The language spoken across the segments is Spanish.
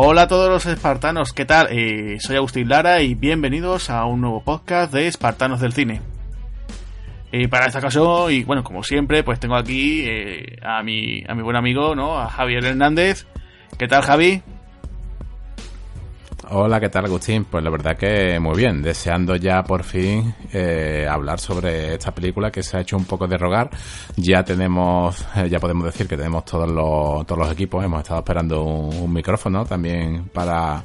Hola a todos los espartanos, ¿qué tal? Eh, soy Agustín Lara y bienvenidos a un nuevo podcast de Espartanos del Cine. Eh, para esta ocasión, y bueno, como siempre, pues tengo aquí eh, a, mi, a mi buen amigo, ¿no? A Javier Hernández. ¿Qué tal, Javi? Hola, ¿qué tal Agustín? Pues la verdad que muy bien, deseando ya por fin eh, hablar sobre esta película que se ha hecho un poco de rogar. Ya tenemos, eh, ya podemos decir que tenemos todos los, todos los equipos, hemos estado esperando un, micrófono también para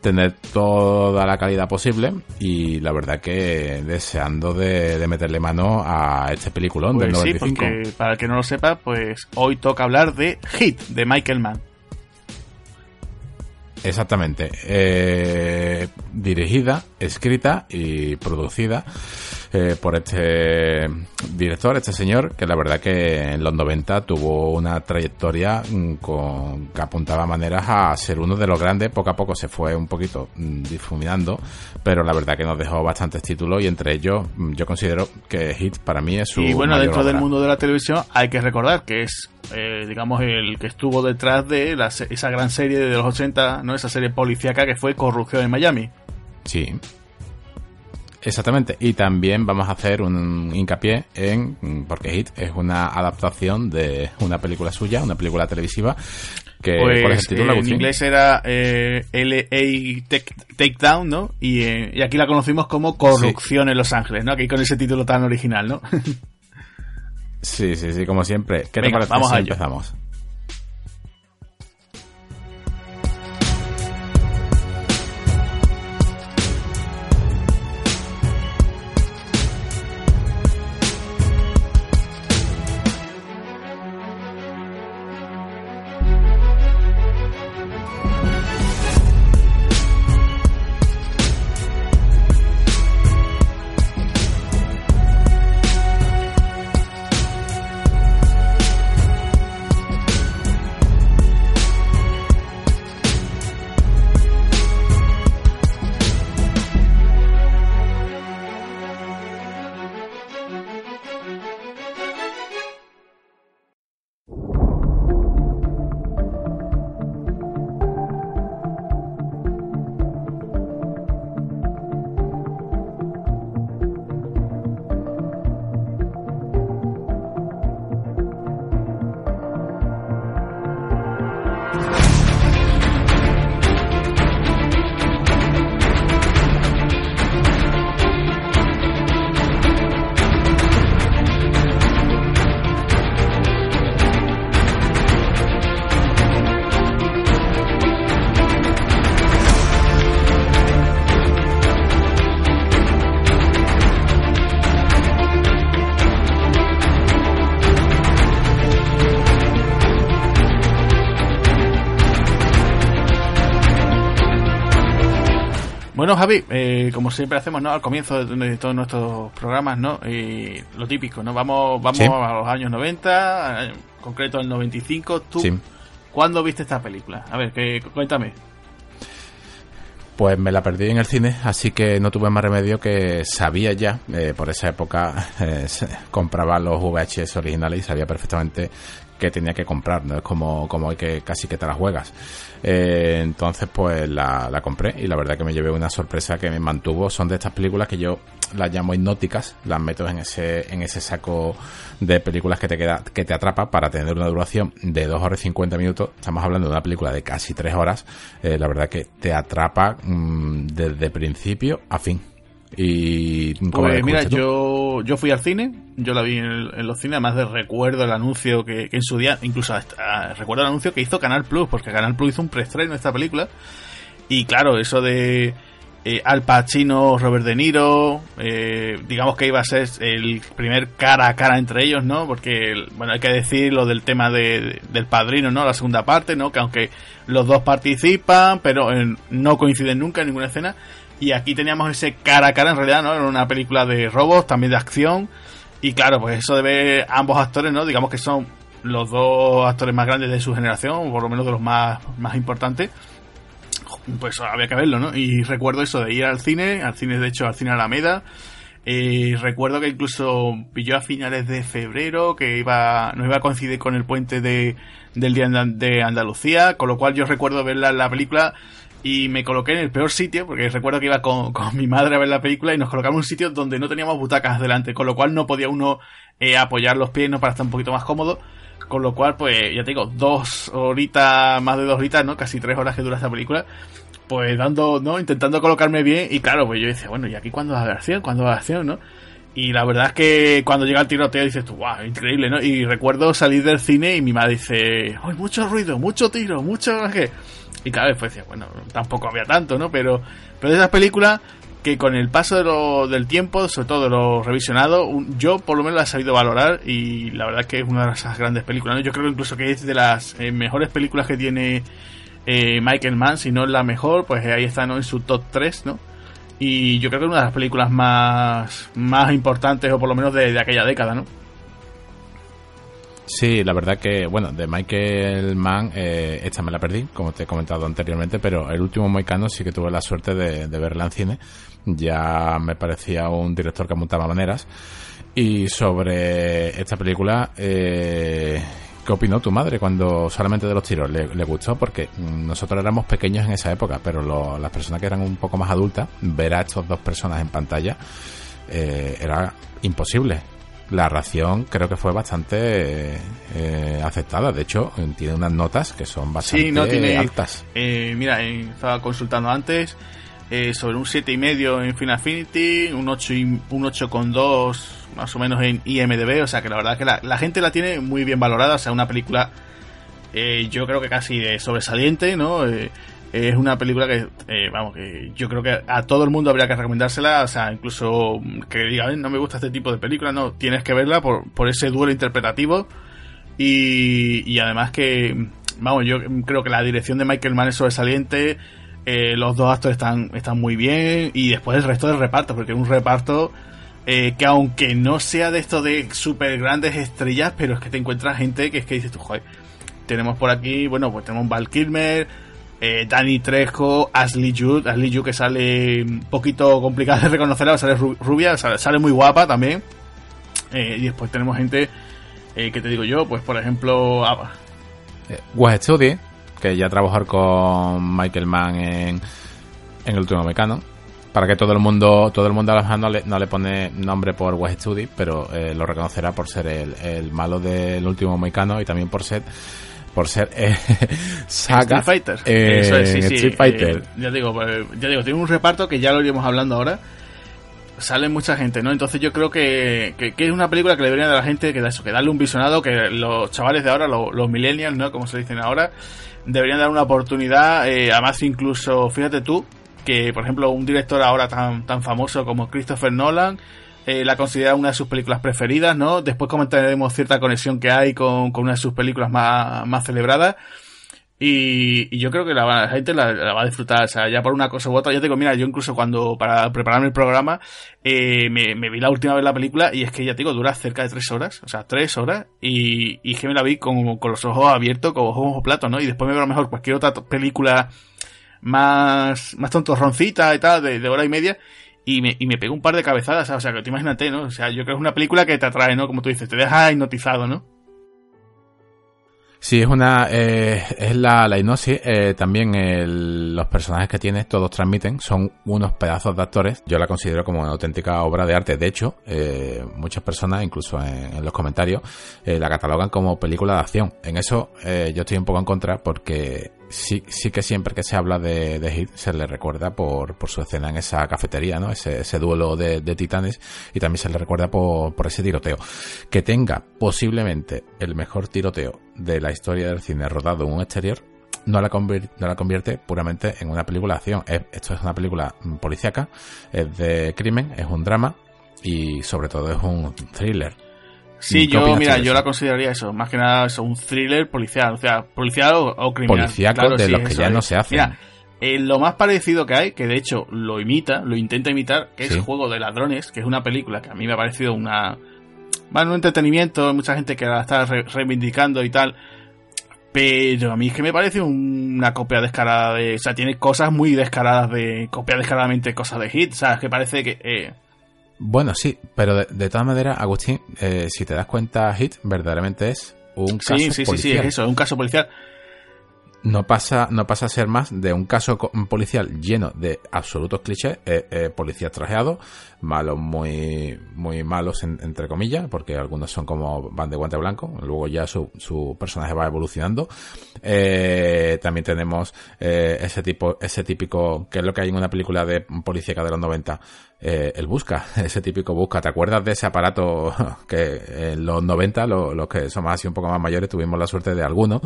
tener toda la calidad posible y la verdad que deseando de, meterle mano a este peliculón pues del 95. Sí, porque para el que no lo sepa, pues hoy toca hablar de Hit de Michael Mann. Exactamente. Eh, dirigida, escrita y producida eh, por este director, este señor, que la verdad que en los 90 tuvo una trayectoria mm, con, que apuntaba maneras a ser uno de los grandes. Poco a poco se fue un poquito mm, difuminando, pero la verdad que nos dejó bastantes títulos y entre ellos mm, yo considero que Hit para mí es su. Y bueno, dentro del mundo de la televisión hay que recordar que es eh, digamos, el que estuvo detrás de esa gran serie de los 80, ¿no? Esa serie policíaca que fue Corrupción en Miami. Sí. Exactamente. Y también vamos a hacer un hincapié en, porque Hit es una adaptación de una película suya, una película televisiva. Que, pues, ¿Cuál es el título? en inglés era eh, L.A. Takedown, ¿no? Y, eh, y, aquí la conocimos como Corrupción en Los Ángeles, ¿no? Aquí con ese título tan original, ¿no? Sí, sí, sí, como siempre. ¿Qué te parece vamos si empezamos? Siempre hacemos, ¿no? Al comienzo de, todos nuestros programas, ¿no? Y lo típico, ¿no? Vamos, vamos a los años 90, en concreto el 95. ¿Tú cuándo viste esta película? A ver, que, cuéntame. Pues me la perdí en el cine, así que no tuve más remedio que sabía ya, eh, por esa época eh, compraba los VHS originales y sabía perfectamente que tenía que comprar, no es como, como que casi que te la juegas. Eh, entonces pues la, la, compré y la verdad que me llevé una sorpresa que me mantuvo. Son de estas películas que yo las llamo hipnóticas, las meto en ese, en ese saco de películas que te queda, que te atrapa para tener una duración de 2 horas y 50 minutos. Estamos hablando de una película de casi 3 horas. Eh, la verdad que te atrapa mm, desde principio a fin. Y pues mira, yo, yo fui al cine, yo la vi en, los cines, además de recuerdo el anuncio que, en su día, incluso recuerdo el anuncio que hizo Canal Plus, porque Canal Plus hizo un preestreno de esta película. Y claro, eso de eh, Al Pacino, Robert De Niro, eh, digamos que iba a ser el primer cara a cara entre ellos, ¿no? Porque, bueno, hay que decir lo del tema de, del padrino, ¿no? La segunda parte, ¿no? Que aunque los dos participan, pero no coinciden nunca en ninguna escena y aquí teníamos ese cara a cara, en realidad, ¿no? Era una película de robos, también de acción. Y claro, pues eso de ver ambos actores, ¿no? Digamos que son los dos actores más grandes de su generación, o por lo menos de los más, más importantes. Pues había que verlo, ¿no? Y recuerdo eso de ir al cine, al cine, de hecho, al cine Alameda. Eh, recuerdo que incluso pilló a finales de febrero, que iba, no iba a coincidir con el puente de, del Día de Andalucía, con lo cual yo recuerdo ver la, película y me coloqué en el peor sitio, porque recuerdo que iba con, con, mi madre a ver la película y nos colocamos en un sitio donde no teníamos butacas delante, con lo cual no podía uno eh, apoyar los pies ¿no? para estar un poquito más cómodo. Con lo cual, pues, ya te digo, dos horitas, más de dos horitas, ¿no? Casi tres horas que dura esta película pues dando, ¿no? Intentando colocarme bien y claro, pues yo decía, bueno, ¿y aquí cuándo va a acción? ¿Cuándo va a acción, no? Y la verdad es que cuando llega el tiroteo dices tú, wow, increíble, ¿no? Y recuerdo salir del cine y mi madre dice, ¡ay, mucho ruido, mucho tiro, mucho... Y cada vez decía, bueno, tampoco había tanto, ¿no? Pero, pero de esas películas que con el paso de lo, del tiempo, sobre todo de lo revisionado, yo por lo menos la he sabido valorar y la verdad es que es una de esas grandes películas, ¿no? Yo creo incluso que es de las eh, mejores películas que tiene eh, Michael Mann, si no es la mejor, pues ahí está ¿no? en su top 3, ¿no? Y yo creo que es una de las películas más, más importantes, o por lo menos de, aquella década, ¿no? Sí, la verdad que, bueno, de Michael Mann, eh, esta me la perdí, como te he comentado anteriormente, pero el último Moicano sí que tuve la suerte de, verla en cine. Ya me parecía un director que montaba maneras. Y sobre esta película, eh, ¿Qué opinó tu madre cuando solamente de los tiros? ¿Le, gustó? Porque nosotros éramos pequeños en esa época, pero las personas que eran un poco más adultas, ver a estos dos personas en pantalla eh, era imposible. La ración creo que fue bastante eh, aceptada. De hecho, tiene unas notas que son bastante sí, no, tiene, altas. Eh, mira, estaba consultando antes sobre un 7,5 en Final Affinity, un 8 un 8,2 más o menos en IMDB, o sea que la verdad que la, gente la tiene muy bien valorada, o sea, una película eh, yo creo que casi de sobresaliente, ¿no? Eh, es una película que, eh, vamos, que yo creo que a todo el mundo habría que recomendársela, o sea, incluso que diga, no me gusta este tipo de película, no, tienes que verla por, por ese duelo interpretativo. Y, y además que, vamos, yo creo que la dirección de Michael Mann es sobresaliente, los dos actores están, están muy bien y después el resto del reparto, porque es un reparto eh, que aunque no sea de esto de super grandes estrellas, pero es que te encuentras gente que es que dices tú, joder, tenemos por aquí, bueno, pues tenemos Val Kilmer, eh, Danny Trejo, Ashley Judd, Ashley Judd que sale un poquito complicada de reconocerla, sale rubia, sale, muy guapa también. Eh, y después tenemos gente que te digo yo, pues por ejemplo, ah, West Study, que ya trabajó con Michael Mann en, en El último Mecano para que todo el mundo todo el mundo no le, no le pone nombre por West Study, pero eh, lo reconocerá por ser el, malo del último Moicano y también por ser por ser eh, Saga Street Fighter. Eh, Eso es, sí, sí, Street Fighter. Eh, ya digo, pues, ya digo, tiene un reparto que ya lo iremos hablando ahora. Sale mucha gente, ¿no? Entonces yo creo que, que, es una película que le debería a la gente que, que darle un visionado, que los chavales de ahora, los, los millennials, ¿no? Como se dicen ahora, deberían dar una oportunidad. además, incluso, fíjate tú, que por ejemplo un director ahora tan, tan famoso como Christopher Nolan eh, la considera una de sus películas preferidas, ¿no? Después comentaremos cierta conexión que hay con, con una de sus películas más, más celebradas. Y, y, yo creo que la, gente la, va a disfrutar, o sea, ya por una cosa u otra. Yo digo, mira, yo incluso cuando, para prepararme el programa, eh, me, me, vi la última vez la película y es que ya te digo, dura cerca de tres horas, o sea, tres horas, y, y que me la vi con, con los ojos abiertos, con ojos platos, ¿no? Y después me veo a lo mejor cualquier otra película más, más tontorroncita y tal, de, hora y media, y me, y me pegó un par de cabezadas, o sea, que te imagínate, ¿no? O sea, yo creo que es una película que te atrae, ¿no? Como tú dices, te deja hipnotizado, ¿no? Sí, es una eh, es la, la hipnosis. Eh, también los personajes que tiene, todos transmiten, son unos pedazos de actores. Yo la considero como una auténtica obra de arte. De hecho, eh, muchas personas, incluso en, los comentarios, la catalogan como película de acción. En eso yo estoy un poco en contra porque sí, sí que siempre que se habla de, Hit se le recuerda por, su escena en esa cafetería, ¿no? Ese, duelo de, titanes y también se le recuerda por, ese tiroteo. Que tenga posiblemente el mejor tiroteo de la historia del cine rodado en un exterior no la, convierte, no la convierte puramente en una película de acción. esto es una película policíaca, es de crimen, es un drama y sobre todo es un thriller. Sí, yo, mira, yo la consideraría eso, más que nada eso, un thriller policial, o sea, policial o, criminal. Policíaco de los que ya no se hace. Mira, eh, lo más parecido que hay, que de hecho lo imita, lo intenta imitar, que es Juego de Ladrones, que es una película que a mí me ha parecido una... Bueno, un entretenimiento, mucha gente que la está reivindicando y tal, pero a mí es que me parece una copia descarada de... O sea, tiene cosas muy descaradas de... Copia descaradamente cosas de Hit, o sea, es que parece que... Eh, Bueno, sí, pero de, de todas maneras, Agustín, eh, si te das cuenta, Hit verdaderamente es un caso sí, sí, policial. Sí, sí, es eso, es un caso policial no pasa, no pasa a ser más de un caso policial lleno de absolutos clichés, eh, eh, policías trajeados, malos muy, muy malos entre comillas, porque algunos son como van de guante blanco, luego ya su, su personaje va evolucionando. Eh, también tenemos eh, ese tipo, ese típico, que es lo que hay en una película de policía de los 90, eh, el busca, ese típico busca. ¿Te acuerdas de ese aparato que en los 90, los, que somos así un poco más mayores, tuvimos la suerte de alguno,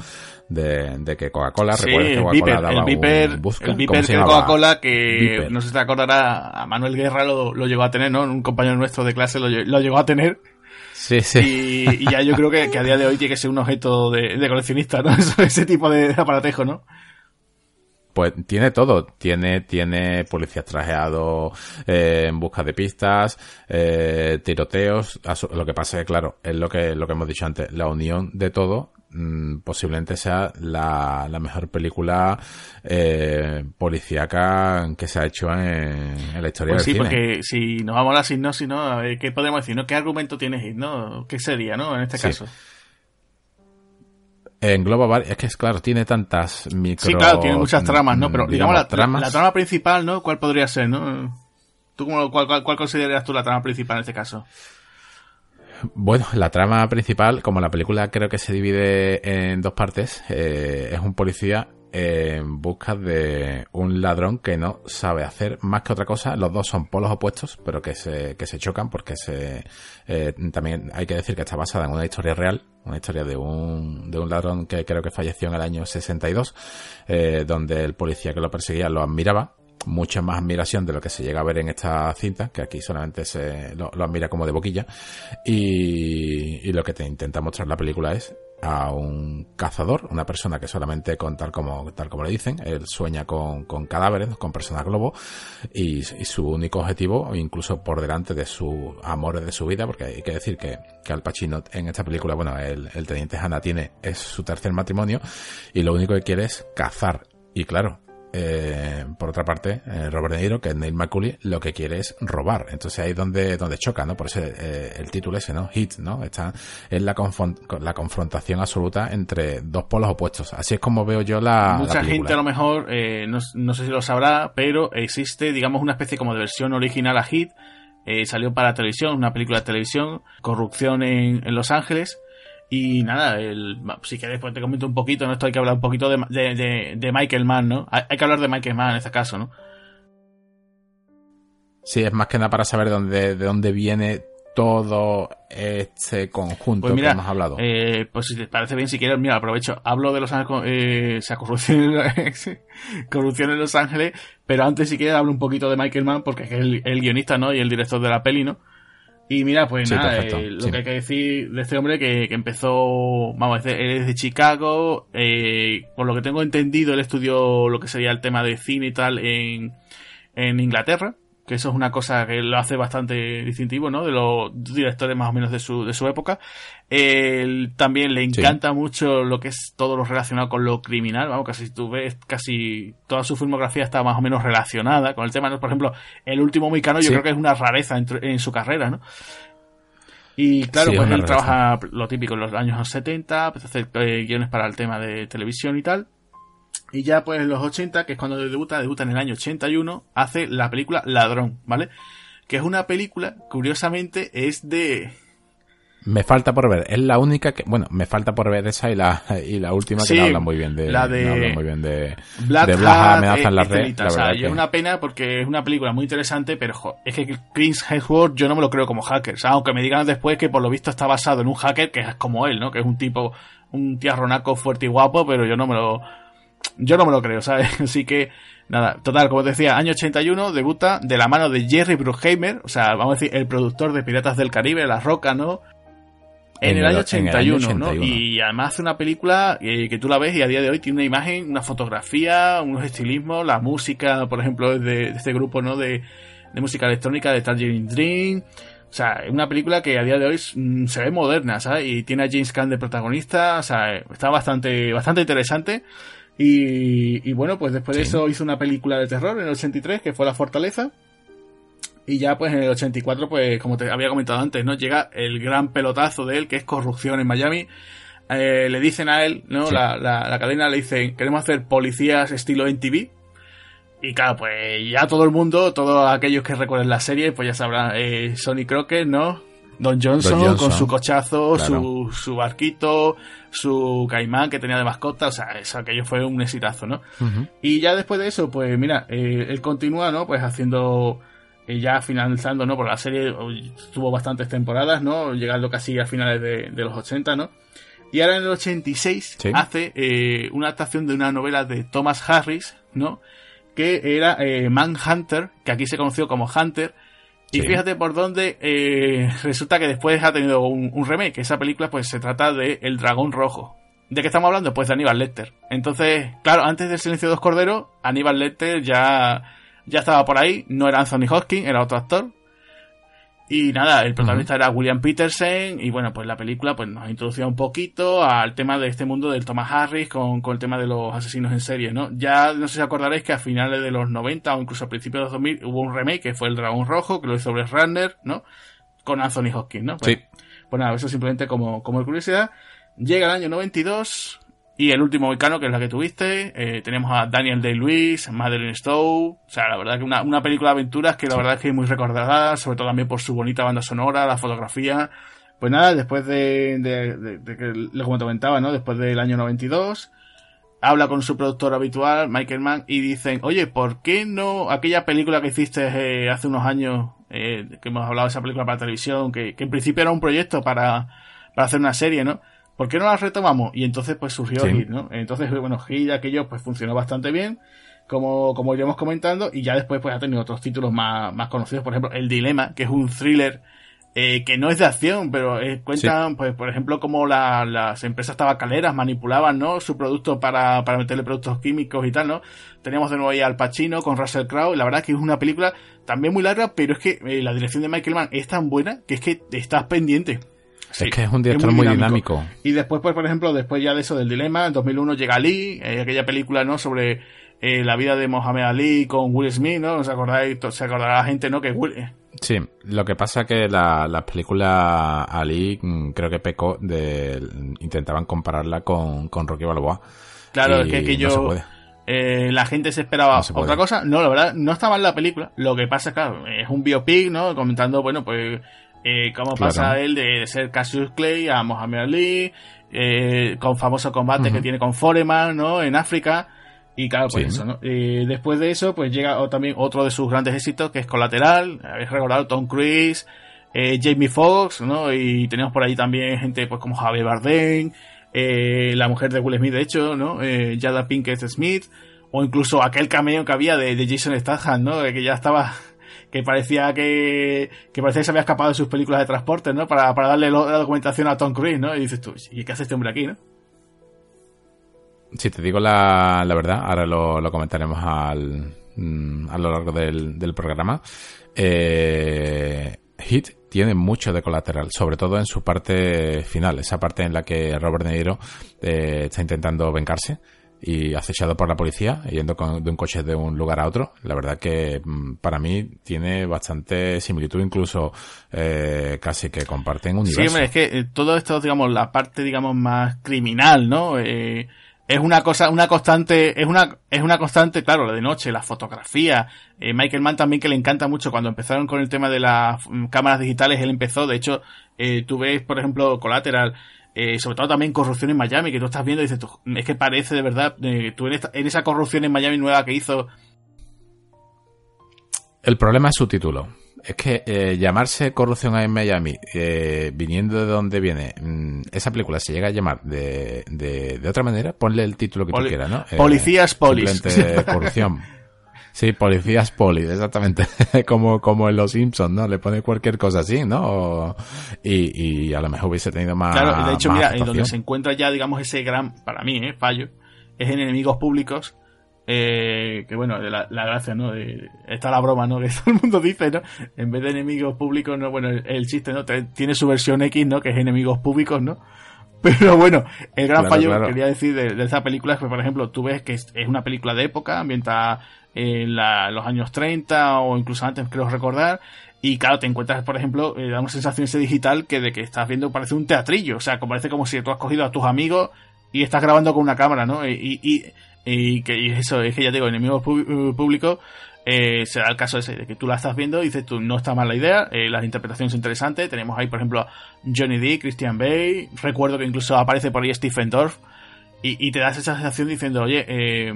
de, de que Coca-Cola, sí, que Coca-Cola daba el Viper, un busca? El Viper que Coca-Cola, que no sé si te acordará, a Manuel Guerra lo, lo, llegó a tener, ¿no? Un compañero nuestro de clase lo, lo llegó a tener. Sí, sí. Y, y, ya yo creo que, que, a día de hoy tiene que ser un objeto de, de coleccionista, ¿no? Ese tipo de aparatejo, ¿no? Pues tiene todo. Tiene, tiene policías trajeados eh, en busca de pistas, eh, tiroteos. Lo que pasa es que, claro, es lo que, lo que hemos dicho antes, la unión de todo mmm, posiblemente sea la, la mejor película eh, policíaca que se ha hecho en, en la historia pues del sí, cine. porque si nos vamos a la sinopsis, ¿no? A ver, ¿qué podemos decir? ¿no? ¿Qué argumento tienes? ¿no? ¿Qué sería, no? En este Sí. caso. Engloba es que es claro, tiene tantas micro... Sí, claro, tiene muchas tramas, ¿no? Pero mm, digamos, la, tramas. la trama principal, ¿no? ¿Cuál podría ser, no? ¿Tú cómo, cuál, cuál, cuál consideras tú la trama principal en este caso? Bueno, la trama principal, como la película creo que se divide en dos partes, eh, es un policía en busca de un ladrón que no sabe hacer más que otra cosa. Los dos son polos opuestos, pero que se, que se chocan porque se, eh, también hay que decir que está basada en una historia real, una historia de un, de un ladrón que creo que falleció en el año 62, eh, donde el policía que lo perseguía lo admiraba mucha más admiración de lo que se llega a ver en esta cinta, que aquí solamente se lo, lo admira como de boquilla. Y, y lo que te intenta mostrar la película es a un cazador, una persona que solamente con tal como, tal como le dicen, él sueña con, con cadáveres, con personas globo, y, su único objetivo, incluso por delante de sus amores de su vida, porque hay que decir que, que Al Pacino en esta película, bueno, el, el teniente Hanna tiene, es su tercer matrimonio, y lo único que quiere es cazar. Y claro, eh, por otra parte, eh, Robert De Niro, que es Neil McCulley, lo que quiere es robar. Entonces ahí es donde, donde choca, ¿no? Por eso eh, el título ese, ¿no? Hit, ¿no? Está en la, la confrontación absoluta entre dos polos opuestos. Así es como veo yo la, Mucha la gente a lo mejor, eh, no, no sé si lo sabrá, pero existe, digamos, una especie como de versión original a Hit. Salió para televisión, una película de televisión, corrupción en, en Los Ángeles. Y nada, el, si quieres, pues te comento un poquito, ¿no? Esto hay que hablar un poquito de, de, de, de Michael Mann, ¿no? Hay, hay, que hablar de Michael Mann en este caso, ¿no? Sí, es más que nada para saber dónde, de dónde viene todo este conjunto pues mira, que hemos hablado. Eh, pues si te parece bien, si quieres, mira, aprovecho, hablo de Los Ángeles, eh, o sea, corrupción en, corrupción en Los Ángeles, pero antes si quieres hablo un poquito de Michael Mann, porque es el, el guionista, ¿no? Y el director de la peli, ¿no? Y mira, pues Sí, nada, eh, lo sí. que hay que decir de este hombre que, que empezó, vamos, él es de Chicago, eh, por lo que tengo entendido, él estudió lo que sería el tema de cine y tal en, en Inglaterra, que eso es una cosa que lo hace bastante distintivo, ¿no? De los directores más o menos de su, de su época. Él también le Sí. encanta mucho lo que es todo lo relacionado con lo criminal, vamos, casi tú ves, casi toda su filmografía está más o menos relacionada con el tema, ¿no? Por ejemplo, El último Mexicano yo Sí. creo que es una rareza en, en su carrera, ¿no? Y claro, Sí, pues él rareza. trabaja lo típico en los años 70, empezó a hacer eh, guiones para el tema de televisión y tal. Y ya pues en los 80, que es cuando debuta, debuta en el año 81, hace la película Ladrón, ¿vale? Que es una película, curiosamente, es de... Me falta por ver, es la única que, bueno, me falta por ver esa y la, y la última que no habla muy bien de, la de no habla muy bien de, Black de Black Hat, amenaza en la eh, red. La o sea, que- es una pena porque es una película muy interesante, pero jo, es que Chris Hemsworth yo no me lo creo como hacker. O sea, aunque me digan después que por lo visto está basado en un hacker que es como él, ¿no? Que es un tipo, un tierronaco fuerte y guapo, pero yo no me lo, yo no me lo creo, ¿sabes? Así que, nada, total, como te decía, año 81, debuta de la mano de Jerry Bruckheimer, o sea, vamos a decir, el productor de Piratas del Caribe, La Roca, ¿no? En, el, año 81, en el año ¿no? 81. Y además hace una película eh, que tú la ves y a día de hoy tiene una imagen, una fotografía, unos estilismos, la música, por ejemplo, es de, de este grupo, ¿no? De, de música electrónica de Tangerine Dream. O sea, es una película que a día de hoy mm, se ve moderna, ¿sabes? Y tiene a James Caan de protagonista, o sea, está bastante, bastante interesante. Y, y bueno, pues después de eso hizo una película de terror en el 83, que fue La Fortaleza. Y ya pues en el 84, pues como te había comentado antes, ¿no? Llega el gran pelotazo de él, que es corrupción en Miami. Eh, le dicen a él, ¿no? La, la, cadena le dice, queremos hacer policías estilo NTV. Y claro, pues ya todo el mundo, todos aquellos que recuerden la serie, pues ya sabrán, eh, Sonny Crockett, ¿no? Don Johnson, con su cochazo, su, su barquito, su caimán que tenía de mascota, o sea, eso aquello fue un exitazo, ¿no? Y ya después de eso, pues mira, eh, él continúa, ¿no? Pues haciendo, eh, ya finalizando, ¿no? Por la serie tuvo bastantes temporadas, ¿no? Llegando casi a finales de, los 80, ¿no? Y ahora en el 86 hace eh, una adaptación de una novela de Thomas Harris, ¿no? Que era Manhunter, que aquí se conoció como Hunter, y fíjate por dónde eh, resulta que después ha tenido un, remake. Esa película pues se trata de El Dragón Rojo. ¿De qué estamos hablando? Pues de Aníbal Lecter. Entonces, claro, antes del Silencio de los Corderos, Aníbal Lecter ya, ya estaba por ahí. No era Anthony Hopkins, era otro actor. Y nada, el protagonista era William Peterson y bueno, pues la película pues nos introducía un poquito al tema de este mundo del Thomas Harris con, con el tema de los asesinos en serie, ¿no? Ya no sé si acordaréis que a finales de los 90 o incluso a principios de los 2000 hubo un remake que fue El Dragón Rojo, que lo hizo Brett Runner, ¿no? Con Anthony Hopkins, ¿no? Pues, sí. Pues nada, eso simplemente como, como curiosidad. Llega el año 92, y el último Volcano, que es la que tuviste, eh, tenemos a Daniel Day-Lewis, Madeline Stowe, o sea, la verdad que una, una película de aventuras que la verdad es que es muy recordada, sobre todo también por su bonita banda sonora, la fotografía. Pues nada, después de, de, de, que como comentaba, ¿no? Después del año 92, habla con su productor habitual, Michael Mann, y dicen, oye, ¿por qué no aquella película que hiciste eh, hace unos años, eh, que hemos hablado de esa película para televisión, que, que en principio era un proyecto para, para hacer una serie, ¿no? ¿Por qué no las retomamos? Y entonces pues surgió Hit, ¿no? Entonces, bueno, Hit aquello pues funcionó bastante bien, como, como iremos comentando, y ya después pues ha tenido otros títulos más, más conocidos, por ejemplo, El Dilema, que es un thriller eh, que no es de acción, pero eh, cuentan, pues, por ejemplo, cómo las empresas tabacaleras manipulaban, ¿no? Su producto para, para meterle productos químicos y tal, ¿no? Teníamos de nuevo ahí al Pacino con Russell Crowe, la verdad es que es una película también muy larga, pero es que eh, la dirección de Michael Mann es tan buena que es que estás pendiente es que es un director muy, dinámico. Y después, pues, por ejemplo, después ya de eso del dilema, en 2001 llega Ali, eh, aquella película, ¿no? Sobre eh, la vida de Mohamed Ali con Will Smith, ¿no? ¿Os acordáis? Se acordará la gente, ¿no? Que Will... Eh. Sí, lo que pasa que la, la película Ali mm, creo que pecó de... intentaban compararla con, con Rocky Balboa. Claro, es que, que yo... la gente se esperaba otra cosa. No, la verdad, no estaba en la película. Lo que pasa es, claro, es un biopic, ¿no? Comentando, bueno, pues eh, cómo pasa él de, ser Cassius Clay a Mohamed Ali, eh, con famoso combate que tiene con Foreman, ¿no? En África. Y claro, pues eso, ¿no? Eh, después de eso, pues llega también otro de sus grandes éxitos, que es Colateral. Habéis recordado Tom Cruise, eh, Jamie Foxx, ¿no? Y tenemos por ahí también gente, pues como Javier Bardem, la mujer de Will Smith, de hecho, ¿no? Jada Pinkett Smith, o incluso aquel cameo que había de, de Jason Statham, ¿no? Que ya estaba que parecía que, que parecía que se había escapado de sus películas de transporte, ¿no? Para, para darle la documentación a Tom Cruise, ¿no? Y dices tú, ¿y qué hace este hombre aquí, no? Si te digo la, la verdad, ahora lo, lo comentaremos al, mm, a lo largo del, del programa. Eh, Hit tiene mucho de colateral, sobre todo en su parte final, esa parte en la que Robert De Niro eh, está intentando vengarse y acechado por la policía, yendo con, de un coche de un lugar a otro. La verdad que mm, para mí tiene bastante similitud, incluso eh, casi que comparten un universo. Sí, hombre, es que eh, todo esto, digamos, la parte, digamos, más criminal, ¿no? Eh, es una cosa, una constante, es una, es una constante, claro, la de noche, la fotografía. Eh, Michael Mann también que le encanta mucho cuando empezaron con el tema de las mm, cámaras digitales, él empezó, de hecho, eh, tú ves, por ejemplo, Collateral, eh, sobre todo también corrupción en Miami, que tú estás viendo y dices, es que parece de verdad, eh, tú en, en, esa corrupción en Miami nueva que hizo... El problema es su título. Es que eh, llamarse corrupción en Miami, eh, viniendo de donde viene, mm, esa película se llega a llamar de, de, de otra manera, ponle el título que tú quieras, ¿no? Policías Polis. corrupción. Sí, policías poli, exactamente. como, como en Los Simpsons, ¿no? Le pone cualquier cosa así, ¿no? Y, y a lo mejor hubiese tenido más. Claro, de hecho, mira, en donde se encuentra ya, digamos, ese gran, para mí, ¿eh? fallo, es en enemigos públicos. Eh, que bueno, la, la gracia, ¿no? De, está la broma, ¿no? Que todo el mundo dice, ¿no? En vez de enemigos públicos, ¿no? Bueno, el, chiste, ¿no? Tiene su versión X, ¿no? Que es enemigos públicos, ¿no? Pero bueno, el gran fallo que quería decir de, de, esta película es que, por ejemplo, tú ves que es, es una película de época, ambientada en los años 30 o incluso antes, creo recordar, Y claro, te encuentras, por ejemplo, eh, da una sensación ese digital que de que estás viendo parece un teatrillo. O sea, parece como si tú has cogido a tus amigos y estás grabando con una cámara, ¿no? Y, y, y, que eso, es que ya digo, enemigos públicos eh, se el caso ese, de que tú la estás viendo y dices tú, no está mal la idea, eh, las interpretaciones interesantes, tenemos ahí por ejemplo a Johnny D, Christian Bay, recuerdo que incluso aparece por ahí Stephen Dorff, y, te das esa sensación diciendo, oye, eh,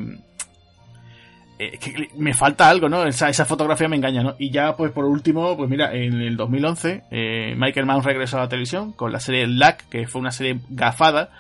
eh, que me falta algo, ¿no? Esa, esa, fotografía me engaña, ¿no? Y ya, pues por último, pues mira, en el 2011, eh, Michael Mann regresó a la televisión con la serie Lack, que fue una serie gafada,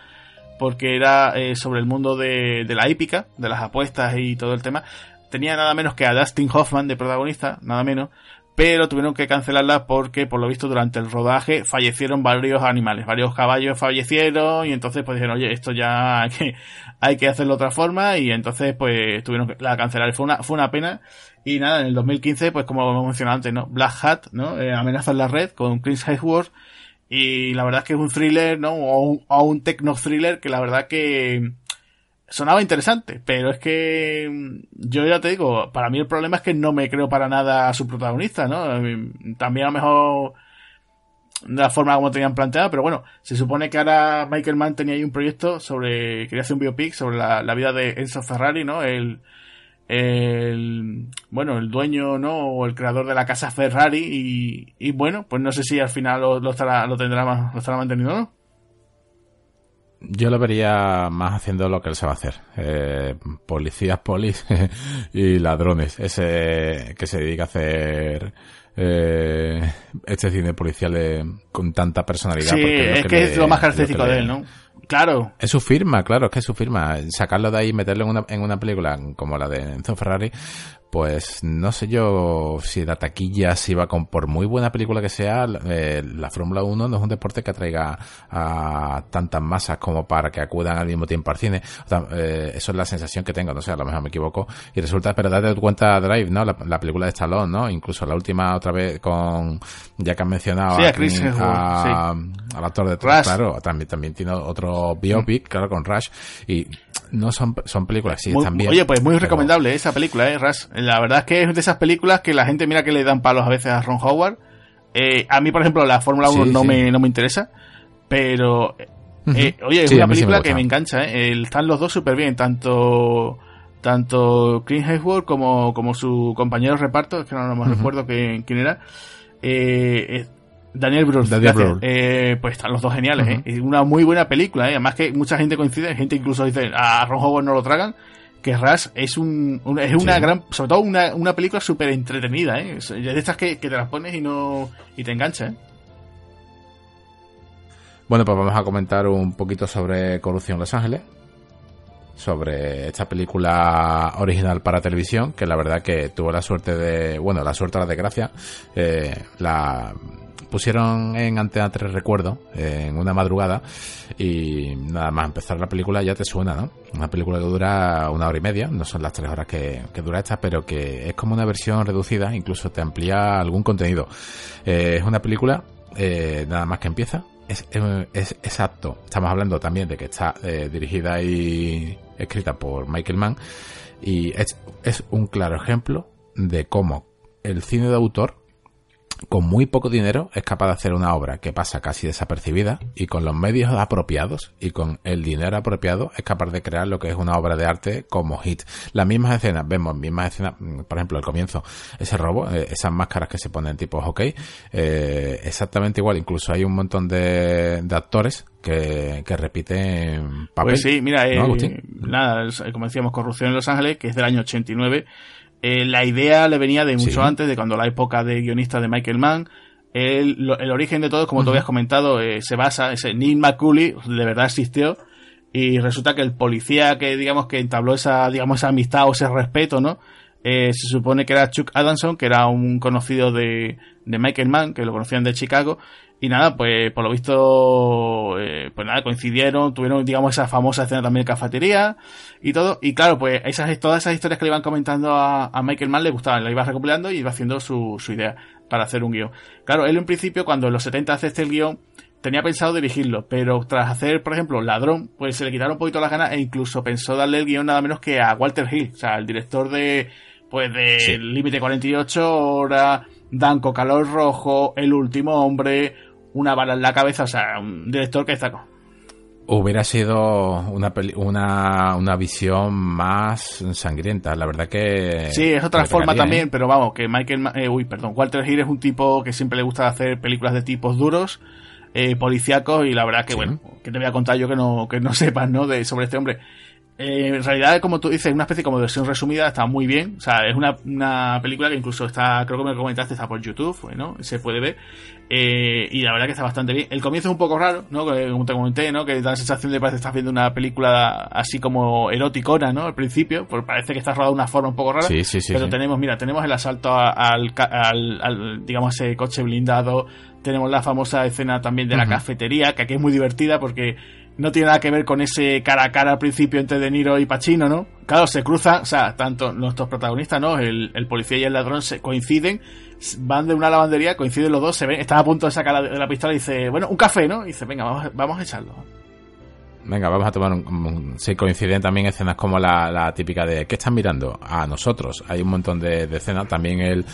porque era eh, sobre el mundo de, de la hípica, de las apuestas y todo el tema. Tenía nada menos que a Dustin Hoffman de protagonista, nada menos, pero tuvieron que cancelarla porque por lo visto durante el rodaje fallecieron varios animales, varios caballos fallecieron y entonces pues dijeron, oye, esto ya hay que, hacerlo de otra forma y entonces pues tuvieron que la cancelar. Fue una, fue una pena y nada, en el 2015 pues como hemos mencionado antes, ¿no? Black Hat, ¿no? Eh, amenaza en la red con Chris Hemsworth y la verdad es que es un thriller, ¿no? O un, o un techno thriller que la verdad que sonaba interesante, pero es que mm, yo ya te digo, para mí el problema es que no me creo para nada a su protagonista, ¿no? También a lo mejor la forma como tenían planteado, pero bueno, se supone que ahora Michael Mann tenía ahí un proyecto sobre, quería hacer un biopic sobre la, vida de Enzo Ferrari, ¿no? El, el, bueno, el dueño, ¿no? O el creador de la casa Ferrari y, y bueno, pues no sé si al final lo, lo estará, lo tendrá, lo estará manteniendo, ¿no? Yo lo vería más haciendo lo que él se va a hacer. Eh, policías, polis y ladrones. Ese que se dedica a hacer eh, este cine policial con tanta personalidad. Sí, es, que, es lo más característico de él, ¿no? Claro. Es su firma, claro, es que es su firma. Sacarlo de ahí y meterlo en una, en una película como la de Enzo Ferrari, pues no sé yo si la taquilla, si va con, por muy buena película que sea, eh, la Fórmula 1 no es un deporte que atraiga a tantas masas como para que acudan al mismo tiempo al cine. Eh, eso es la sensación que tengo, no sé, a lo mejor me equivoco. Y resulta, pero date cuenta Drive, ¿no? La, película de Stallone, ¿no? Incluso la última otra vez con, ya que han mencionado a, Chris al actor de claro, también, también tiene otro biopic, claro, con Rush. Y no son, son películas, sí, muy, están bien. Oye, pues muy recomendable esa película, ¿eh? Rush. La verdad es que es de esas películas que la gente mira que le dan palos a veces a Ron Howard. Eh, a mí, por ejemplo, la Fórmula 1 no, Me, no me interesa, pero... Eh, oye, es una película que me engancha, ¿eh? Están los dos súper bien, tanto tanto Clint Eastwood como, como su compañero de reparto, es que no, me recuerdo quién era. Eh, Daniel Brühl. Eh, pues están los dos geniales, ¿eh? Es una muy buena película, ¿eh? Además que mucha gente coincide, gente incluso dice, a Ron Howard no lo tragan, que Rush es un, es una gran, sobre todo una, una película súper entretenida, ¿eh? Es de estas que, te las pones y no, y te engancha, ¿eh? Bueno, pues vamos a comentar un poquito sobre Corrupción Los Ángeles, sobre esta película original para televisión, que la verdad que tuvo la suerte de, bueno, la suerte la desgracia, eh, la pusieron en Antena 3, recuerdo, en una madrugada, y nada más empezar la película ya te suena, ¿no? Una película que dura una hora y media, no son las tres horas que, dura esta, pero que es como una versión reducida, incluso te amplía algún contenido. Eh, es una película, eh, nada más que empieza, es, es, exacto. Estamos hablando también de que está eh, dirigida y escrita por Michael Mann, y es, es un claro ejemplo de cómo el cine de autor con muy poco dinero es capaz de hacer una obra que pasa casi desapercibida y con los medios apropiados y con el dinero apropiado es capaz de crear lo que es una obra de arte como hit. Las mismas escenas, vemos mismas escenas, mm, por ejemplo, el comienzo, ese robo, eh, esas máscaras que se ponen tipo hockey, eh, exactamente igual, incluso hay un montón de, actores que, que repiten papel. Pues sí, mira, eh, nada, como decíamos, Corrupción en Los Ángeles, que es del año 89, eh, la idea le venía de mucho antes, de cuando la época de guionista de Michael Mann. El, el origen de todo, como tú habías comentado, eh, se basa, ese Neil McCulley de verdad existió. Y resulta que el policía que, digamos, que entabló esa, digamos, esa amistad o ese respeto, ¿no? Eh, se supone que era Chuck Adamson, que era un conocido de, de Michael Mann, que lo conocían de Chicago, y nada, pues por lo visto, eh, pues nada, coincidieron, tuvieron, digamos, esa famosa escena también de cafetería y todo. Y claro, pues esas, todas esas historias que le iban comentando a, Michael Mann le gustaban, la iba recopilando y iba haciendo su, su idea para hacer un guion. Claro, él en principio, cuando en los 70 hace este guion, tenía pensado dirigirlo, pero tras hacer, por ejemplo, Ladrón, pues se le quitaron un poquito las ganas e incluso pensó darle el guion nada menos que a Walter Hill, o sea, el director de, pues, de Límite 48 horas, Danco Calor Rojo, El Último Hombre, Una bala en la cabeza, o sea, un director que está Hubiera sido una, una, una visión más sangrienta, la verdad que... Sí, es otra forma también, ¿eh? pero vamos, que Michael... Eh, uy, perdón, Walter Hill es un tipo que siempre le gusta hacer películas de tipos duros, eh, policíacos, y la verdad que, bueno, que te voy a contar yo que no, que no sepas, ¿no? De, sobre este hombre. Eh, en realidad, como tú dices, una especie como de versión resumida, está muy bien. O sea, es una, una película que incluso está, creo que me comentaste, está por YouTube, ¿no? Se puede ver. Eh, y la verdad que está bastante bien. El comienzo es un poco raro, ¿no? Como te comenté, ¿no? Que da la sensación de que estás viendo una película así como eroticona, ¿no? Al principio, porque parece que está rodada de una forma un poco rara. Sí, sí, sí. Pero tenemos, mira, tenemos el asalto al, al, al, digamos, ese coche blindado. Tenemos la famosa escena también de la cafetería, que aquí es muy divertida porque no tiene nada que ver con ese cara a cara al principio entre De Niro y Pacino, ¿no? Claro, se cruzan, o sea, tanto nuestros protagonistas, ¿no? El, el, policía y el ladrón se coinciden, van de una lavandería, coinciden los dos, se ven, están a punto de sacar la, la pistola y dice, bueno, un café, ¿no? Y dice, venga, vamos, vamos a echarlo. Venga, vamos a tomar un... Se coinciden también escenas como la, la, típica de ¿qué están mirando? A nosotros. Hay un montón de, de escenas. También el...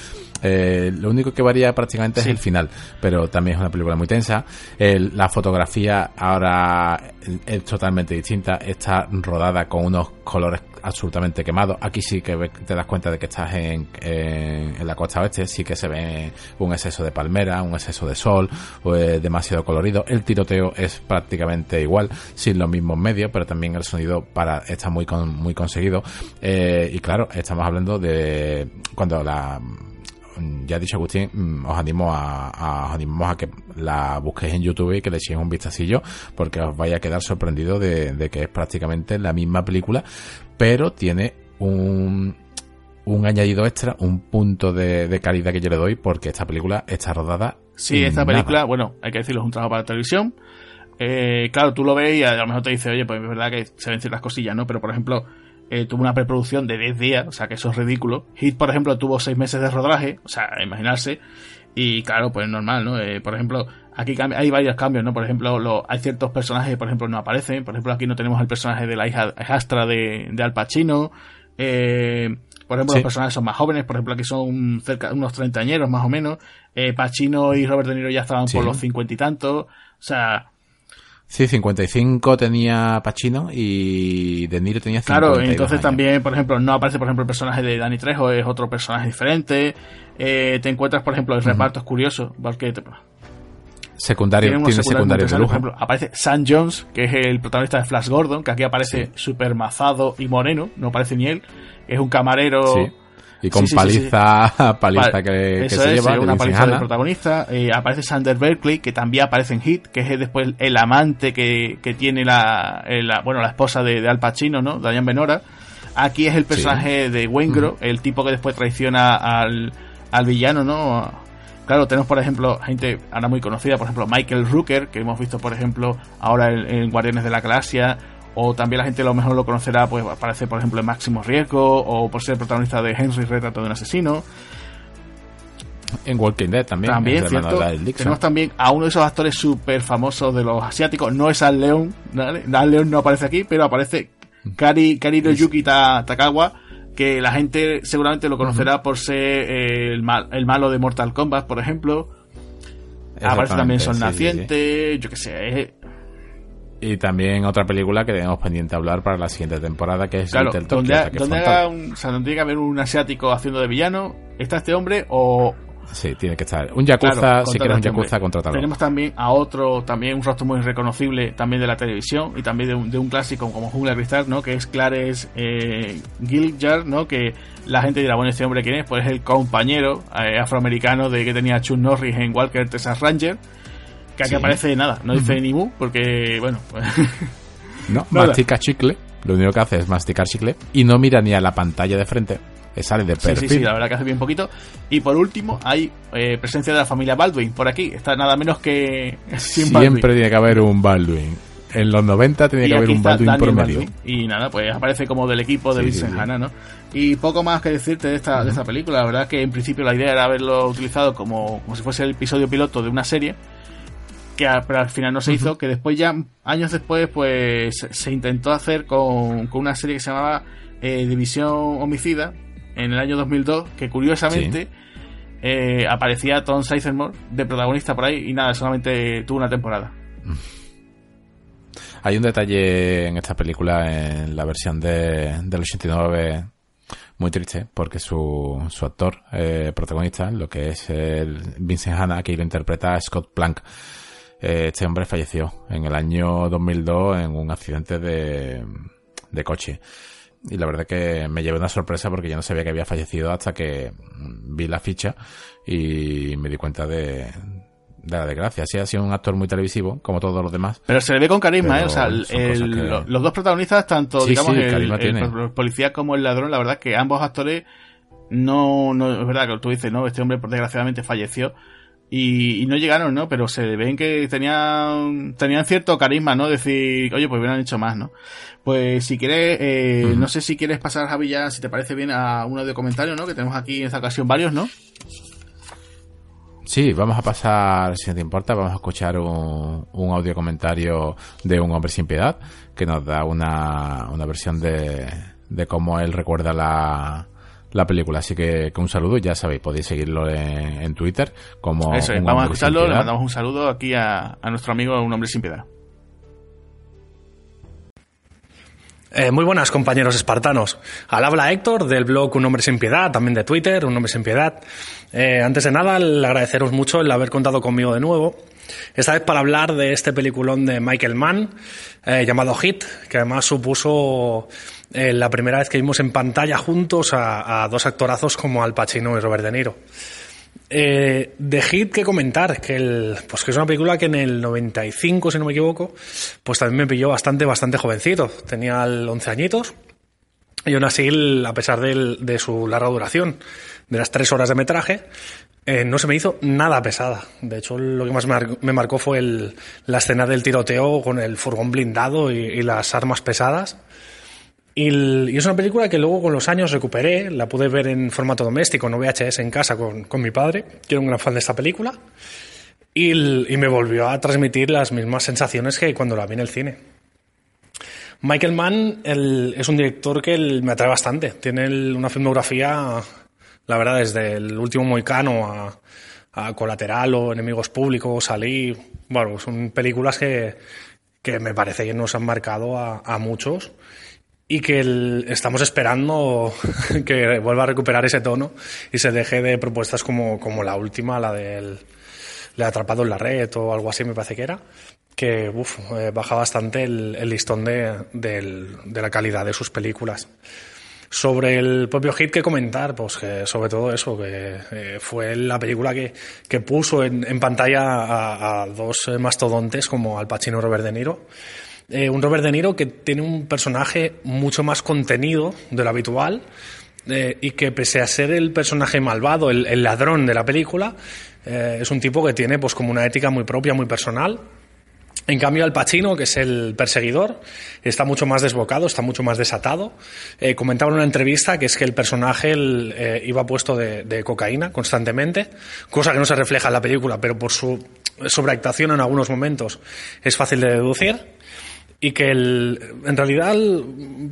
Eh, lo único que varía prácticamente sí. es el final, pero también es una película muy tensa. El, la fotografía ahora es totalmente distinta. Está rodada con unos colores absolutamente quemados. Aquí sí que te das cuenta de que estás en, en, la costa oeste, sí que se ve un exceso de palmera, un exceso de sol, pues demasiado colorido. El tiroteo es prácticamente igual, sin los mismos medios, pero también el sonido para está muy con, muy conseguido. Eh, y claro, estamos hablando de cuando la ya ha dicho Agustín, mm, os animo a, a, os animamos a que la busquéis en YouTube y que le echéis un vistacillo, porque os vaya a quedar sorprendido de que es prácticamente la misma película, pero tiene un, un añadido extra, un punto de, de, calidad que yo le doy, porque esta película está rodada. Sí, esta película, bueno, hay que decirlo, es un trabajo para la televisión. Eh, claro, tú lo ves y a lo mejor te dice, oye, pues es verdad que se ven ciertas cosillas, ¿no? Pero por ejemplo, eh, tuvo una preproducción de 10 días, o sea que eso es ridículo. Hit, por ejemplo, tuvo 6 meses de rodaje, o sea, imaginarse. Y claro, pues normal, ¿no? Eh, por ejemplo, aquí hay varios cambios, ¿no? Por ejemplo, lo, hay ciertos personajes por ejemplo, no aparecen. Por ejemplo, aquí no tenemos el personaje de la hija hijastra de, de Al Pacino. Eh, por ejemplo, sí. los personajes son más jóvenes, por ejemplo, aquí son cerca unos treintañeros más o menos. Eh, Pacino y Robert De Niro ya estaban sí. por los cincuenta y tantos. O sea, Sí, 55 tenía Pacino y De Niro tenía 50. Claro, entonces años. también, por ejemplo, no aparece, por ejemplo, el personaje de Danny Trejo, es otro personaje diferente. Eh, te encuentras, por ejemplo, el reparto uh -huh. es curioso, porque te, secundario, tiene, tiene secundario de lujo. Por ejemplo, aparece Sam Jones, que es el protagonista de Flash Gordon, que aquí aparece sí. super mazado y moreno, no aparece ni él, es un camarero... Sí y con sí, paliza, sí, paliza que, que se es, lleva. Una paliza del protagonista. Eh, aparece Sander Berkeley, que también aparece en Hit, que es después el amante que, que tiene la, la, bueno, la esposa de, de, Al Pacino, ¿no? Diane Benora. Aquí es el personaje de Wengro, mm. el tipo que después traiciona al, al villano, ¿no? Claro, tenemos por ejemplo gente ahora muy conocida, por ejemplo Michael Rooker, que hemos visto por ejemplo ahora en, en Guardianes de la Galaxia, o también la gente a lo mejor lo conocerá, pues aparece por ejemplo en Máximo Riesgo, o por ser protagonista de Henry Retrato de un asesino. En Walking Dead también. También, cierto. Tenemos también a uno de esos actores súper famosos de los asiáticos, no es Al León, ¿vale? Al León no aparece aquí, pero aparece Kari, Kari Yuki Takawa, que la gente seguramente lo conocerá uh -huh. por ser el, mal, el malo de Mortal Kombat, por ejemplo. Aparece también sí, Naciente, sí, sí. yo qué sé, y también otra película que tenemos pendiente hablar para la siguiente temporada, que es claro, Little donde, Tokyo, donde haga un, o sea, donde tiene que haber un asiático haciendo de villano, ¿está este hombre o...? Sí, tiene que estar. Un Yakuza, claro, si quieres un este Yakuza, contratalo. Tenemos también a otro, también un rostro muy reconocible también de la televisión y también de un, de un clásico como Jungla Cristal, ¿no? Que es Clarence eh, Giljar, ¿no? Que la gente dirá, bueno, este hombre quién es? Pues es el compañero eh, afroamericano de que tenía Chuck Norris en Walker Texas Ranger que aquí sí. aparece nada, no dice ni mu, porque, bueno, pues... No, mastica chicle, lo único que hace es masticar chicle y no mira ni a la pantalla de frente, sale de perfil. Sí, sí, sí, la verdad que hace bien poquito. Y por último, hay eh, presencia de la familia Baldwin por aquí, está nada menos que... Siempre tiene que haber un Baldwin. En los 90 tenía que haber un Baldwin por medio. Y nada, pues aparece como del equipo de sí, Vincent sí, Hanna, ¿no? Y poco más que decirte de esta, uh -huh. de esta película. La verdad que en principio la idea era haberlo utilizado como, como si fuese el episodio piloto de una serie que a, pero al final no se uh -huh. hizo, que después ya, años después, pues se intentó hacer con, con una serie que se llamaba eh, División Homicida, en el año 2002, que curiosamente, sí. eh, aparecía Tom Sizemore de protagonista por ahí y nada, solamente tuvo una temporada. Hay un detalle en esta película, en la versión de, del 89, muy triste, porque su, su actor eh, protagonista, lo que es el Vincent Hanna, que lo interpreta Scott Plank, este hombre falleció en el año 2002 en un accidente de, de coche. Y la verdad que me llevé una sorpresa porque yo no sabía que había fallecido hasta que vi la ficha y me di cuenta de, de la desgracia. Sí, ha sido un actor muy televisivo, como todos los demás. Pero se le ve con carisma, ¿eh? O sea, los dos protagonistas, tanto, digamos, el, policía como el ladrón, la verdad que ambos actores no, no, es verdad que tú dices, no, este hombre desgraciadamente falleció, y, no llegaron, ¿no? Pero se ven que tenían, tenían cierto carisma, ¿no? Decir, oye, pues hubieran hecho más, ¿no? Pues si quieres, eh, no sé si quieres pasar, Javi, ya, si te parece bien, a uno de comentarios, ¿no? Que tenemos aquí en esta ocasión varios, ¿no? Sí, vamos a pasar, si no te importa, vamos a escuchar un, un audio comentario de un hombre sin piedad que nos da una, una versión de, de cómo él recuerda la, la película. Así que, un saludo, ya sabéis, podéis seguirlo en, Twitter como... Eso vamos a escucharlo, le mandamos un saludo aquí a, nuestro amigo Un Hombre Sin Piedad. Eh, muy buenas compañeros espartanos. Al habla Héctor del blog Un Hombre Sin Piedad, también de Twitter, Un Hombre Sin Piedad. Eh, antes de nada, le agradeceros mucho el haber contado conmigo de nuevo. Esta vez para hablar de este peliculón de Michael Mann eh, llamado Hit, que además supuso eh, la primera vez que vimos en pantalla juntos a, dos actorazos como Al Pacino y Robert De Niro. Eh, de Hit que comentar, que, el, pues que es una película que en el 95, si no me equivoco, pues también me pilló bastante, bastante jovencito. Tenía 11 añitos. Y aún así, a pesar de, su larga duración, de las tres horas de metraje, eh, no se me hizo nada pesada. De hecho, lo que más me marcó fue la escena del tiroteo con el furgón blindado y las armas pesadas. Y, es una película que luego con los años recuperé, la pude ver en formato doméstico, no VHS en casa con, mi padre, que era un gran fan de esta película, y, me volvió a transmitir las mismas sensaciones que cuando la vi en el cine. Michael Mann es un director que me atrae bastante, tiene una filmografía, la verdad, desde el último Moicano a, Colateral o Enemigos Públicos, Salí, bueno, son películas que, me parece que nos han marcado a, a muchos y que estamos esperando que vuelva a recuperar ese tono y se deje de propuestas como, como la última, la del le atrapado en la red o algo así me parece que era, que uf, eh, baja bastante el, listón de, de, la calidad de sus películas. Sobre el propio hit que comentar, pues que sobre todo eso, que eh, fue la película que, que puso en, en pantalla a, a, dos mastodontes como Al Pacino y Robert De Niro eh, un Robert De Niro que tiene un personaje mucho más contenido de lo habitual eh, y que pese a ser el personaje malvado, el, ladrón de la película, eh, es un tipo que tiene pues como una ética muy propia, muy personal. En cambio, Al Pacino, que es el perseguidor, está mucho más desbocado, está mucho más desatado. comentaba en una entrevista que es que el personaje iba puesto de, de, cocaína constantemente, cosa que no se refleja en la película, pero por su sobreactuación en algunos momentos es fácil de deducir y que el, en realidad,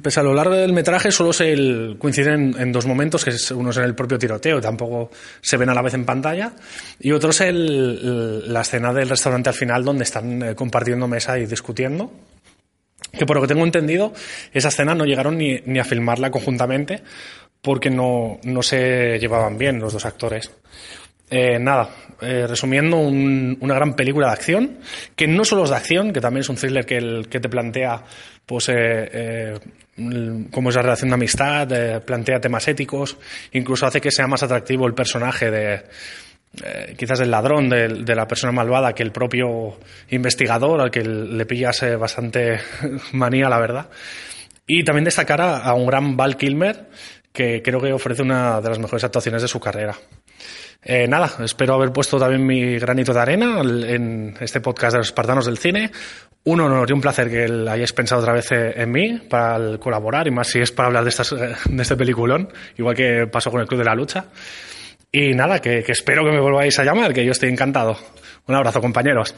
pese a lo largo del metraje, solo se coinciden en, dos momentos, que es, uno en el propio tiroteo, tampoco se ven a la vez en pantalla, y otro es el, la escena del restaurante al final, donde están eh, compartiendo mesa y discutiendo. Que por lo que tengo entendido, esa escena no llegaron ni, ni a filmarla conjuntamente, porque no, no se llevaban bien los dos actores. Eh, nada, eh, resumiendo, una gran película de acción, que no solo es de acción, que también es un thriller que, te plantea pues, eh, cómo es la relación de amistad, plantea temas éticos, incluso hace que sea más atractivo el personaje de, quizás el ladrón, de, la persona malvada, que el propio investigador, al que le pillas bastante manía, la verdad. Y también destacar a un gran Val Kilmer, que creo que ofrece una de las mejores actuaciones de su carrera. Eh, nada, espero haber puesto también mi granito de arena en este podcast de los espartanos del cine. Un honor y un placer que hayáis pensado otra vez eh, en mí para colaborar y más si es para hablar de, estas, eh, de este peliculón, igual que pasó con el Club de la Lucha. Y nada, que espero que me volváis a llamar, que yo estoy encantado. Un abrazo, compañeros.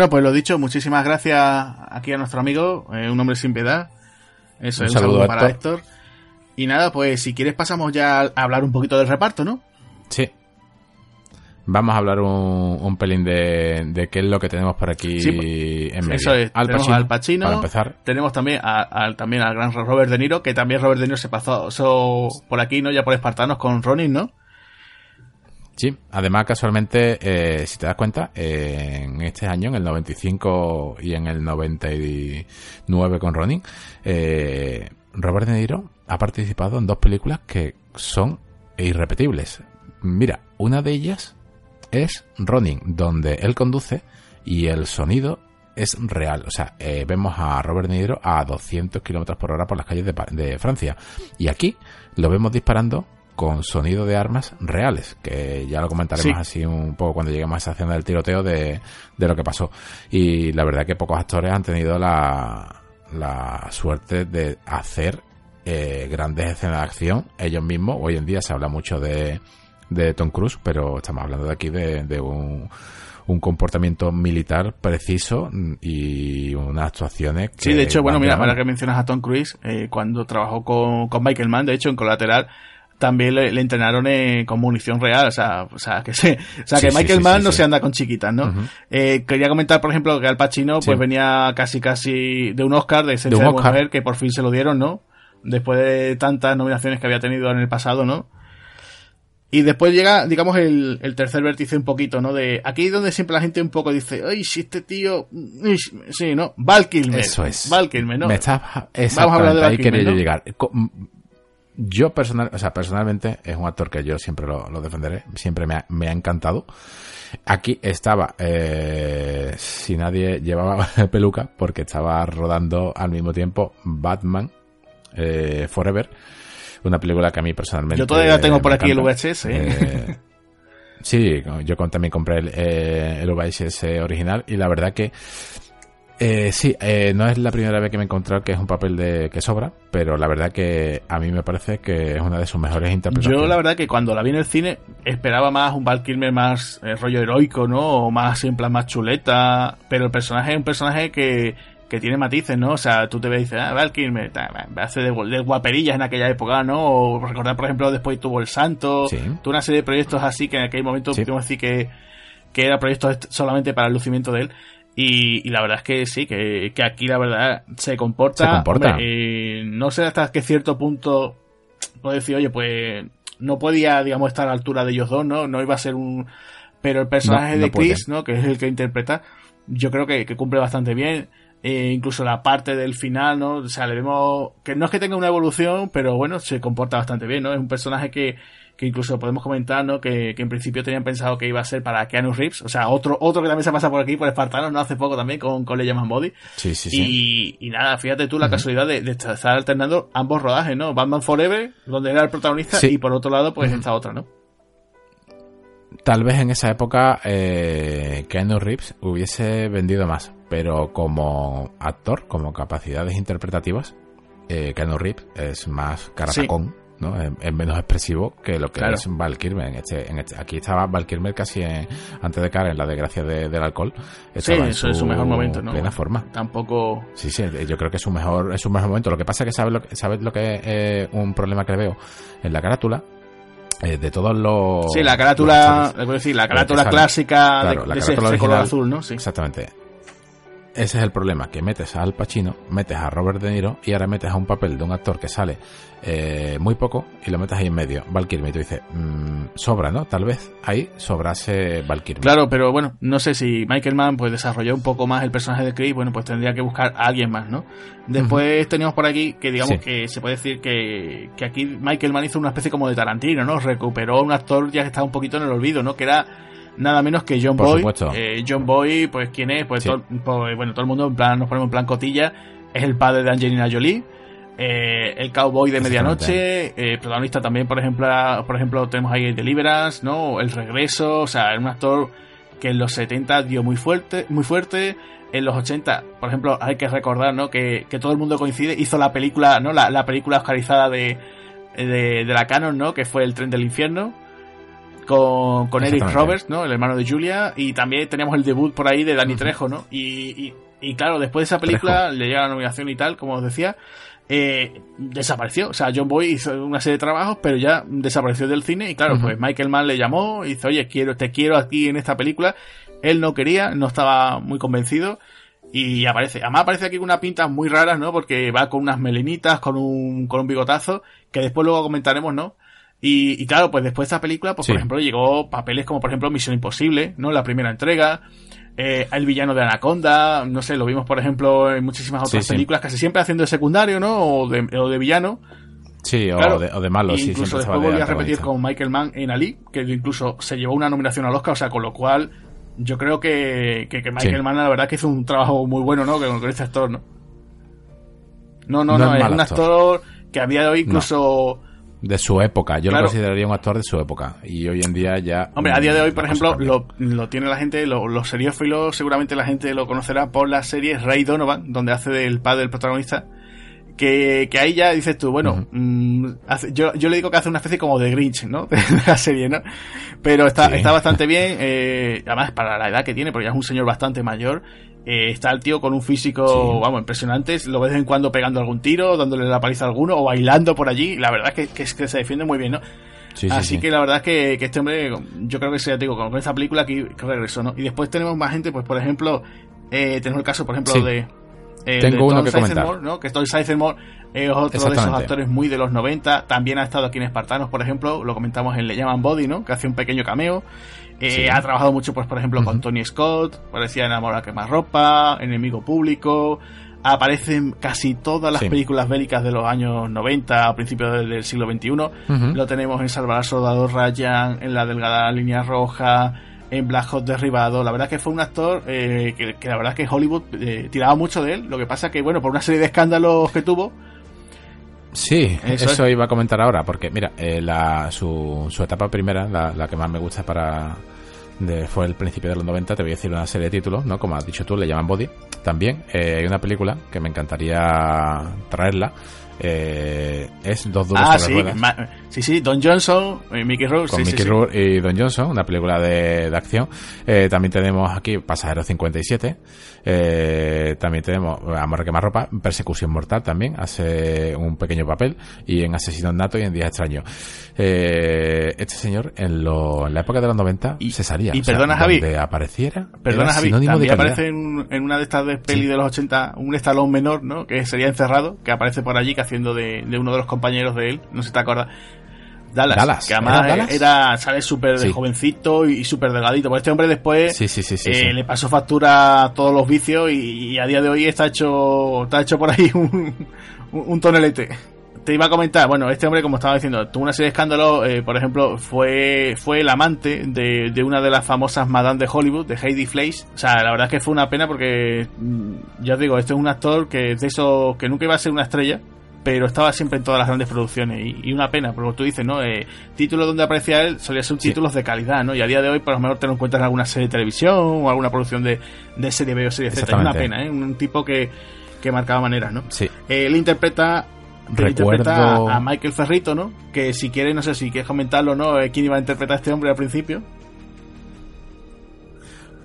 Bueno, pues lo dicho, muchísimas gracias aquí a nuestro amigo, eh, un hombre sin piedad. Eso, un, saludo, para Héctor. Y nada, pues si quieres pasamos ya a hablar un poquito del reparto, ¿no? Sí. Vamos a hablar un, pelín de, qué es lo que tenemos por aquí pues, en medio. Eso es, Al tenemos al Pacino, para empezar. tenemos también, a, también al gran Robert De Niro, que también Robert De Niro se pasó por aquí, ¿no? Ya por Espartanos con Ronin, ¿no? Sí, además casualmente, eh, si te das cuenta, eh, en este año, en el 95 y en el 99 con Ronin, eh, Robert De Niro ha participado en dos películas que son irrepetibles. Mira, una de ellas es Ronin, donde él conduce y el sonido es real. O sea, vemos a Robert De Niro a 200 kilómetros por hora por las calles de, Francia. Y aquí lo vemos disparando con sonido de armas reales, que ya lo comentaremos así un poco cuando lleguemos a esa escena del tiroteo de, lo que pasó. Y la verdad que pocos actores han tenido la, la suerte de hacer eh, grandes escenas de acción ellos mismos. Hoy en día se habla mucho de, de Tom Cruise, pero estamos hablando de aquí de, un, un, comportamiento militar preciso y unas actuaciones que Sí, de hecho, bueno, mira, ahora que mencionas a Tom Cruise, eh, cuando trabajó con, con Michael Mann, de hecho, en Colateral, también le, entrenaron eh, con munición real, o sea, o sea que se, o sea que Michael Mann no se anda con chiquitas, ¿no? eh, quería comentar, por ejemplo, que Al Pacino pues venía casi casi de un Oscar de esencia de, mujer que por fin se lo dieron, ¿no? Después de tantas nominaciones que había tenido en el pasado, ¿no? Y después llega, digamos, el, el, tercer vértice un poquito, ¿no? De aquí donde siempre la gente un poco dice, ay, si este tío, sí, ¿no? Val Kilmer. Eso es. Val Kilmer, ¿no? Me está, Vamos a hablar de ahí quería yo llegar. Yo personal, o sea, personalmente es un actor que yo siempre lo, lo defenderé, siempre me ha, me ha encantado. Aquí estaba, eh, si nadie llevaba peluca, porque estaba rodando al mismo tiempo Batman eh, Forever una película que a mí personalmente. Yo todavía tengo por aquí el VHS. ¿eh? ¿eh? sí, yo también compré el, eh, el, VHS original y la verdad que. Eh, sí, eh, no es la primera vez que me he encontrado que es un papel de que sobra, pero la verdad que a mí me parece que es una de sus mejores interpretaciones. Yo la verdad que cuando la vi en el cine esperaba más un Val Kilmer más rollo heroico, ¿no? O más en plan más chuleta, pero el personaje es un personaje que que tiene matices, ¿no? O sea, tú te ves y dices, ah, Val Kilmer, hace de, de, guaperillas en aquella época, ¿no? O recordar, por ejemplo, después tuvo El Santo, tuvo una serie de proyectos así que en aquel momento sí. decir que, que era proyectos solamente para el lucimiento de él. Y, la verdad es que sí, que, aquí la verdad se comporta. Se comporta. Eh, no sé hasta qué cierto punto puedo decir, oye, pues no podía, digamos, estar a la altura de ellos dos, ¿no? No iba a ser un. Pero el personaje de Chris, ¿no? Que es el que interpreta, yo creo que, que cumple bastante bien. Eh, incluso la parte del final, ¿no? O sea, le vemos que no es que tenga una evolución, pero bueno, se comporta bastante bien, ¿no? Es un personaje que, que incluso podemos comentar, ¿no? Que, que en principio tenían pensado que iba a ser para Keanu Reeves, o sea, otro, otro que también se pasa por aquí, por Espartanos, ¿no? Hace poco también con, con Le llaman Body. Sí, sí, sí. Y, nada, fíjate tú la casualidad de, de, estar alternando ambos rodajes, ¿no? Batman Forever, donde era el protagonista, y por otro lado, pues esta otra, ¿no? Tal vez en esa época eh, Keanu Reeves hubiese vendido más, pero como actor, como capacidades interpretativas, eh, Keanu Reeves es más caratacón, ¿no? Es, menos expresivo que lo que es Val. En este, en este, aquí estaba Val Kilmer casi antes de caer en la desgracia del alcohol. Sí, eso es su mejor momento, ¿no? Plena forma. Tampoco. Sí, sí, yo creo que es su mejor, es su mejor momento. Lo que pasa es que sabes lo, sabes lo que es un problema que veo en la carátula eh, de todos los. Sí, la carátula, decir, la carátula clásica de, la ese, color azul, ¿no? Sí. Exactamente. Ese es el problema, que metes a Al Pacino, metes a Robert De Niro y ahora metes a un papel de un actor que sale eh, muy poco y lo metes ahí en medio, Val Y tú dices, mmm, sobra, ¿no? Tal vez ahí sobrase Val Claro, pero bueno, no sé si Michael Mann pues desarrolló un poco más el personaje de Chris, bueno, pues tendría que buscar a alguien más, ¿no? Después tenemos por aquí que digamos que se puede decir que, que aquí Michael Mann hizo una especie como de Tarantino, ¿no? Recuperó un actor ya que estaba un poquito en el olvido, ¿no? Que era nada menos que John Boy. Eh, John Boy, pues quién es, pues, pues, bueno, todo el mundo en plan, nos ponemos en plan cotilla, es el padre de Angelina Jolie. Eh, el cowboy de medianoche, eh, protagonista también, por ejemplo, por ejemplo, tenemos ahí Deliverance, ¿no? El regreso, o sea, es un actor que en los 70 dio muy fuerte, muy fuerte. En los 80, por ejemplo, hay que recordar, ¿no? Que, que todo el mundo coincide, hizo la película, ¿no? La, la película oscarizada de, de, de la Canon, ¿no? Que fue El tren del infierno con, con Eric Roberts, ¿no? El hermano de Julia. Y también tenemos el debut por ahí de Danny Trejo, ¿no? Y, y, claro, después de esa película le llega la nominación y tal, como os decía. Eh, desapareció. O sea, John Boy hizo una serie de trabajos, pero ya desapareció del cine. Y claro, pues Michael Mann le llamó y dice, oye, quiero, te quiero aquí en esta película. Él no quería, no estaba muy convencido. Y aparece, además aparece aquí con unas pintas muy raras, ¿no? Porque va con unas melenitas, con un, con un bigotazo, que después luego comentaremos, ¿no? Y, y claro, pues después de esta película, pues por ejemplo, llegó papeles como por ejemplo Misión Imposible, ¿no? La primera entrega, eh, el villano de Anaconda, no sé, lo vimos por ejemplo en muchísimas otras películas, casi siempre haciendo de secundario, ¿no? O de, o de villano. Sí, o, de, o, de, malo, sí. Incluso después volví a repetir con Michael Mann en Ali, que incluso se llevó una nominación al Oscar, o sea, con lo cual yo creo que, que, Michael Mann la verdad que hizo un trabajo muy bueno, ¿no? Con, este actor, ¿no? No, no, no, es, un actor. que a día de hoy incluso de su época. Yo lo consideraría un actor de su época. Y hoy en día ya. Hombre, a día de hoy, por ejemplo, lo, lo, tiene la gente, los seriófilos, seguramente la gente lo conocerá por la serie Ray Donovan, donde hace del padre del protagonista. Que, que ahí ya dices tú, bueno, mm, yo, yo le digo que hace una especie como de Grinch, ¿no? de la serie, ¿no? Pero está, está bastante bien, eh, además para la edad que tiene, porque ya es un señor bastante mayor, eh, está el tío con un físico, vamos, impresionante. Lo ves de vez en cuando pegando algún tiro, dándole la paliza a alguno o bailando por allí. La verdad es que, que, se defiende muy bien, ¿no? Así que la verdad es que, que, este hombre, yo creo que se digo, con esta película aquí regresó, ¿no? Y después tenemos más gente, pues por ejemplo, eh, tenemos el caso, por ejemplo, de. Eh, Tengo uno que comentar. ¿no? Que Tom Sizemore es otro de esos actores muy de los 90. También ha estado aquí en Espartanos, por ejemplo. Lo comentamos en Le llaman Body, ¿no? Que hace un pequeño cameo. Eh, ha trabajado mucho, pues, por ejemplo, con Tony Scott, parecía Enamorada que más ropa, Enemigo Público. Aparece en casi todas las películas bélicas de los años 90, a principios del, siglo XXI. Lo tenemos en Salvar al Soldado Ryan, en La Delgada Línea Roja, en Black Hot Derribado. La verdad es que fue un actor eh, que, la verdad que Hollywood eh, tiraba mucho de él. Lo que pasa que, bueno, por una serie de escándalos que tuvo, Sí, eso, iba a comentar ahora, porque mira, la, su, su etapa primera, la, la, que más me gusta para, fue el principio de los 90, te voy a decir una serie de títulos, ¿no? Como has dicho tú, le llaman Body. También eh, hay una película que me encantaría traerla. Eh, es Dos duros ah, sí, sí, sí, Don Johnson y Mickey Rourke. Con Mickey Rourke y Don Johnson, una película de, de acción. Eh, también tenemos aquí Pasajero 57. Eh, también tenemos Amor que más ropa, Persecución mortal también, hace un pequeño papel. Y en Asesino Nato y en Días extraños. Eh, este señor en, lo, en la época de los 90 y, se salía. Y perdona, Javi. apareciera. Perdona, Javi. También aparece en, en, una de estas de peli de los 80 un estalón menor, ¿no? Que sería encerrado, que aparece por allí que haciendo de, de uno de los compañeros de él. No sé si te acuerdas. Dallas, que además ¿Era, sale súper jovencito y, súper delgadito. Pues este hombre después eh, le pasó factura a todos los vicios y, a día de hoy está hecho está hecho por ahí un, un, tonelete. Te iba a comentar, bueno, este hombre, como estaba diciendo, tuvo una serie de escándalos, eh, por ejemplo, fue, fue el amante de, de, una de las famosas Madame de Hollywood, de Heidi Fleiss. O sea, la verdad es que fue una pena porque, mm, ya os digo, este es un actor que de eso, que nunca iba a ser una estrella, pero estaba siempre en todas las grandes producciones y, una pena, porque tú dices, ¿no? Eh, títulos donde aparecía él solía ser títulos de calidad, ¿no? Y a día de hoy, por lo menos, te lo encuentras en alguna serie de televisión o alguna producción de, de serie B o serie Z. Es una pena, ¿eh? Un tipo que, que marcaba maneras, ¿no? Sí. Eh, él interpreta interpreta a Michael Ferrito, ¿no? Que si quieres, no sé si quieres comentarlo, ¿no? Eh, ¿Quién iba a interpretar a este hombre al principio?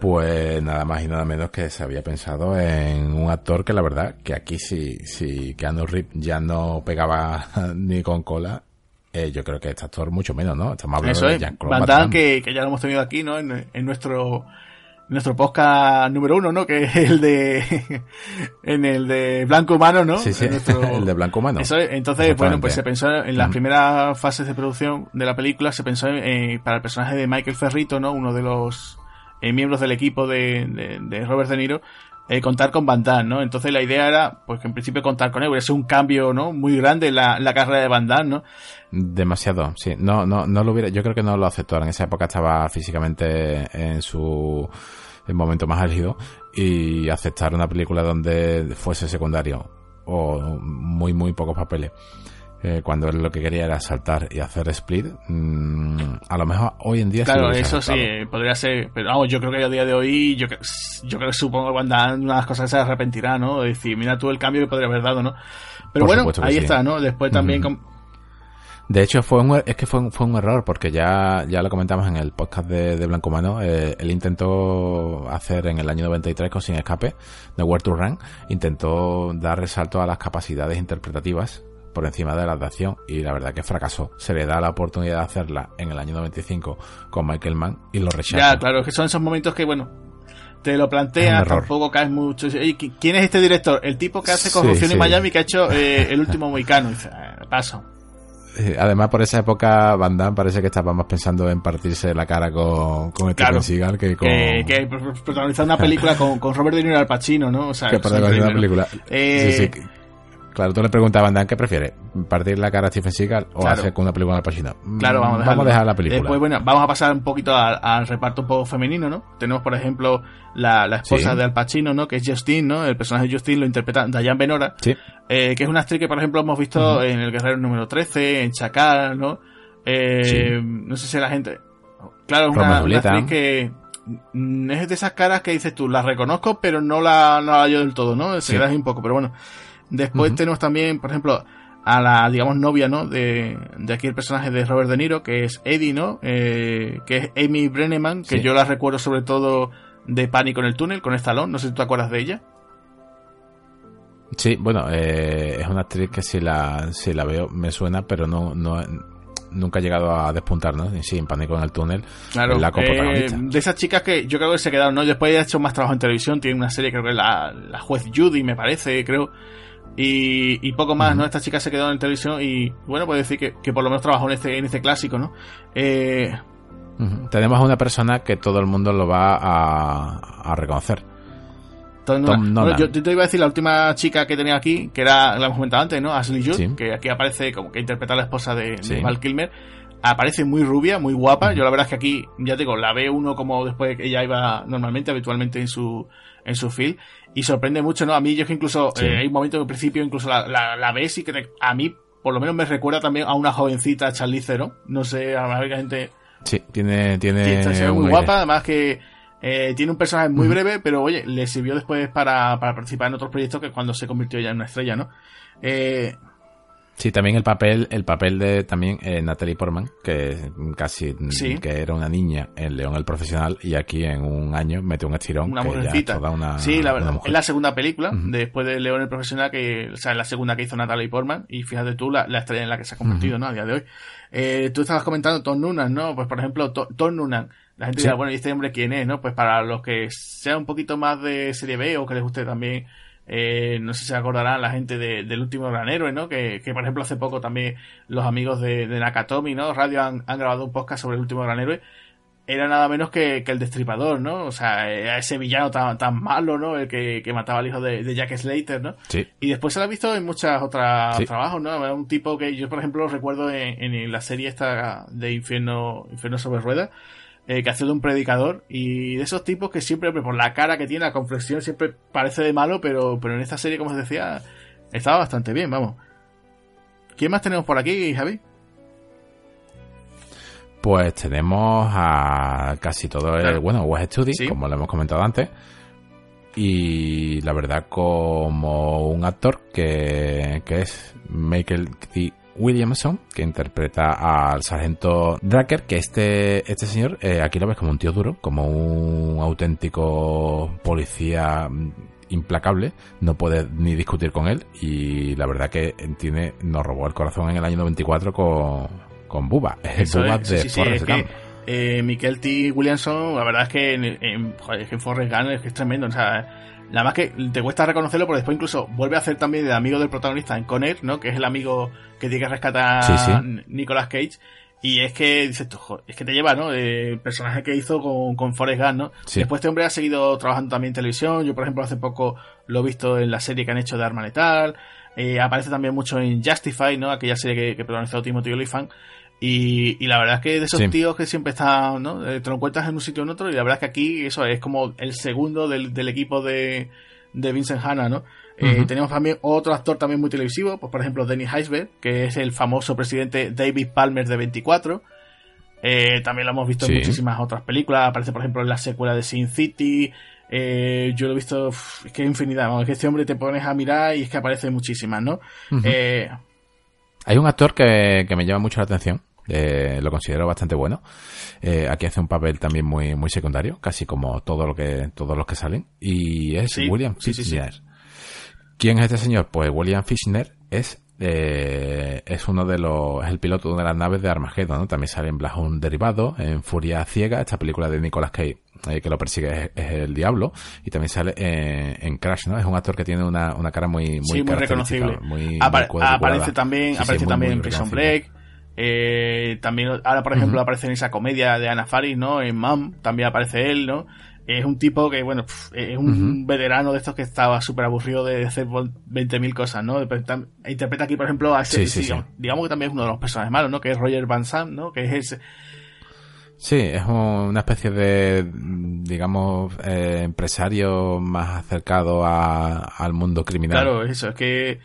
Pues nada más y nada menos que se había pensado en un actor que la verdad que aquí si, si Keanu Reeves ya no pegaba ni con cola, eh, yo creo que este actor mucho menos, ¿no? Estamos hablando de Jean-Claude Van que, que, ya lo hemos tenido aquí, ¿no? En, en nuestro nuestro podcast número uno, ¿no? Que es el de en el de Blanco Humano, ¿no? Sí, sí, el de Blanco Humano. entonces, bueno, pues se pensó en las primeras fases de producción de la película, se pensó en, para el personaje de Michael Ferrito, ¿no? Uno de los eh, miembros del equipo de, de, Robert De Niro, eh, contar con Van Damme, ¿no? Entonces la idea era, pues que en principio contar con él, es un cambio, ¿no? Muy grande la, la carrera de Van Damme, ¿no? Demasiado, sí. No, no, no lo hubiera, yo creo que no lo aceptó. En esa época estaba físicamente en su momento más álgido y aceptar una película donde fuese secundario o muy, muy pocos papeles eh, cuando él lo que quería era saltar y hacer split, mm, a lo mejor hoy en día Claro, eso sí, podría ser, pero vamos, yo creo que a día de hoy, yo, yo creo que supongo que cuando una las cosas se arrepentirá, ¿no? decir, mira tú el cambio que podría haber dado, ¿no? Pero bueno, ahí está, ¿no? Después también... De hecho, fue un, es que fue un, fue un error, porque ya, ya lo comentamos en el podcast de, de Blanco Mano. Eh, él intentó hacer en el año 93 con Sin Escape, de Where to Run, intentó dar resalto a las capacidades interpretativas por encima de la de acción y la verdad que fracasó. Se le da la oportunidad de hacerla en el año 95 con Michael Mann y lo rechaza. Ya, claro, que son esos momentos que, bueno, te lo planteas, tampoco caes mucho. ¿Quién es este director? El tipo que hace Corrupción en Miami que ha hecho eh, El último Moicano. dice, ah, paso. Eh, además, por esa época, Van Damme parece que estaba más pensando en partirse la cara con, con Steven Seagal que con... Que, protagonizar una película con, con Robert De Niro y Al Pacino, ¿no? O sea, que protagonizar una película. Eh, sí, sí. Claro, tú le preguntas a Van Damme qué prefiere, partir la cara a Stephen Seagal o hacer con una película al Pacino. Claro, vamos a, vamos a dejar la película. Después, bueno, vamos a pasar un poquito al, reparto un poco femenino, ¿no? Tenemos, por ejemplo, la, la esposa de Al Pacino, ¿no? Que es Justine, ¿no? El personaje de Justine lo interpreta Diane Benora, sí. eh, que es una actriz que, por ejemplo, hemos visto en El Guerrero número 13, en Chacal, ¿no? Eh, No sé si la gente... Claro, es una, actriz que es de esas caras que dices tú, la reconozco, pero no la, no la yo del todo, ¿no? Se sí. un poco, pero bueno. Después tenemos también, por ejemplo, a la, digamos, novia, ¿no? De, de aquí el personaje de Robert De Niro, que es Eddie, ¿no? Eh, que es Amy Brenneman, que yo la recuerdo sobre todo de Pánico en el túnel con Stallone. No sé si tú te acuerdas de ella. Sí, bueno, eh, es una actriz que si la, si la veo me suena, pero no, no, nunca ha llegado a despuntar, ¿no? Sí, en Pánico en el túnel. Claro, la eh, de esas chicas que yo creo que se quedaron, ¿no? Después ha hecho más trabajo en televisión, tiene una serie, creo que la, la juez Judy, me parece, creo y, poco más, ¿no? Esta chica se quedó en televisión y, bueno, puede decir que, por lo menos trabajó en este, en este clásico, ¿no? Eh... Tenemos a una persona que todo el mundo lo va a, reconocer. yo, te iba a decir la última chica que tenía aquí, que era, la hemos comentado antes, ¿no? Ashley Judd, que aquí aparece como que interpreta a la esposa de, Val Kilmer. Aparece muy rubia, muy guapa. Yo la verdad es que aquí, ya te digo, la ve uno como después que ella iba normalmente, habitualmente en su, en su film y sorprende mucho, ¿no? A mí yo es que incluso eh, hay un momento en el principio incluso la, la, ves y que a mí por lo menos me recuerda también a una jovencita Charlize ¿no? No sé, a la gente... Sí, tiene... tiene muy guapa, además que eh, tiene un personaje muy breve, pero oye, le sirvió después para, para participar en otros proyectos que cuando se convirtió ya en una estrella, ¿no? Eh, Sí, también el papel, el papel de también eh, Natalie Portman, que casi que era una niña en León el Profesional y aquí en un año mete un estirón. Una mujercita. sí, la verdad. Es la segunda película, después de León el Profesional, que, o sea, es la segunda que hizo Natalie Portman y fíjate tú la, estrella en la que se ha convertido, ¿no? A día de hoy. Eh, tú estabas comentando Tom Noonan, ¿no? Pues por ejemplo, Tom Noonan. La gente dirá, bueno, ¿y este hombre quién es, no? Pues para los que sean un poquito más de serie B o que les guste también eh, no sé si se acordarán la gente del último gran héroe, ¿no? Que, por ejemplo hace poco también los amigos de, Nakatomi, ¿no? Radio han, grabado un podcast sobre el último gran héroe. Era nada menos que, el destripador, ¿no? O sea, ese villano tan, tan malo, ¿no? El que, mataba al hijo de, Jack Slater, ¿no? Sí. Y después se lo ha visto en muchos otros trabajos, ¿no? Un tipo que yo, por ejemplo, recuerdo en, en la serie esta de Infierno, Infierno sobre Ruedas, eh, que hace de un predicador y de esos tipos que siempre, por la cara que tiene, la complexión siempre parece de malo, pero, pero en esta serie, como os decía, estaba bastante bien, vamos. ¿Quién más tenemos por aquí, Javi? Pues tenemos a casi todo el, bueno, West Study, como lo hemos comentado antes. Y la verdad, como un actor que, que es Michael T. Williamson, que interpreta al sargento Dracker, que este, este señor, eh, aquí lo ves como un tío duro, como un auténtico policía implacable, no puede ni discutir con él y la verdad que tiene, nos robó el corazón en el año 94 con, con Buba, el Buba de sí, Forrest Gump. Eh, T. Williamson, la verdad es que en, en, en Forrest Gump es, que es tremendo, o sea, Nada más que te cuesta reconocerlo, porque después incluso vuelve a hacer también de amigo del protagonista en Conner, ¿no? Que es el amigo que tiene que rescatar a Nicolas Cage. Y es que, dices tú, es que te lleva, ¿no? El personaje que hizo con, con Forrest Gump, ¿no? Después este hombre ha seguido trabajando también en televisión. Yo, por ejemplo, hace poco lo he visto en la serie que han hecho de Arma Letal. Eh, aparece también mucho en Justify, ¿no? Aquella serie que, que protagonizó Timothy Olyphant. Y, y la verdad es que de esos tíos que siempre están, ¿no? Eh, te lo encuentras en un sitio o en otro, y la verdad es que aquí eso es como el segundo del, del equipo de, de Vincent Hanna, ¿no? Eh, tenemos también otro actor también muy televisivo, pues por ejemplo Dennis Heisberg, que es el famoso presidente David Palmer de 24. Eh, también lo hemos visto en muchísimas otras películas, aparece por ejemplo en la secuela de Sin City. Eh, yo lo he visto, es que infinidad, es que este hombre te pones a mirar y es que aparece muchísimas, ¿no? Hay un actor que, que me llama mucho la atención, eh, lo considero bastante bueno. Eh, aquí hace un papel también muy muy secundario, casi como todo lo que todos los que salen, y es William Fichtner. ¿Quién es este señor? Pues William Fichtner es eh, es uno de los es el piloto de una de las naves de Armageddon, ¿no? También sale en Black Derivado, en Furia Ciega, esta película de Nicolas Cage eh, que lo persigue es, el diablo y también sale en, Crash, ¿no? Es un actor que tiene una, una cara muy muy, muy reconocible. aparece también aparece también en Prison Break. Eh, también ahora por ejemplo aparece en esa comedia de Ana Faris, ¿no? En Mom también aparece él, ¿no? es un tipo que, bueno, es un veterano de estos que estaba súper aburrido de hacer 20.000 cosas, ¿no? Interpreta aquí, por ejemplo, a ese, digamos que también es uno de los personajes malos, ¿no? Que es Roger Van Sam, ¿no? Que es ese... Sí, es una especie de, digamos, eh, empresario más acercado al mundo criminal. Claro, eso, es que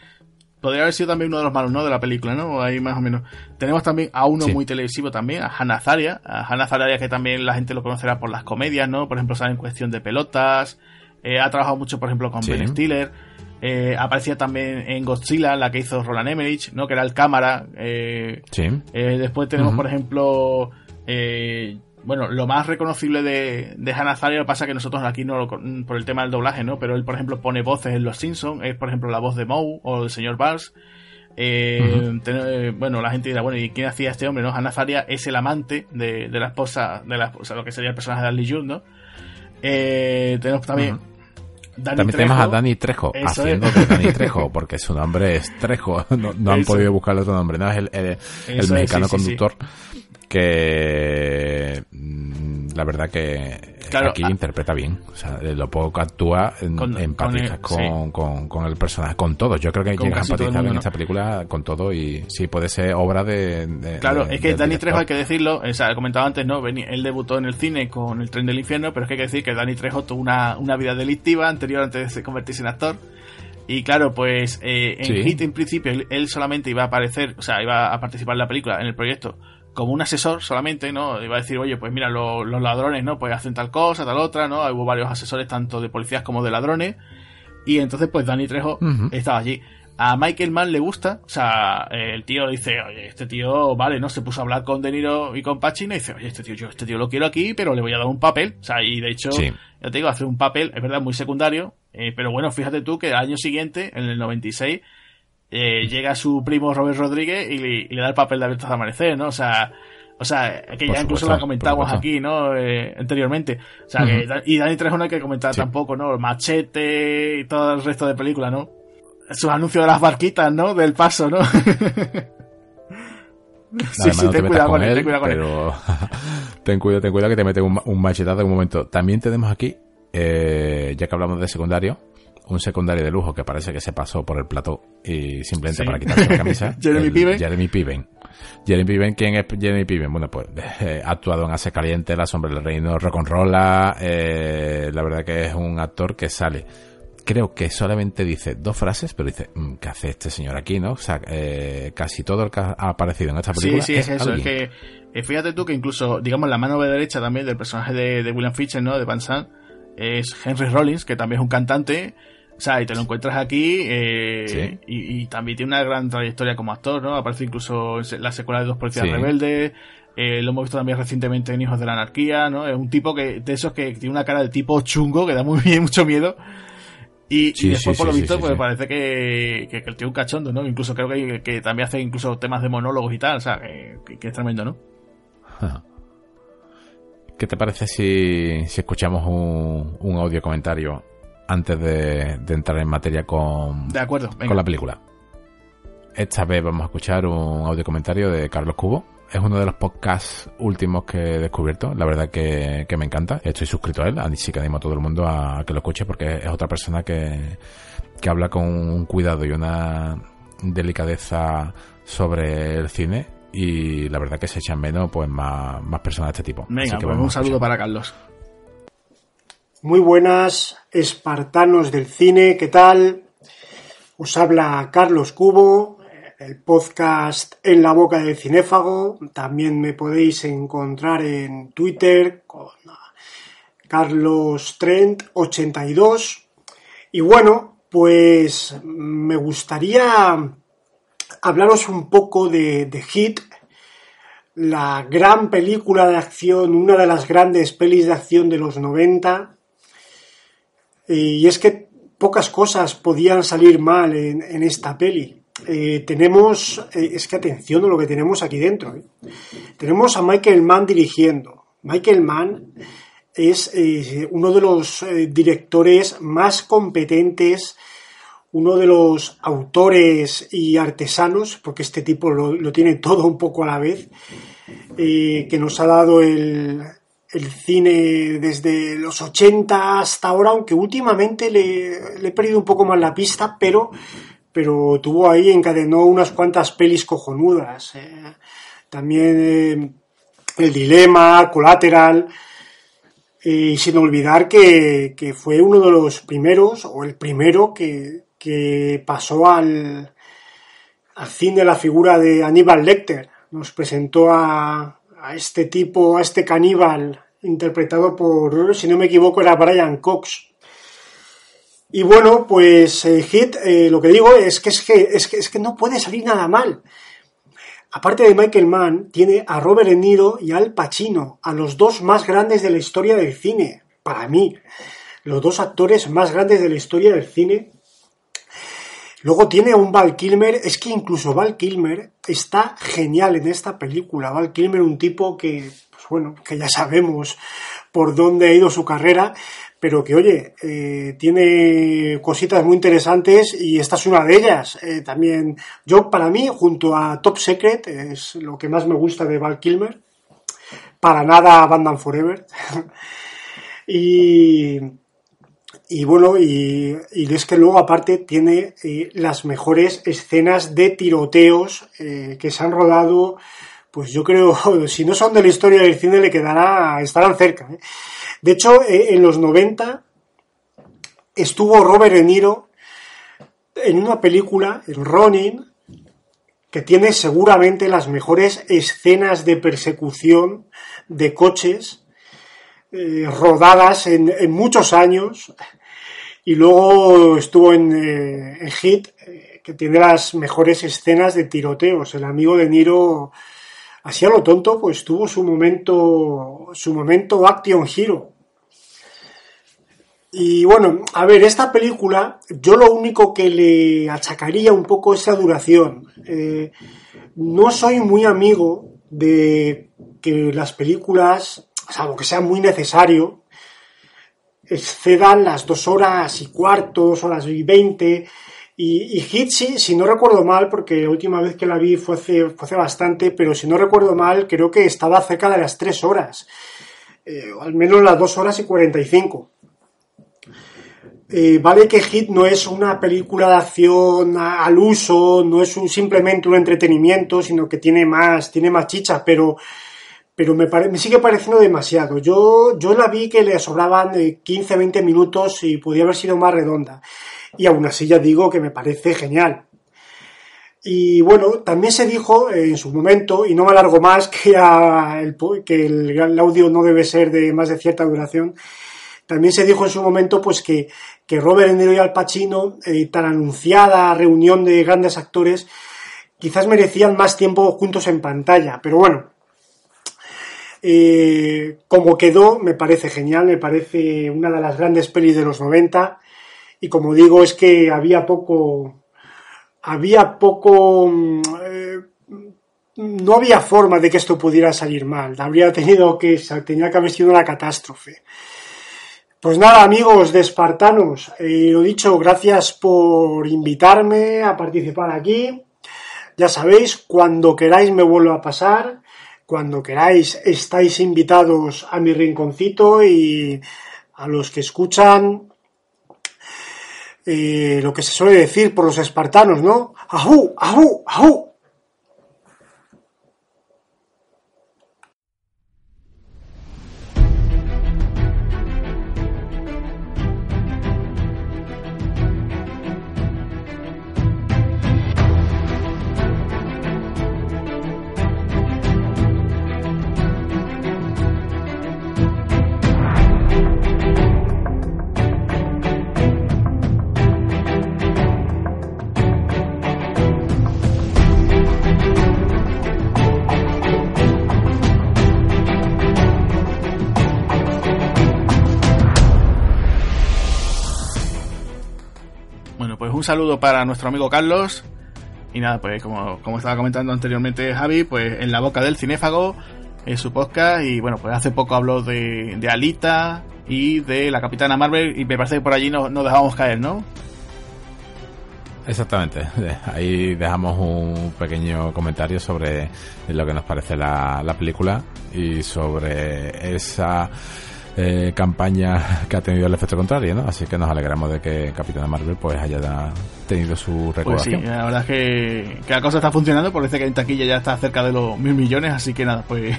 podría haber sido también uno de los malos, ¿no? De la película, ¿no? Ahí más o menos. Tenemos también a uno muy televisivo también, a Hannah Zaria. A Hannah Zaria que también la gente lo conocerá por las comedias, ¿no? Por ejemplo, sale en Cuestión de Pelotas. Eh, ha trabajado mucho, por ejemplo, con Ben Stiller. Eh, aparecía también en Godzilla, la que hizo Roland Emmerich, ¿no? Que era el cámara. Eh, sí. después tenemos, por ejemplo... Eh, bueno, lo más reconocible de, de Hannah Zaria pasa que nosotros aquí no lo, por el tema del doblaje, ¿no? Pero él, por ejemplo, pone voces en Los Simpsons, es por ejemplo la voz de Moe o del señor Bars. Eh, eh, bueno, la gente dirá, bueno, ¿y quién hacía este hombre? no Hannah Zaria es el amante de, de la esposa, de la esposa, lo que sería el personaje de Ali Judd, ¿no? Eh, tenemos también también tenemos a Dani Trejo, haciendo de Dani Trejo, porque su nombre es Trejo, no, han podido buscar otro nombre, no es el, el, mexicano conductor que mm, la verdad que aquí ah, interpreta bien. O sea, lo poco que actúa, en, con, con, con, el personaje, con todo. Yo creo que llega a empatizar en esta película con todo y sí, puede ser obra de. claro, es que Dani Trejo, hay que decirlo, o sea, he comentado antes, ¿no? Él debutó en el cine con El tren del infierno, pero es que hay que decir que Dani Trejo tuvo una, una vida delictiva anterior antes de convertirse en actor. Y claro, pues eh, en Hit en principio él, solamente iba a aparecer, o sea, iba a participar en la película, en el proyecto, como un asesor solamente, ¿no? Iba a decir, oye, pues mira, los ladrones, ¿no? Pues hacen tal cosa, tal otra, ¿no? Hubo varios asesores, tanto de policías como de ladrones. Y entonces, pues Danny Trejo estaba allí. A Michael Mann le gusta, o sea, el tío dice, oye, este tío, vale, ¿no? Se puso a hablar con De Niro y con Pacino y dice, oye, este tío, yo este tío lo quiero aquí, pero le voy a dar un papel. O sea, y de hecho, ya te digo, hacer un papel, es verdad, muy secundario, eh, pero bueno, fíjate tú que el año siguiente, en el 96, eh, llega su primo Robert Rodríguez y le, da el papel de Abiertos de Amanecer, ¿no? O sea, o sea, que ya incluso lo comentamos aquí, ¿no? Eh, anteriormente. O sea, que, y Dani Trejo no hay que comentar tampoco, ¿no? Machete y todo el resto de películas, ¿no? Sus anuncios de las barquitas, ¿no? Del paso, ¿no? sí, sí, ten cuidado con él, ten cuidado con pero... ten cuidado, ten cuidado que te mete un, un machetazo en un momento. También tenemos aquí, eh, ya que hablamos de secundario, un secundario de lujo que parece que se pasó por el plató y simplemente para quitarse la camisa. Jeremy Piven. Jeremy Piven. Jeremy Piven, ¿quién es Jeremy Piven? Bueno, pues eh, ha actuado en Hace Caliente, La Sombra del Reino, Rock and Rolla, eh, la verdad que es un actor que sale creo que solamente dice dos frases, pero dice, mm, ¿qué hace este señor aquí, no? O sea, eh, casi todo el que ha aparecido en esta película. Sí, sí, es, eso. Es que, eh, fíjate tú que incluso, digamos, la mano derecha también del personaje de, de William Fischer, ¿no? De Van Sant, es Henry Rollins, que también es un cantante o sea, y te lo encuentras aquí eh, y, también tiene una gran trayectoria como actor, ¿no? Aparece incluso en la secuela de Dos Policías Rebeldes. Eh, lo hemos visto también recientemente en Hijos de la Anarquía, ¿no? Es un tipo que de esos que tiene una cara de tipo chungo que da muy bien, mucho miedo. Y, después, por lo visto, pues parece que, que, el tío es un cachondo, ¿no? Incluso creo que, que, también hace incluso temas de monólogos y tal, o sea, que, es tremendo, ¿no? ¿Qué te parece si, si escuchamos un, un audio comentario antes de, entrar en materia con, de acuerdo, con la película. Esta vez vamos a escuchar un audio comentario de Carlos Cubo. Es uno de los podcasts últimos que he descubierto. La verdad que, me encanta. Estoy suscrito a él. Así que animo a todo el mundo a que lo escuche porque es otra persona que, que habla con un cuidado y una delicadeza sobre el cine y la verdad que se echan menos pues más, más personas de este tipo. Venga, pues un saludo para Carlos. Muy buenas, espartanos del cine, ¿qué tal? Os habla Carlos Cubo, el podcast En la boca del cinéfago. También me podéis encontrar en Twitter con Carlos Trent 82. Y bueno, pues me gustaría hablaros un poco de, de Hit, la gran película de acción, una de las grandes pelis de acción de los 90. Y es que pocas cosas podían salir mal en, esta peli. Eh, tenemos, eh, es que atención a lo que tenemos aquí dentro. ¿eh? Tenemos a Michael Mann dirigiendo. Michael Mann es uno de los directores más competentes, uno de los autores y artesanos, porque este tipo lo tiene todo un poco a la vez, que nos ha dado el, el cine desde los 80 hasta ahora, aunque últimamente le, he perdido un poco más la pista, pero, pero tuvo ahí, encadenó unas cuantas pelis cojonudas. Eh. También eh, El Dilema, Collateral, y sin olvidar que, que, fue uno de los primeros, o el primero que, que pasó al, al cine la figura de Aníbal Lecter. Nos presentó a, a este tipo, a este caníbal, interpretado por, si no me equivoco, era Brian Cox. Y bueno, pues eh, Hit, eh, lo que digo es que es, que es que es que no puede salir nada mal. Aparte de Michael Mann, tiene a Robert De Niro y Al Pacino, a los dos más grandes de la historia del cine, para mí. Los dos actores más grandes de la historia del cine Luego tiene un Val Kilmer, es que incluso Val Kilmer está genial en esta película. Val Kilmer, un tipo que, pues bueno, que ya sabemos por dónde ha ido su carrera, pero que oye, eh, tiene cositas muy interesantes y esta es una de ellas. Eh, también, yo para mí, junto a Top Secret, es lo que más me gusta de Val Kilmer. Para nada Abandon Forever. y, y bueno, y, es que luego aparte tiene eh, las mejores escenas de tiroteos eh, que se han rodado, pues yo creo, si no son de la historia del cine, le quedará, estarán cerca. ¿eh? De hecho, en los 90 estuvo Robert De Niro en una película, el Ronin, que tiene seguramente las mejores escenas de persecución de coches rodadas en, en, muchos años y luego estuvo en, eh, Hit, eh, que tiene las mejores escenas de tiroteos. El amigo de Niro, así a lo tonto, pues tuvo su momento, su momento Action Hero. Y bueno, a ver, esta película, yo lo único que le achacaría un poco esa duración. Eh, no soy muy amigo de que las películas, salvo que sea muy necesario, excedan las dos horas y cuarto, dos horas y veinte. Y, y Hitchi, si no recuerdo mal, porque la última vez que la vi fue hace, fue hace bastante, pero si no recuerdo mal, creo que estaba cerca de las tres horas. Eh, al menos las dos horas y cuarenta y cinco. Eh, vale que Hit no es una película de acción al uso, no es simplemente un entretenimiento, sino que tiene más, tiene más chicha, pero pero me, me, sigue pareciendo demasiado. Yo, la vi que le sobraban 15, 20 minutos y podía haber sido más redonda. Y aún así ya digo que me parece genial. Y bueno, también se dijo en su momento, y no me alargo más, que, el, que el, audio no debe ser de más de cierta duración. También se dijo en su momento pues que, que Robert De Niro y Al Pacino, eh, tan anunciada reunión de grandes actores, quizás merecían más tiempo juntos en pantalla. Pero bueno, eh, como quedó, me parece genial, me parece una de las grandes pelis de los 90. Y como digo, es que había poco. Había poco. Mm, eh, no había forma de que esto pudiera salir mal. Habría tenido que. Tenía que haber sido una catástrofe. Pues nada, amigos de Espartanos, eh, lo dicho, gracias por invitarme a participar aquí. Ya sabéis, cuando queráis me vuelvo a pasar. Cuando queráis, estáis invitados a mi rinconcito y a los que escuchan eh, lo que se suele decir por los espartanos, ¿no? ¡Ajú! ¡Ajú! ¡Ajú! Un saludo para nuestro amigo Carlos. Y nada, pues como, como estaba comentando anteriormente Javi, pues en la boca del cinéfago es su podcast. Y bueno, pues hace poco habló de, de Alita y de la Capitana Marvel. Y me parece que por allí nos, nos dejamos caer, ¿no? Exactamente. Ahí dejamos un pequeño comentario sobre lo que nos parece la, la película y sobre esa eh, campaña que ha tenido el efecto contrario, ¿no? Así que nos alegramos de que Capitana Marvel pues haya tenido su recaudación. Pues sí, la verdad es que, que la cosa está funcionando, parece que en taquilla ya está cerca de los mil millones, así que nada, pues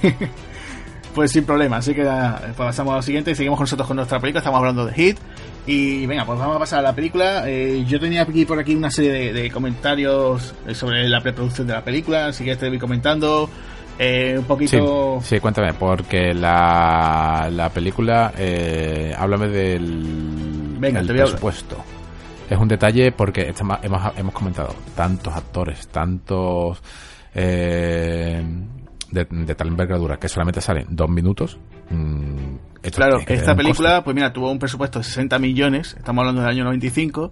pues sin problema. Así que pues pasamos a lo siguiente y seguimos con nosotros con nuestra película. Estamos hablando de Hit. Y venga, pues vamos a pasar a la película. Eh, yo tenía aquí por aquí una serie de, de, comentarios eh, sobre la preproducción de la película, así que te voy comentando. Eh, un poquito. Sí, sí, cuéntame, porque la, la película, eh, háblame del Venga, el te voy a presupuesto. Es un detalle porque estamos, hemos, hemos comentado tantos actores, tantos eh, de, de, tal envergadura que solamente salen dos minutos. Mmm, claro, esta película, pues mira, tuvo un presupuesto de 60 millones, estamos hablando del año 95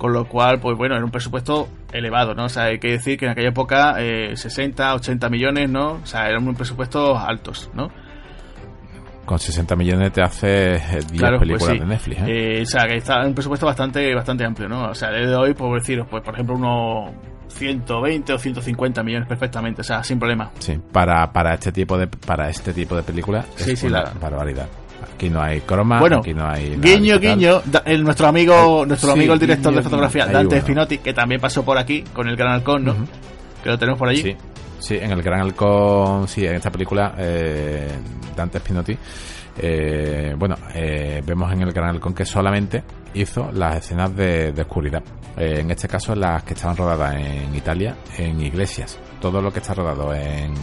con lo cual, pues bueno, era un presupuesto elevado, ¿no? O sea, hay que decir que en aquella época eh, 60, 80 millones, ¿no? O sea, eran un presupuestos altos, ¿no? Con 60 millones te hace 10 claro, películas pues sí. de Netflix, ¿eh? ¿eh? O sea, que está un presupuesto bastante bastante amplio, ¿no? O sea, desde hoy, por deciros, pues por ejemplo, unos 120 o 150 millones perfectamente, o sea, sin problema. Sí, para, para este tipo de para este tipo de película sí, sí, una la... barbaridad. Aquí no hay croma, bueno, aquí no hay guiño guiño, el, nuestro amigo, nuestro sí, amigo el director guiño, de fotografía, guiño, Dante. Spinotti, que también pasó por aquí con el Gran Halcón, ¿no? Uh -huh. Que lo tenemos por allí. Sí, sí, en el Gran Halcón, sí, en esta película eh, Dante Spinotti eh, bueno, eh, vemos en el Gran Halcón que solamente hizo las escenas de, de oscuridad. Eh, en este caso, las que estaban rodadas en Italia, en iglesias. Todo lo que está rodado en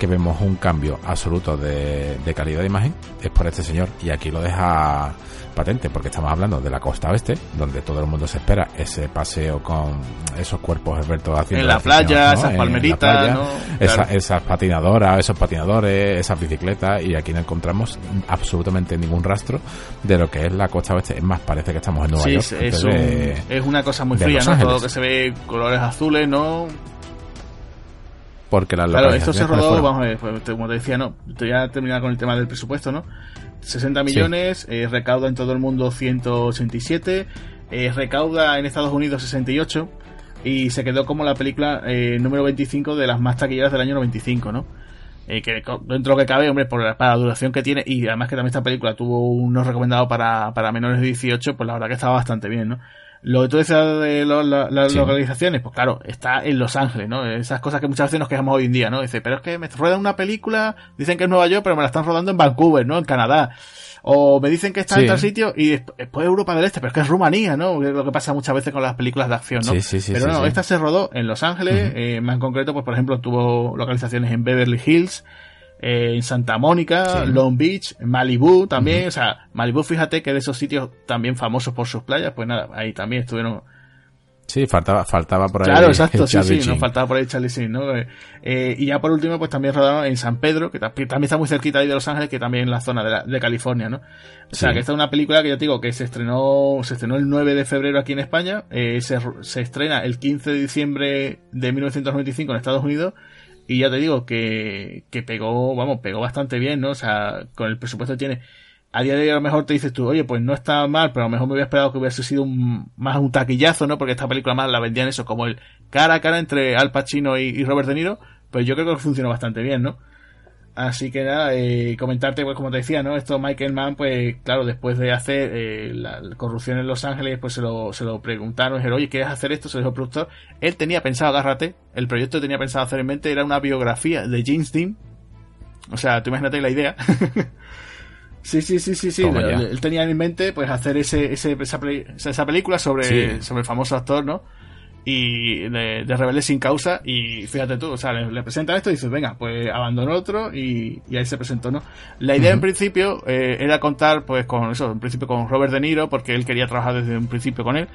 que vemos un cambio absoluto de, de, calidad de imagen es por este señor y aquí lo deja patente porque estamos hablando de la costa oeste donde todo el mundo se espera ese paseo con esos cuerpos esbertos haciendo en la playa, esas palmeritas esas patinadoras, esos patinadores, esas bicicletas y aquí no encontramos absolutamente ningún rastro de lo que es la costa oeste. Es más, parece que estamos en Nueva sí, York. Es, un, de, es una cosa muy fría, ¿no? Todo que se ve colores azules, ¿no? Porque la Claro, esto se rodó, vamos a ver, pues, como te decía, no, te voy a terminar con el tema del presupuesto, ¿no? 60 millones, sí. eh, recauda en todo el mundo 187, eh, recauda en Estados Unidos 68 y se quedó como la película eh, número 25 de las más taquilleras del año 95, ¿no? Eh, que dentro de lo que cabe, hombre, por la, para la duración que tiene y además que también esta película tuvo unos recomendados para, para menores de 18, pues la verdad que estaba bastante bien, ¿no? Lo que tú decías de lo, la, las sí. localizaciones, pues claro, está en Los Ángeles, ¿no? Esas cosas que muchas veces nos quejamos hoy en día, ¿no? Dice, pero es que me ruedan una película, dicen que es Nueva York, pero me la están rodando en Vancouver, ¿no? En Canadá. O me dicen que está sí. en tal sitio y después Europa del Este, pero es que es Rumanía, ¿no? Es lo que pasa muchas veces con las películas de acción, ¿no? Sí, sí, sí, pero no, esta se rodó en Los Ángeles, uh -huh. eh, más en concreto, pues por ejemplo, tuvo localizaciones en Beverly Hills, eh, en Santa Mónica, sí. Long Beach, Malibu también, uh -huh. o sea, Malibu, fíjate que de esos sitios también famosos por sus playas, pues nada, ahí también estuvieron Sí, faltaba, faltaba por ahí. Claro, exacto, sí, sí, nos faltaba por ahí Charlie Sheen, ¿no? Eh, y ya por último, pues también rodaron en San Pedro, que también está muy cerquita ahí de Los Ángeles, que también en la zona de, la, de California, ¿no? O sea, que esta es una película que yo te digo que se estrenó, se estrenó el 9 de febrero aquí en España, eh, se, se estrena el 15 de diciembre de 1995 en Estados Unidos, y ya te digo que, que pegó, vamos, pegó bastante bien, ¿no? O sea, con el presupuesto que tiene a día de hoy a lo mejor te dices tú, oye, pues no está mal, pero a lo mejor me hubiera esperado que hubiese sido un, más un taquillazo, ¿no? Porque esta película más la vendían eso, como el cara a cara entre Al Pacino y, y Robert De Niro, pues yo creo que funcionó bastante bien, ¿no? Así que nada, eh, comentarte, pues como te decía, ¿no? Esto Michael Mann, pues claro, después de hacer eh, la, la, corrupción en Los Ángeles, pues se lo, se lo preguntaron, dijeron, oye, ¿quieres hacer esto? Se lo dijo el productor. Él tenía pensado, agárrate, el proyecto que tenía pensado hacer en mente era una biografía de James Dean. O sea, tú imagínate la idea. Sí, sí, sí, sí, sí. Él, él, tenía en mente pues hacer ese, ese esa, esa, película sobre, sí. sobre el famoso actor, ¿no? Y de, de Rebelde sin causa. Y fíjate tú, o sea, le, le presentan esto y dices, venga, pues abandonó otro y, y ahí se presentó, ¿no? La idea uh -huh. en principio eh, era contar pues con eso, en principio con Robert De Niro, porque él quería trabajar desde un principio con él.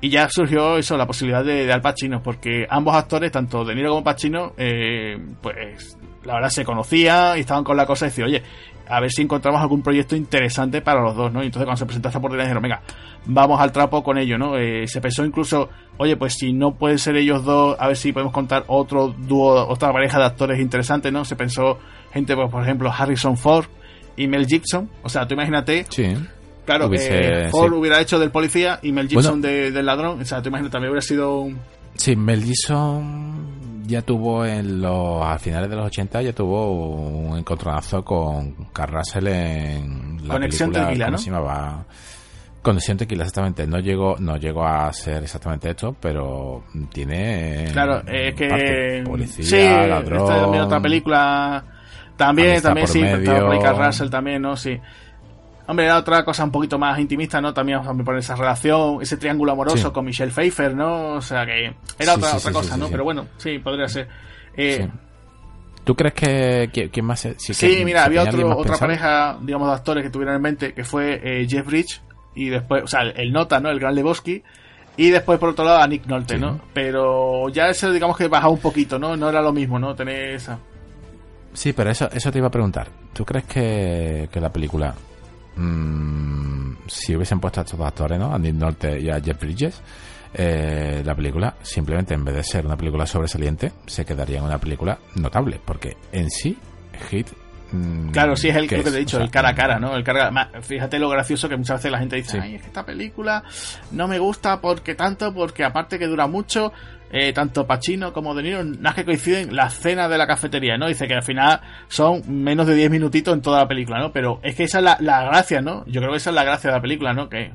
Y ya surgió eso, la posibilidad de, de Al Pacino, porque ambos actores, tanto De Niro como Pacino, eh, pues la verdad se conocía y estaban con la cosa de decir, oye, a ver si encontramos algún proyecto interesante para los dos, ¿no? Y entonces cuando se presentó esta oportunidad dijeron, venga, vamos al trapo con ello, ¿no? Eh, se pensó incluso, oye, pues si no pueden ser ellos dos, a ver si podemos contar otro dúo, otra pareja de actores interesantes, ¿no? Se pensó gente, pues, por ejemplo, Harrison Ford y Mel Gibson. O sea, tú imagínate. Sí. Claro, Hubiese- eh, Ford sí. hubiera hecho del policía y Mel Gibson Bueno. de- del ladrón. O sea, tú imagínate, también hubiera sido un... Sí, Mel Gibson ya tuvo en los a finales de los 80 ya tuvo un encontronazo con Carl Russell en la Conexión película, Tequila, ¿cómo ¿no? se llamaba? Conexión Tequila, exactamente. No llegó, no llegó a ser exactamente esto, pero tiene Claro, es que... policía, sí, ladrón. esta es otra película... También, también sí, medio. por Russell también, ¿no? Sí. Hombre, era otra cosa un poquito más intimista, ¿no? También también por esa relación, ese triángulo amoroso Sí. con Michelle Pfeiffer, ¿no? O sea que era Sí, otra, sí, otra cosa, ¿no? Pero bueno, sí, podría ser. Eh, Sí. ¿Tú crees que qui- quién más? Sí, que- mira, había otro, otra pensado? pareja, digamos, de actores que tuvieron en mente, que fue eh, Jeff Bridge y después, o sea, el, el Nota, ¿no? El Gran Lebowski. Y después, por otro lado, a Nick Nolte. ¿no? Pero ya ese, digamos que bajaba un poquito, ¿no? No era lo mismo, ¿no? Tener esa... Sí, pero eso, eso te iba a preguntar. ¿Tú crees que, que la película, mm, si hubiesen puesto a estos dos actores, ¿no? A Nick Nolte y a Jeff Bridges, eh, la película, simplemente en vez de ser una película sobresaliente, se quedaría en una película notable, porque en sí, Hit... mm, Claro, sí, es el ¿qué lo que te he dicho, O sea, el cara a cara, ¿no? El cara, ma- fíjate lo gracioso que muchas veces la gente dice, Sí. ay, es que esta película no me gusta porque tanto, porque aparte que dura mucho, eh, tanto Pacino como De Niro, nada que coinciden la cena de la cafetería, ¿no? Dice que al final son menos de 10 minutitos en toda la película, ¿no? Pero es que esa es la, la gracia, ¿no? Yo creo que esa es la gracia de la película, ¿no? Que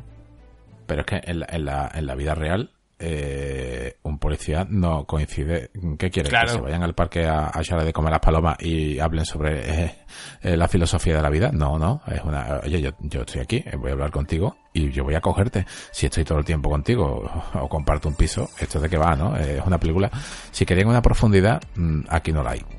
Pero es que en la, en la, en la vida real, eh, un policía no coincide. ¿Qué quiere? Claro. Que se vayan al parque a, a echarle de comer las palomas y hablen sobre eh, eh, la filosofía de la vida. No, no. Es una. Oye, yo, yo estoy aquí, eh, voy a hablar contigo y yo voy a cogerte. Si estoy todo el tiempo contigo o, comparto un piso, esto es de qué va, ¿no? Es una película. Si querían una profundidad, mm, aquí no la hay.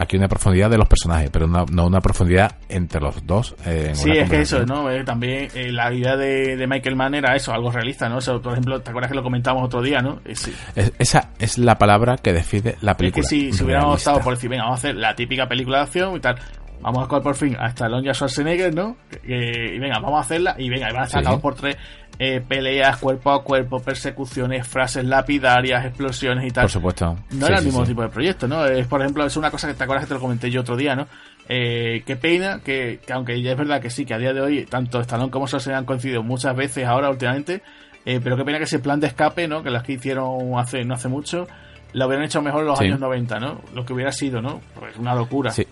Aquí una profundidad de los personajes, pero no, no una profundidad entre los dos. eh, en Sí, es que eso. ¿no? Eh, también eh, la idea de, de Michael Mann era eso, algo realista, ¿no? Por ejemplo, ¿te acuerdas que lo comentamos otro día, ¿no? Eh, sí. Es- esa es la palabra que define la Es película. que si, si hubiéramos estado por decir, venga, vamos a hacer la típica película de acción y tal, vamos a coger por fin a Stallone y a Schwarzenegger, ¿no? Que- y venga, vamos a hacerla y venga, y van a estar Sí. por tres eh, peleas cuerpo a cuerpo, persecuciones, frases lapidarias, explosiones y tal. Por supuesto. No Sí, era el mismo sí. tipo de proyecto, ¿no? Es, por ejemplo, es una cosa que te acuerdas que te lo comenté yo otro día, ¿no? Eh, qué pena que, que aunque ya es verdad que sí, que a día de hoy tanto Stallone como Schwarzenegger han coincidido muchas veces ahora últimamente, eh, pero qué pena que ese plan de escape, ¿no? Que las que hicieron hace no hace mucho, lo hubieran hecho mejor en los Sí. años 90, ¿no? Lo que hubiera sido, ¿no? Pues una locura. Sí.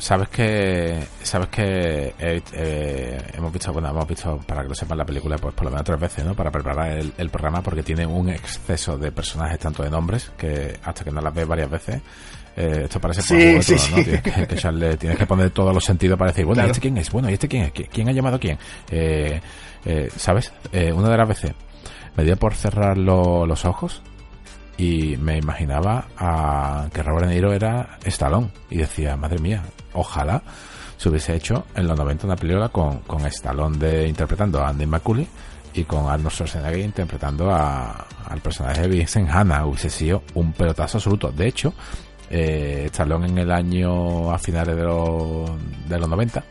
Sabes que, sabes que eh, eh, hemos visto, bueno, hemos visto, para que lo sepan la película, pues por lo menos tres veces, ¿no? Para preparar el, el programa, porque tiene un exceso de personajes, tanto de nombres, que hasta que no las ves varias veces, eh, esto parece Sí, sí, ¿no? sí. Tienes que, que echarle- tienes que poner todos los sentidos para decir, bueno, Claro. ¿y este quién es? Bueno, ¿y este quién es? ¿Qui- ¿Quién ha llamado a quién? Eh, eh, ¿Sabes? Eh, una de las veces me dio por cerrar lo- los ojos y me imaginaba a que Robert De Niro era Stallone y decía, madre mía, ojalá se hubiese hecho en los 90 una película con, con Stallone de, interpretando a Andy McCulley y con Arnold Schwarzenegger interpretando a, al personaje de Vincent Hanna. Hubiese sido un pelotazo absoluto de hecho eh, Stallone en el año a finales de los, de los 90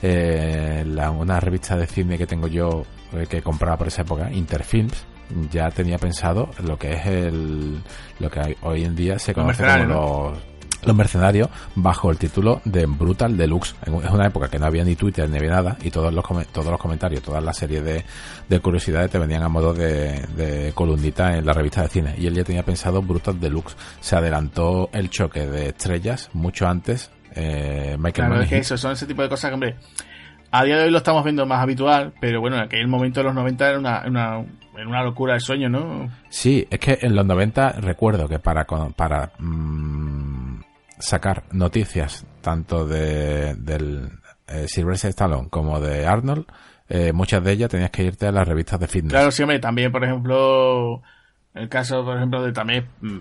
eh, una revista de cine que tengo yo eh, que compraba por esa época Interfilms ya tenía pensado lo que es el lo que hoy en día se conoce como los, los mercenarios bajo el título de Brutal Deluxe. En- es una época que no había ni Twitter ni había nada y todos los todos los comentarios todas las series de, de curiosidades te venían a modo de, de columnita en la revista de cine. Y él ya tenía pensado Brutal Deluxe. Se adelantó el choque de estrellas mucho antes eh, Michael Claro, es que eso, son ese tipo de cosas que, hombre, a día de hoy lo estamos viendo más habitual, pero bueno, en aquel momento de los 90 era una, una, era una locura de sueño, ¿no? Sí, es que en los 90 recuerdo que para, para mm, sacar noticias tanto de del eh, Sylvester Stallone como de Arnold, eh, muchas de ellas tenías que irte a las revistas de fitness. Claro, sí, hombre, también, por ejemplo, el caso, por ejemplo, de también, mm,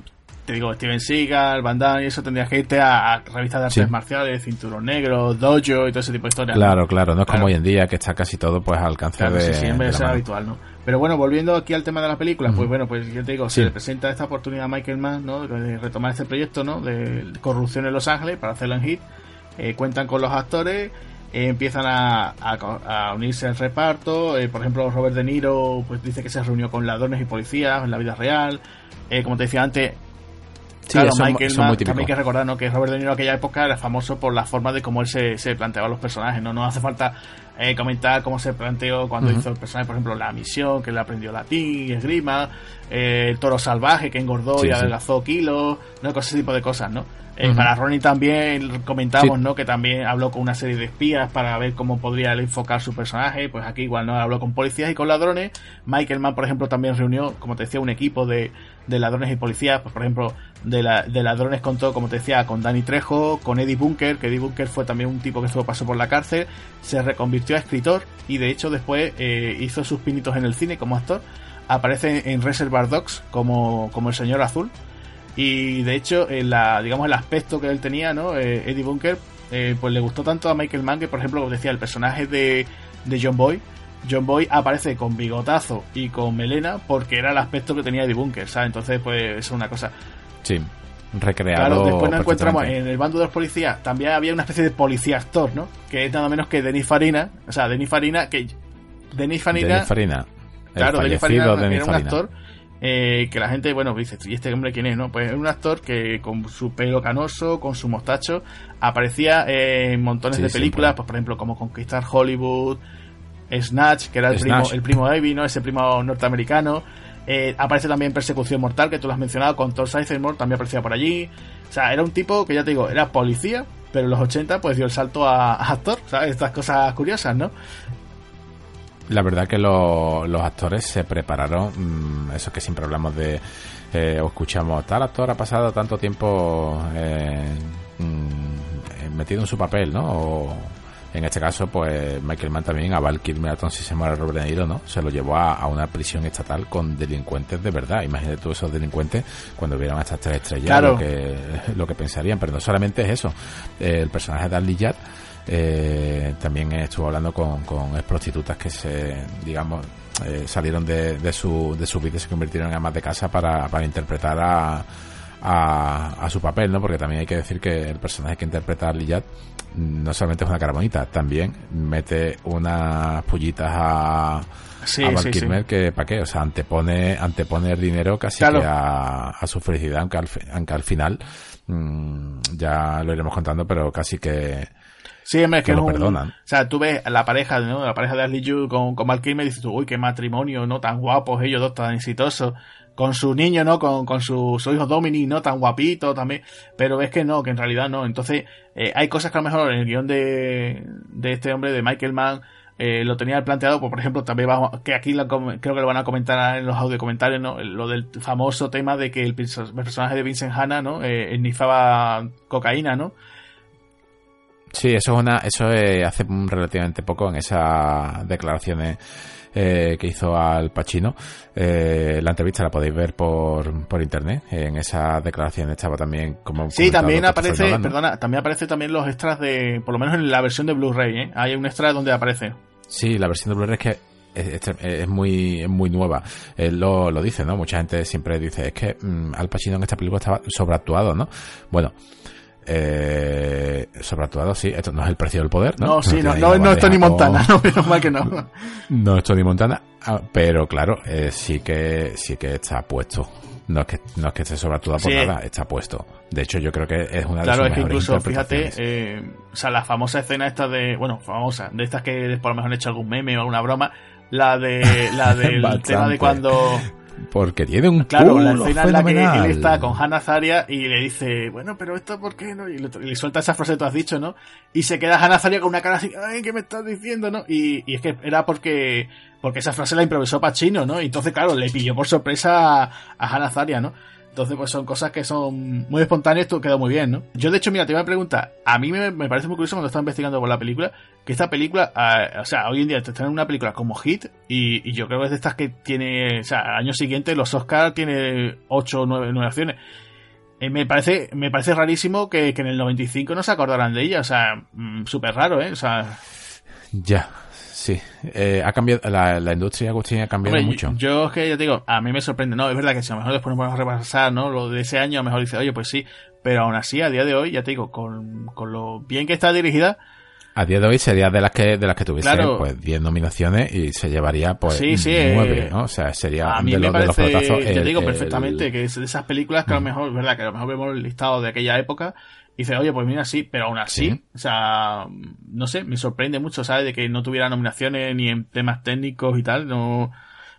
te digo, Steven Seagal, Van Damme y eso, tendrías que irte a, a revistas de artes Sí. marciales, Cinturón Negro, Dojo y todo ese tipo de historias. ¿no? Claro, claro, no es Claro. como hoy en día que está casi todo pues al alcance Claro, de, sí, sí, en vez de de la ser mano. habitual, ¿no? Pero bueno, volviendo aquí al tema de las películas, pues bueno, pues yo te digo, Sí. se le presenta esta oportunidad a Michael Mann, ¿no? De retomar este proyecto, ¿no? De corrupción en Los Ángeles para hacerlo en hit. eh, cuentan con los actores, eh, empiezan a, a, unirse al reparto. Eh, por ejemplo, Robert De Niro pues dice que se reunió con ladrones y policías en la vida real. como te decía antes, claro, Michael también hay que recordar ¿no? que Robert De Niro en aquella época era famoso por la forma de cómo él se, se planteaba los personajes. No, no hace falta eh, comentar cómo se planteó cuando hizo el personaje, por ejemplo, la misión, que le aprendió latín, esgrima, eh, el toro salvaje que engordó y adelgazó kilos, ¿no? ese tipo de cosas, ¿no? Eh, para Ronnie también comentamos, ¿no? Que también habló con una serie de espías para ver cómo podría enfocar su personaje. Pues aquí igual, ¿no? Habló con policías y con ladrones. Michael Mann, por ejemplo, también reunió, como te decía, un equipo de, de ladrones y policías. Pues, por ejemplo, de, la, de ladrones contó, como te decía, con Danny Trejo, con Eddie Bunker, que Eddie Bunker fue también un tipo que estuvo pasó por la cárcel. Se reconvirtió a escritor y de hecho después eh, hizo sus pinitos en el cine como actor. Aparece en Reservoir Dogs como, como el señor azul y de hecho, en la, digamos, el aspecto que él tenía, ¿no? Eh, Eddie Bunker, eh, pues le gustó tanto a Michael Mann que, por ejemplo, como decía, el personaje de, de John Boy, John Boy aparece con bigotazo y con melena porque era el aspecto que tenía Eddie Bunker, ¿sabes? Entonces, pues es una cosa. Sí, recreado. Claro, después nos encontramos en el bando de los policías, también había una especie de policía actor, ¿no? Que es nada menos que Denis Farina, o sea, Denis Farina, que. Denis Farina. Denis Farina. claro, Denis Farina era un actor eh, que la gente, bueno, dice, ¿y este hombre quién es? no Pues es un actor que con su pelo canoso, con su mostacho, aparecía en montones de películas, pues por ejemplo, como Conquistar Hollywood, Snatch, que era el primo, el primo de Ivy, ¿no? Ese primo norteamericano. Eh, aparece también Persecución Mortal, que tú lo has mencionado, con Thor Sizemore, también aparecía por allí. O sea, era un tipo que ya te digo, era policía, pero en los 80 pues dio el salto a, actor, ¿sabes? Estas cosas curiosas, ¿no? La verdad que los actores se prepararon, mm, eso que siempre hablamos de, eh, o escuchamos, tal actor ha pasado tanto tiempo eh, mm, metido en su papel, ¿no? O, en este caso, pues Michael Mann también a Val Kilmer, si se muere Robert De Niro, ¿no? Se lo llevó a, una prisión estatal con delincuentes de verdad. Imagínate todos esos delincuentes cuando vieron a estas tres estrellas lo, que, lo que pensarían. Pero no solamente es eso. el personaje de Ali Yad eh, también estuvo hablando con, con ex prostitutas que se, digamos, eh, salieron de, de, su, de su vida y se convirtieron en amas de casa para, para interpretar a, a, su papel, ¿no? Porque también hay que decir que el personaje que interpreta a Lillat no solamente es una cara bonita, también mete unas pullitas a, a Val Kilmer que para qué, o sea, antepone, antepone el dinero casi que a, a, su felicidad, aunque al, aunque al final mm, ya lo iremos contando, pero casi que Sí, es que, lo perdonan. O sea, tú ves la pareja, ¿no? La pareja de Ashley con, con Mark y dices tú, uy, qué matrimonio, ¿no? Tan guapos ellos dos, tan exitosos. Con su niño, ¿no? Con, con su, su hijo Dominic, ¿no? Tan guapito también. Pero ves que no, que en realidad no. Entonces, eh, hay cosas que a lo mejor en el guion de, de este hombre, de Michael Mann, eh, lo tenía planteado, pues, por ejemplo, también vamos, que aquí creo que lo van a comentar en los audio comentarios, ¿no? Lo del famoso tema de que el, personaje de Vincent Hanna, ¿no? Eh, cocaína, ¿no? Sí, eso es una, eso hace relativamente poco en esas declaraciones eh, que hizo al Pachino. Eh, la entrevista la podéis ver por, por internet. En esa declaración estaba también como. Sí, también aparece, perdona, también aparece también los extras de, por lo menos en la versión de Blu-ray, ¿eh? Hay un extra donde aparece. Sí, la versión de Blu-ray es que es, muy muy nueva. Él lo, lo dice, ¿no? Mucha gente siempre dice, es que mm, Al Pacino en esta película estaba sobreactuado, ¿no? Bueno, eh, sobreactuado, sí, esto no es el precio del poder, ¿no? No, sí, no, no, no es Tony Montana, no, menos mal que no. No es Tony Montana, ah, pero claro, eh, sí que sí que está puesto. No es que, no es que esté sobreactuado por nada, está puesto. De hecho, yo creo que es una de claro, es que incluso, fíjate, eh, o sea, la famosa escena esta de, bueno, famosa, de estas que por lo mejor han hecho algún meme o alguna broma, la de, la del tema de cuando porque tiene un Claro, la escena en la que él está con Hannah Zaria y le dice, bueno, pero esto ¿por qué no? Y le, suelta esa frase que tú has dicho, ¿no? Y se queda Hannah Zaria con una cara así, ay, ¿qué me estás diciendo, no? Y, y es que era porque, porque esa frase la improvisó Pachino, ¿no? Y entonces, claro, le pilló por sorpresa a, a Hannah Zaria, ¿no? Entonces, pues son cosas que son muy espontáneas, esto quedó muy bien, ¿no? Yo, de hecho, mira, te iba a preguntar, a mí me, parece muy curioso cuando estaba investigando por la película, que esta película, ah, o sea, hoy en día te están en una película como Hit, y, yo creo que es de estas que tiene, o sea, al año siguiente los Oscars tiene 8 o 9 nominaciones. Eh, me parece me parece rarísimo que, en el 95 no se acordaran de ella, o sea, mm, súper raro, ¿eh? O sea... Ya, sí. Eh, ha cambiado, la, la industria Agustín ha cambiado mucho. Yo es que ya te digo, a mí me sorprende. No, es verdad que si a lo mejor después nos podemos repasar, ¿no? Lo de ese año, a lo mejor dice, oye, pues sí. Pero aún así, a día de hoy, ya te digo, con, con lo bien que está dirigida, a día de hoy sería de las que de las que tuviese pues 10 nominaciones y se llevaría pues sí, sí, 9, eh, ¿no? O sea, sería a mí de, me los, parece, de los Te digo perfectamente que es de esas películas que a lo mejor, verdad, que a lo mejor vemos el listado de aquella época y dice, "Oye, pues mira, sí, pero aún así, o sea, no sé, me sorprende mucho, ¿sabes? De que no tuviera nominaciones ni en temas técnicos y tal, no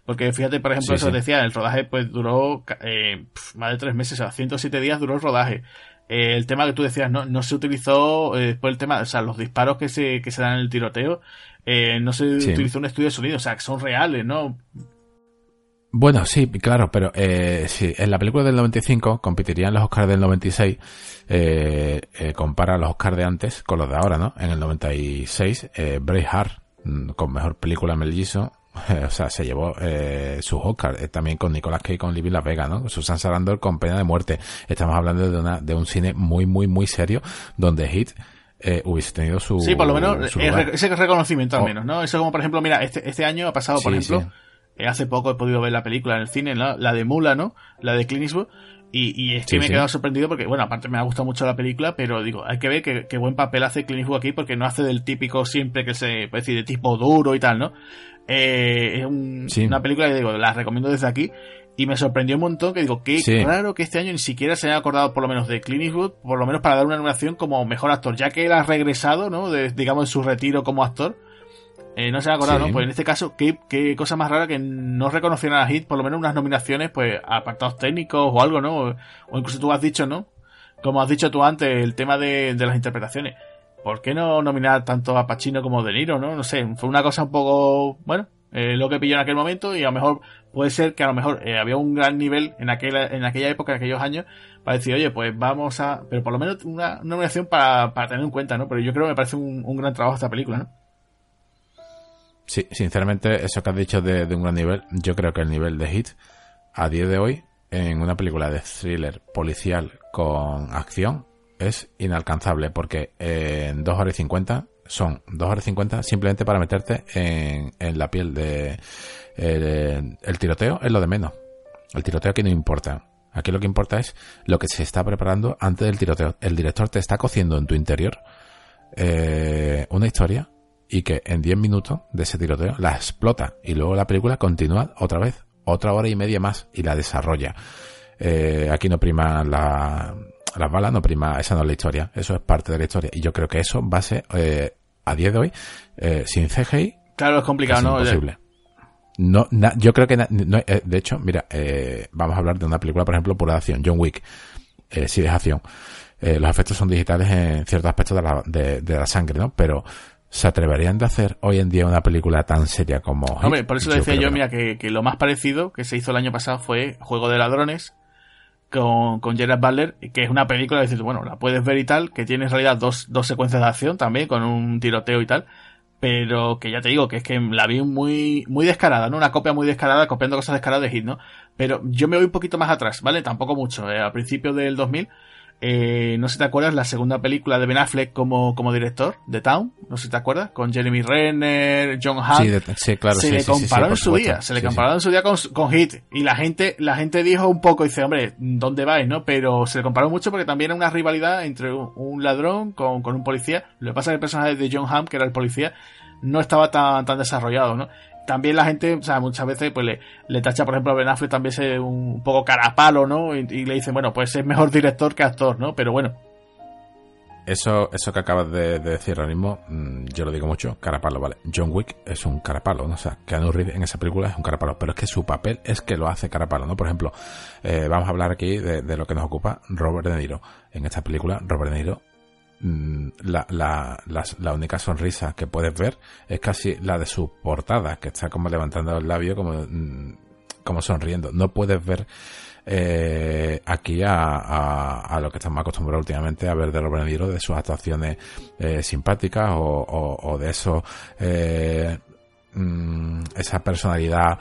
porque fíjate, por ejemplo, eso decía, el rodaje pues duró eh, más de tres meses, o sea, 107 días duró el rodaje. Eh, el tema que tú decías, no, no se utilizó eh, después el tema, o sea, los disparos que se, que se dan en el tiroteo, eh, no se utilizó un estudio de sonido, o sea, que son reales, ¿no? Bueno, sí, claro, pero eh, sí, en la película del 95 competirían los Oscars del 96, eh, eh, compara los Oscars de antes con los de ahora, ¿no? En el 96, eh, Braveheart, mm, con mejor película Mel Gibson, o sea, se llevó eh, sus Oscars, eh, también con Nicolas Cage con Living La Vega, ¿no? Susan Sarandon con pena de muerte. Estamos hablando de, una, de un cine muy, muy, muy serio, donde Hit eh, hubiese tenido su. Sí, por lo menos ese reconocimiento al menos, ¿no? Eso como, por ejemplo, mira, este, este año ha pasado, por ejemplo, eh, hace poco he podido ver la película en el cine, la, la de Mula, ¿no? La de Clint Eastwood. Y, y es que me he quedado sorprendido porque, bueno, aparte me ha gustado mucho la película, pero digo, hay que ver qué, buen papel hace Clint Eastwood aquí porque no hace del típico siempre que se puede decir de tipo duro y tal, ¿no? Eh, es una película que digo, la recomiendo desde aquí. Y me sorprendió un montón que digo, qué raro que este año ni siquiera se haya acordado por lo menos de Clint Eastwood, por lo menos para dar una nominación como mejor actor, ya que él ha regresado, ¿no? De, digamos, en su retiro como actor. Eh, no se ha acordado, ¿no? Pues en este caso, qué, qué cosa más rara que no reconocieran a Hit por lo menos unas nominaciones, pues, a apartados técnicos o algo, ¿no? O, incluso tú has dicho, ¿no? Como has dicho tú antes, el tema de, de las interpretaciones. ¿por qué no nominar tanto a Pacino como De Niro, no? No sé, fue una cosa un poco, bueno, eh, lo que pilló en aquel momento y a lo mejor puede ser que a lo mejor eh, había un gran nivel en aquella, en aquella época, en aquellos años, para decir, oye, pues vamos a, pero por lo menos una, nominación para, para tener en cuenta, ¿no? Pero yo creo que me parece un, un gran trabajo esta película, ¿no? Sí, sinceramente, eso que has dicho de, un gran nivel, yo creo que el nivel de hit a día de hoy en una película de thriller policial con acción es inalcanzable porque en 2 horas y 50 son 2 horas y 50 simplemente para meterte en, en la piel de... El, tiroteo es lo de menos. El tiroteo aquí no importa. Aquí lo que importa es lo que se está preparando antes del tiroteo. El director te está cociendo en tu interior eh, una historia y que en 10 minutos de ese tiroteo la explota y luego la película continúa otra vez, otra hora y media más y la desarrolla. Eh, aquí no prima la, las balas no prima, esa no es la historia, eso es parte de la historia. Y yo creo que eso va a ser, eh, a día de hoy, eh, sin CGI. Claro, es complicado, ¿no? Imposible. No, yo creo que, eh, de hecho, mira, vamos a hablar de una película, por ejemplo, pura acción, John Wick, eh, sí de acción. los efectos son digitales en ciertos aspectos de la, de, la sangre, ¿no? Pero, ¿se atreverían de hacer hoy en día una película tan seria como... Hombre, por eso decía yo, mira, que, que, lo más parecido que se hizo el año pasado fue Juego de Ladrones, con, con Gerard Butler, que es una película, que bueno, la puedes ver y tal, que tiene en realidad dos, dos secuencias de acción también, con un tiroteo y tal, pero que ya te digo que es que la vi muy, muy descarada, ¿no? Una copia muy descarada, copiando cosas descaradas de Hit, ¿no? Pero yo me voy un poquito más atrás, ¿vale? Tampoco mucho, eh, a principios del 2000, eh, no sé si te acuerdas, la segunda película de Ben Affleck como, como director, The Town, no sé si te acuerdas, con Jeremy Renner, John Hunt. Sí, claro, se le comparó en su día, se le comparó en su día con, con Hit. Y la gente, la gente dijo un poco, dice, hombre, ¿dónde vais, no? Pero se le comparó mucho porque también era una rivalidad entre un, ladrón con, con un policía. Lo que pasa es que el personaje de John Hamm, que era el policía, no estaba tan, tan desarrollado, ¿no? También la gente, o sea, muchas veces pues le, tacha, por ejemplo, a Ben Affleck también es un poco carapalo, ¿no? Y, le dicen, bueno, pues es mejor director que actor, ¿no? Pero bueno. Eso, eso que acabas de, decir ahora mismo, mm, yo lo digo mucho, carapalo, ¿vale? John Wick es un carapalo, ¿no? O sea, Keanu Reeves en esa película es un carapalo, pero es que su papel es que lo hace carapalo, ¿no? Por ejemplo, eh, vamos a hablar aquí de, de lo que nos ocupa Robert De Niro. En esta película, Robert De Niro Mm, la, la, la, única sonrisa que puedes ver es casi la de su portada, que está como levantando el labio, como, mm, como sonriendo. No puedes ver eh, aquí a, a, lo que estamos acostumbrados últimamente a ver de Robert Niro, de sus actuaciones eh, simpáticas o, o, de eso, eh, mm, esa personalidad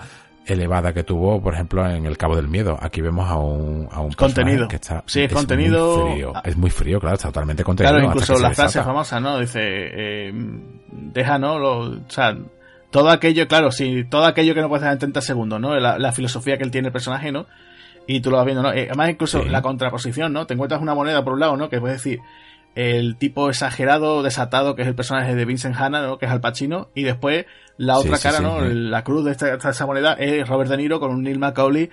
elevada que tuvo, por ejemplo, en El Cabo del Miedo. Aquí vemos a un, a un contenido. que está sí, es, contenido. Muy frío. Es muy frío, claro, está totalmente contenido. Claro, incluso la frase famosa, ¿no? Dice, eh, deja, ¿no? Lo, o sea, todo aquello, claro, sí, todo aquello que no puedes hacer en 30 segundos, ¿no? La, filosofía que él tiene el personaje, ¿no? Y tú lo vas viendo, ¿no? Eh, además, incluso la contraposición, ¿no? Te encuentras una moneda por un lado, ¿no? Que puedes decir, el tipo exagerado, desatado, que es el personaje de Vincent Hanna, ¿no? Que es Al Pacino, y después la otra cara, ¿no? La cruz de esta, esta, moneda es Robert De Niro con un Neil McCauley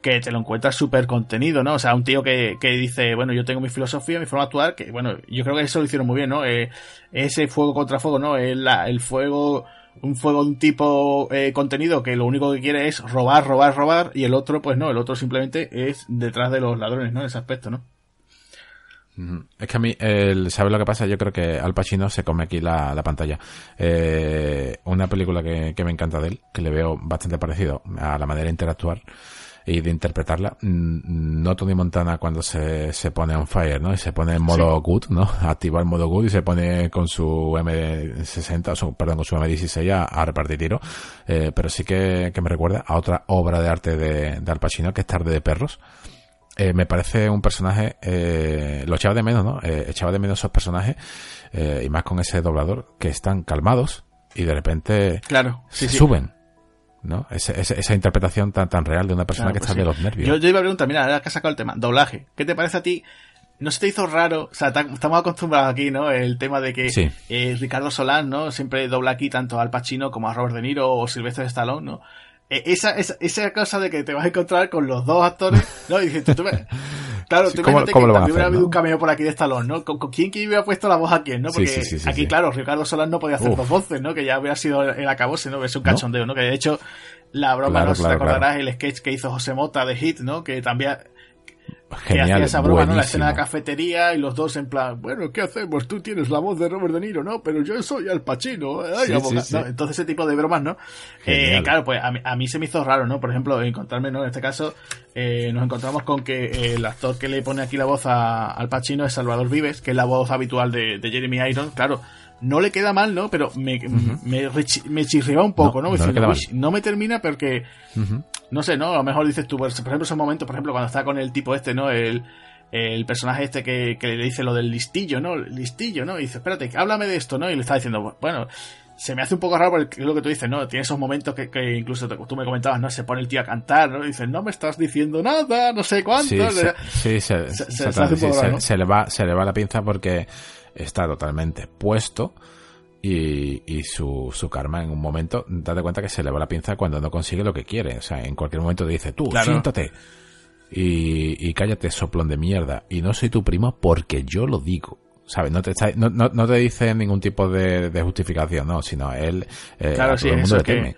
que te lo encuentras súper contenido, ¿no? O sea, un tío que, que, dice, bueno, yo tengo mi filosofía, mi forma de actuar, que bueno, yo creo que eso lo hicieron muy bien, ¿no? Eh, ese fuego contra fuego, ¿no? El, el fuego, un fuego de un tipo eh, contenido que lo único que quiere es robar, robar, robar, y el otro, pues no, el otro simplemente es detrás de los ladrones, ¿no? En ese aspecto, ¿no? Es que a mí, el, ¿sabes lo que pasa? Yo creo que Al Pacino se come aquí la, la pantalla. Eh, una película que, que me encanta de él, que le veo bastante parecido a la manera de interactuar, y de interpretarla. Mm, no Tony Montana cuando se, se pone on fire, ¿no? Y se pone en modo good, ¿no? Activa el modo good y se pone con su M60, su, perdón, con su M16 a, repartir tiro. Eh, pero sí que, que, me recuerda a otra obra de arte de, de Al Pacino, que es Tarde de Perros. Eh, me parece un personaje, eh, lo echaba de menos, ¿no? Eh, echaba de menos esos personajes, eh, y más con ese doblador, que están calmados y de repente claro, se suben. ¿no? Esa, esa, interpretación tan, tan real de una persona que pues está de los nervios. Yo, yo, iba a preguntar, mira, ahora que has sacado el tema, doblaje. ¿Qué te parece a ti? ¿No se te hizo raro? O sea, estamos acostumbrados aquí, ¿no? El tema de que eh, Ricardo Solán, ¿no? Siempre dobla aquí tanto al Pacino como a Robert De Niro o Silvestre Stallone, ¿no? E, esa, esa, esa cosa de que te vas a encontrar con los dos actores, ¿no? Y dices, tú, tú Claro, tú imagínate que también hubiera habido un cameo por aquí de Stallone, ¿no? ¿Con, quién que hubiera puesto la voz a quién, no? Porque aquí, claro, Ricardo Solán no podía hacer dos voces, ¿no? Que ya hubiera sido el acabose, ¿no? Es un cachondeo, ¿no? Que de hecho, la broma, no sé si te acordarás, el sketch que hizo José Mota de Hit, ¿no? Que también Genial, que hacía esa broma, ¿no? La escena de la cafetería y los dos en plan, bueno, ¿qué hacemos? Tú tienes la voz de Robert De Niro, ¿no? Pero yo soy Al Pacino. Entonces ese tipo de bromas, ¿no? Eh, claro, pues a mí, a mí, se me hizo raro, ¿no? Por ejemplo, encontrarme, ¿no? En este caso, eh, nos encontramos con que el actor que le pone aquí la voz a, Al Pacino es Salvador Vives, que es la voz habitual de, de Jeremy Irons. Claro, no le queda mal, ¿no? Pero me, me, me, chirriba un poco, ¿no? No, no me termina porque, no sé, ¿no? A lo mejor dices tú, por ejemplo, ese momento, por ejemplo, cuando está con el tipo este, ¿no? El, el personaje este que, que, le dice lo del listillo, ¿no? Listillo, ¿no? Y dice, espérate, háblame de esto, ¿no? Y le está diciendo, bueno, se me hace un poco raro porque es lo que tú dices, ¿no? Tiene esos momentos que, que incluso tú me comentabas, ¿no? Se pone el tío a cantar, ¿no? Y dice, no me estás diciendo nada, no sé cuánto. Sí, se, se, le va, se le va la pinza porque está totalmente puesto y, y su, su, karma en un momento, date cuenta que se le va la pinza cuando no consigue lo que quiere. O sea, en cualquier momento te dice, tú, siéntate. Y, y cállate, soplón de mierda. Y no soy tu primo porque yo lo digo. ¿Sabes? No te, no, no, te dice ningún tipo de, de justificación, no, sino él, eh, claro, sí, el mundo le teme.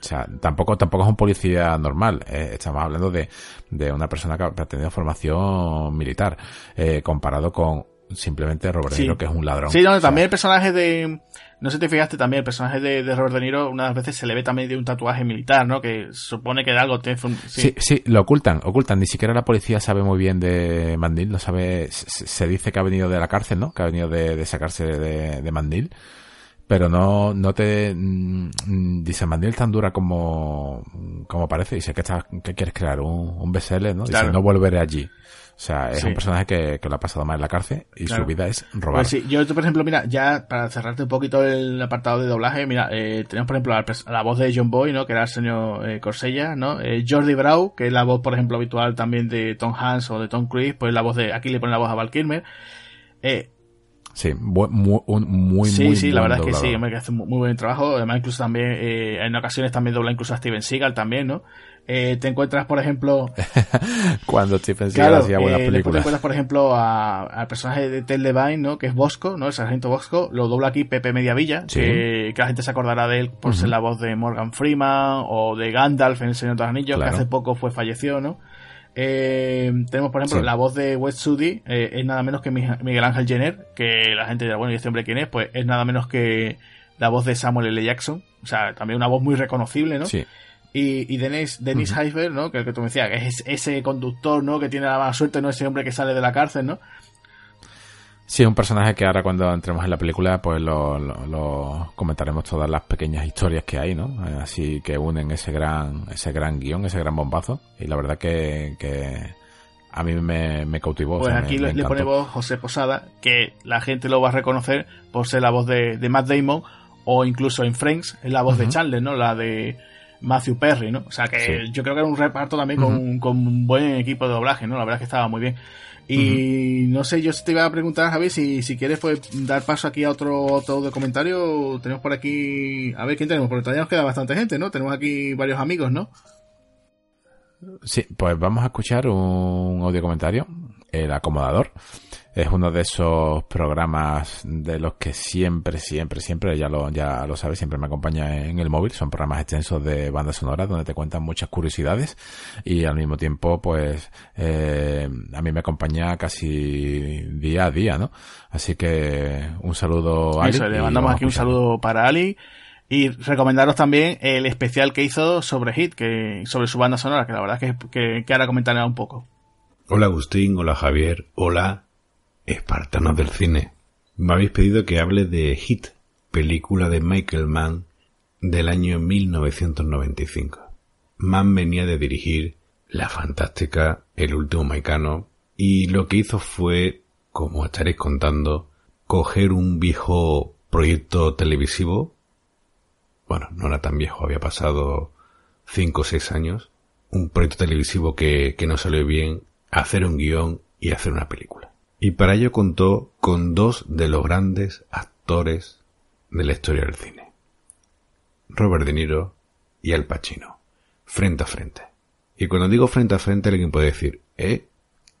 O sea, tampoco, tampoco es un policía normal. Eh, estamos hablando de, de una persona que ha tenido formación militar, eh, comparado con simplemente Robert De Niro, que es un ladrón. Sí, también el personaje de. No sé si te fijaste también, el personaje de, Robert De Niro, unas veces se le ve también de un tatuaje militar, ¿no? Que supone que de algo tiene. Sí. sí, lo ocultan, ocultan. Ni siquiera la policía sabe muy bien de Mandil, no sabe. Se, dice que ha venido de la cárcel, ¿no? Que ha venido de, sacarse de, de Mandil pero no, no te mm, dice Mandil tan dura como, como parece. Dice que, está, que quieres crear un, un BSL, ¿no? Dice, no volveré allí. O sea, es un personaje que, que, lo ha pasado mal en la cárcel y su vida es robar. Pues sí, yo, por ejemplo, mira, ya para cerrarte un poquito el apartado de doblaje, mira, eh, tenemos, por ejemplo, la, voz de John Boy, ¿no? Que era el señor eh, Corsella, ¿no? Eh, Jordi Brau, que es la voz, por ejemplo, habitual también de Tom Hanks o de Tom Cruise, pues la voz de, aquí le pone la voz a Val Kilmer. Eh, Sí, muy, muy, muy Sí, sí, la verdad es que sí, me hace muy, muy buen trabajo. Además, incluso también, eh, en ocasiones también dobla incluso a Steven Seagal también, ¿no? Eh, te encuentras, por ejemplo... Cuando Stephen Seagal hacía buenas eh, películas. Te encuentras, por ejemplo, al personaje de Ted Levine, ¿no? Que es Bosco, ¿no? El sargento Bosco. Lo dobla aquí Pepe Mediavilla, que, que la gente se acordará de él por ser la voz de Morgan Freeman o de Gandalf en El Señor de los Anillos, que hace poco fue falleció, ¿no? Eh, tenemos, por ejemplo, la voz de West Sudi, eh, es nada menos que Miguel Ángel Jenner, que la gente dirá, bueno, ¿y este hombre quién es? Pues es nada menos que la voz de Samuel L. Jackson, o sea, también una voz muy reconocible, ¿no? Sí. Y, y Dennis, Dennis ¿no? Que, el que tú me decías, que es ese conductor, ¿no? Que tiene la mala suerte, ¿no? Ese hombre que sale de la cárcel, ¿no? Sí, un personaje que ahora cuando entremos en la película pues lo, comentaremos todas las pequeñas historias que hay, ¿no? Así que unen ese gran ese gran guion, ese gran bombazo y la verdad que, que a mí me, me cautivó. Pues aquí le, ponemos José Posada, que la gente lo va a reconocer por ser la voz de, de Matt Damon o incluso en Friends es la voz de Chandler, ¿no? La de Matthew Perry, ¿no? O sea que yo creo que era un reparto también con, con, un buen equipo de doblaje, ¿no? La verdad es que estaba muy bien. Y no sé, yo te iba a preguntar, Javi, si, si quieres pues dar paso aquí a otro, otro de comentario. Tenemos por aquí, a ver quién tenemos, porque todavía nos queda bastante gente, ¿no? Tenemos aquí varios amigos, ¿no? Sí, pues vamos a escuchar un audio comentario, el acomodador. Es uno de esos programas de los que siempre, siempre, siempre, ya lo, ya lo sabes, siempre me acompaña en el móvil. Son programas extensos de bandas sonoras donde te cuentan muchas curiosidades y al mismo tiempo, pues, eh, a mí me acompaña casi día a día, ¿no? Así que un saludo a Ali. le mandamos aquí un saludo para Ali. Y recomendaros también el especial que hizo sobre Hit, que, sobre su banda sonora, que la verdad es que, que, que ahora comentaré un poco. Hola Agustín, hola Javier, hola espartanos del cine. Me habéis pedido que hable de Hit, película de Michael Mann del año 1995. Mann venía de dirigir la fantástica El último Maicano y lo que hizo fue, como estaréis contando, coger un viejo proyecto televisivo. Bueno, no era tan viejo, había pasado cinco o seis años. Un proyecto televisivo que, que no salió bien, hacer un guion y hacer una película y para ello contó con dos de los grandes actores de la historia del cine, Robert De Niro y Al Pacino, frente a frente. Y cuando digo frente a frente, alguien puede decir, ¿eh?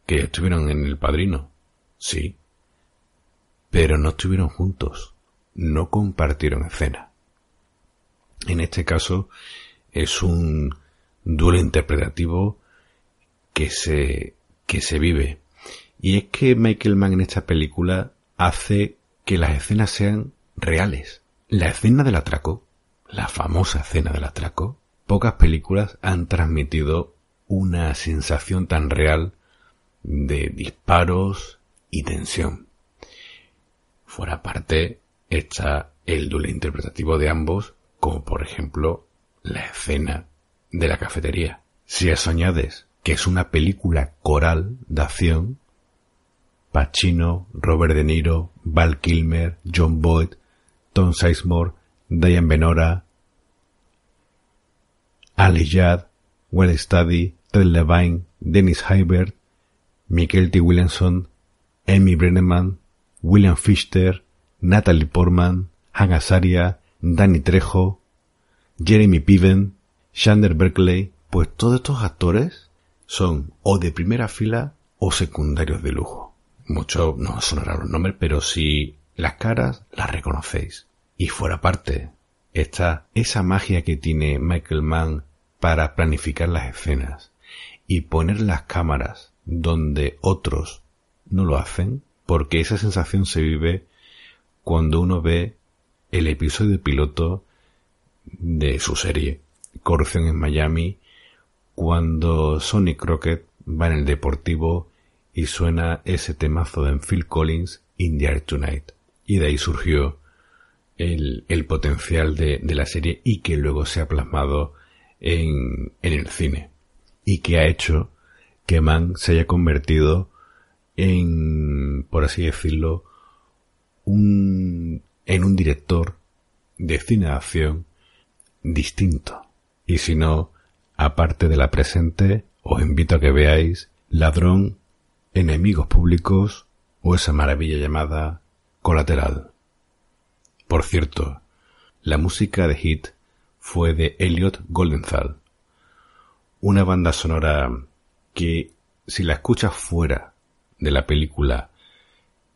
¿Que estuvieron en El Padrino? Sí. Pero no estuvieron juntos, no compartieron escena. En este caso, es un duelo interpretativo que se, que se vive y es que Michael Mann en esta película hace que las escenas sean reales. La escena del atraco, la famosa escena del atraco, pocas películas han transmitido una sensación tan real de disparos y tensión. Fuera parte está el duelo interpretativo de ambos, como por ejemplo la escena de la cafetería. Si eso añades que es una película coral de acción, Pacino, Robert De Niro, Val Kilmer, John Boyd, Tom Sizemore, Diane Benora, Ali Judd, Well Study, Ted Levine, Dennis Hybert, Michael T. Williamson, Amy Brenneman, William Fichter, Natalie Portman, Hank Azaria, Danny Trejo, Jeremy Piven, Shander Berkeley, pues todos estos actores son o de primera fila o secundarios de lujo mucho no sonará los nombres, pero si las caras las reconocéis. Y fuera parte, está esa magia que tiene Michael Mann para planificar las escenas y poner las cámaras donde otros no lo hacen, porque esa sensación se vive cuando uno ve el episodio piloto de su serie, Corrupción en Miami, cuando Sonny Crockett va en el deportivo y suena ese temazo de Phil Collins, In the Air Tonight. Y de ahí surgió el, el potencial de, de, la serie y que luego se ha plasmado en, en el cine. Y que ha hecho que Mann se haya convertido en, por así decirlo, un, en un director de cine de acción distinto. Y si no, aparte de la presente, os invito a que veáis Ladrón enemigos públicos o esa maravilla llamada colateral. Por cierto, la música de Hit fue de Elliot Goldenthal, una banda sonora que si la escuchas fuera de la película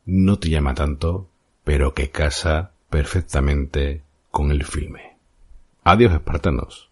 no te llama tanto, pero que casa perfectamente con el filme. Adiós, espartanos.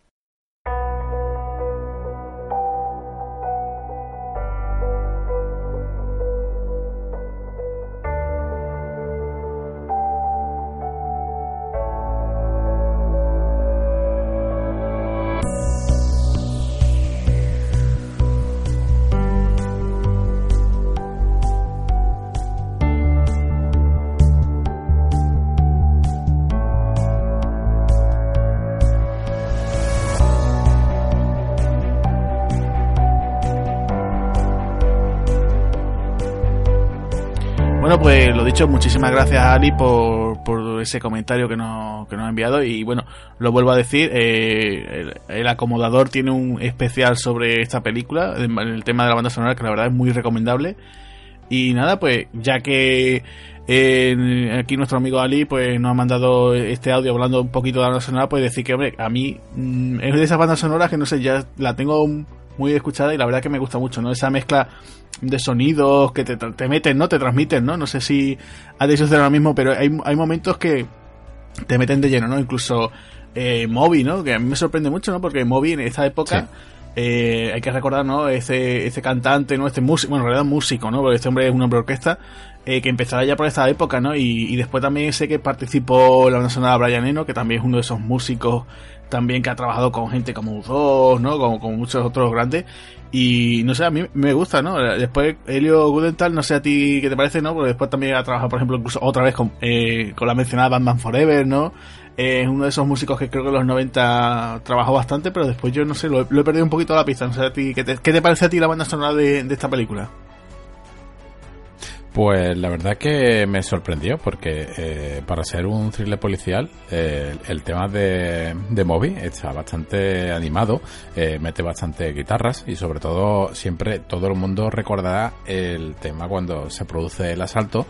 Muchísimas gracias Ali por, ese comentario que nos, que nos ha enviado y bueno, lo vuelvo a decir, eh, el, acomodador tiene un especial sobre esta película, el tema de la banda sonora, que la verdad es muy recomendable. Y nada, pues ya que eh, aquí nuestro amigo Ali pues nos ha mandado este audio hablando un poquito de la banda sonora, pues decir que, hombre, a mí mm, es de esas bandas sonoras que no sé, ya la tengo muy escuchada y la verdad que me gusta mucho, ¿no? Esa mezcla de sonidos que te, te meten, ¿no? Te transmiten, ¿no? No sé si ha de suceder lo mismo, pero hay, hay momentos que te meten de lleno, ¿no? Incluso eh, Moby, ¿no? Que a mí me sorprende mucho, ¿no? Porque Moby en esta época... Eh, hay que recordar, ¿no? Ese, ese cantante, ¿no? Este músico, bueno, en realidad músico, ¿no? Porque este hombre es un hombre orquesta, eh, que empezará ya por esta época, ¿no? Y, después también sé que participó la banda sonora Brian Eno, que también es uno de esos músicos también que ha trabajado con gente como U2, ¿no? Como, muchos otros grandes. Y no sé, a mí me gusta, ¿no? Después Helio Gudental, no sé a ti qué te parece, ¿no? Porque después también ha trabajado, por ejemplo, incluso otra vez con, eh, con la mencionada Band Forever, ¿no? es uno de esos músicos que creo que en los 90 trabajó bastante, pero después yo no sé, lo, he perdido un poquito la pista. No sé a ti, ¿qué te, qué te parece a ti la banda sonora de, esta película? Pues la verdad que me sorprendió porque eh, para ser un thriller policial eh, el tema de, de Moby está bastante animado, eh, mete bastante guitarras y sobre todo siempre todo el mundo recordará el tema cuando se produce el asalto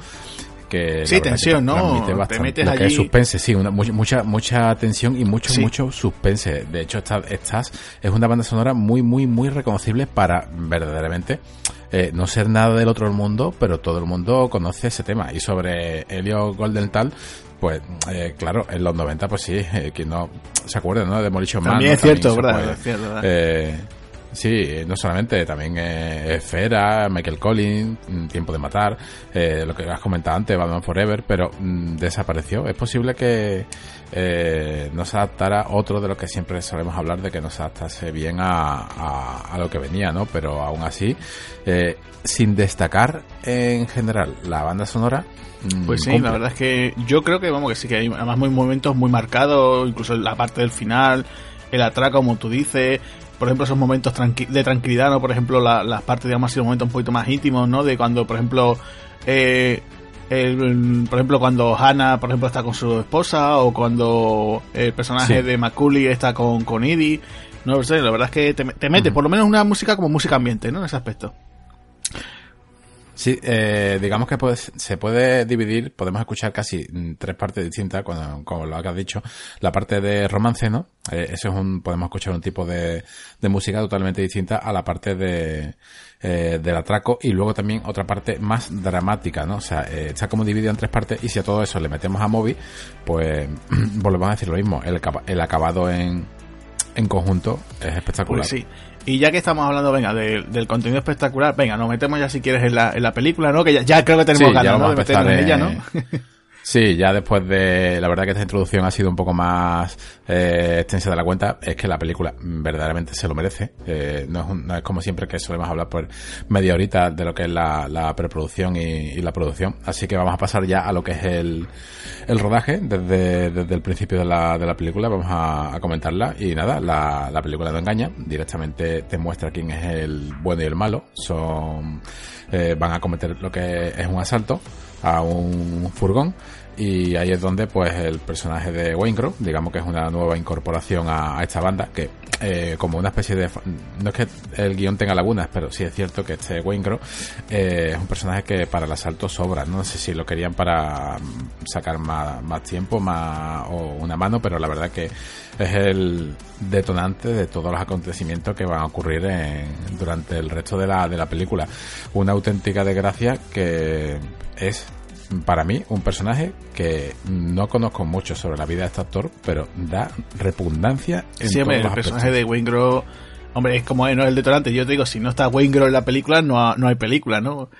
que sí tensión no te metes allí... que es suspense sí una, mucha mucha tensión y mucho mucho suspense. De hecho esta, estas es una banda sonora muy muy muy reconocible para verdaderamente eh, no ser nada del otro mundo pero todo el mundo conoce ese tema y sobre Helio Goldenthal pues eh, claro, en los 90 pues sí, eh, quien no se acuerda, ¿no? De Demolition Man. También es cierto, ¿verdad? es cierto, ¿verdad? Eh, Sí, no solamente, también eh, Esfera, Michael Collins, mm, Tiempo de Matar, eh, lo que has comentado antes, Batman Forever, pero mm, desapareció. Es posible que eh, no se adaptara otro de lo que siempre solemos hablar, de que no se adaptase bien a, a, lo que venía, ¿no? Pero aún así, eh, sin destacar en general la banda sonora, mm, pues sí, la verdad es que yo creo que vamos que sí que hay además muy momentos muy marcados, incluso la parte del final, el atraco como tú dices, por ejemplo, esos momentos de tranquilidad, ¿no? Por ejemplo, las partes, digamos, así, momentos un poquito más íntimos, ¿no? De cuando, por ejemplo, eh, por ejemplo, cuando Hannah, por ejemplo, está con su esposa, o cuando el personaje de Macaulay está con, con Edie. No sé, la verdad es que te, te mete, por lo menos una música como música ambiente, ¿no? En ese aspecto. Sí, eh, digamos que se puede dividir, podemos escuchar casi tres partes distintas, como lo has dicho. La parte de romance, ¿no? Eh, eso es un, podemos escuchar un tipo de, de música totalmente distinta a la parte de, eh, del atraco y luego también otra parte más dramática, ¿no? O sea, eh, está como dividido en tres partes y si a todo eso le metemos a Moby, pues volvemos a decir lo mismo. El, el acabado en, en conjunto es espectacular. Pues sí. Y ya que estamos hablando, venga, del contenido espectacular, venga, nos metemos ya si quieres en la, en la película, ¿no? Que ya, creo que tenemos ganas, ¿no? De meternos en ella, ¿no? Sí, ya después de. La verdad que esta introducción ha sido un poco más eh, extensa de la cuenta. Es que la película verdaderamente se lo merece. Eh, no, es no, es como siempre que solemos hablar por media horita de lo que es la, la preproducción y, la producción. Así que vamos a pasar ya a lo que es el, el rodaje desde, desde el principio de la, de la película. Vamos a, comentarla. Y nada, la, la película no engaña. Directamente te muestra quién es el bueno y el malo. Son. Eh, van a cometer lo que es un asalto a un furgón y ahí es donde pues el personaje de Wayne digamos que es una nueva incorporación a, esta banda que eh, como una especie de no es que el guion tenga lagunas pero sí es cierto que este Wayne eh, es un personaje que para el asalto sobra no sé si lo querían para sacar más, más tiempo más o una mano pero la verdad que es el detonante de todos los acontecimientos que van a ocurrir durante el resto de la, de la película. Una auténtica desgracia que es para mí un personaje que no conozco mucho sobre la vida de este actor, pero da repugnancia en sí, el personaje de Wayne Grove, hombre, es como no es el detonante. Yo te digo, si no está Wayne Grove en la película, no, no hay película, ¿no?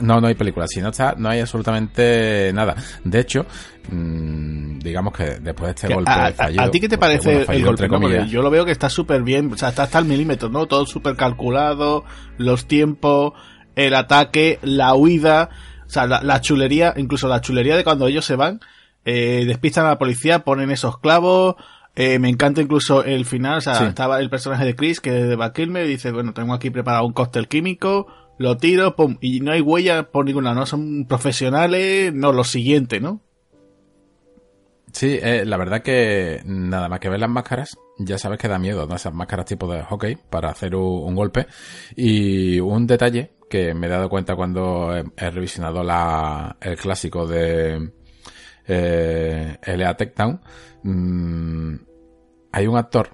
No, no hay película. Si no está, no hay absolutamente nada. De hecho, mmm, digamos que después de este golpe a, fallido... ¿A ti qué te parece el golpe? yo lo veo que está súper bien, o sea, está hasta el milímetro, ¿no? Todo súper calculado, los tiempos, el ataque, la huida, o sea, la, chulería, incluso la chulería de cuando ellos se van, eh, despistan a la policía, ponen esos clavos, eh, me encanta incluso el final, o sea, estaba el personaje de Chris que de a dice, bueno, tengo aquí preparado un cóctel químico, lo tiro, pum, y no hay huella por ninguna, no son profesionales, no, lo siguiente, ¿no? Sí, eh, la verdad que nada más que ver las máscaras, ya sabes que da miedo, ¿no? Esas máscaras tipo de hockey para hacer un, golpe. Y un detalle que me he dado cuenta cuando he, revisionado la, el clásico de eh, LA mm, hay un actor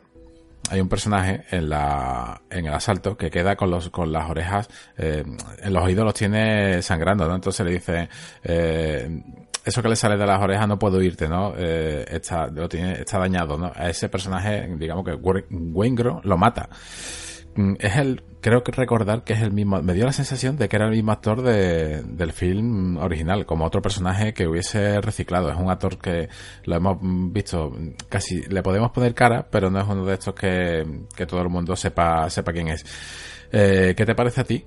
hay un personaje en la en el asalto que queda con los con las orejas eh, en los oídos los tiene sangrando no entonces le dice eh, eso que le sale de las orejas no puedo irte, ¿no? Eh, está, lo tiene, está dañado, ¿no? A ese personaje, digamos que Wengro lo mata. Mm, es el, creo que recordar que es el mismo, me dio la sensación de que era el mismo actor de, del film original, como otro personaje que hubiese reciclado. Es un actor que lo hemos visto, casi le podemos poner cara, pero no es uno de estos que, que todo el mundo sepa, sepa quién es. Eh, ¿Qué te parece a ti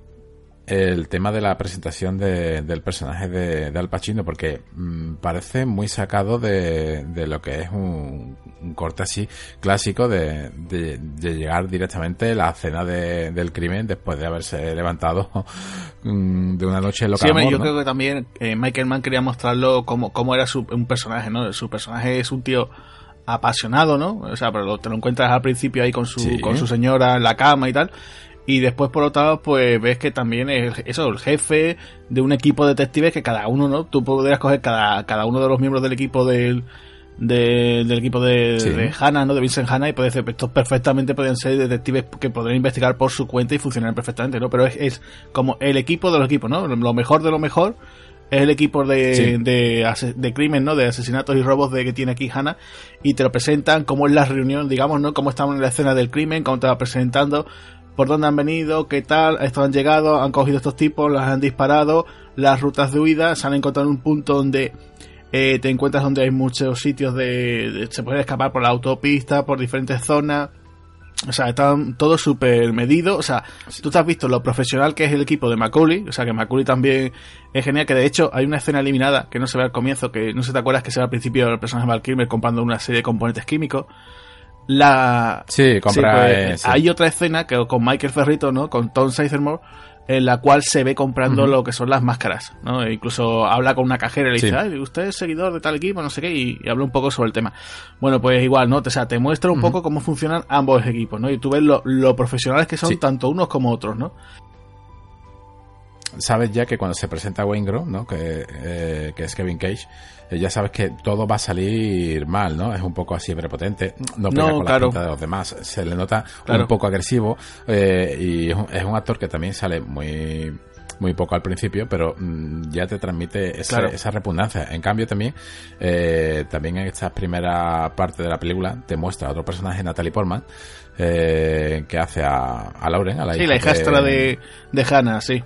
el tema de la presentación de, del personaje de, de, Al Pacino, porque mm, parece muy sacado de, de lo que es un, corte así clásico de, de, llegar directamente a la cena del crimen después de haberse levantado mm, de una noche loca. Sí, yo creo que también eh, Michael Mann quería mostrarlo como, como era su, un personaje, ¿no? Su personaje es un tío apasionado, ¿no? O sea, pero te lo encuentras al principio ahí con su, con su señora en la cama y tal y después, por otro lado, pues ves que también es eso, el jefe de un equipo de detectives que cada uno, ¿no? Tú podrías coger cada, cada uno de los miembros del equipo del, del equipo de, de Hannah, ¿no? De Vincent Hanna y puede ser, estos perfectamente pueden ser detectives que podrían investigar por su cuenta y funcionar perfectamente, ¿no? Pero es, es como el equipo de los equipos, ¿no? Lo mejor de lo mejor es el equipo de, de, de, crimen, ¿no? De asesinatos y robos de que tiene aquí Hannah y te lo presentan como es la reunión, digamos, ¿no? Cómo estamos en la escena del crimen, cómo te va presentando por dónde han venido, qué tal, estos han llegado, han cogido estos tipos, las han disparado, las rutas de huida, se han encontrado en un punto donde eh, te encuentras donde hay muchos sitios de, se puede escapar por la autopista, por diferentes zonas. O sea, están todo súper medido. O sea, tú te has visto lo profesional que es el equipo de Macaulay. O sea, que Macaulay también es genial. Que de hecho hay una escena eliminada que no se ve al comienzo. Que no se te acuerdas que se ve al principio el personaje de Val comprando una serie de componentes químicos. La... Sí, compra... Pues, hay otra escena que con Michael Ferrito, ¿no? Con Tom Sizemore, en la cual se ve comprando lo que son las máscaras, ¿no? E incluso habla con una cajera y le dice, Ay, usted es seguidor de tal equipo, no sé qué, y, habla un poco sobre el tema. Bueno, pues igual, ¿no? O sea, te muestra un poco cómo funcionan ambos equipos, ¿no? Y tú ves lo, profesionales que son tanto unos como otros, ¿no? Sabes ya que cuando se presenta Wayne Grove, ¿no? Que, eh, que es Kevin Cage, ya sabes que todo va a salir mal, ¿no? Es un poco así prepotente, no pega con la pinta de los demás, se le nota un poco agresivo eh, y es un, actor que también sale muy muy poco al principio, pero mm, ya te transmite esa, esa, repugnancia. En cambio, también, eh, también en esta primera parte de la película te muestra otro personaje, Natalie Portman, que hace a, a Lauren, a la sí, la hijastra de, de Hannah, sí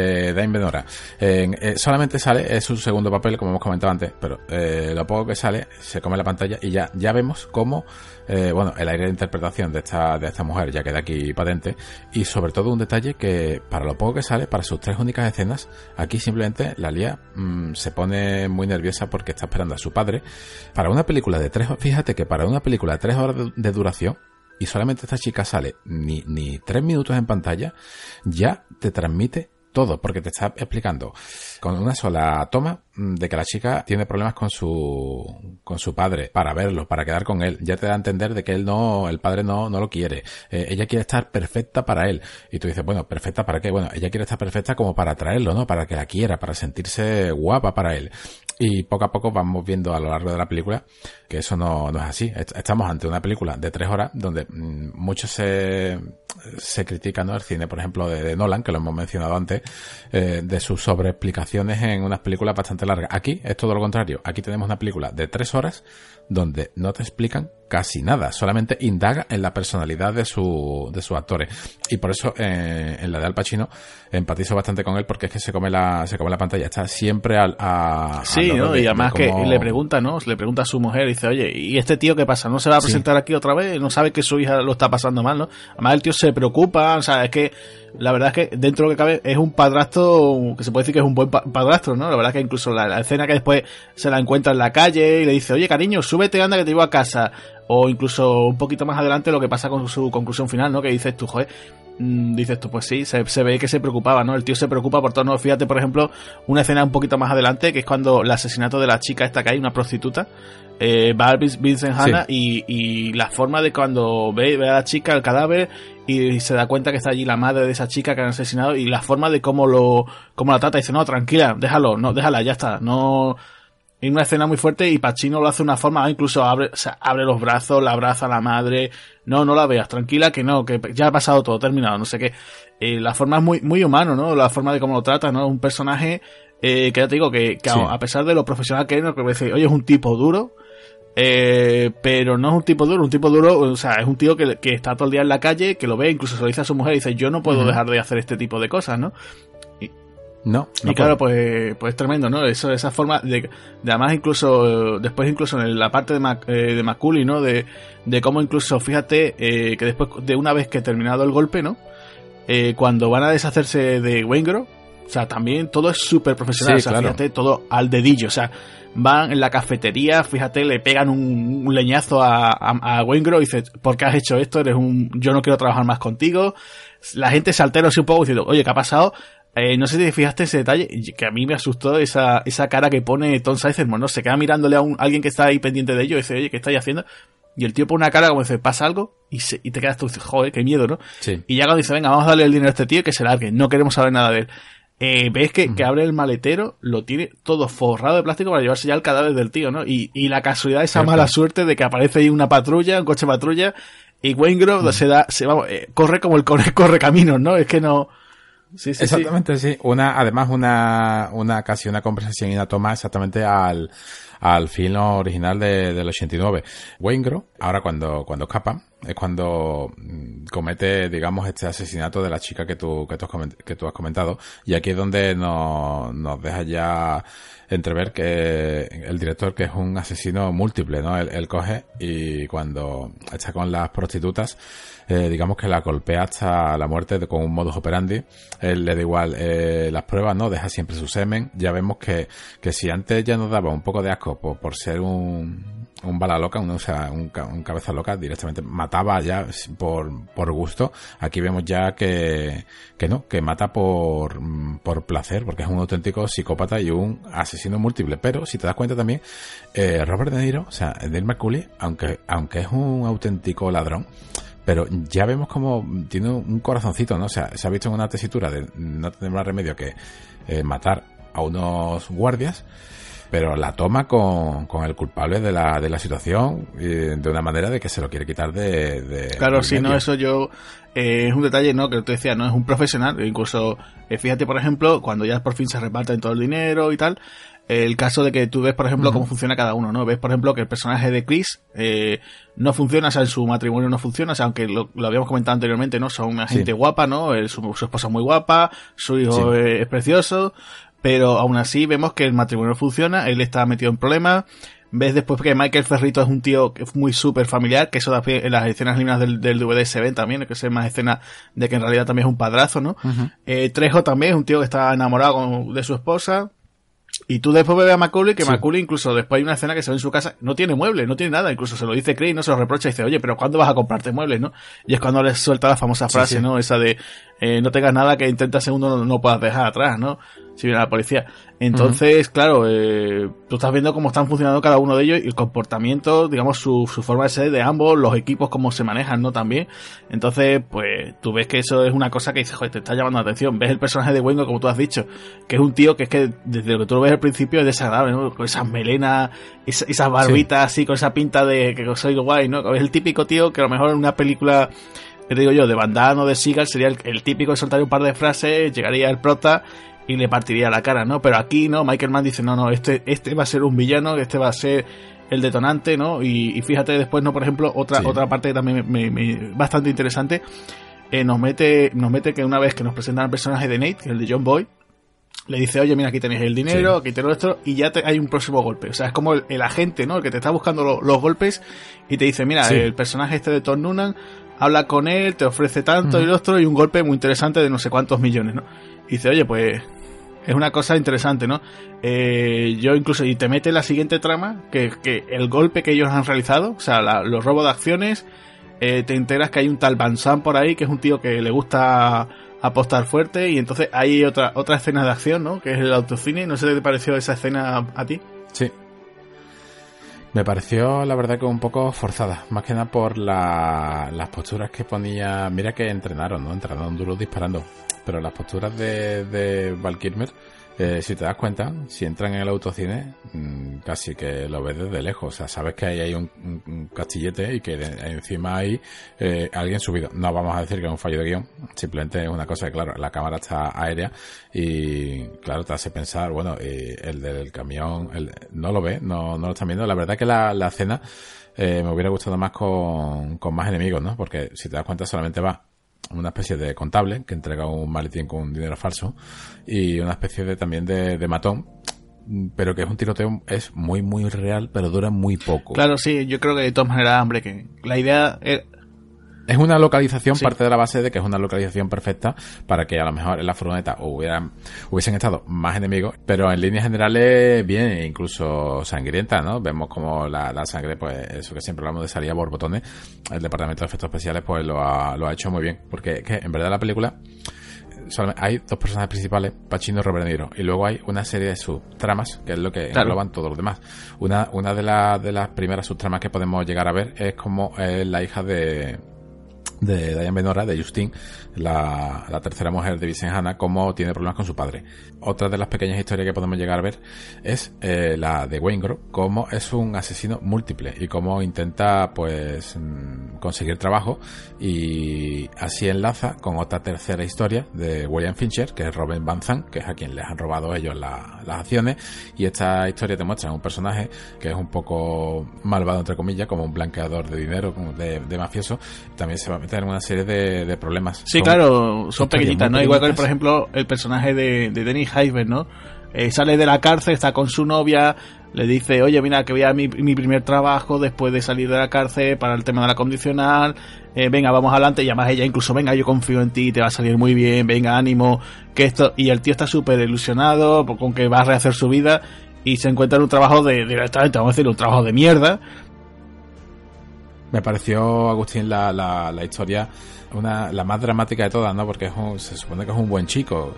de Dame Benora. Eh, solamente sale, es su segundo papel, como hemos comentado antes, pero eh, lo poco que sale se come la pantalla y ya, ya vemos cómo, eh, bueno, el aire de interpretación de esta, de esta mujer ya queda aquí patente y sobre todo un detalle que para lo poco que sale, para sus tres únicas escenas, aquí simplemente la Lía mm, se pone muy nerviosa porque está esperando a su padre. Para una película de tres, fíjate que para una película de tres horas de duración, y solamente esta chica sale ni, ni tres minutos en pantalla, ya te transmite todo, porque te está explicando con una sola toma de que la chica tiene problemas con su con su padre para verlo, para quedar con él. Ya te da a entender de que él no, el padre no, no lo quiere. Eh, ella quiere estar perfecta para él. Y tú dices, bueno, perfecta para qué? Bueno, ella quiere estar perfecta como para atraerlo, ¿no? Para que la quiera, para sentirse guapa para él. Y poco a poco vamos viendo a lo largo de la película que eso no, no es así. Estamos ante una película de tres horas donde mm, muchos se, se critican, ¿no? El cine, por ejemplo, de, Nolan, que lo hemos mencionado antes, eh, de sus sobreexplicaciones en unas películas bastante largas. Aquí es todo lo contrario. Aquí tenemos una película de tres horas donde no te explican casi nada, solamente indaga en la personalidad de, su, de sus actores. Y por eso eh, en la de Al Pacino empatizo bastante con él porque es que se come la, se come la pantalla, está siempre al, a... Sí, ¿no? y además que le pregunta, ¿no? Le pregunta a su mujer y dice, oye, ¿y este tío qué pasa? ¿No se va a presentar aquí otra vez? ¿No sabe que su hija lo está pasando mal, no? Además el tío se preocupa, o sea, es que la verdad es que dentro de lo que cabe es un padrastro que se puede decir que es un buen padrastro, ¿no? La verdad es que incluso la, escena que después se la encuentra en la calle y le dice, oye cariño, súbete, anda que te llevo a casa. O incluso un poquito más adelante lo que pasa con su conclusión final, ¿no? Que dices tú, joder, mm, dices tú, pues sí, se, ve que se preocupaba, ¿no? El tío se preocupa por todo, ¿no? Fíjate, por ejemplo, una escena un poquito más adelante, que es cuando el asesinato de la chica esta que hay, una prostituta, eh, va Vincent Hanna y, y la forma de cuando ve, ve a la chica, el cadáver, y se da cuenta que está allí la madre de esa chica que han asesinado, y la forma de cómo lo, cómo la trata, dice, no, tranquila, déjalo, no, déjala, ya está, no, en una escena muy fuerte y Pacino lo hace de una forma, incluso abre, o sea, abre los brazos, la abraza a la madre, no, no la veas, tranquila que no, que ya ha pasado todo, terminado, no sé qué. Eh, la forma es muy, muy humano, ¿no? La forma de cómo lo trata, ¿no? Un personaje eh, que ya te digo que, que a, pesar de lo profesional que es, no que decir, oye, es un tipo duro, eh, pero no es un tipo duro, un tipo duro, o sea, es un tío que, que, está todo el día en la calle, que lo ve, incluso se lo dice a su mujer y dice, yo no puedo dejar de hacer este tipo de cosas, ¿no? No, y claro, pues, pues es tremendo, ¿no? Eso, esa forma de, de además incluso, después incluso en la parte de, Mac, eh, de Maculi, ¿no? De, de cómo incluso, fíjate, eh, que después de una vez que he terminado el golpe, ¿no? Eh, cuando van a deshacerse de Wengro, sea, también todo es súper profesional, Sí, o sea, claro. fíjate, todo al dedillo, o sea, van en la cafetería, fíjate, le pegan un, un leñazo a, a, a Wengro y dice, ¿por qué has hecho esto? Eres un, yo no quiero trabajar más contigo. La gente se altera así un poco diciendo, oye, ¿qué ha pasado? Eh, no sé si te fijaste ese detalle, que a mí me asustó esa, esa cara que pone Tom Sizemore, ¿no? Se queda mirándole a, un, a alguien que está ahí pendiente de ello y dice, oye, ¿qué estáis haciendo? Y el tío pone una cara como dice, ¿pasa algo? Y, se, y te quedas tú, dices, joder, qué miedo, ¿no? Sí. Y ya cuando dice, venga, vamos a darle el dinero a este tío que se largue, no queremos saber nada de él. Eh, ves que, que abre el maletero, lo tiene todo forrado de plástico para llevarse ya el cadáver del tío, ¿no? Y, y la casualidad, esa Cierto. mala suerte de que aparece ahí una patrulla, un coche patrulla, y Wayne Grove se da, se, vamos, eh, corre como el corre, corre caminos, ¿no? Es que no... Sí, sí, sí. Exactamente, sí. Una, además una, una, casi una conversación y una toma exactamente al, al film original de, del 89. Waingro, ahora cuando, cuando escapa, es cuando mm, comete, digamos, este asesinato de la chica que tú, que tú, has, que tú has comentado. Y aquí es donde nos, nos deja ya entrever que el director que es un asesino múltiple, ¿no? Él, él coge y cuando está con las prostitutas, eh, digamos que la golpea hasta la muerte con un modus operandi. Él le da igual eh, las pruebas, ¿no? Deja siempre su semen. Ya vemos que, que si antes ya nos daba un poco de asco por, por ser un, un bala loca, un, o sea, un, ca- un cabeza loca, directamente mataba ya por, por gusto. Aquí vemos ya que, que no, que mata por, por placer, porque es un auténtico psicópata y un asesino múltiple. Pero si te das cuenta también, eh, Robert De Niro, o sea, Dale McCulley, aunque, aunque es un auténtico ladrón, pero ya vemos como tiene un corazoncito, ¿no? O sea, se ha visto en una tesitura de no tener más remedio que eh, matar a unos guardias, pero la toma con, con el culpable de la, de la situación eh, de una manera de que se lo quiere quitar de... de Claro, si no, eso yo. eh, es un detalle, ¿no? Que te decía, no es un profesional. Incluso, eh, fíjate, por ejemplo, cuando ya por fin se reparten todo el dinero y tal. El caso de que tú ves, por ejemplo, cómo funciona cada uno, ¿no? Ves, por ejemplo, que el personaje de Chris eh, no funciona, o sea, en su matrimonio no funciona, o sea, aunque lo, lo habíamos comentado anteriormente, ¿no? Son una Sí. gente guapa, ¿no? El- su, su esposa es muy guapa, su hijo Sí. es precioso, pero aún así vemos que el matrimonio no funciona, él está metido en problemas. Ves después que Michael Ferrito es un tío que es muy súper familiar, que eso en las escenas eliminadas del, del DVD se ven también, que se ven más escenas de que en realidad también es un padrazo, ¿no? Eh, Trejo también es un tío que está enamorado de su esposa. Y tú después ves a Macaulay, que Sí. Macaulay incluso después hay una escena que se ve en su casa, no tiene muebles, no tiene nada, incluso se lo dice Chris, no se lo reprocha y dice, oye, pero ¿cuándo vas a comprarte muebles, no? Y es cuando le suelta la famosa Sí, frase, sí. ¿no? Esa de, eh, no tengas nada que en 30 segundos no, no puedas dejar atrás, ¿no? Si viene la policía. Entonces, claro, eh, tú estás viendo cómo están funcionando cada uno de ellos y el comportamiento, digamos, su, su forma de ser de ambos, los equipos, cómo se manejan, ¿no? También. Entonces, pues, tú ves que eso es una cosa que dices, joder, te está llamando la atención. Ves el personaje de Wengo, como tú has dicho, que es un tío que es que desde lo que tú lo ves al principio es desagradable, ¿no? Con esas melenas, esa- esas barbitas así, con esa pinta de que soy guay, ¿no? Es el típico tío que a lo mejor en una película, te digo yo, de Van Damme o de Seagal sería el, el típico que soltaría un par de frases, llegaría el prota y le partiría la cara, ¿no? Pero aquí, ¿no? Michael Mann dice, no, no, este, este va a ser un villano, este va a ser el detonante, ¿no? Y, y fíjate después, ¿no? Por ejemplo, otra, Sí. otra parte que también me, me- bastante interesante, eh, nos mete, nos mete que una vez que nos presentan al personaje de Nate, el de John Boy, le dice, oye, mira, aquí tenéis el dinero, Sí. aquí tenéis esto, y ya te- hay un próximo golpe. O sea, es como el, el agente, ¿no? El que te está buscando lo- los golpes y te dice, mira, Sí. el personaje este de Tom Noonan habla con él, te ofrece tanto y lo otro, y un golpe muy interesante de no sé cuántos millones, ¿no? Y dice, oye, pues es una cosa interesante, ¿no? Eh, yo incluso, y te mete la siguiente trama, que, que el golpe que ellos han realizado, o sea, la- los robos de acciones, eh, te enteras que hay un tal Van por ahí, que es un tío que le gusta apostar fuerte, y entonces hay otra, otra escena de acción, ¿no? Que es el autocine. No sé si te pareció esa escena a ti. Sí, me pareció, la verdad, que un poco forzada. Más que nada por las posturas que ponía. Mira que entrenaron, ¿no? Entrenaron duro disparando. Pero las posturas de, de Val eh, si te das cuenta, si entran en el autocine, mm, casi que lo ves desde lejos. O sea, sabes que ahí hay un, castillete y que encima hay eh, alguien subido. No vamos a decir que es un fallo de guion, simplemente es una cosa que, claro, la cámara está aérea y, claro, te hace pensar, bueno, el del camión el, no lo ve, no, lo están viendo. La verdad que la, la escena eh, me hubiera gustado más con más enemigos, ¿no? Porque si te das cuenta solamente va una especie de contable que entrega un maletín con dinero falso y una especie de también de, matón pero que es un tiroteo es muy muy real pero dura muy poco. Claro sí yo creo que de todas maneras hombre que la idea es una localización, parte de la base de que es una localización perfecta para que a lo mejor en la furgoneta hubieran, hubiesen estado más enemigos, pero en líneas generales bien, incluso sangrienta, ¿no? Vemos como la, sangre, pues eso que siempre hablamos de salida por botones, el departamento de efectos especiales pues lo ha, lo ha hecho muy bien, porque que en verdad la película hay dos personajes principales, Pacino y Robert Niro, y luego hay una serie de subtramas, que es lo que engloban todos los demás. Una, una de, de las primeras subtramas que podemos llegar a ver es como la hija de, de Diane Benora, de Justine, la, tercera mujer de Vincent Hanna, cómo tiene problemas con su padre. Otra de las pequeñas historias que podemos llegar a ver es eh, la de Wayne Grove, cómo es un asesino múltiple y cómo intenta pues mm, conseguir trabajo y así enlaza con otra tercera historia de William Fincher, que es Robin Van Zandt, que es a quien les han robado ellos las acciones y esta historia te muestra un personaje que es un poco malvado entre comillas, como un blanqueador de dinero, de, de mafioso, también se va a meter en una serie de, problemas. Sí, claro, son pequeñitas, ¿no? Igual que, por ejemplo, el personaje de, de Heiber, ¿no? Eh, sale de la cárcel, está con su novia, le dice, oye, mira, que voy a mi, mi primer trabajo después de salir de la cárcel para el tema de la condicional, eh, venga, vamos adelante, y además ella incluso, venga, yo confío en ti, te va a salir muy bien, venga, ánimo, que esto, y el tío está súper ilusionado con que va a rehacer su vida, y se encuentra en un trabajo de, directamente, vamos a decir, un trabajo de mierda, me pareció, Agustín, la, la, la historia una, la más dramática de todas, ¿no? Porque se supone que es un buen chico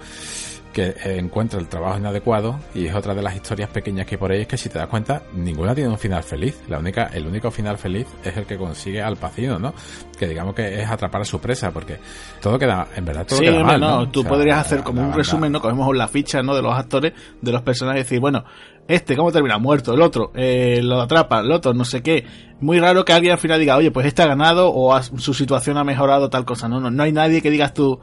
que encuentra el trabajo inadecuado y es otra de las historias pequeñas que por ahí es que si te das cuenta ninguna tiene un final feliz la única el único final feliz es el que consigue al pacino no que digamos que es atrapar a su presa porque todo queda en verdad todo queda mal, no, tú podrías hacer como un resumen no cogemos la ficha no de los actores de los personajes y decir bueno este, ¿cómo termina? Muerto, el otro, eh, lo atrapa, el otro, no sé qué. Muy raro que alguien al final diga, oye, pues este ha ganado o su situación ha mejorado tal cosa. No, no, no hay nadie que digas tú,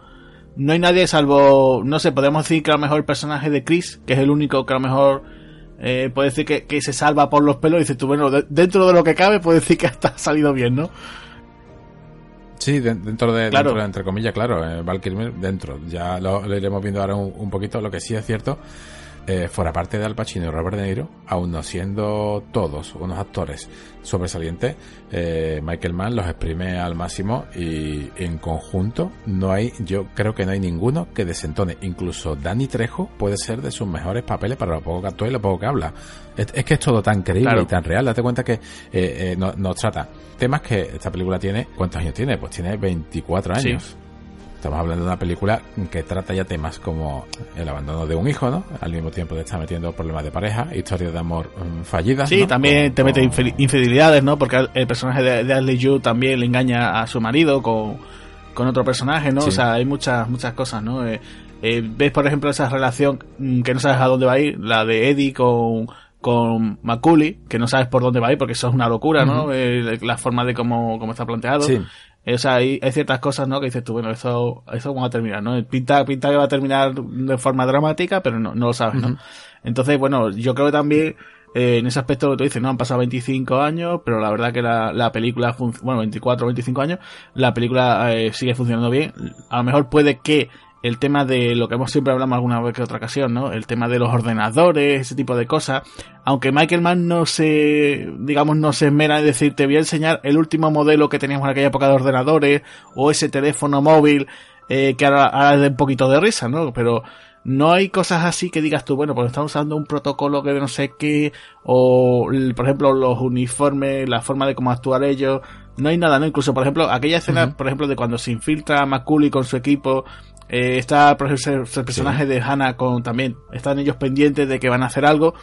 no hay nadie salvo, no sé, podemos decir que a lo mejor el personaje de Chris, que es el único que a lo mejor eh, puede decir que, se salva por los pelos y dices tú, bueno, dentro de lo que cabe puede decir que hasta ha salido bien, ¿no? Sí, dentro de, claro. entre comillas, claro, eh, dentro. Ya lo, iremos viendo ahora un, un, poquito. Lo que sí es cierto eh, fuera parte de Al Pacino y Robert De Niro, aún no siendo todos unos actores sobresalientes, eh, Michael Mann los exprime al máximo y en conjunto no hay, yo creo que no hay ninguno que desentone. Incluso Danny Trejo puede ser de sus mejores papeles para lo poco que actúa y lo poco que habla. Es, que es todo tan creíble y tan real. Date cuenta que eh, nos trata temas que esta película tiene. ¿Cuántos años tiene? Pues tiene 24 años. Estamos hablando de una película que trata ya temas como el abandono de un hijo, ¿no? Al mismo tiempo te está metiendo problemas de pareja, historias de amor mm, fallidas. Sí, también te mete infidelidades, ¿no? Porque el personaje de, Ashley Yu también le engaña a su marido con, otro personaje, ¿no? O sea, hay muchas, muchas cosas, ¿no? Eh, eh, ves, por ejemplo, esa relación mm, que no sabes a dónde va a ir, la de Eddie con con Macaulay, que no sabes por dónde va a ir porque eso es una locura, ¿no? Eh, la forma de cómo, cómo está planteado. Sí. O sea, hay, hay, ciertas cosas, ¿no? Que dices tú, bueno, eso, eso va a terminar, ¿no? Pinta, pinta que va a terminar de forma dramática, pero no, no lo sabes, ¿no? Entonces, bueno, yo creo que también, eh, en ese aspecto que tú dices, ¿no? Han pasado 25 años, pero la verdad que la, la película, bueno, 24 o 25 años, la película eh, sigue funcionando bien. A lo mejor puede que el tema de lo que hemos siempre hablado alguna vez que otra ocasión, ¿no? El tema de los ordenadores, ese tipo de cosas. Aunque Michael Mann no se, digamos, no se esmera en decir, te voy a enseñar el último modelo que teníamos en aquella época de ordenadores, o ese teléfono móvil, eh, que ahora, ahora es de un poquito de risa, ¿no? Pero no hay cosas así que digas tú, bueno, pues están usando un protocolo que no sé qué, o por ejemplo los uniformes, la forma de cómo actuar ellos, no hay nada, ¿no? Incluso, por ejemplo, aquella escena, por ejemplo, de cuando se infiltra Macaulay con su equipo, eh, está por ejemplo, el personaje de Hannah con también, están ellos pendientes de que van a hacer algo,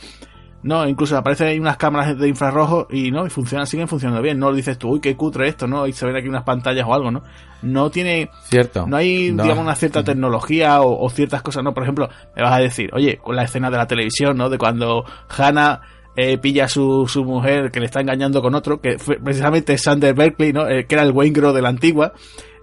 no, incluso aparecen ahí unas cámaras de infrarrojo y no, y funcionan, siguen funcionando bien. No dices tú, uy, qué cutre esto, ¿no? Y se ven aquí unas pantallas o algo, ¿no? No tiene. Cierto. No hay, digamos, una cierta tecnología o, ciertas cosas, ¿no? Por ejemplo, me vas a decir, oye, con la escena de la televisión, ¿no? De cuando Hannah eh, pilla a su, su mujer que le está engañando con otro, que fue precisamente Sander Berkeley, ¿no? Eh, que era el Wayne de la antigua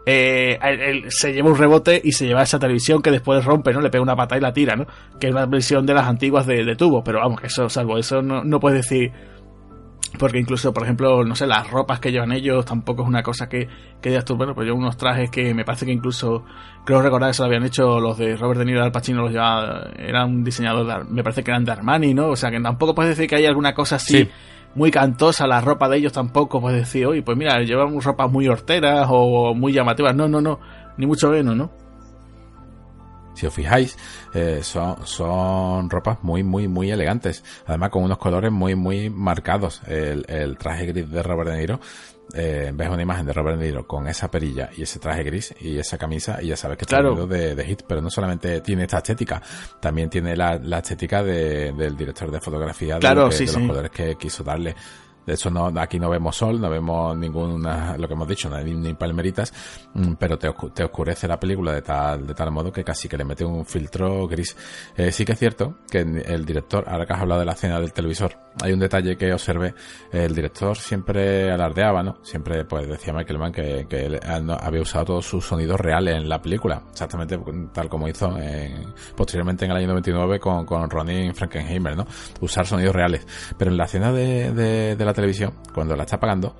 eh, él, se lleva un rebote y se lleva esa televisión que después rompe, ¿no? Le pega una pata y la tira, ¿no? Que es una versión de las antiguas de, de tubo, pero vamos, que eso, salvo eso, no, no puedes decir porque incluso, por ejemplo, no sé, las ropas que llevan ellos tampoco es una cosa que, que digas tú, bueno, pues yo unos trajes que me parece que incluso, creo recordar que se lo habían hecho los de Robert De Niro Al Pacino, los llevaba, era un diseñador, me parece que eran de Armani, ¿no? O sea, que tampoco puedes decir que hay alguna cosa así muy cantosa, la ropa de ellos tampoco puedes decir, oye, pues mira, llevamos ropas muy horteras o muy llamativas. No, no, no, ni mucho menos, ¿no? Si os fijáis, eh, son, son ropas muy, muy, muy elegantes. Además, con unos colores muy, muy marcados. El, el traje gris de Robert De Niro eh, ves una imagen de Robert De Niro con esa perilla y ese traje gris y esa camisa y ya sabes que está claro. de, de hit, pero no solamente tiene esta estética, también tiene la, la estética de, del director de fotografía de, de los colores que quiso darle. De hecho, no, aquí no vemos sol, no vemos ninguna, lo que hemos dicho, ni, palmeritas, mm, pero te, te, oscurece la película de tal, de tal modo que casi que le mete un filtro gris. Eh, sí que es cierto que el director, ahora que has hablado de la escena del televisor, hay un detalle que observé, el director siempre alardeaba, ¿no? Siempre, pues decía Michael Mann que, que él había usado todos sus sonidos reales en la película, exactamente tal como hizo posteriormente en el año 99 con, con Ronnie Frankenheimer, ¿no? Usar sonidos reales. Pero en la escena de, de, de la televisión, cuando la está apagando,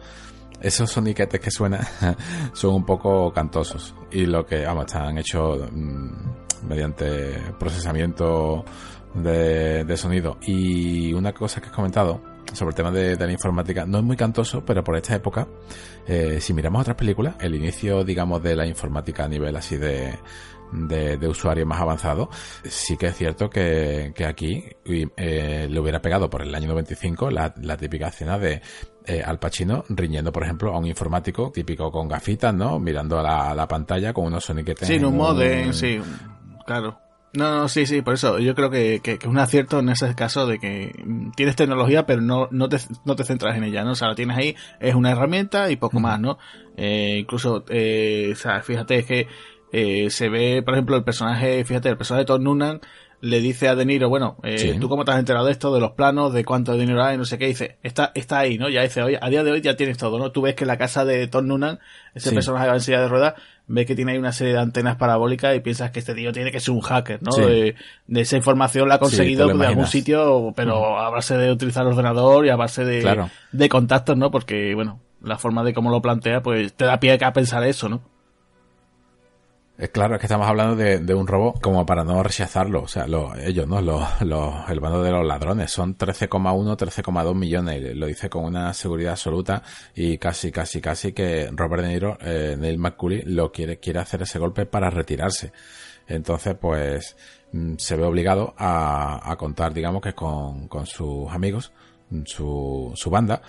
esos soniquetes que suenan son un poco cantosos. Y lo que, vamos, están hechos mm, mediante procesamiento de, sonido. Y una cosa que has comentado sobre el tema de, la informática, no es muy cantoso, pero por esta época, eh, si miramos otras películas, el inicio, digamos, de la informática a nivel así de, de, usuario más avanzado, sí que es cierto que, que aquí eh, le hubiera pegado por el año 95 la, la típica escena de eh, Al Pacino riñendo, por ejemplo, a un informático típico con gafitas, ¿no? Mirando a la, pantalla con unos soniquetes. Sí, en un modem, sí, claro. No, no, sí, sí, por eso yo creo que, que, es un acierto en ese caso de que tienes tecnología pero no, no, te, no te centras en ella, ¿no? O sea, la tienes ahí, es una herramienta y poco más, ¿no? Eh, incluso, eh, o sea, fíjate, es que eh, se ve, por ejemplo, el personaje, fíjate, el personaje de Tom Noonan le dice a De Niro, bueno, eh, ¿tú cómo te has enterado de esto, de los planos, de cuánto dinero hay, no sé qué? Dice, está, está ahí, ¿no? Ya dice, oye, a día de hoy ya tienes todo, ¿no? Tú ves que la casa de Tom Noonan, ese personaje va en silla de ruedas, ves que tiene ahí una serie de antenas parabólicas y piensas que este tío tiene que ser un hacker, ¿no? De, esa información la ha conseguido de algún sitio, pero a base de utilizar el ordenador y a base de, de contactos, ¿no? Porque, bueno, la forma de cómo lo plantea, pues te da pie a pensar eso, ¿no? Claro, es que estamos hablando de, un robo como para no rechazarlo. O sea, ellos, ¿no? Los, el bando de los ladrones son 13,1, 13,2 millones. Lo dice con una seguridad absoluta y casi, casi, casi que Robert De Niro, eh, Neil McCulley, lo quiere, quiere hacer ese golpe para retirarse. Entonces, pues, mm, se ve obligado a, a contar, digamos, que con, con sus amigos su, su banda,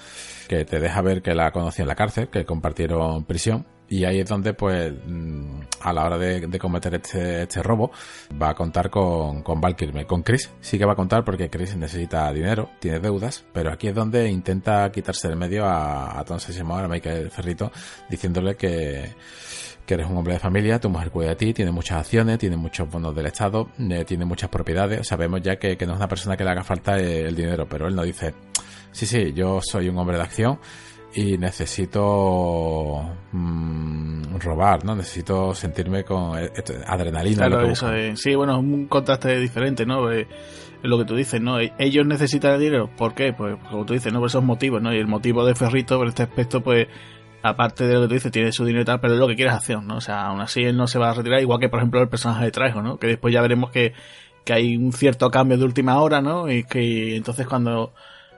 que te deja ver que la conoció en la cárcel, que compartieron prisión y ahí es donde, pues, mm, a la hora de, cometer este, este, robo, va a contar con, con Con Chris sí que va a contar porque Chris necesita dinero, tiene deudas, pero aquí es donde intenta quitarse del medio a, a Tom a Michael Ferrito, diciéndole que, que eres un hombre de familia, tu mujer cuida de ti, tiene muchas acciones, tiene muchos bonos del Estado, eh, tiene muchas propiedades. Sabemos ya que, que, no es una persona que le haga falta el dinero, pero él no dice, sí, sí, yo soy un hombre de acción y necesito mm, robar, ¿no? Necesito sentirme con adrenalina. Claro, eso es, sí, bueno, es un contraste diferente, ¿no? Es lo que tú dices, ¿no? E-, ellos necesitan dinero, ¿por qué? Pues como tú dices, ¿no? Por esos motivos, ¿no? Y el motivo de Ferrito, por este aspecto, pues aparte de lo que tú dices, tiene su dinero y tal, pero es lo que quiere es acción, ¿no? O sea, aún así él no se va a retirar, igual que por ejemplo el personaje de Trejo, ¿no? Que después ya veremos que, que hay un cierto cambio de última hora, ¿no? Y que entonces cuando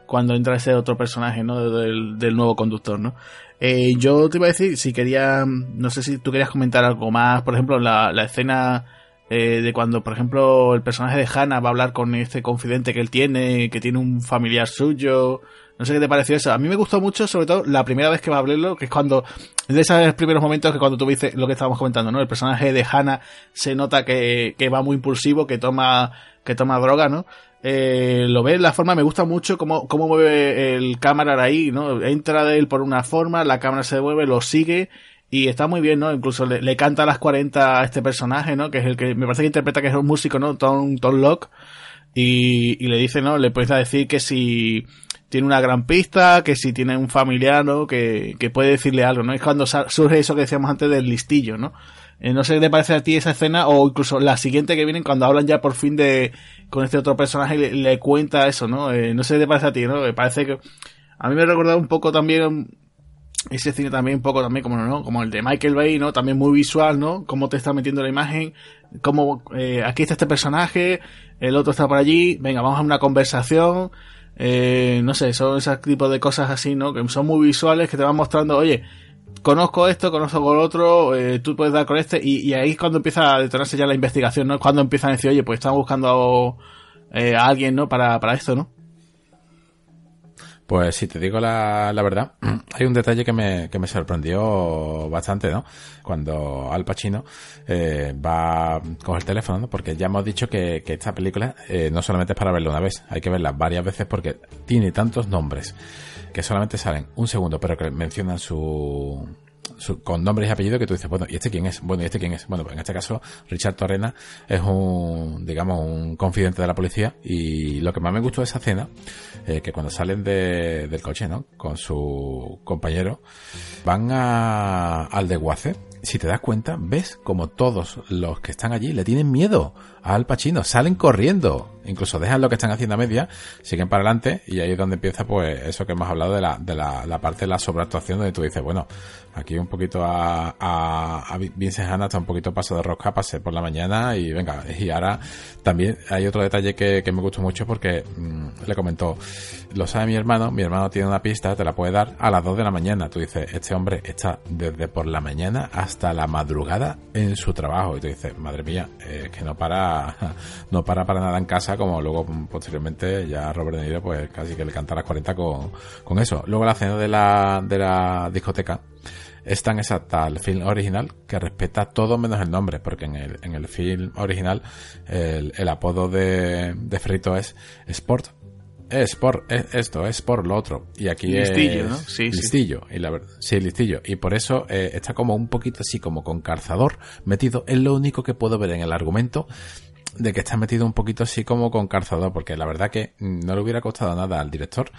cuando entra ese otro personaje, ¿no? Del, del nuevo conductor, ¿no? Eh, yo te iba a decir, si quería, no sé si tú querías comentar algo más, por ejemplo, la, la escena eh, de cuando, por ejemplo, el personaje de Hannah va a hablar con este confidente que él tiene, que tiene un familiar suyo. No sé qué te pareció eso. A mí me gustó mucho, sobre todo, la primera vez que va a hablarlo, que es cuando, de esos primeros momentos que cuando tú dices lo que estábamos comentando, ¿no? El personaje de Hannah se nota que, que va muy impulsivo, que toma, que toma droga, ¿no? Eh, lo ves, la forma, me gusta mucho cómo, cómo mueve el cámara ahí, ¿no? Entra de él por una forma, la cámara se mueve, lo sigue, y está muy bien, ¿no? Incluso le, canta a las 40 a este personaje, ¿no? Que es el que me parece que interpreta que es un músico, ¿no? Tom, Tom Locke. Y, y le dice, ¿no? Le puede decir que si tiene una gran pista, que si tiene un familiar, ¿no? Que, que puede decirle algo, ¿no? Es cuando surge eso que decíamos antes del listillo, ¿no? Eh, no sé qué te parece a ti esa escena o incluso la siguiente que vienen cuando hablan ya por fin de con este otro personaje y le, cuenta eso, ¿no? Eh, no sé qué te parece a ti, ¿no? Me parece que a mí me ha recordado un poco también ese cine también un poco también como no como el de Michael Bay no también muy visual no cómo te está metiendo la imagen cómo eh, aquí está este personaje el otro está por allí venga vamos a una conversación eh, no sé son ese tipo de cosas así no que son muy visuales que te van mostrando oye conozco esto conozco con otro eh, tú puedes dar con este y, ahí es cuando empieza a detonarse ya la investigación no cuando empiezan a decir oye pues están buscando eh, a alguien no para para esto no pues si te digo la, la verdad, hay un detalle que me, que me sorprendió bastante, ¿no? Cuando Al Pacino eh, va con el teléfono, ¿no? Porque ya hemos dicho que, que esta película eh, no solamente es para verla una vez, hay que verla varias veces porque tiene tantos nombres que solamente salen un segundo, pero que mencionan su, con nombres y apellidos que tú dices, bueno, ¿y este quién es? Bueno, ¿y este quién es? Bueno, pues en este caso, Richard Torrena es un, digamos, un confidente de la policía y lo que más me gustó de esa escena, eh, que cuando salen de, del coche, ¿no? Con su compañero, van a, al desguace si te das cuenta, ves como todos los que están allí le tienen miedo Al Pacino, salen corriendo, incluso dejan lo que están haciendo a media, siguen para adelante y ahí es donde empieza pues eso que hemos hablado de la, de la, parte de la sobreactuación donde tú dices, bueno, aquí un poquito a, a, a Vincent Hanna está un poquito paso de rosca, pasé por la mañana y venga, y ahora también hay otro detalle que, que me gustó mucho porque mm, le comentó, lo sabe mi hermano, mi hermano tiene una pista, te la puede dar a las 2 de la mañana, tú dices, este hombre está desde por la mañana hasta la madrugada en su trabajo y tú dices, madre mía, es que no para, no para para nada en casa como luego posteriormente ya Robert De Niro pues casi que le canta a las 40 con, con eso. Luego la cena de la, de la discoteca es tan exacta al film original que respeta todo menos el nombre, porque en el, en el film original el, el apodo de, de Frito es Sport es por esto, es por lo otro. Y aquí listillo, es ¿no? Sí, listillo. Y la sí, listillo. Y por eso eh, está como un poquito así como con calzador metido. Es lo único que puedo ver en el argumento de que está metido un poquito así como con calzador, porque la verdad que no le hubiera costado nada al director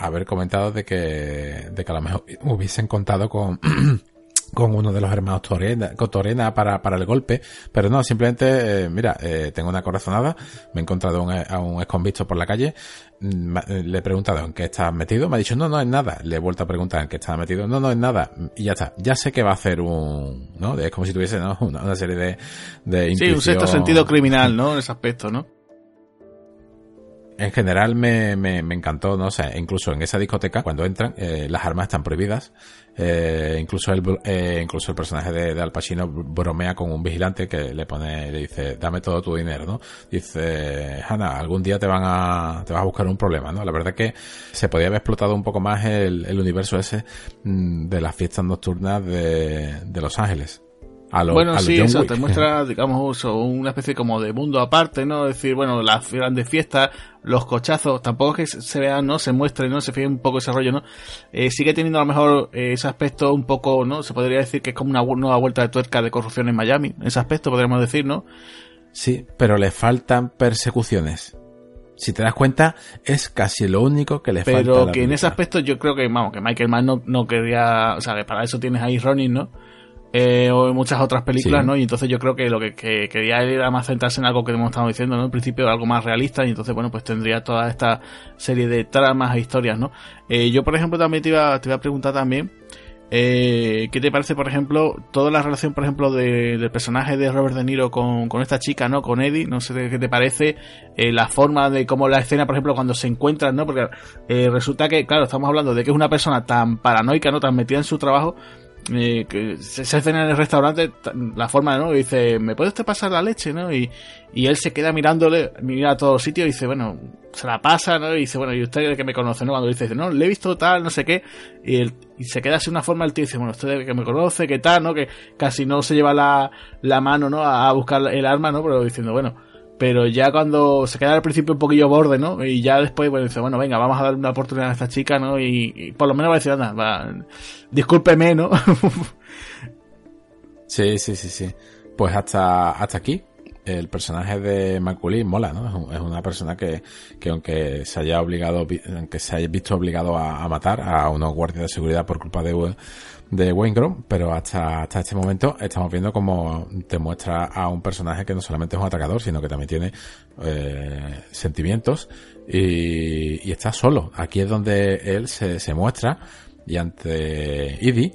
haber comentado de que, de que a lo mejor hubiesen contado con con uno de los hermanos Torena, Torena para, para el golpe, pero no, simplemente, eh, mira, eh, tengo una corazonada, me he encontrado un, a un exconvicto por la calle, mm, le he preguntado en qué estás metido, me ha dicho, no, no es nada, le he vuelto a preguntar en qué estaba metido, no, no es nada, y ya está, ya sé que va a hacer un, ¿no? Es como si tuviese, ¿no? Una, serie de, de Sí, un sexto sentido criminal, ¿no? En ese aspecto, ¿no? en general me, me, me, encantó, ¿no? O sea, incluso en esa discoteca, cuando entran, eh, las armas están prohibidas. Eh, incluso el, eh, incluso el personaje de, de, Al Pacino bromea con un vigilante que le pone, le dice, dame todo tu dinero, ¿no? Dice, Hanna, algún día te van a, te vas a buscar un problema, ¿no? La verdad que se podía haber explotado un poco más el, el universo ese mm, de las fiestas nocturnas de, de Los Ángeles bueno, sí, eso te muestra, digamos, una especie como de mundo aparte, ¿no? Es decir, bueno, las grandes fiestas, los cochazos, tampoco que se vean, ¿no? Se muestre, ¿no? Se fije un poco ese rollo, ¿no? Eh, sigue teniendo a lo mejor eh, ese aspecto un poco, ¿no? Se podría decir que es como una nueva vuelta de tuerca de corrupción en Miami, ese aspecto podríamos decir, ¿no? Sí, pero le faltan persecuciones si te das cuenta, es casi lo único que le falta. Pero que en ese aspecto yo creo que, vamos, que Michael Mann no, no quería, o sea, que para eso tienes ahí Ronin, ¿no? Eh, o en muchas otras películas, ¿no? Y entonces yo creo que lo que, quería era más centrarse en algo que hemos estado diciendo, ¿no? En principio algo más realista y entonces, bueno, pues tendría toda esta serie de tramas e historias, ¿no? Eh, yo, por ejemplo, también te iba, te iba a preguntar también, eh, ¿qué te parece, por ejemplo, toda la relación, por ejemplo, de, del personaje de Robert De Niro con, con esta chica, ¿no? Con Eddie, no sé qué te parece, eh, la forma de cómo la escena, por ejemplo, cuando se encuentran, ¿no? Porque eh, resulta que, claro, estamos hablando de que es una persona tan paranoica, ¿no? Tan metida en su trabajo, eh, que se, en el restaurante ta- la forma, ¿no? Y dice, ¿me puede usted pasar la leche, no? Y, y él se queda mirándole, mira a todos sitios y dice, bueno, se la pasa, ¿no? Y dice, bueno, ¿y usted que me conoce, no? Cuando dice, no, le he visto tal, no sé qué. Y, y se queda así una forma, el tío dice, bueno, usted que me conoce, qué tal, ¿no? Que casi no se lleva la, la mano, ¿no? A, a buscar el arma, ¿no? Pero diciendo, bueno, pero ya cuando se queda al principio un poquillo borde, ¿no? Y ya después, bueno, dice, bueno, venga, vamos a darle una oportunidad a esta chica, ¿no? Y, y por lo menos va a decir, anda, va, discúlpeme, ¿no? Sí, sí, sí, sí. Pues hasta, hasta aquí. El personaje de Macaulay mola, ¿no? Es, un- es una persona que, que aunque se haya obligado, aunque se haya visto obligado a, a matar a unos guardias de seguridad por culpa de, de Wayne Grove, pero hasta, hasta este momento estamos viendo como te muestra a un personaje que no solamente es un atacador, sino que también tiene eh, sentimientos y, está solo. Aquí es donde él se, se muestra y ante Edie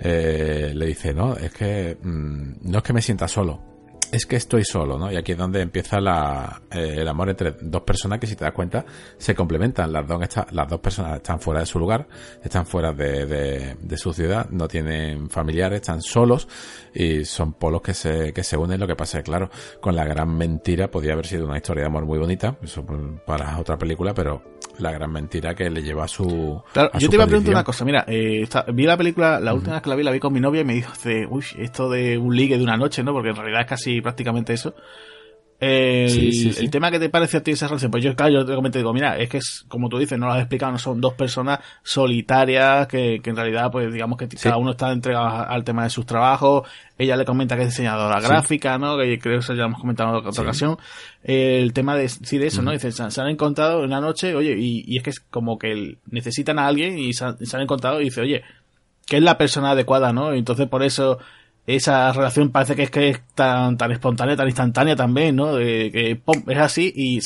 eh, le dice, no, es que mm, no es que me sienta solo, es que estoy solo, ¿no? Y aquí es donde empieza la, eh, el amor entre dos personas que si te das cuenta se complementan. Las dos, está- las dos personas están fuera de su lugar, están fuera de, de, de su ciudad, no tienen familiares, están solos y son polos que se, que se unen. Lo que pasa es que, claro, con la gran mentira podía haber sido una historia de amor muy bonita, eso para otra película, pero la gran mentira que le lleva a su. Claro, a yo su te iba a preguntar una cosa. Mira, eh, esta- vi la película, la última vez que la vi, la vi con mi novia y me dijo, uy, esto de un ligue de una noche, ¿no? Porque en realidad es casi prácticamente eso. El, Sí, sí, sí. el tema que te parece a ti esa relación, pues yo, claro, yo te digo, mira, es que es, como tú dices, no lo has explicado, no son dos personas solitarias que, que en realidad, pues digamos que cada uno está entregado al tema de sus trabajos. Ella le comenta que es diseñadora gráfica, ¿no? Que creo que eso ya lo hemos comentado en otra ocasión. El tema de, sí, de eso, ¿no? Dice, se, han encontrado una noche, oye, y, y es que es como que necesitan a alguien y se han, se han encontrado y dice, oye, que es la persona adecuada, ¿no? Y entonces por eso esa relación parece que es que es tan, tan espontánea, tan instantánea también, ¿no? De que es así y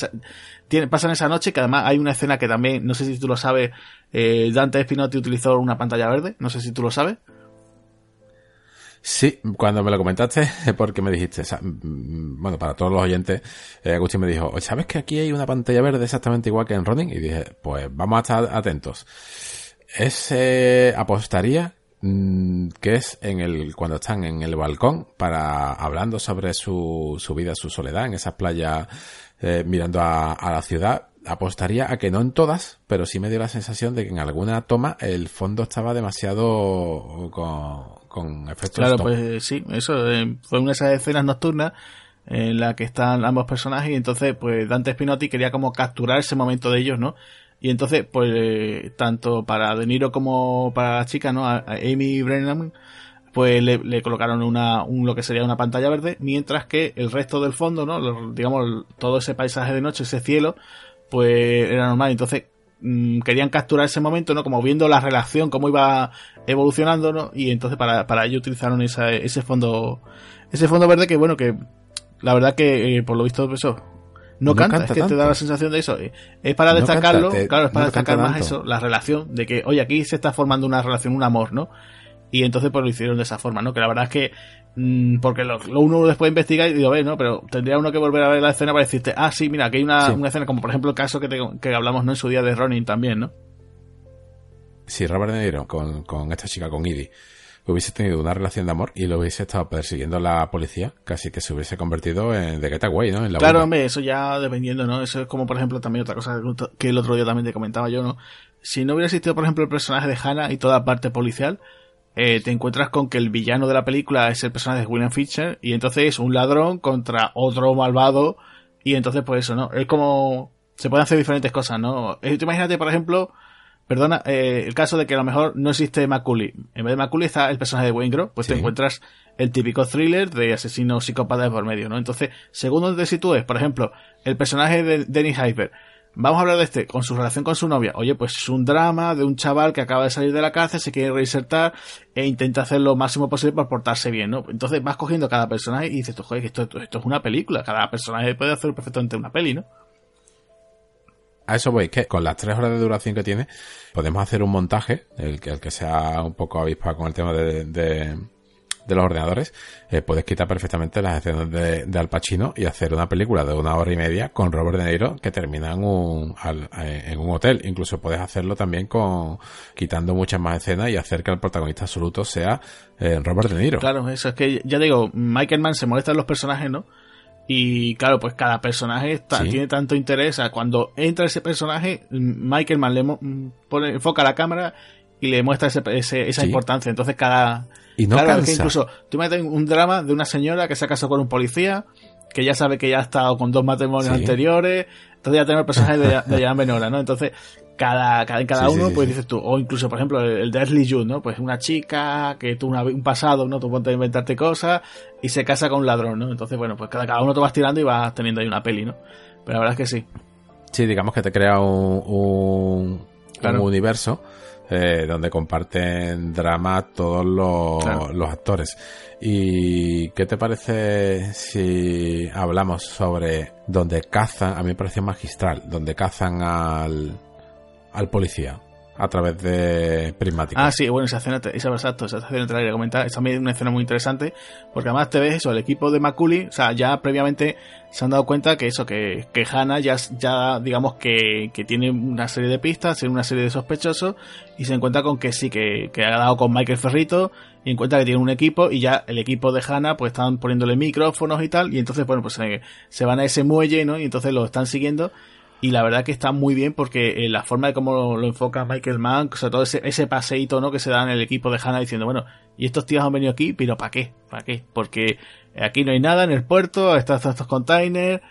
tiene, pasan esa noche que además hay una escena que también, no sé si tú lo sabes, eh, Dante Spinotti utilizó una pantalla verde, no sé si tú lo sabes. Sí, cuando me lo comentaste, porque me dijiste, bueno, para todos los oyentes, eh, Agustín me dijo, ¿sabes que aquí hay una pantalla verde exactamente igual que en Ronin? Y dije, pues vamos a estar atentos. Ese apostaría que es en el cuando están en el balcón para hablando sobre su, su vida, su soledad en esas playas eh, mirando a, a la ciudad. Apostaría a que no en todas, pero sí me dio la sensación de que en alguna toma el fondo estaba demasiado con, con efectos Claro, stop. pues sí, eso eh, fue una de esas escenas nocturnas en la que están ambos personajes y entonces pues Dante Spinotti quería como capturar ese momento de ellos, ¿no? Y entonces pues tanto para De Niro como para la chica, ¿no? A, Amy Brennan pues le, le colocaron una, un, lo que sería una pantalla verde, mientras que el resto del fondo, ¿no? Lo- digamos, todo ese paisaje de noche, ese cielo, pues era normal. Entonces, mm, querían capturar ese momento, ¿no? Como viendo la relación, cómo iba evolucionando, ¿no? Y entonces para, para ello utilizaron esa, ese fondo, ese fondo verde que, bueno, que la verdad que, eh, por lo visto, eso, no, No canta, canta es que te da la sensación de eso. Es para No destacarlo, canta, te- claro, es para no destacar más tanto. eso, la relación, de que, oye, aquí se está formando una relación, un amor, ¿no? Y entonces pues lo hicieron de esa forma, ¿no? Que la verdad es que mm, porque lo, lo uno después investiga y digo, ve, ¿no? Pero tendría uno que volver a ver la escena para decirte, ah, sí, mira, aquí hay una, Sí. una escena, como por ejemplo el caso que, te- que hablamos, ¿no? En su día de Ronin también, ¿no? si Robert De Niro con, con esta chica, con Edie, hubiese tenido una relación de amor y lo hubiese estado persiguiendo la policía, casi que se hubiese convertido en The Getaway, ¿no? En la Claro, hombre, eso ya dependiendo, ¿no? Eso es como, por ejemplo, también otra cosa que el otro día también te comentaba yo, ¿no? Si no hubiera existido, por ejemplo, el personaje de Hannah y toda parte policial, eh, te encuentras con que el villano de la película es el personaje de William Fisher y entonces es un ladrón contra otro malvado y entonces pues eso, ¿no? Es como... Se pueden hacer diferentes cosas, ¿no? Eh, imagínate, por ejemplo, perdona, eh, el caso de que a lo mejor no existe Macaulay. En vez de Macaulay está el personaje de Wayne Grove, pues te encuentras el típico thriller de asesino psicópata de por medio, ¿no? Entonces, según donde te sitúes, por ejemplo, el personaje de Dennis Hyper, vamos a hablar de este, con su relación con su novia. Oye, pues es un drama de un chaval que acaba de salir de la cárcel, se quiere reinsertar e intenta hacer lo máximo posible por portarse bien, ¿no? Entonces vas cogiendo cada personaje y dices, joder, que esto, esto es una película, cada personaje puede hacer perfectamente una peli, ¿no? A eso voy, que con las tres horas de duración que tiene, podemos hacer un montaje, el que, el que sea un poco avispado con el tema de, de, los ordenadores, eh, puedes quitar perfectamente las escenas de, de, Al Pacino y hacer una película de una hora y media con Robert De Niro que termina en un, eh, en un hotel. Incluso puedes hacerlo también con quitando muchas más escenas y hacer que el protagonista absoluto sea eh, Robert De Niro. Claro, eso es que ya digo, Michael Mann se molesta en los personajes, ¿no? Y claro, pues cada personaje tiene tanto interés. cuando entra ese personaje, Michael Mann le pone, enfoca la cámara y le muestra ese, esa importancia. Entonces cada... Y no cansa. incluso tú metes un drama de una señora que se ha casado con un policía, que ya sabe que ya ha estado con dos matrimonios anteriores, entonces ya tenemos el personaje de, de Jan Benora, ¿no? Entonces, cada, cada, en cada uno, pues dices tú, o incluso, por ejemplo, el de Ashley Judd, ¿no? Pues una chica que tuvo un pasado, ¿no? Tú puedes inventarte cosas y se casa con un ladrón, ¿no? Entonces, bueno, pues cada, cada uno te vas tirando y vas teniendo ahí una peli, ¿no? Pero la verdad es que sí. Sí, digamos que te crea un, un, un universo eh, donde comparten drama todos los, los actores. ¿Y qué te parece si hablamos sobre donde cazan, a mí me pareció magistral, donde cazan al, al policía? A través de prismática. Ah, sí, bueno, esa escena, esa, exacto, esa escena te la quería comentar, es también una escena muy interesante, porque además te ves eso, el equipo de Maculi, o sea, ya previamente se han dado cuenta que eso, que, que Hannah ya, ya digamos que, que tiene una serie de pistas, tiene una serie de sospechosos, y se encuentra con que sí, que, que ha dado con Michael Ferrito, y encuentra que tiene un equipo, y ya el equipo de Hannah, pues están poniéndole micrófonos y tal, y entonces, bueno, pues se van a ese muelle, ¿no? Y entonces lo están siguiendo, y la verdad que está muy bien porque eh, la forma de cómo lo, enfoca Michael Mann, o sea, todo ese, ese paseíto ¿no? que se da en el equipo de Hannah diciendo, bueno, y estos tíos han venido aquí, pero ¿para qué? ¿Para qué? Porque aquí no hay nada en el puerto, están estos containers,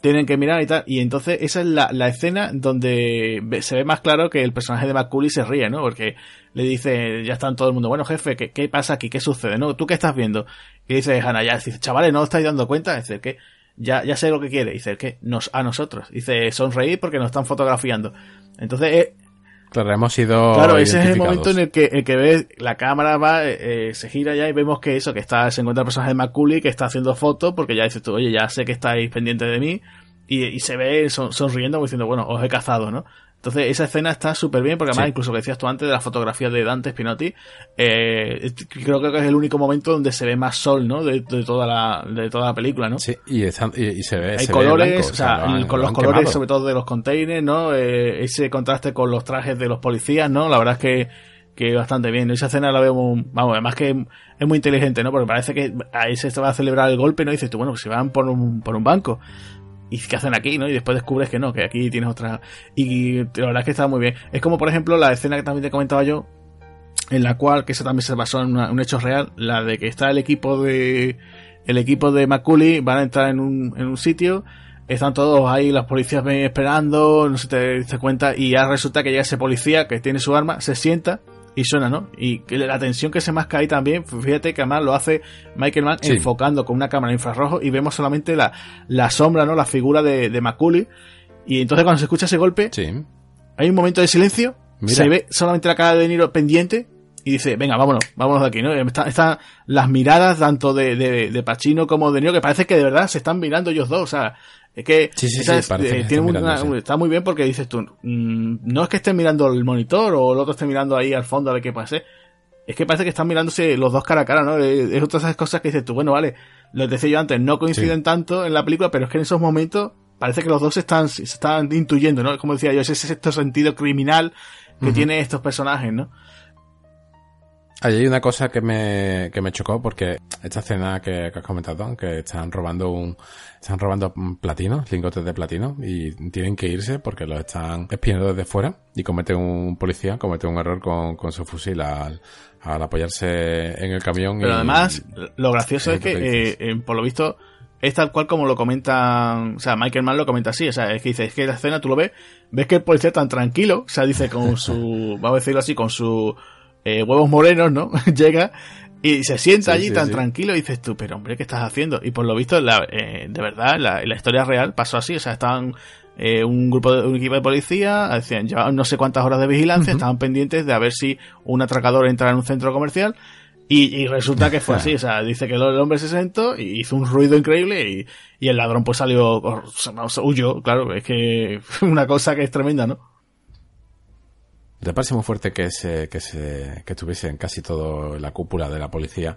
tienen que mirar y tal, y entonces esa es la, la escena donde se ve más claro que el personaje de McCully se ríe, ¿no? Porque le dice, ya están todo el mundo, bueno jefe, ¿qué, qué pasa aquí? ¿Qué sucede? ¿No? ¿Tú qué estás viendo? Y dice Hannah, ya, dice, chavales, ¿no os estáis dando cuenta? Dice, que ya, ya sé lo que quiere. Dice, ¿qué? Nos, a nosotros. Dice, sonreír porque nos están fotografiando. Entonces, eh, Claro, hemos sido. Claro, ese es el momento en el que, el que ves, la cámara va, eh, se gira ya y vemos que eso, que está, se encuentra el personaje de Macaulay que está haciendo fotos porque ya dices tú, oye, ya sé que estáis pendientes de mí. Y, y se ve sonriendo diciendo, bueno, os he cazado, ¿no? Entonces, esa escena está súper bien, porque además, incluso que decías tú antes de la fotografía de Dante Spinotti, eh, creo que es el único momento donde se ve más sol, ¿no? De, toda, la, de toda la película, ¿no? Sí, y, y, se ve. Hay colores, o sea, con los colores, sobre todo de los containers, ¿no? Eh, ese contraste con los trajes de los policías, ¿no? La verdad es que, que bastante bien. Esa escena la veo, vamos, además que es muy inteligente, ¿no? Porque parece que ahí se va a celebrar el golpe, ¿no? Y dices tú, bueno, pues se van por un, por un banco. ¿Y qué hacen aquí? ¿no? Y después descubres que no, que aquí tienes otra. Y la verdad es que está muy bien. Es como, por ejemplo, la escena que también te comentaba yo, en la cual, que eso también se basó en un hecho real, la de que está el equipo de. El equipo de Macaulay van a entrar en un, en un sitio, están todos ahí, las policías ven esperando, no si te diste cuenta, y ya resulta que llega ese policía que tiene su arma, se sienta, y suena, ¿no? Y la tensión que se masca ahí también, fíjate que además lo hace Michael Mann enfocando con una cámara infrarrojo y vemos solamente la, la sombra, ¿no? La figura de, de Macaulay. Y entonces cuando se escucha ese golpe, hay un momento de silencio, se ve solamente la cara de Niro pendiente y dice, venga, vámonos, vámonos de aquí, ¿no? Están las miradas tanto de, de, de Pacino como de Niro que parece que de verdad se están mirando ellos dos, o sea, es que, está muy bien porque dices tú, mm, no es que estén mirando el monitor o el otro esté mirando ahí al fondo a ver qué pase. Es que parece que están mirándose los dos cara a cara, ¿no? Es otra de esas cosas que dices tú, bueno, vale, lo decía yo antes, no coinciden tanto en la película, pero es que en esos momentos parece que los dos están, se están intuyendo, ¿no? Como decía yo, ese es este sentido criminal que tiene estos personajes, ¿no? Hay una cosa que me, que me chocó porque esta escena que, has comentado, que están robando un, están robando platino, lingotes de platino, y tienen que irse porque los están espiando desde fuera y comete un policía, comete un error con, con su fusil al, al apoyarse en el camión. Pero además, lo gracioso es que, eh, eh, por lo visto, es tal cual como lo comentan, o sea, Michael Mann lo comenta así, o sea, es que dice, es que la escena tú lo ves, ves que el policía tan tranquilo, o sea, dice con su, vamos a decirlo así, con su eh, huevos morenos, ¿no? Llega y se sienta allí tan tranquilo y dices tú, pero hombre, ¿qué estás haciendo? Y por lo visto, la, eh, de verdad, la, la, historia real pasó así, o sea, estaban eh, un grupo de un equipo de policía, decían, llevaban no sé cuántas horas de vigilancia, estaban pendientes de a ver si un atracador entraba en un centro comercial y, resulta que fue así, o sea, dice que el hombre se sentó y hizo un ruido increíble y, y el ladrón pues salió, huyó, claro, es que una cosa que es tremenda, ¿no? ¿Te parece muy fuerte que se, que se, que estuviese en casi todo la cúpula de la policía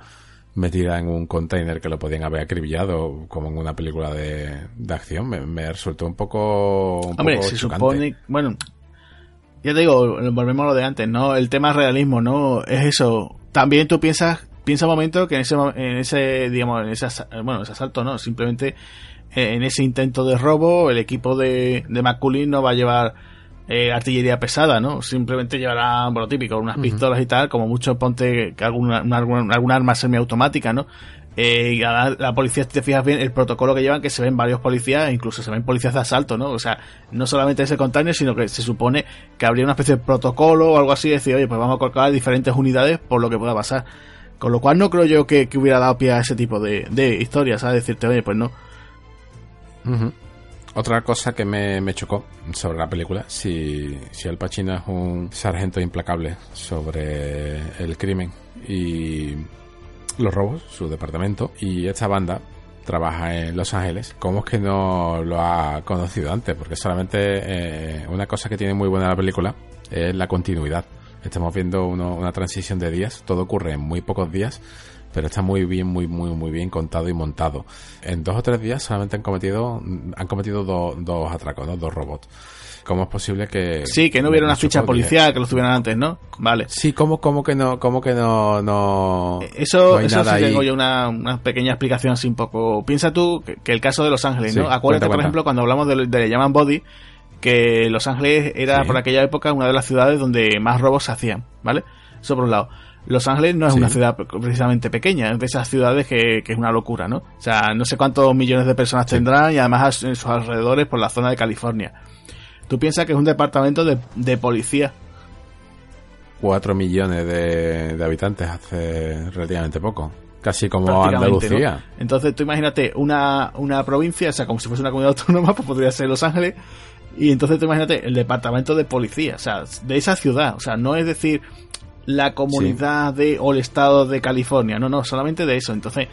metida en un container que lo podían haber acribillado como en una película de, de acción. Me, me, resultó un poco. Un Hombre, poco se chocante. supone. Bueno, ya te digo, volvemos a lo de antes, ¿no? El tema realismo, ¿no? Es eso. También tú piensas, piensa un momento que en ese, en ese digamos, en ese, bueno, ese asalto, ¿no? Simplemente eh, en ese intento de robo, el equipo de, de McCullin no va a llevar eh, artillería pesada, ¿no? Simplemente llevará, bueno, típico, unas pistolas y tal, como mucho ponte alguna, una- alguna, alguna arma semiautomática, ¿no? Eh, y la, la policía, si te fijas bien, el protocolo que llevan, que se ven varios policías, e incluso se ven policías de asalto, ¿no? O sea, no solamente ese container, sino que se supone que habría una especie de protocolo o algo así, de decir, oye, pues vamos a colocar diferentes unidades por lo que pueda pasar. Con lo cual no creo yo que, que hubiera dado pie a ese tipo de, de historias, ¿sabes? Decirte, oye, pues no. Ujú. Otra cosa que me, me chocó sobre la película, si, si Al Pacino es un sargento implacable sobre el crimen y los robos, su departamento, y esta banda trabaja en Los Ángeles, ¿cómo es que no lo ha conocido antes? Porque solamente eh, una cosa que tiene muy buena la película es la continuidad. Estamos viendo uno- una transición de días, todo ocurre en muy pocos días, pero está muy bien, muy, muy, muy bien contado y montado. En dos o tres días solamente han cometido, han cometido do- dos atracos, ¿no? dos robots. ¿Cómo es posible que... Sí, que no hubiera una ficha policial que lo tuvieran antes, ¿no? Vale. Sí, ¿cómo, cómo que no, cómo que no, no, Eso, no hay eso nada sí ahí? tengo yo una, una pequeña explicación así un poco. Piensa tú que, que el caso de Los Ángeles, ¿no? Acuérdate, cuenta, por cuenta. ejemplo, cuando hablamos de, de llaman Body, que Los Ángeles era Sí. por aquella época una de las ciudades donde más robos se hhacían, ¿vale? Eso por un lado. Los Ángeles no es Sí. una ciudad precisamente pequeña, es de esas ciudades que, que es una locura, ¿no? O sea, no sé cuántos millones de personas tendrán y además en sus alrededores por la zona de California. Tú piensas que es un departamento de, de policía 4 millones de, de habitantes hace relativamente poco. Casi como Andalucía. ¿no? Entonces tú imagínate una, una provincia, o sea, como si fuese una comunidad autónoma, pues podría ser Los Ángeles. Y entonces tú imagínate el departamento de policía, o sea, de esa ciudad. O sea, no es decir la comunidad de o el estado de California, no, no, solamente de eso. Entonces,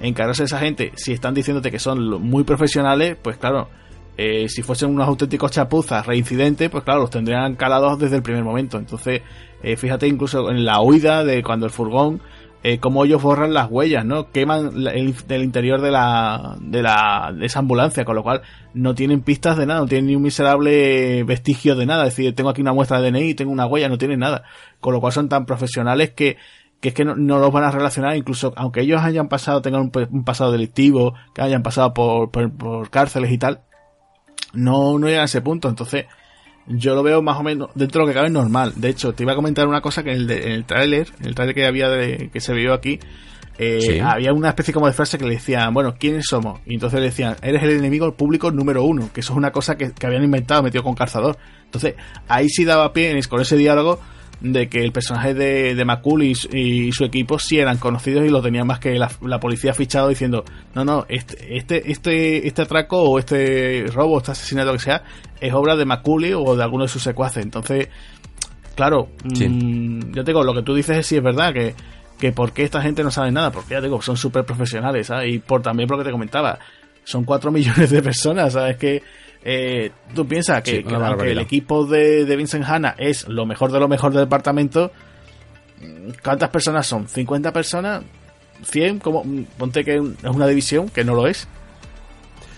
encargarse de esa gente, si están diciéndote que son muy profesionales, pues claro, eh, si fuesen unos auténticos chapuzas reincidentes, pues claro, los tendrían calados desde el primer momento. Entonces, eh, fíjate incluso en la huida de cuando el furgón, eh, cómo ellos borran las huellas, ¿no? Queman el, interior de la, de la, de esa ambulancia, con lo cual no tienen pistas de nada, no tienen ni un miserable vestigio de nada. Es decir, tengo aquí una muestra de DNI, tengo una huella, no tienen nada. Con lo cual son tan profesionales que, que es que no, los van a relacionar, incluso aunque ellos hayan pasado, tengan un, un pasado delictivo, que hayan pasado por, por, por cárceles y tal, no, no llegan a ese punto. Entonces, yo lo veo más o menos dentro de lo que cabe normal. De hecho, te iba a comentar una cosa que en el, de- en el tráiler, en el tráiler que había de- que se vio aquí, eh, Sí. había una especie como de frase que le decían, bueno, ¿quiénes somos? Y entonces le decían, eres el enemigo público número uno, que eso es una cosa que, que habían inventado, metido con calzador. Entonces, ahí sí daba pie con ese diálogo de que el personaje de, de McCool y, su- y su equipo sí eran conocidos y lo tenían más que la, la policía fichado diciendo, no, no, este, este, este, este atraco o este robo, este asesinato que sea, es obra de McCooley o de alguno de sus secuaces. Entonces, claro, Sí. mm, yo te digo, lo que tú dices es sí es verdad, que, que por qué esta gente no sabe nada, porque ya te digo, son súper profesionales, ¿sabes? Y por también por lo que te comentaba, son cuatro millones de personas, ¿sabes? Que eh, tú piensas que, Sí, que una aunque el equipo de, de Vincent Hanna es lo mejor de lo mejor del departamento, ¿cuántas personas son? ¿50 personas? ¿100? Como, mm, ponte que es una división, que no lo es.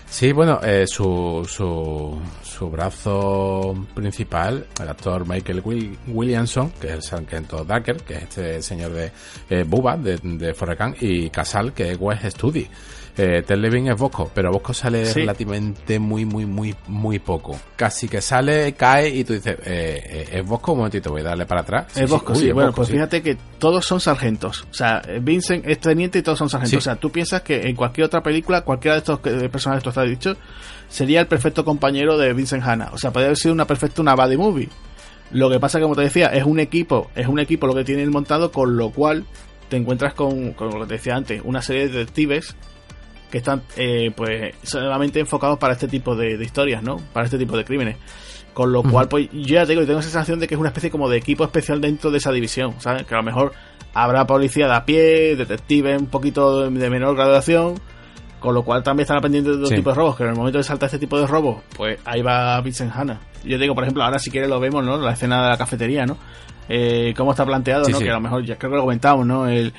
Sí, bueno, eh, su, su, su brazo principal, el actor Michael Will- Williamson, que es el sargento Ducker, que es este señor de eh, Bubba, de, de Gump, y Casal, que es West Studi. Eh, Ted Levin es Bosco, pero Bosco sale Sí. relativamente muy, muy, muy, muy poco. Casi que sale, cae y tú dices, eh, eh, ¿es Bosco? Un momentito, voy a darle para atrás. es Bosco, Uy, sí. es Bueno, Bosco, pues fíjate que todos son sargentos. O sea, Vincent es teniente y todos son sargentos. O sea, tú piensas que en cualquier otra película, cualquiera de estos personajes que tú has dicho, sería el perfecto compañero de Vincent Hanna. O sea, podría haber sido una perfecta una buddy movie. Lo que pasa, como te decía, es un equipo, es un equipo lo que tienen montado, con lo cual te encuentras con, con lo que te decía antes, una serie de detectives que están eh, pues solamente enfocados para este tipo de, de historias, ¿no? Para este tipo de crímenes. Con lo cual, pues yo ya te digo, tengo esa sensación de que es una especie como de equipo especial dentro de esa división, ¿sabes? Que a lo mejor habrá policía de a pie, detectives un poquito de, de menor graduación, con lo cual también están pendientes de otro Sí. tipo de robos, que en el momento de saltar este tipo de robos, pues ahí va Vincent Hanna. Yo digo, por ejemplo, ahora si quieres lo vemos, ¿no? La escena de la cafetería, ¿no? Eh, cómo está planteado, Sí, ¿no? sí. Que a lo mejor ya creo que lo comentamos, ¿no? El,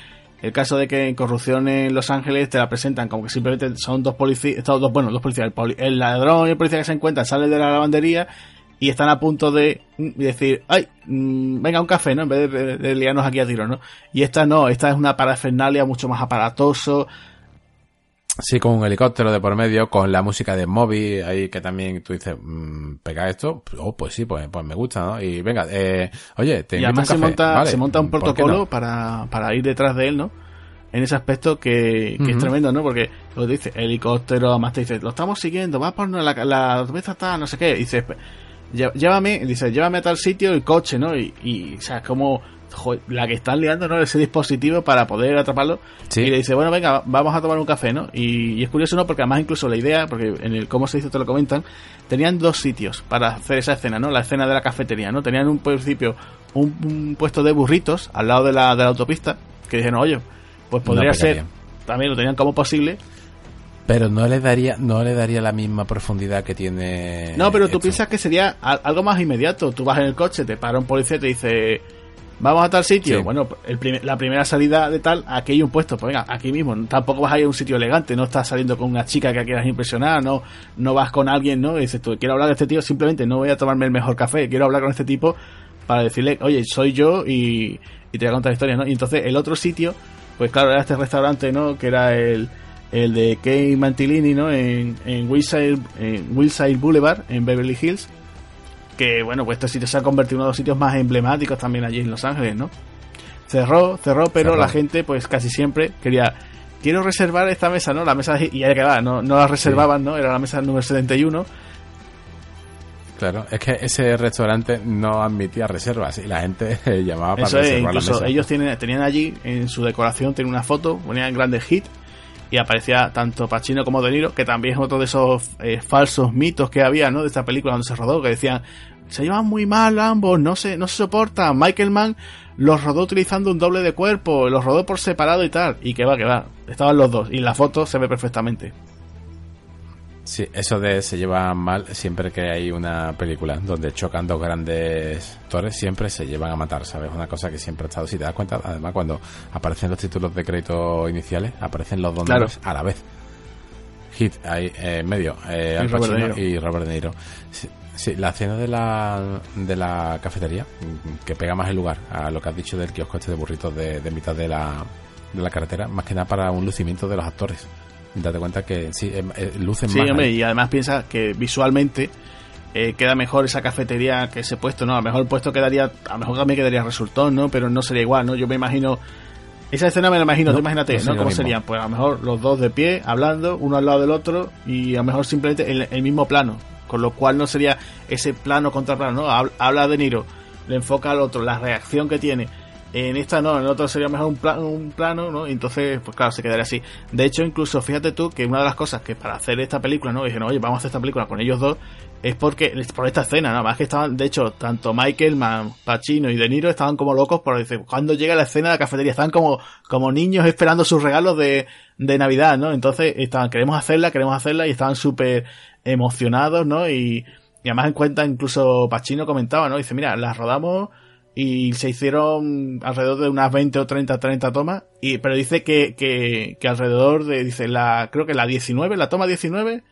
el caso de que en corrupción en Los Ángeles te la presentan como que simplemente son dos policías, bueno, dos policías, el, ladrón y el policía que se encuentran salen de la lavandería y están a punto de decir, ay, mm, venga un café, ¿no? En vez de, liarnos aquí a tiro, ¿no? Y esta no, esta es una parafernalia mucho más aparatoso, Sí, con un helicóptero de por medio, con la música de Moby, ahí que también tú dices, mmm, pega esto, oh, pues sí, pues, pues me gusta, ¿no? Y venga, eh, oye, te y además se monta, se monta un protocolo para, para ir detrás de él, ¿no? En ese aspecto que, que es tremendo, ¿no? Porque lo dice, helicóptero, además te dice, lo estamos siguiendo, va por la, la mesa está, no sé qué, y dices, llévame, dice, llévame a tal sitio el coche, ¿no? Y, y o sea, como la que están liando, ¿no? Ese dispositivo para poder atraparlo. Y le dice, bueno, venga, vamos a tomar un café, ¿no? Y, es curioso, ¿no? Porque además incluso la idea, porque en el cómo se hizo te lo comentan, tenían dos sitios para hacer esa escena, ¿no? La escena de la cafetería, ¿no? Tenían un principio un, puesto de burritos al lado de la, de la autopista, que dijeron, oye, pues podría ser, también lo tenían como posible, pero no le daría no le daría la misma profundidad que tiene no pero tú piensas que sería algo más inmediato tú vas en el coche te para un policía y te dice vamos a tal sitio. Bueno, la primera salida de tal, aquí hay un puesto, pues venga, aquí mismo. Tampoco vas a ir a un sitio elegante, no estás saliendo con una chica que quieras impresionar, no, no vas con alguien, ¿no? Y dices tú, quiero hablar de este tío, simplemente no voy a tomarme el mejor café, quiero hablar con este tipo para decirle, oye, soy yo y, y te voy a contar historias, ¿no? Y entonces el otro sitio, pues claro, era este restaurante, ¿no? Que era el, el de Kay Mantilini, ¿no? En, en, Wilshire, en Wilshire Boulevard, en Beverly Hills que bueno, pues este sitio se ha convertido en uno de los sitios más emblemáticos también allí en Los Ángeles, ¿no? Cerró, cerró, pero la gente pues casi siempre quería, quiero reservar esta mesa, ¿no? La mesa, y ya que va, no, no la reservaban, ¿no? Era la mesa número 71. Claro, es que ese restaurante no admitía reservas y la gente llamaba para reservar la mesa. Ellos tienen, tenían allí en su decoración, tienen una foto, ponían grandes hit y aparecía tanto Pacino como De Niro, que también es otro de esos eh, falsos mitos que había, ¿no? De esta película donde se rodó, que decían, se llevan muy mal ambos, no se, no se soportan. Michael Mann los rodó utilizando un doble de cuerpo, los rodó por separado y tal. Y que va, que va, estaban los dos. Y la foto se ve perfectamente. Sí, eso de se lleva mal siempre que hay una película donde chocan dos grandes actores, siempre se llevan a matar, ¿sabes? Una cosa que siempre ha estado. Si te das cuenta, además, cuando aparecen los títulos de crédito iniciales, aparecen los dos nombres a la vez. Hit ahí eh, en medio, eh, Al Pacino y Robert De Niro. Sí, la escena de la, de la cafetería, que pega más el lugar a lo que has dicho del kiosco este de burritos de, de mitad de la, de la carretera, más que nada para un lucimiento de los actores date cuenta que sí, eh, eh, lucen sí, Hombre, y además piensa que visualmente eh, queda mejor esa cafetería que ese puesto, ¿no? A lo mejor el puesto quedaría, a lo mejor también quedaría resultón, ¿no? Pero no sería igual, ¿no? Yo me imagino, esa escena me la imagino, imagínate, ¿no? ¿Cómo serían? Pues a lo mejor los dos de pie, hablando, uno al lado del otro, y a lo mejor simplemente el, el mismo plano, con lo cual no sería ese plano contra plano, ¿no? Habla de Niro, le enfoca al otro, la reacción que tiene en esta no, en otra sería mejor un, un plano, ¿no? entonces, pues claro, se quedaría así. De hecho, incluso fíjate tú que una de las cosas que para hacer esta película, ¿no? Dijeron, oye, vamos a hacer esta película con ellos dos, es porque, por esta escena, nada más que estaban, de hecho, tanto Michael, Man, Pacino y De Niro estaban como locos por decir, cuando llega la escena de la cafetería, estaban como, como niños esperando sus regalos de, de Navidad, ¿no? Entonces, estaban, queremos hacerla, queremos hacerla, y estaban súper emocionados, ¿no? Y, y además en cuenta, incluso Pacino comentaba, ¿no? Dice, mira, las rodamos y se hicieron alrededor de unas 20 o 30, 30 tomas, y, pero dice que, que, que alrededor de, dice, la, creo que la 19, la toma 19,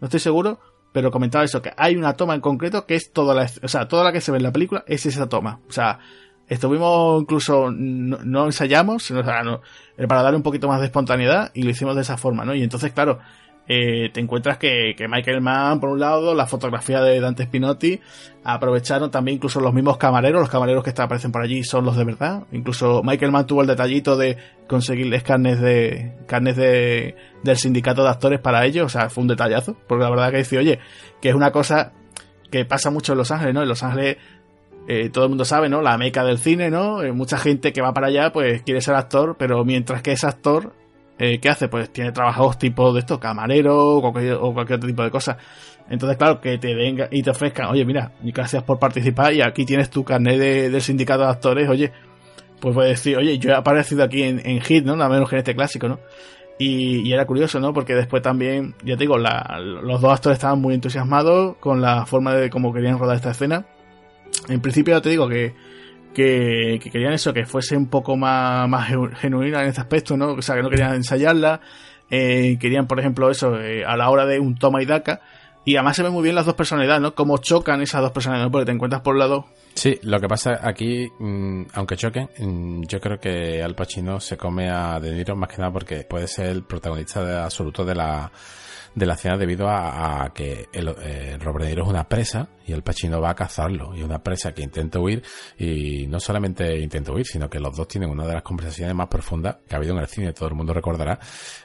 no estoy seguro, pero comentaba eso, que hay una toma en concreto que es toda la, o sea, toda la que se ve en la película es esa toma, o sea, estuvimos incluso, no, ensayamos, sino, o sea, no, para darle un poquito más de espontaneidad y lo hicimos de esa forma, ¿no? Y entonces, claro, eh, te encuentras que, Michael Mann, por un lado, la fotografía de Dante Spinotti, aprovecharon también incluso los mismos camareros, los camareros que aparecen por allí son los de verdad. Incluso Michael Mann tuvo el detallito de conseguirles carnes de, carnes de, del sindicato de actores para ellos, o sea, fue un detallazo, porque la verdad que dice, oye, que es una cosa que pasa mucho en Los Ángeles, ¿no? En Los Ángeles eh, todo el mundo sabe, ¿no? La meca del cine, ¿no? Eh, mucha gente que va para allá, pues quiere ser actor, pero mientras que es actor, eh, ¿qué hace? Pues tiene trabajos tipo de esto, camarero o cualquier, otro tipo de cosas. Entonces, claro, que te venga y te ofrezcan, oye, mira, gracias por participar y aquí tienes tu carnet del sindicato de actores, oye, pues puedes decir, oye, yo he aparecido aquí en, Hit, ¿no? A menos que en este clásico, ¿no? Y, era curioso, ¿no? Porque después también, ya te digo, los dos actores estaban muy entusiasmados con la forma de cómo querían rodar esta escena. En principio ya te digo que que, querían eso, que fuese un poco más, más genuina en este aspecto, ¿no? O sea, que no querían ensayarla, eh, querían, por ejemplo, eso, eh, a la hora de un toma y daca, y además se ven muy bien las dos personalidades, ¿no? Cómo chocan esas dos personalidades, Porque te encuentras por un lado... Sí, lo que pasa aquí, mm, aunque choquen, mm, yo creo que Al Pacino se come a De Niro más que nada porque puede ser el protagonista absoluto de la de la escena debido a, que el, eh, es una presa y el Pacino va a cazarlo. Y una presa que intenta huir y no solamente intenta huir, sino que los dos tienen una de las conversaciones más profundas que ha habido en el cine. Todo el mundo recordará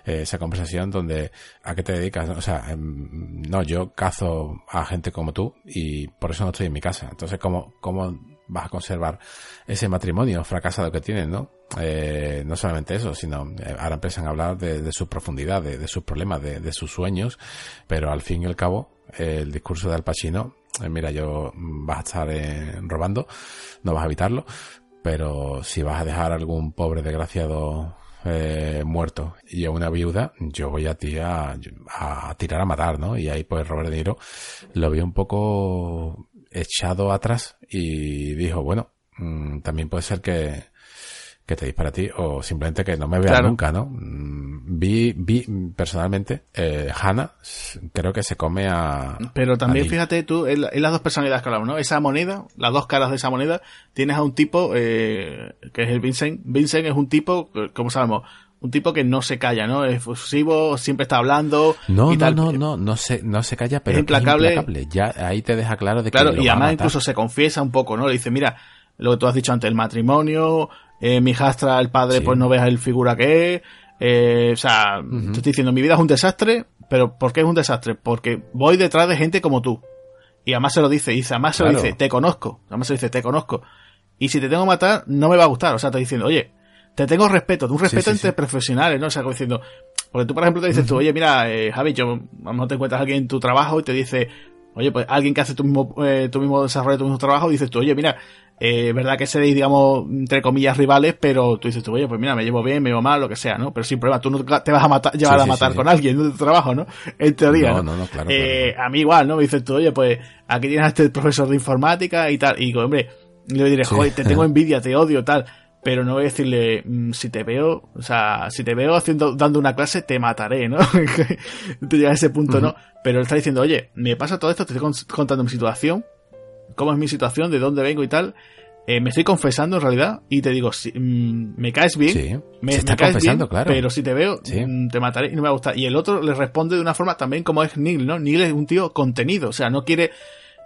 eh, esa conversación donde ¿a qué te dedicas? O sea, em, no, yo cazo a gente como tú y por eso no estoy en mi casa. Entonces, ¿cómo, cómo vas a conservar ese matrimonio fracasado que tienen, ¿no? Eh, no solamente eso, sino eh, ahora empiezan a hablar de, su profundidad, de, sus problemas, de, sus sueños, pero al fin y al cabo, el discurso de Al Pacino, eh, mira, yo mm, vas a estar robando, no vas a evitarlo, pero si vas a dejar algún pobre desgraciado muerto y a una viuda, yo voy a ti a, tirar a matar, ¿no? Y ahí pues Robert De Niro lo vi un poco echado atrás y dijo, bueno, mm, también puede ser que, que te dispara a ti o simplemente que no me vea nunca, ¿no? Mm, vi, vi personalmente, eh, Hannah creo que se come a... Pero también fíjate tú, en, las dos personalidades que hablamos, ¿no? Esa moneda, las dos caras de esa moneda, tienes a un tipo eh, que es el Vincent. Vincent es un tipo, como sabemos, un tipo que no se calla, ¿no? Es fusivo, siempre está hablando. No, no, no, no, no se, no se calla, pero es implacable. Ya ahí te deja claro de que. Claro, y además incluso se confiesa un poco, ¿no? Le dice, mira, lo que tú has dicho antes, el matrimonio, eh, mi hijastra, el padre, pues no veas el figura que es. Eh, o sea, te estoy diciendo, mi vida es un desastre, pero ¿por qué es un desastre? Porque voy detrás de gente como tú. Y además se lo dice, y además se lo dice, te conozco. Además se lo dice, te conozco. Y si te tengo que matar, no me va a gustar. O sea, te diciendo, oye, te tengo respeto, un respeto entre profesionales, ¿no? O sea, como diciendo, porque tú, por ejemplo, te dices tú, oye, mira, eh, Javi, yo, a lo te encuentras a alguien en tu trabajo y te dice, oye, pues alguien que hace tu mismo, eh, tu mismo desarrollo, tu mismo trabajo, dices tú, oye, mira, eh, verdad que seréis, digamos, entre comillas, rivales, pero tú dices tú, oye, pues mira, me llevo bien, me llevo mal, lo que sea, ¿no? Pero sin problema, tú no te vas a matar, llevar a matar con alguien de tu trabajo, ¿no? En teoría. No, no, no, claro, eh, A mí igual, ¿no? Me dices tú, oye, pues aquí tienes a este profesor de informática y tal, y digo, hombre, le diré, joder, te tengo envidia, te odio, tal pero no voy a decirle, mm, si te veo, o sea, si te veo haciendo, dando una clase, te mataré, ¿no? te llega a ese punto, ¿no? Pero él está diciendo, oye, me pasa todo esto, te estoy contando mi situación, cómo es mi situación, de dónde vengo y tal. Eh, me estoy confesando en realidad y te digo, si, mm, me caes bien, sí, me, está confesando, claro. pero si te veo, mm, te mataré y no me va a gustar. Y el otro le responde de una forma también como es Neil, ¿no? Neil es un tío contenido, o sea, no quiere,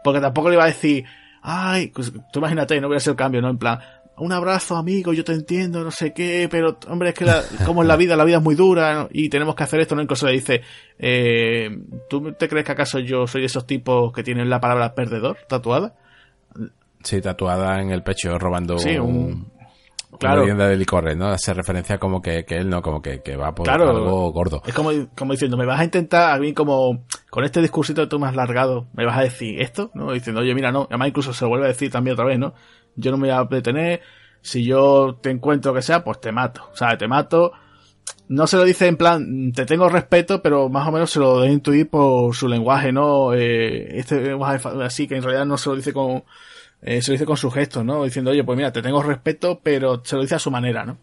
porque tampoco le va a decir, ay, pues, tú imagínate, no voy a hacer el cambio, ¿no? En plan, un abrazo amigo, yo te entiendo, no sé qué, pero hombre, es que la, como es la vida, la vida es muy dura y tenemos que hacer esto, ¿no? Incluso le dice, eh, ¿tú te crees que acaso yo soy de esos tipos que tienen la palabra perdedor tatuada? Sí, tatuada en el pecho, robando sí, un, claro. una de licores, ¿no? Hace referencia como que, que él no, como que, que va por algo gordo. Es como, como diciendo, me vas a intentar, a mí como, con este discursito que tú me has largado, me vas a decir esto, ¿no? Diciendo, oye, mira, no, además incluso se lo vuelve a decir también otra vez, ¿no? Yo no me voy a detener, si yo te encuentro que sea, pues te mato, o sea, te mato. No se lo dice en plan, te tengo respeto, pero más o menos se lo debe intuir por su lenguaje, ¿no? Eh, este lenguaje así que en realidad no se lo dice con, eh, se lo dice con su gesto, ¿no? Diciendo, oye, pues mira, te tengo respeto, pero se lo dice a su manera, ¿no?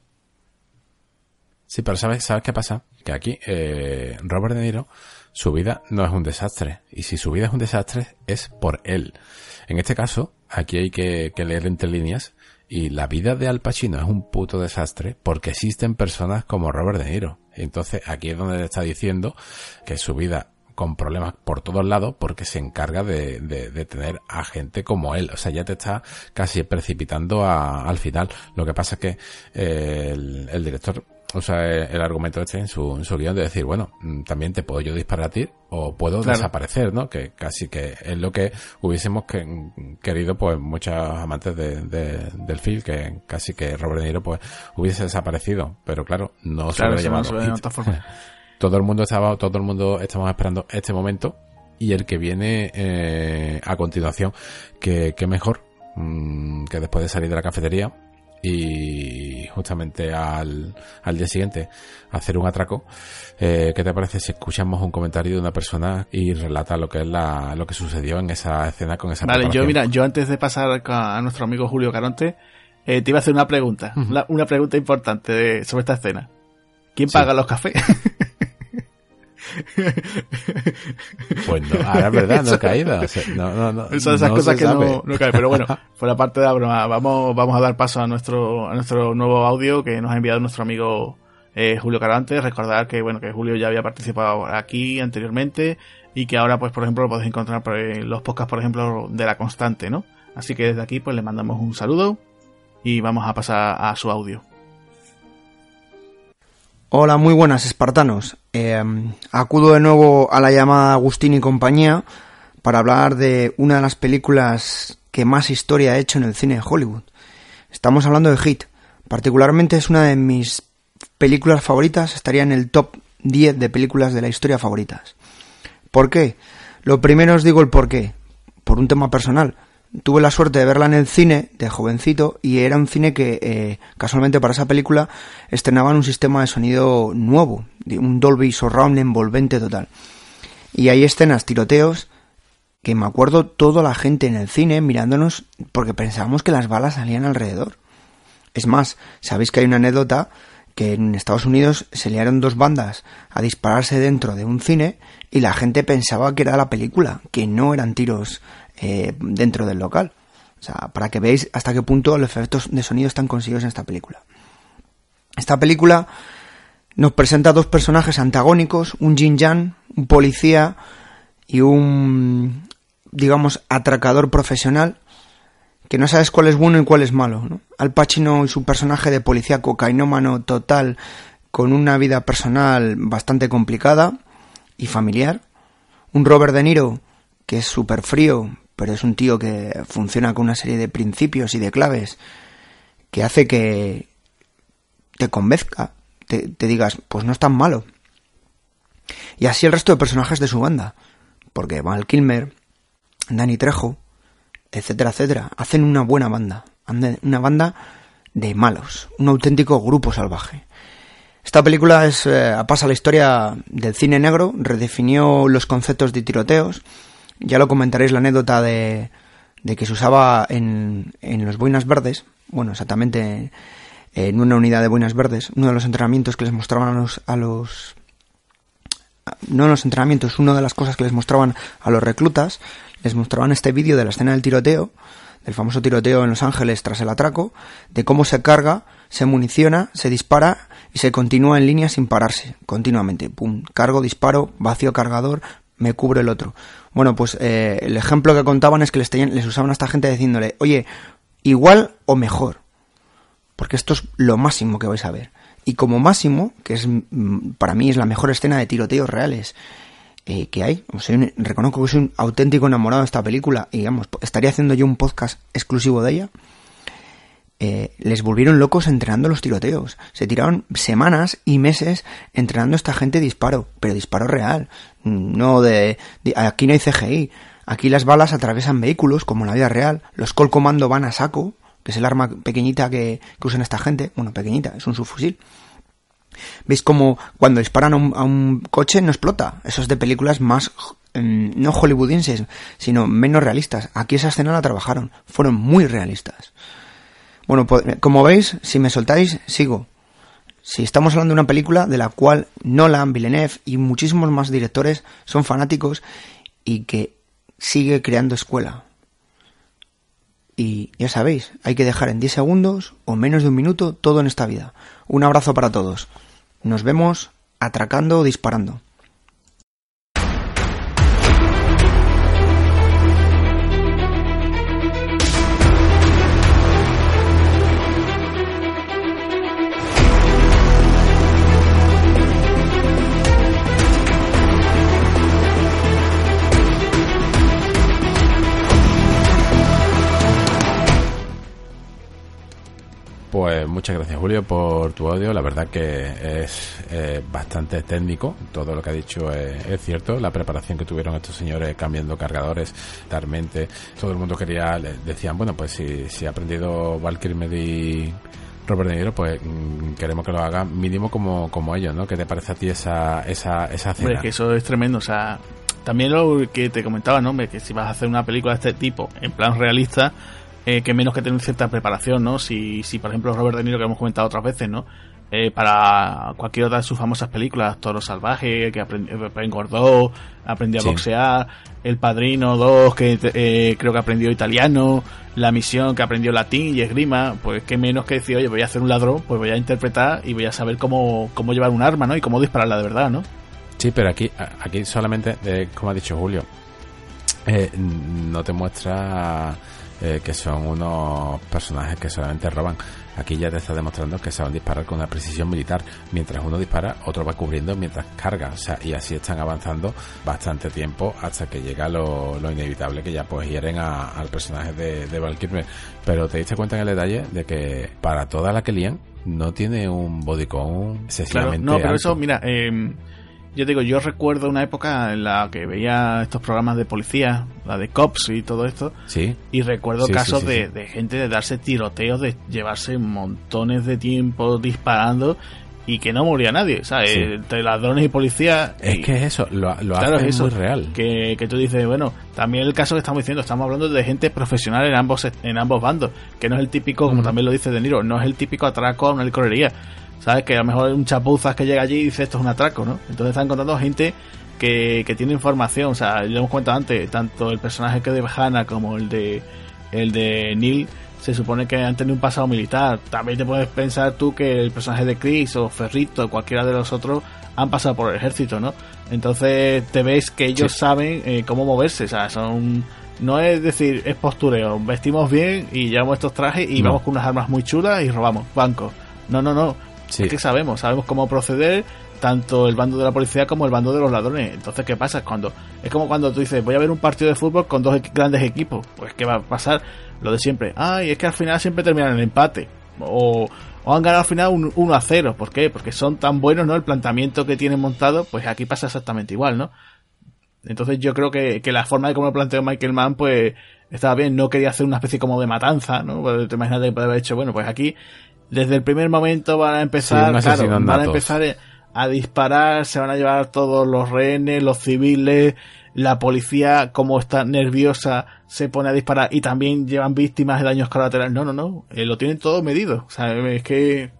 Sí, pero ¿sabes, ¿sabes qué pasa? Que aquí, eh, Robert De Niro, su vida no es un desastre. Y si su vida es un desastre, es por él. En este caso, aquí hay que, leer entre líneas y la vida de Al Pacino es un puto desastre porque existen personas como Robert De Niro. Entonces aquí es donde le está diciendo que su vida con problemas por todos lados porque se encarga de, tener a gente como él. O sea, ya te está casi precipitando al final. Lo que pasa es que eh, el, director o sea, el argumento este en su, en su guion de decir, bueno, mm, también te puedo yo disparar a ti o puedo desaparecer, ¿no? Que casi que es lo que hubiésemos querido, pues, muchos amantes de, del film, que casi que Robert De Niro, pues, hubiese desaparecido. Pero claro, no se hubiera llamado. todo el mundo estaba, todo el mundo estamos esperando este momento y el que viene eh, a continuación, que, que mejor mm, que después de salir de la cafetería y justamente al, al día siguiente hacer un atraco. Eh, ¿Qué te parece si escuchamos un comentario de una persona y relata lo que es la, lo que sucedió en esa escena con esa Vale, yo mira, yo antes de pasar a nuestro amigo Julio Caronte, eh, te iba a hacer una pregunta, una, una pregunta importante de- sobre esta escena. ¿Quién Sí. paga los cafés? Pues no, ahora es verdad, no he caído. O sea, no, no, no, Son esas no cosas que no, no caen. Pero bueno, fuera parte de la broma, vamos, vamos a dar paso a nuestro, a nuestro nuevo audio que nos ha enviado nuestro amigo eh, Julio Carantes. Recordar que bueno, que Julio ya había participado aquí anteriormente y que ahora, pues, por ejemplo, lo podéis encontrar por, en los podcasts, por ejemplo, de la constante, ¿no? Así que desde aquí, pues, le mandamos un saludo y vamos a pasar a su audio. Hola, muy buenas, espartanos. Eh, acudo de nuevo a la llamada Agustín y compañía para hablar de una de las películas que más historia ha hecho en el cine de Hollywood. Estamos hablando de Hit. Particularmente es una de mis películas favoritas, estaría en el top 10 de películas de la historia favoritas. ¿Por qué? Lo primero os digo el por qué. Por un tema personal. Tuve la suerte de verla en el cine de jovencito y era un cine que eh, casualmente para esa película estrenaban un sistema de sonido nuevo, un Dolby Surround envolvente total. Y hay escenas, tiroteos, que me acuerdo toda la gente en el cine mirándonos porque pensábamos que las balas salían alrededor. Es más, sabéis que hay una anécdota que en Estados Unidos se liaron dos bandas a dispararse dentro de un cine y la gente pensaba que era la película, que no eran tiros eh, dentro del local. O sea, para que veáis hasta qué punto los efectos de sonido están conseguidos en esta película. Esta película nos presenta dos personajes antagónicos, un Jin Jan, un policía y un, digamos, atracador profesional, que no sabes cuál es bueno y cuál es malo. Al Pacino y su personaje de policía cocainómano total, con una vida personal bastante complicada y familiar. Un Robert De Niro, que es súper frío, pero es un tío que funciona con una serie de principios y de claves que hace que te convenzca, te, digas, pues no es tan malo. Y así el resto de personajes de su banda, porque Val Kilmer, Danny Trejo, etcétera, etcétera, hacen una buena banda, una banda de malos, un auténtico grupo salvaje. Esta película es, eh, pasa la historia del cine negro, redefinió los conceptos de tiroteos, ya lo comentaréis la anécdota de, que se usaba en, en los boinas verdes, bueno, exactamente en una unidad de boinas verdes, uno de los entrenamientos que les mostraban a los, a los no los entrenamientos, una de las cosas que les mostraban a los reclutas, les mostraban este vídeo de la escena del tiroteo, del famoso tiroteo en Los Ángeles tras el atraco, de cómo se carga, se municiona, se dispara y se continúa en línea sin pararse, continuamente. Pum, cargo, disparo, vacío cargador, me cubre el otro. Bueno, pues eh, el ejemplo que contaban es que les, usaban a esta gente diciéndole, oye, igual o mejor, porque esto es lo máximo que vais a ver. Y como máximo, que es mm, para mí es la mejor escena de tiroteos reales eh, que hay, reconozco que soy un auténtico enamorado de esta película y digamos, estaría haciendo yo un podcast exclusivo de ella. eh, les volvieron locos entrenando los tiroteos. Se tiraron semanas y meses entrenando a esta gente disparo, pero disparo real, no de, aquí no hay CGI. Aquí las balas atraviesan vehículos como en la vida real. Los Col Comando van a saco, que es el arma pequeñita que, que usan esta gente. Bueno, pequeñita, es un subfusil. ¿Veis como cuando disparan a un, a un coche no explota? Eso es de películas más, mm, no hollywoodienses, sino menos realistas. Aquí esa escena la trabajaron. Fueron muy realistas. Bueno, pues, como veis, si me soltáis, sigo. Si estamos hablando de una película de la cual Nolan, Villeneuve y muchísimos más directores son fanáticos y que sigue creando escuela. Y ya sabéis, hay que dejar en 10 segundos o menos de un minuto todo en esta vida. Un abrazo para todos. Nos vemos atracando o disparando. Pues muchas gracias Julio por tu audio. La verdad que es eh, bastante técnico. Todo lo que ha dicho es, es cierto. La preparación que tuvieron estos señores cambiando cargadores, talmente. Todo el mundo quería, le decían, bueno, pues si, si ha aprendido Val Kilmer y Robert De Niro, pues mm, queremos que lo haga mínimo como, como ellos, ¿no? ¿Qué te parece a ti esa, esa, esa Hombre, cena? que eso es tremendo. O sea, también lo que te comentaba, ¿no? Hombre, que si vas a hacer una película de este tipo, en plan realista, eh, que menos que tener cierta preparación, ¿no? Si, si por ejemplo Robert De Niro, que hemos comentado otras veces, ¿no? Eh, para cualquier otra de sus famosas películas, Toro Salvaje, que aprendió, engordó, aprendió a boxear, El Padrino 2, que eh, creo que aprendió italiano, La Misión, que aprendió latín y esgrima, pues qué menos que decir, oye, voy a hacer un ladrón, pues voy a interpretar y voy a saber cómo, cómo llevar un arma, ¿no? Y cómo dispararla de verdad, ¿no? Sí, pero aquí, aquí solamente, como ha dicho Julio, no te muestra eh, que son unos personajes que solamente roban. Aquí ya te está demostrando que saben disparar con una precisión militar. Mientras uno dispara, otro va cubriendo mientras carga. O sea, y así están avanzando bastante tiempo hasta que llega lo, inevitable que ya pues hieren al personaje de, de Val Pero te diste cuenta en el detalle de que para toda la que lían no tiene un bodycon excesivamente No, pero eso, mira, eh, yo digo, yo recuerdo una época en la que veía estos programas de policía, la de cops y todo esto. Sí. Y recuerdo casos de, gente de darse tiroteos, de llevarse montones de tiempo disparando y que no moría nadie, ¿sabes? Entre ladrones y policías. Es que es eso, lo, lo hace muy real. Que, que tú dices, bueno, también el caso que estamos diciendo, estamos hablando de gente profesional en ambos en ambos bandos, que no es el típico, como también lo dice De Niro, no es el típico atraco a una licorería ¿sabes? Que a lo mejor un chapuzas que llega allí y dice esto es un atraco, ¿no? Entonces están contando gente que, que tiene información, o sea, ya hemos comentado antes, tanto el personaje que de Hannah como el de el de Neil se supone que han tenido un pasado militar. También te puedes pensar tú que el personaje de Chris o Ferrito o cualquiera de los otros han pasado por el ejército, ¿no? Entonces te ves que ellos saben eh, cómo moverse, o sea, son no es decir, es postureo, vestimos bien y llevamos estos trajes y vamos con unas armas muy chulas y robamos bancos. No, no, no. Sí. que sabemos, sabemos cómo proceder tanto el bando de la policía como el bando de los ladrones. Entonces, ¿qué pasa? Cuando es como cuando tú dices, voy a ver un partido de fútbol con dos grandes equipos. Pues, ¿qué va a pasar? Lo de siempre. Ay, es que al final siempre terminan en empate. O, o han ganado al final un 1 a 0. ¿Por qué? Porque son tan buenos, ¿no? El planteamiento que tienen montado, pues aquí pasa exactamente igual, ¿no? Entonces yo creo que, que la forma de cómo lo planteó Michael Mann, pues estaba bien. No quería hacer una especie como de matanza, ¿no? Pues, te imaginas que puede haber hecho, bueno, pues aquí desde el primer momento van a empezar, van a empezar a disparar, se van a llevar todos los rehenes, los civiles, la policía, como está nerviosa, se pone a disparar y también llevan víctimas de daños colaterales. No, no, no, eh, lo tienen todo medido. O sea, es que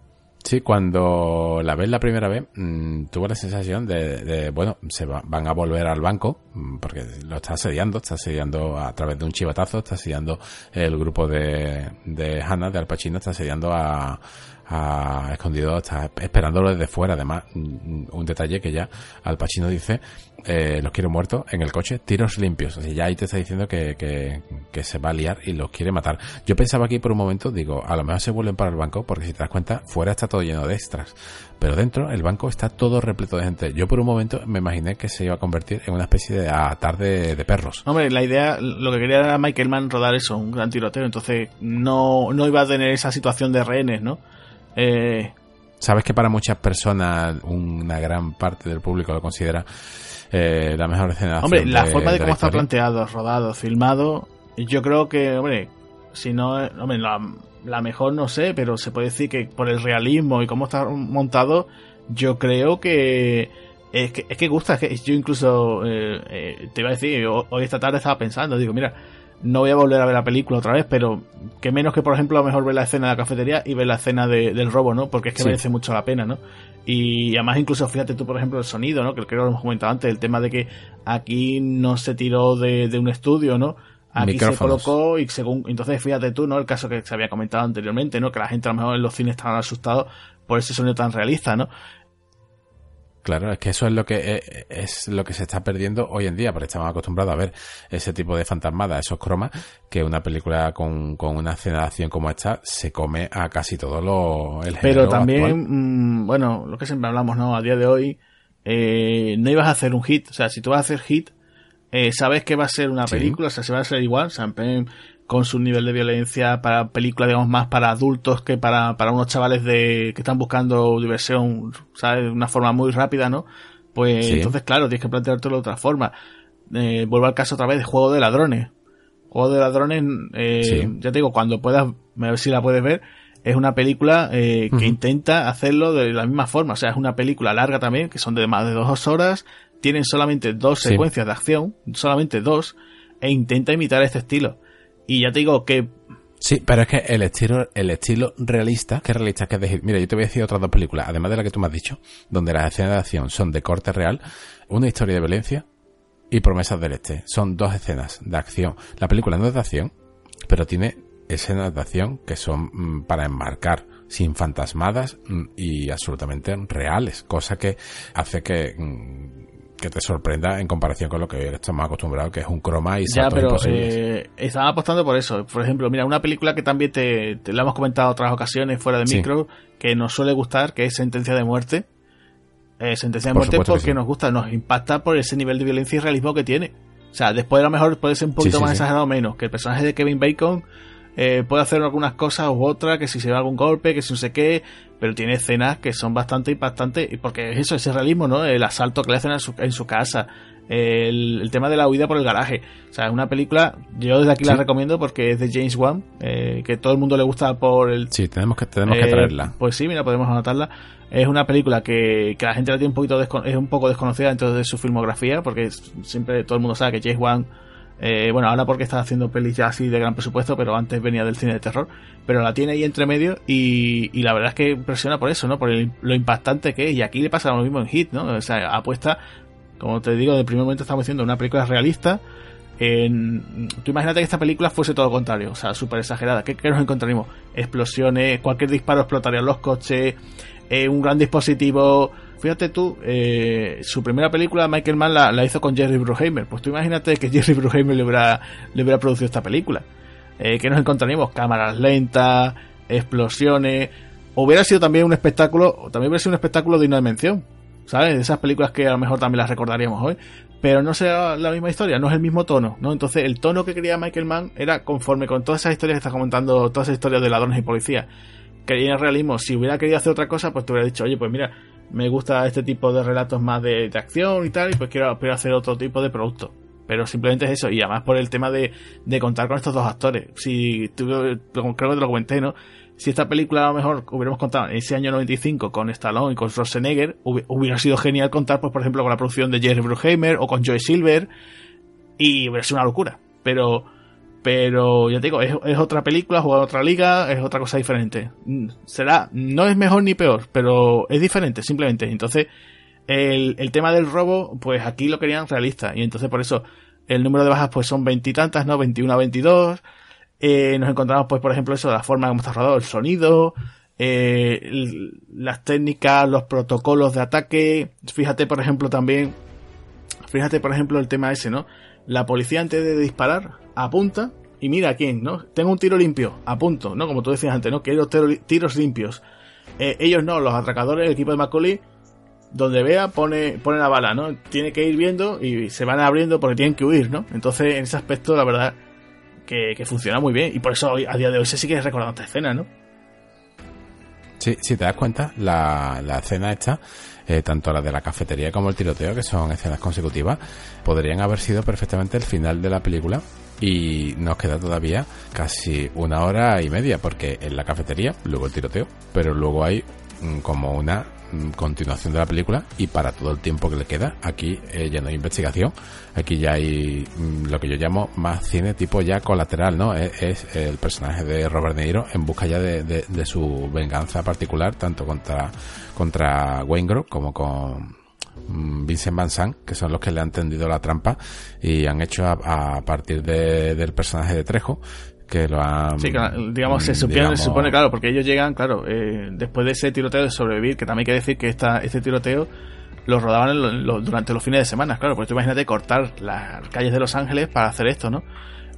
Sí, cuando la ves la primera vez, mmm, tuve la sensación de, bueno, se van a volver al banco, mm, porque lo está asediando, está asediando a través de un chivatazo, está asediando el grupo de, de Hannah, de Al Pacino, está asediando a, ha escondido, está esperándolo desde fuera. Además, un detalle que ya Al Pacino dice, eh, los quiero muertos en el coche, tiros limpios. O sea, ya ahí te está diciendo que, que, se va a liar y los quiere matar. Yo pensaba aquí por un momento, digo, a lo mejor se vuelven para el banco, porque si te das cuenta, fuera está todo lleno de extras. Pero dentro, el banco está todo repleto de gente. Yo por un momento me imaginé que se iba a convertir en una especie de atar de, de perros. Hombre, la idea, lo que quería era Michael Mann rodar eso, un gran tiroteo. Entonces, no, no iba a tener esa situación de rehenes, ¿no? Eh, Sabes que para muchas personas, una gran parte del público lo considera eh, la mejor escena. Hombre, la forma de, cómo está planteado, rodado, filmado, yo creo que, hombre, si no, hombre, la, mejor no sé, pero se puede decir que por el realismo y cómo está montado, yo creo que es que, es que gusta, que yo incluso eh, eh, te iba a decir, hoy esta tarde estaba pensando, digo, mira, no voy a volver a ver la película otra vez, pero que menos que, por ejemplo, a lo mejor ver la escena de la cafetería y ver la escena del robo, ¿no? Porque es que merece mucho la pena, ¿no? Y además, incluso fíjate tú, por ejemplo, el sonido, ¿no? Que creo que lo hemos comentado antes, el tema de que aquí no se tiró de, un estudio, ¿no? Aquí se colocó y según, entonces fíjate tú, ¿no? El caso que se había comentado anteriormente, ¿no? Que la gente a lo mejor en los cines estaban asustados por ese sonido tan realista, ¿no? Claro, es que eso es lo que eh, es lo que se está perdiendo hoy en día, porque estamos acostumbrados a ver ese tipo de fantasmadas, esos cromas, que una película con, con una escena de acción como esta se come a casi todo lo el Pero también, mm, bueno, lo que siempre hablamos, ¿no? A día de hoy, eh, no ibas a hacer un hit, o sea, si tú vas a hacer hit, eh, sabes que va a ser una película, o sea, se va a hacer igual, o sea, con su nivel de violencia para películas, digamos, más para adultos que para, para unos chavales de que están buscando diversión, ¿sabes? De una forma muy rápida, ¿no? Pues entonces, claro, tienes que planteártelo de otra forma. Eh, vuelvo al caso otra vez de Juego de Ladrones. Juego de Ladrones, eh, ya te digo, cuando puedas, a ver si la puedes ver, es una película eh, que intenta hacerlo de la misma forma. O sea, es una película larga también, que son de más de dos horas, tienen solamente dos secuencias de acción, solamente dos, e intenta imitar este estilo. Y ya te digo que Sí, pero es que el estilo, el estilo realista, que realista que es decir, mira, yo te voy a decir otras dos películas, además de la que tú me has dicho, donde las escenas de acción son de corte real, una historia de violencia y promesas del este. Son dos escenas de acción. La película no es de acción, pero tiene escenas de acción que son mm, para enmarcar sin fantasmadas mm, y absolutamente reales, cosa que hace que mm, que te sorprenda en comparación con lo que estamos acostumbrados, que es un croma y Ya, pero eh, estaba apostando por eso. Por ejemplo, mira, una película que también te, te la hemos comentado otras ocasiones fuera de micro, que nos suele gustar, que es Sentencia de Muerte. Eh, Sentencia de Muerte porque nos gusta, nos impacta por ese nivel de violencia y realismo que tiene. O sea, después a lo mejor puede ser un poquito más exagerado o menos, que el personaje de Kevin Bacon eh, puede hacer algunas cosas u otras, que si se da algún golpe, que si no sé qué, pero tiene escenas que son bastante impactantes, porque es eso, ese realismo, ¿no? El asalto que le hacen en su, casa, el, tema de la huida por el garaje. O sea, es una película, yo desde aquí la recomiendo porque es de James Wan, eh, que todo el mundo le gusta por el... Sí, tenemos que, tenemos que eh, traerla. Pues sí, mira, podemos anotarla. Es una película que, que la gente la tiene un poquito es un poco desconocida dentro de su filmografía, porque siempre todo el mundo sabe que James Wan eh, bueno, ahora porque está haciendo pelis ya así de gran presupuesto, pero antes venía del cine de terror. Pero la tiene ahí entre medio y, la verdad es que impresiona por eso, ¿no? Por lo impactante que es. Y aquí le pasa lo mismo en Hit, ¿no? O sea, apuesta, como te digo, de primer momento estamos diciendo una película realista. Tú imagínate que esta película fuese todo lo contrario, o sea, súper exagerada. ¿Qué, ¿Qué, nos encontraremos? Explosiones, cualquier disparo explotaría los coches, eh, un gran dispositivo Fíjate tú, eh, su primera película Michael Mann la, hizo con Jerry Bruckheimer. Pues tú imagínate que Jerry Bruckheimer le hubiera, le hubiera producido esta película. Eh, que nos encontraríamos cámaras lentas, explosiones. Hubiera sido también un espectáculo, también hubiera sido un espectáculo de una dimensión. ¿Sabes? De esas películas que a lo mejor también las recordaríamos hoy. Pero no sea la misma historia, no es el mismo tono, ¿no? Entonces el tono que quería Michael Mann era conforme con todas esas historias que está comentando, todas esas historias de ladrones y policías. Quería realismo. Si hubiera querido hacer otra cosa, pues te hubiera dicho, oye, pues mira, me gusta este tipo de relatos más de, acción y tal, y pues quiero, hacer otro tipo de producto. Pero simplemente es eso, y además por el tema de, de contar con estos dos actores. Si creo que te lo comenté, ¿no? Si esta película a lo mejor hubiéramos contado en ese año 95 con Stallone y con Schwarzenegger, hubiera sido genial contar, pues, por ejemplo, con la producción de Jerry Bruckheimer o con Joy Silver, y hubiera sido una locura. Pero pero ya te digo, es, otra película, jugar otra liga, es otra cosa diferente. Mm, será, no es mejor ni peor, pero es diferente, simplemente. Entonces, el, el tema del robo, pues aquí lo querían realista. Y entonces por eso el número de bajas pues son veintitantas, ¿no? 21 a 22. Eh, nos encontramos pues por ejemplo eso, la forma como está rodado el sonido, eh, las técnicas, los protocolos de ataque. Fíjate por ejemplo también, fíjate por ejemplo el tema ese, ¿no? La policía antes de disparar apunta y mira a quién, ¿no? Tengo un tiro limpio, apunto, ¿no? Como tú decías antes, ¿no? Quiero tiros limpios. Eh, ellos no, los atracadores, el equipo de Macaulay, donde vea, pone, pone la bala, ¿no? Tiene que ir viendo y se van abriendo porque tienen que huir, ¿no? Entonces, en ese aspecto, la verdad, que, funciona muy bien. Y por eso a día de hoy se sigue recordando esta escena, ¿no? Sí, si te das cuenta, la, la escena esta eh, tanto la de la cafetería como el tiroteo, que son escenas consecutivas, podrían haber sido perfectamente el final de la película y nos queda todavía casi una hora y media, porque en la cafetería, luego el tiroteo, pero luego hay mm, como una mm, continuación de la película y para todo el tiempo que le queda aquí eh, ya no hay investigación. Aquí ya hay mm, lo que yo llamo más cine tipo ya colateral no es, el personaje de Robert De Niro en busca ya de, de su venganza particular tanto contra contra Wayne Grove como con Vincent Van Sant, que son los que le han tendido la trampa y han hecho a, partir del personaje de Trejo que lo han sí digamos se, supone, se supone claro porque ellos llegan claro eh, después de ese tiroteo de sobrevivir que también hay que decir que esta, este tiroteo lo rodaban durante los fines de semana claro pues tú imagínate cortar las calles de Los Ángeles para hacer esto no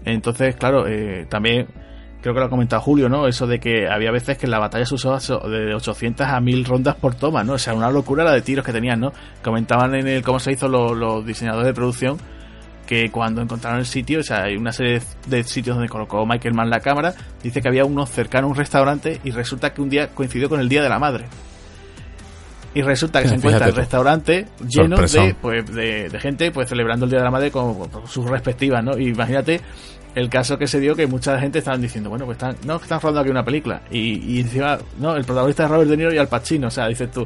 entonces claro eh, también creo que lo ha comentado Julio, ¿no? Eso de que había veces que en la batalla se usaba de 800 a 1000 rondas por toma, ¿no? O sea, una locura la de tiros que tenían, ¿no? Comentaban en el cómo se hizo los, diseñadores de producción que cuando encontraron el sitio, o sea, hay una serie de sitios donde colocó Michael Mann la cámara, dice que había uno cercano a un restaurante y resulta que un día coincidió con el Día de la Madre. Y resulta que se encuentra el restaurante lleno de, pues, de, gente pues celebrando el Día de la Madre con, sus respectivas, ¿no? Y imagínate el caso que se dio que mucha gente estaban diciendo, bueno, pues están, no, están rodando aquí una película. Y, y encima, no, el protagonista es Robert De Niro y Al Pacino, o sea, dices tú,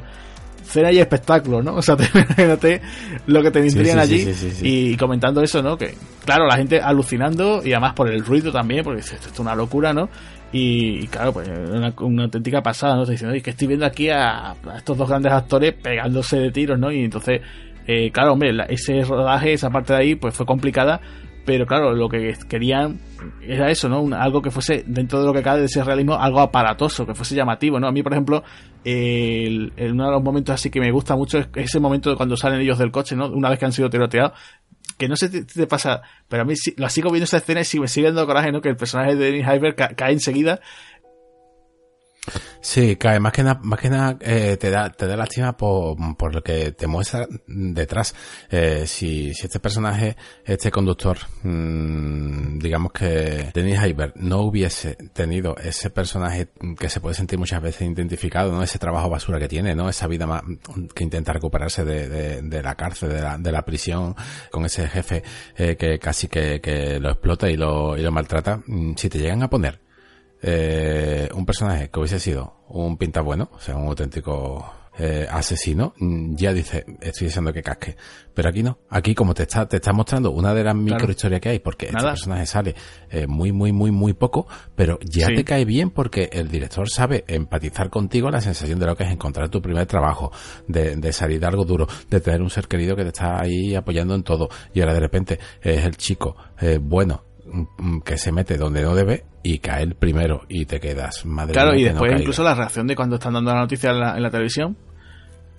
cena y espectáculo, ¿no? O sea, te, imagínate lo que te vendrían sí, sí, allí sí, y comentando eso, ¿no? Que, claro, la gente alucinando y además por el ruido también, porque dices, esto es una locura, ¿no? Y, y claro, pues una, una auténtica pasada, ¿no? Te diciendo, oye, que estoy viendo aquí a, a estos dos grandes actores pegándose de tiros, ¿no? Y entonces, eh, claro, hombre, la- ese rodaje, esa parte de ahí, pues fue complicada, pero claro, lo que querían era eso, ¿no? Algo que fuese, dentro de lo que cabe de ese realismo, algo aparatoso, que fuese llamativo, ¿no? A mí, por ejemplo, eh, el- uno de los momentos así que me gusta mucho es ese momento de cuando salen ellos del coche, ¿no? Una vez que han sido tiroteados, que no sé si te pasa, pero a mí sí, la sigo viendo esa escena y me sigue dando coraje, ¿no? Que el personaje de Dennis Hyber ca- cae enseguida. Sí, cae, más que nada, más que nada eh, te da, te da lástima por, por lo que te muestra detrás. Eh, si, si este personaje, este conductor, mm, digamos que Dennis Hyber no hubiese tenido ese personaje que se puede sentir muchas veces identificado, ¿no? Ese trabajo basura que tiene, ¿no? Esa vida más, que intenta recuperarse de, de, de la cárcel, de la, de la prisión, con ese jefe eh, que casi que, que lo explota y lo, y lo maltrata. Mm, Si te llegan a poner eh, un personaje que hubiese sido un pinta bueno, o sea, un auténtico eh, asesino, mm, ya dice, estoy deseando que casque. Pero aquí no. Aquí como te está, te está mostrando una de las microhistorias que hay, porque este personaje sale eh, muy, muy, muy, muy poco, pero ya Sí. te cae bien porque el director sabe empatizar contigo la sensación de lo que es encontrar tu primer trabajo, de, de salir de algo duro, de tener un ser querido que te está ahí apoyando en todo, y ahora de repente es el chico eh, bueno que se mete donde no debe y cae el primero y te quedas madre Claro, y no después incluso la reacción de cuando están dando la noticia en la, en la televisión,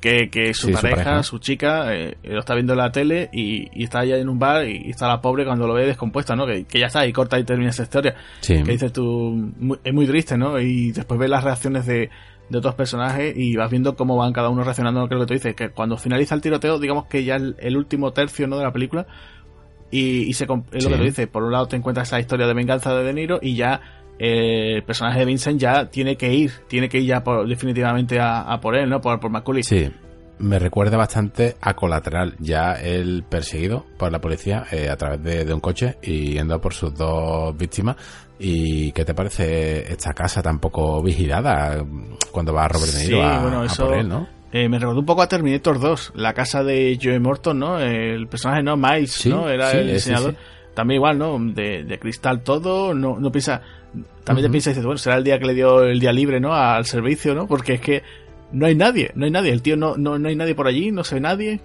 que, que su, Sí, su pareja, su chica, eh, lo está viendo en la tele y, y está allá en un bar y, y está la pobre cuando lo ve descompuesta, ¿no? Que, que ya está, y corta y termina esa historia. Sí. Que dices tú, muy- es muy triste, ¿no? Y después ves las reacciones de, de otros personajes y vas viendo cómo van cada uno reaccionando lo que, tú dices, que cuando finaliza el tiroteo, digamos que ya el, el último tercio, ¿no? De la película, y, y se, es lo que tú dices, por un lado te encuentras esa historia de venganza de De Niro y ya eh, el personaje de Vincent ya tiene que ir, tiene que ir ya por- definitivamente a, a por él, ¿no? Por, por Macaulay. Sí, me recuerda bastante a Colateral, ya el perseguido por la policía eh, a través de, de un coche y yendo por sus dos víctimas. ¿Y qué te parece esta casa tan poco vigilada cuando va Robert De Niro Sí, a, bueno, a eso- por él, no? Eh, me recordó un poco a Terminator 2, la casa de Joe Morton, ¿no? El personaje, ¿no? Miles, Sí, ¿no? Era sí, el diseñador. sí. También igual, ¿no? De, de cristal todo, no, no piensa... También te piensa y dices, bueno, será el día que le dio el día libre, ¿no? Al servicio, ¿no? Porque es que no hay nadie, no hay nadie. El tío no, no, no hay nadie por allí, no se ve nadie.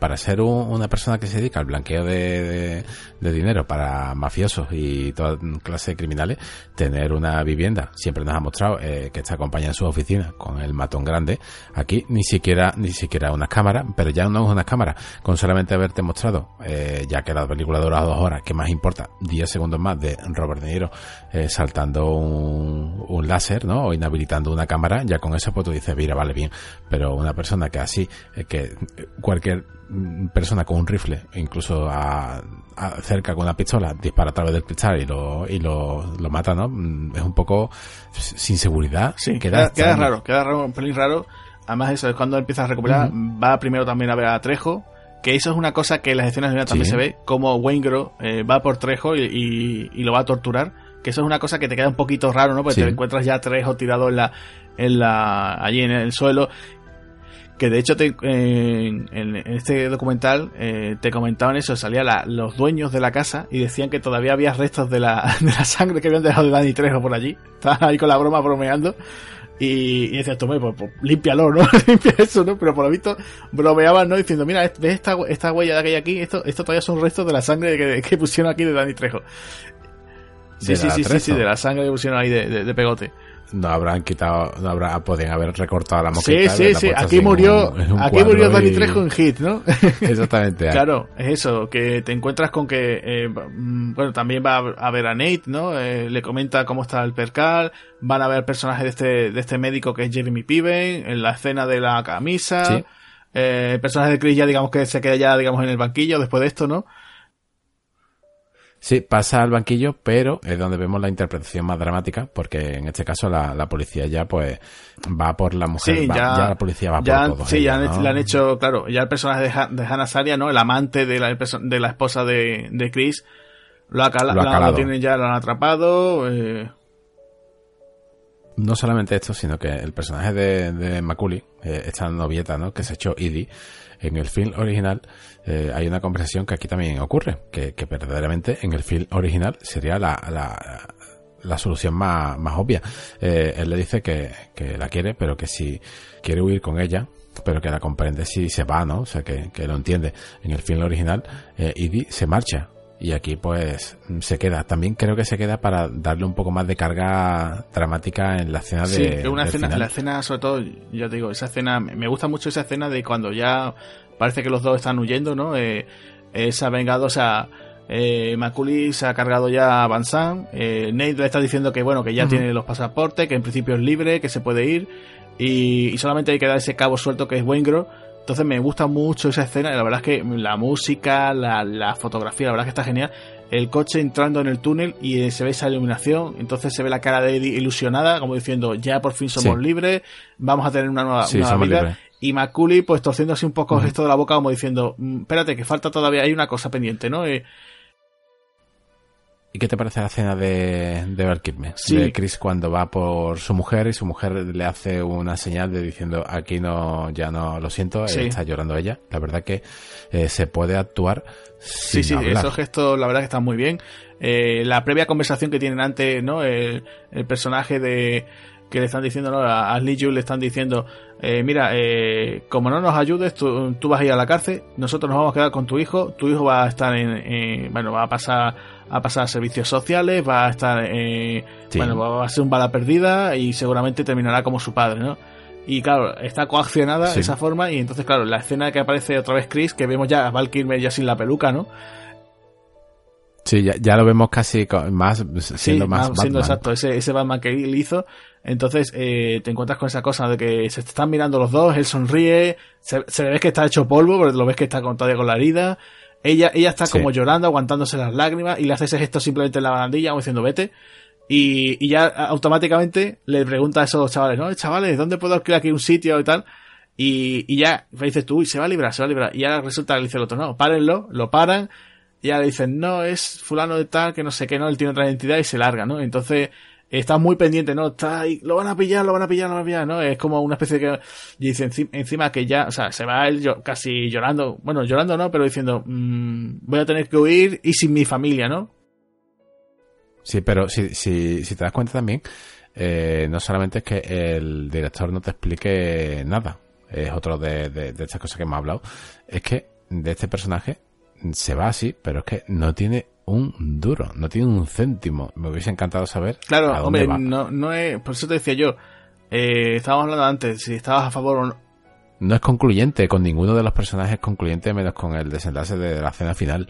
Para ser un- una persona que se dedica al blanqueo de, dinero para mafiosos y toda clase de criminales, tener una vivienda siempre nos ha mostrado eh, que está acompañada en su oficina con el matón grande. Aquí ni siquiera ni siquiera unas cámaras, pero ya no es unas cámaras, con solamente haberte mostrado, eh, ya que la película dura dos horas, que más importa, 10 segundos más de Robert De Niro eh, saltando un, un láser, ¿no? O inhabilitando una cámara, ya con eso pues tú dices, mira, vale bien, pero una persona que así, eh, que cualquier persona con un rifle, incluso a, a- cerca con una pistola, dispara a través del cristal y lo, y lo, lo mata, ¿no? Mm, Es un poco sin seguridad. Sí, queda, raro, queda raro, un pelín raro. Además, eso es cuando empieza a recuperar. Va primero también a ver a Trejo. Que eso es una cosa que en las escenas de vida también Sí. se ve. Como Waingro eh, va por Trejo y, y- y lo va a torturar. Que eso es una cosa que te queda un poquito raro, ¿no? Porque Sí. te encuentras ya a Trejo tirado en la, en la, allí en el suelo. Que de hecho te- en, en- en este documental eh, te comentaban eso, salían los dueños de la casa y decían que todavía había restos de la, de la sangre que habían dejado de Dani Trejo por allí. Estaban ahí con la broma bromeando. Y, y decías, tú, pues, pues, límpialo, ¿no? Limpia eso, ¿no? Pero por lo visto bromeaban, ¿no? Diciendo, mira, ¿ves esta, esta huella que hay aquí? Esto, esto todavía son restos de la sangre que, que pusieron aquí de Dani Trejo. Sí, ¿De sí, sí, sí, sí, de la sangre que pusieron ahí de, de- de pegote. No habrán quitado, no habrá, podrían haber recortado la Sí, mosquita. sí, haberla sí. puesto Aquí murió, un- aquí murió Dani y- Trejo en Hit, ¿no? Exactamente. Claro, es eso, que te encuentras con que, eh, mm, bueno, también va a ver a Nate, ¿no? Eh, le comenta cómo está el percal, van a ver el personaje de este, de este médico que es Jeremy Piven, en la escena de la camisa, Sí. eh, el personaje de Chris ya digamos que se queda ya, digamos, en el banquillo después de esto, ¿no? Sí, pasa al banquillo, pero es donde vemos la interpretación más dramática, porque en este caso la, la policía ya pues va por la mujer, Sí, va- ya, ya, la policía va ya, por todos. Sí, ya ellos, han, ¿no? le han hecho, claro, ya el personaje de, Ha- de Hannah Saria, ¿no? El amante de la, de la esposa de, de Chris, lo, ha Lo ha lo tienen ya, lo han atrapado, eh, No solamente esto, sino que el personaje de, de Macaulay, eh, esta novieta, ¿no? Que se echó Edie, en el film original eh, hay una conversación que aquí también ocurre, que, verdaderamente en el film original sería la, la, la solución más, más obvia. Eh, él le dice que, que la quiere, pero que si quiere huir con ella, pero que la comprende si se va, ¿no? O sea, que, que lo entiende. En el film original, eh, Edie se marcha. Y aquí pues se queda. También creo que se queda para darle un poco más de carga dramática en la escena Sí, de. es una escena, final. la escena, sobre todo, ya te digo, esa escena, me gusta mucho esa escena de cuando ya parece que los dos están huyendo, ¿no? Eh, eh, se ha vengado, o sea, eh, Macaulay se ha cargado ya a Van Sant, eh, Nate le está diciendo que, bueno, que ya tiene los pasaportes, que en principio es libre, que se puede ir, y, y solamente hay que dar ese cabo suelto que es Waingro. Entonces me gusta mucho esa escena, y la verdad es que la música, la, la fotografía, la verdad es que está genial. El coche entrando en el túnel y eh, se ve esa iluminación, entonces se ve la cara de Eddie ilusionada, como diciendo, ya por fin somos Sí. libres, vamos a tener una nueva, Sí, somos vida. libres. Y Macaulay, pues torciendo así un poco el gesto de la boca, como diciendo, "Mm, espérate, que falta todavía, hay una cosa pendiente, ¿no? Eh, ¿Y qué te parece la escena de, de Val? Sí. De Chris cuando va por su mujer y su mujer le hace una señal de diciendo aquí no, ya no, lo siento, eh, Sí. está llorando ella. La verdad que eh, se puede actuar Sí, sin sí, hablar. esos gestos la verdad que están muy bien. Eh, la previa conversación que tienen antes, ¿no? El, el personaje de que le están diciendo, ¿no? A Lee Ju le están diciendo, eh, mira, eh, como no nos ayudes, tú, tú vas a ir a la cárcel, nosotros nos vamos a quedar con tu hijo, tu hijo va a estar en, en- bueno, va a pasar a pasar a servicios sociales, va a estar, eh, Sí. bueno, va a ser un bala perdida y seguramente terminará como su padre, ¿no? Y claro, está coaccionada Sí. de esa forma y entonces, claro, la escena que aparece otra vez Chris, que vemos ya a Val Kilmer ya sin la peluca, ¿no? Sí, ya, ya lo vemos casi con- más siendo sí, más más siendo exacto, ese, ese Batman que él hizo. Entonces eh, te encuentras con esa cosa de que se están mirando los dos, él sonríe, se, se le ve que está hecho polvo, porque lo ves que está con, todavía con la herida. Ella, ella está Sí. como llorando, aguantándose las lágrimas, y le hace ese gesto simplemente en la barandilla, como diciendo vete. Y, y ya automáticamente le pregunta a esos chavales, ¿no? Chavales, ¿dónde puedo alquilar aquí un sitio y tal? Y, y ya, me dices tú, uy, se va a librar, se va a librar. Y ya resulta que le dice el otro, no, párenlo, lo paran, y ya le dicen, no, es fulano de tal, que no sé qué, no, él tiene otra identidad y se larga, ¿no? Entonces, está muy pendiente, ¿no? Está ahí, lo van a pillar, lo van a pillar, lo van a pillar, ¿no? Es como una especie de que, dice enci- encima que ya, o sea, se va él casi llorando, bueno, llorando no, pero diciendo, mm, voy a tener que huir y sin mi familia, ¿no? Sí, pero si, si, si te das cuenta también, eh, no solamente es que el director no te explique nada, es otro de, de, de estas cosas que hemos hablado, es que de este personaje se va así, pero es que no tiene un duro, no tiene un céntimo. Me hubiese encantado saber Claro, a dónde hombre, va. no, no es, por eso te decía yo, eh, estábamos hablando antes, si estabas a favor o no, No es concluyente, con ninguno de los personajes es concluyente, menos con el desenlace de la cena final.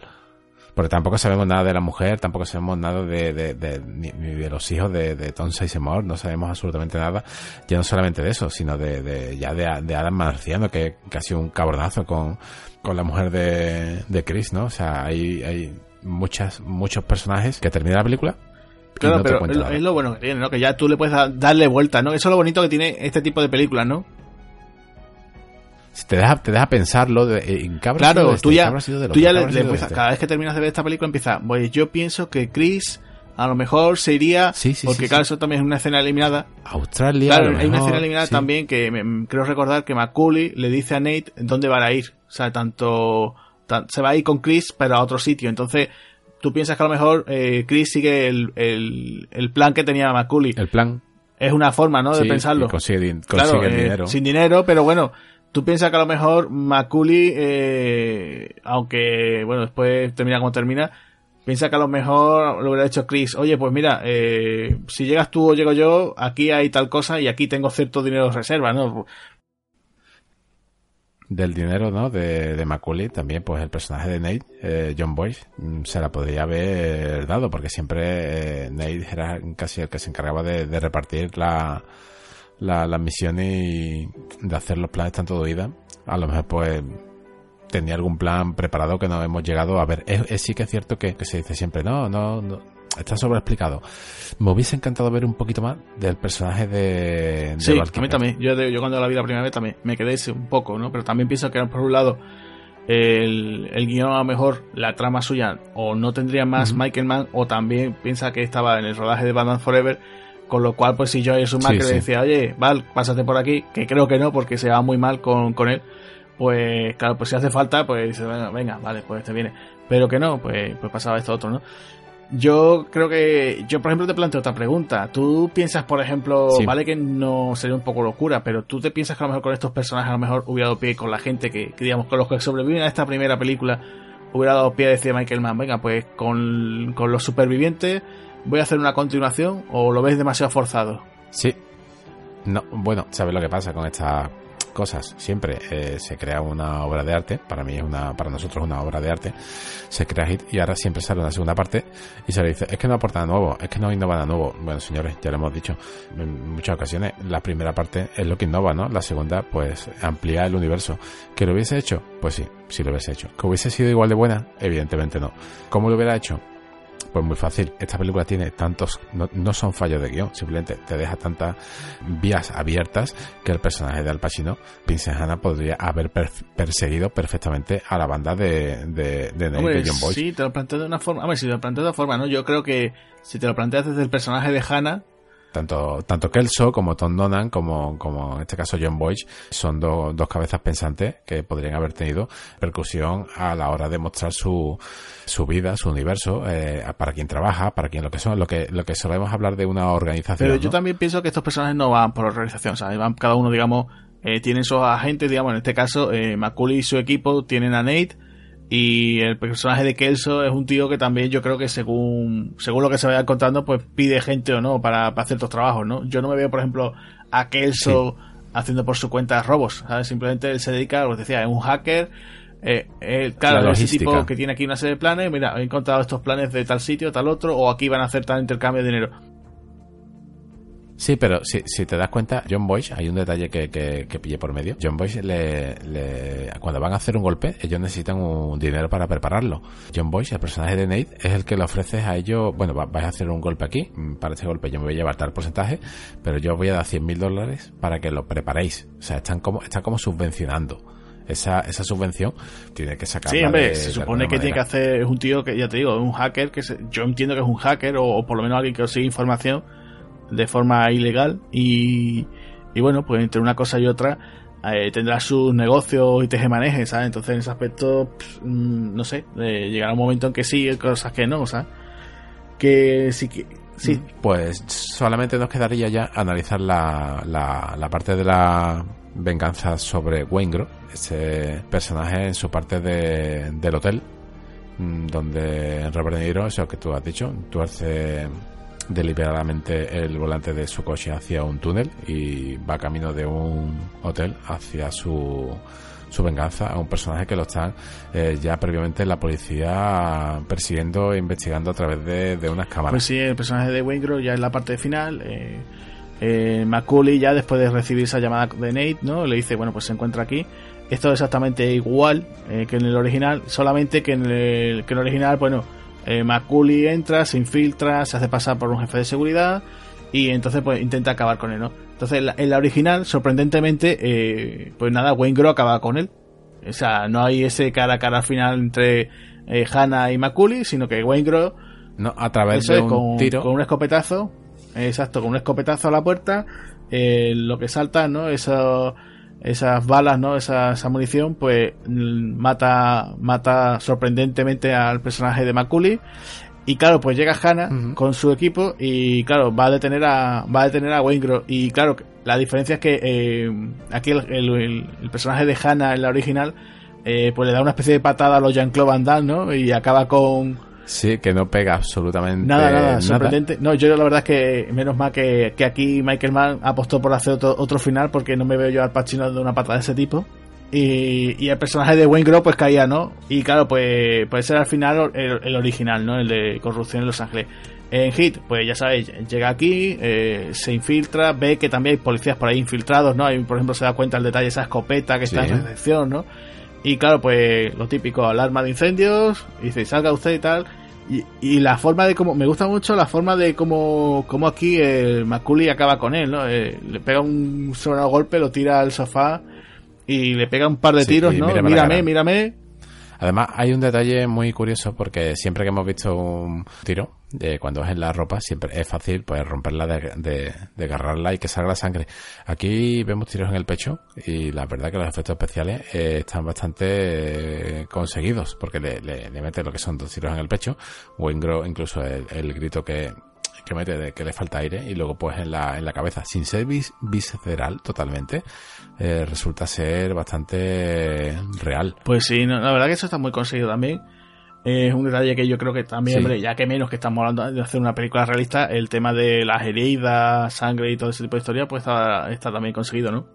Porque tampoco sabemos nada de la mujer, tampoco sabemos nada de, de, de- ni, ni de los hijos de, de Tom Sizemore, no sabemos absolutamente nada, ya no solamente de eso, sino de, de ya de, de Adam Marciano, que, que ha sido un cabronazo con, con la mujer de, de Chris, ¿no? O sea, hay, hay muchas, muchos personajes que termina la película. Claro, no pero es lo, nada. es lo bueno que tiene, ¿no? Que ya tú le puedes da- darle vuelta, ¿no? Eso es lo bonito que tiene este tipo de películas, ¿no? Te deja, te deja pensarlo de, en qué habrá sido Claro, de este, tú ya, sido tú ya le, le empiezas- este. cada vez que terminas de ver esta película empieza, pues yo pienso que Chris a lo mejor se iría, Sí, sí, porque sí, claro, eso también es una escena eliminada. Australia. Claro, hay una escena eliminada también que me- creo recordar que Macaulay le dice a Nate dónde van a ir. O sea, tanto, tan- se va a ir con Chris, pero a otro sitio. Entonces, tú piensas que a lo mejor eh, Chris sigue el, el, el plan que tenía Macaulay. El plan. Es una forma, ¿no? De pensarlo. consigue, Claro, el eh, dinero. sin dinero, pero bueno, tú piensas que a lo mejor Macaulay, eh, aunque, bueno, después termina como termina, piensa que a lo mejor lo hubiera hecho Chris, oye, pues mira, eh, si llegas tú o llego yo, aquí hay tal cosa y aquí tengo cierto dinero de reserva, ¿no? Del dinero, ¿no? De, de Macaulay, también, pues el personaje de Nate, eh, John Boyce, mm, se la podría haber dado, porque siempre eh, Nate era casi el que se encargaba de, de repartir la, la, las y de hacer los planes tanto de ida. A lo mejor, pues, tenía algún plan preparado que no hemos llegado a ver. Es, es- sí que es cierto que, que se dice siempre, no, no, no, está sobreexplicado. Me hubiese encantado ver un poquito más del personaje de, de Sí, Val a mí también. Yo, yo cuando la vi la primera vez también me quedé un poco, ¿no? Pero también pienso que por un lado el, el guion a lo mejor la trama suya o no tendría más Ujú. Michael Mann o también piensa que estaba en el rodaje de Batman Forever Con lo cual, pues si yo es un mal Sí, que sí. le decía, oye, Val, pásate por aquí, que creo que no, porque se va muy mal con, con él, pues claro, pues si hace falta, pues dice, venga, venga, vale, pues te viene. Pero que no, pues, pues pasaba esto otro, ¿no? Yo creo que, yo por ejemplo te planteo otra pregunta. Tú piensas, por ejemplo, Sí. vale que no sería un poco locura, pero tú te piensas que a lo mejor con estos personajes a lo mejor hubiera dado pie con la gente que, que digamos, con los que sobreviven a esta primera película, hubiera dado pie a decir Michael Mann, venga, pues con, con los supervivientes voy a hacer una continuación o lo ves demasiado forzado. Sí. No, bueno, ¿sabes lo que pasa con estas cosas? Siempre eh, se crea una obra de arte, para mí es una, para nosotros una obra de arte, se crea hit y ahora siempre sale una segunda parte y se le dice, es que no aporta nada nuevo, es que no innova nada nuevo. Bueno, señores, ya lo hemos dicho en muchas ocasiones, la primera parte es lo que innova, ¿no? La segunda, pues, amplía el universo. ¿Que lo hubiese hecho? Pues sí, sí lo hubiese hecho. ¿Que hubiese sido igual de buena? Evidentemente no. ¿Cómo lo hubiera hecho? Pues muy fácil. Esta película tiene tantos, no, no son fallos de guion, simplemente te deja tantas vías abiertas que el personaje de Al Pacino, Vincent Hanna, podría haber per- perseguido perfectamente a la banda de, de, de Hombre, de John Boyce. sí, te lo planteo de una forma. Hombre, si te lo planteo de otra forma, ¿no? Yo creo que si te lo planteas desde el personaje de Hannah, Tanto, tanto Kelso como Tom Nonan, como, como en este caso John Boyce, son do- dos cabezas pensantes que podrían haber tenido percusión a la hora de mostrar su, su vida, su universo, eh, para quien trabaja, para quien lo que son, lo que, lo que solemos hablar de una organización. Pero yo ¿no? también pienso que estos personajes no van por organización, ¿sabes? Van cada uno, digamos, eh, tienen sus agentes, digamos, en este caso, eh, Macaulay y su equipo tienen a Nate. Y el personaje de Kelso es un tío que también yo creo que según según lo que se vaya encontrando, pues pide gente o no para, para ciertos trabajos, ¿no? Yo no me veo, por ejemplo, a Kelso haciendo por su cuenta robos, ¿sabes? Simplemente él se dedica, os decía, es un hacker. Eh, él, claro, La ese tipo que tiene aquí una serie de planes, mira, he encontrado estos planes de tal sitio, tal otro, o aquí van a hacer tal intercambio de dinero. Sí, pero si, si te das cuenta, John Boyce, hay un detalle que, que, que pillé por medio. John Boyce, le, le- cuando van a hacer un golpe, ellos necesitan un dinero para prepararlo. John Boyce, el personaje de Nate, es el que le ofrece a ellos, bueno, va- vais a hacer un golpe aquí, mm, para este golpe yo me voy a llevar tal porcentaje, pero yo os voy a dar 100 mil dólares para que lo preparéis. O sea, están como, están como subvencionando. Esa, esa subvención tiene que sacarla Sí, hombre, de- se supone que tiene que hacer, es un tío que, ya te digo, es un hacker, que se- yo entiendo que es un hacker, o, o por lo menos alguien que consigue información de forma ilegal, y, y bueno, pues entre una cosa y otra, eh, tendrá sus negocios y tejemanejes, ¿sabes? Entonces en ese aspecto, mm, no sé, eh, llegará un momento en que sí, cosas que no, ¿sabes? Que sí que... Sí, Pues solamente nos quedaría ya analizar la, la, la parte de la venganza sobre Waingro, ese personaje en su parte de, del hotel, mm, donde Robert De Niro, eso que tú has dicho, tuerce deliberadamente el volante de su coche hacia un túnel y va camino de un hotel hacia su, su venganza a un personaje que lo están eh, ya previamente la policía persiguiendo e investigando a través de, de unas cámaras. Pues sí, el personaje de Waingro ya en la parte final. Eh, eh, Macaulay ya después de recibir esa llamada de Nate, ¿no? Le dice, bueno, pues se encuentra aquí. Esto es exactamente igual eh, que en el original, solamente que en el, que en el original, bueno, eh, entra, se infiltra, se hace pasar por un jefe de seguridad y entonces pues intenta acabar con él, ¿no? Entonces en la, original, sorprendentemente, eh, pues nada, Waingro acaba con él. O sea, no hay ese cara a cara al final entre eh, Hannah y Macaulay, sino que Waingro No, a través de un con, tiro. con un escopetazo. Exacto, con un escopetazo a la puerta. eh, lo que salta, ¿no? Eso, esas balas, ¿no? Esa, esa munición, pues mata, mata sorprendentemente al personaje de Macaulay. Y claro, pues llega Hannah con su equipo y claro, va a detener a, va a detener a Waingro. Y claro, la diferencia es que eh, aquí el, el- el- el personaje de Hannah en la original, eh, pues le da una especie de patada a los Jean-Claude Van Damme, ¿no? Y acaba con, Sí, que no pega absolutamente Nada, nada, sorprendente. No, yo la verdad es que menos mal que, que aquí Michael Mann apostó por hacer otro, otro final porque no me veo yo al Pacino de una patada de ese tipo. Y, y el personaje de Wayne Grove pues caía, ¿no? Y claro, pues, ese era al final el, el original, ¿no? El de corrupción en Los Ángeles. En Hit, pues ya sabéis, llega aquí, eh, se infiltra, ve que también hay policías por ahí infiltrados, ¿no? Hay, por ejemplo, se da cuenta el detalle de esa escopeta que está en recepción, ¿no? Y claro, pues lo típico, alarma de incendios, y dice, salga usted y tal. Y, y la forma de cómo, me gusta mucho la forma de cómo, cómo aquí el Macaulay acaba con él, ¿no? Eh, le pega un sonoro golpe, lo tira al sofá y le pega un par de Sí, tiros, ¿no? mírame mírame. Además, hay un detalle muy curioso porque siempre que hemos visto un tiro, eh, cuando es en la ropa, siempre es fácil pues romperla, de, de, agarrarla y que salga la sangre. Aquí vemos tiros en el pecho y la verdad que los efectos especiales eh, están bastante eh, conseguidos porque le, le, mete lo que son dos tiros en el pecho. Wingro, incluso el grito que, que mete de que le falta aire y luego pues en la, en la cabeza sin ser visceral totalmente eh, resulta ser bastante real pues sí la verdad que eso está muy conseguido también es un detalle que yo creo que también, hombre, ya que menos que estamos hablando de hacer una película realista, el tema de las heridas, sangre y todo ese tipo de historia, pues está, está también conseguido, ¿no?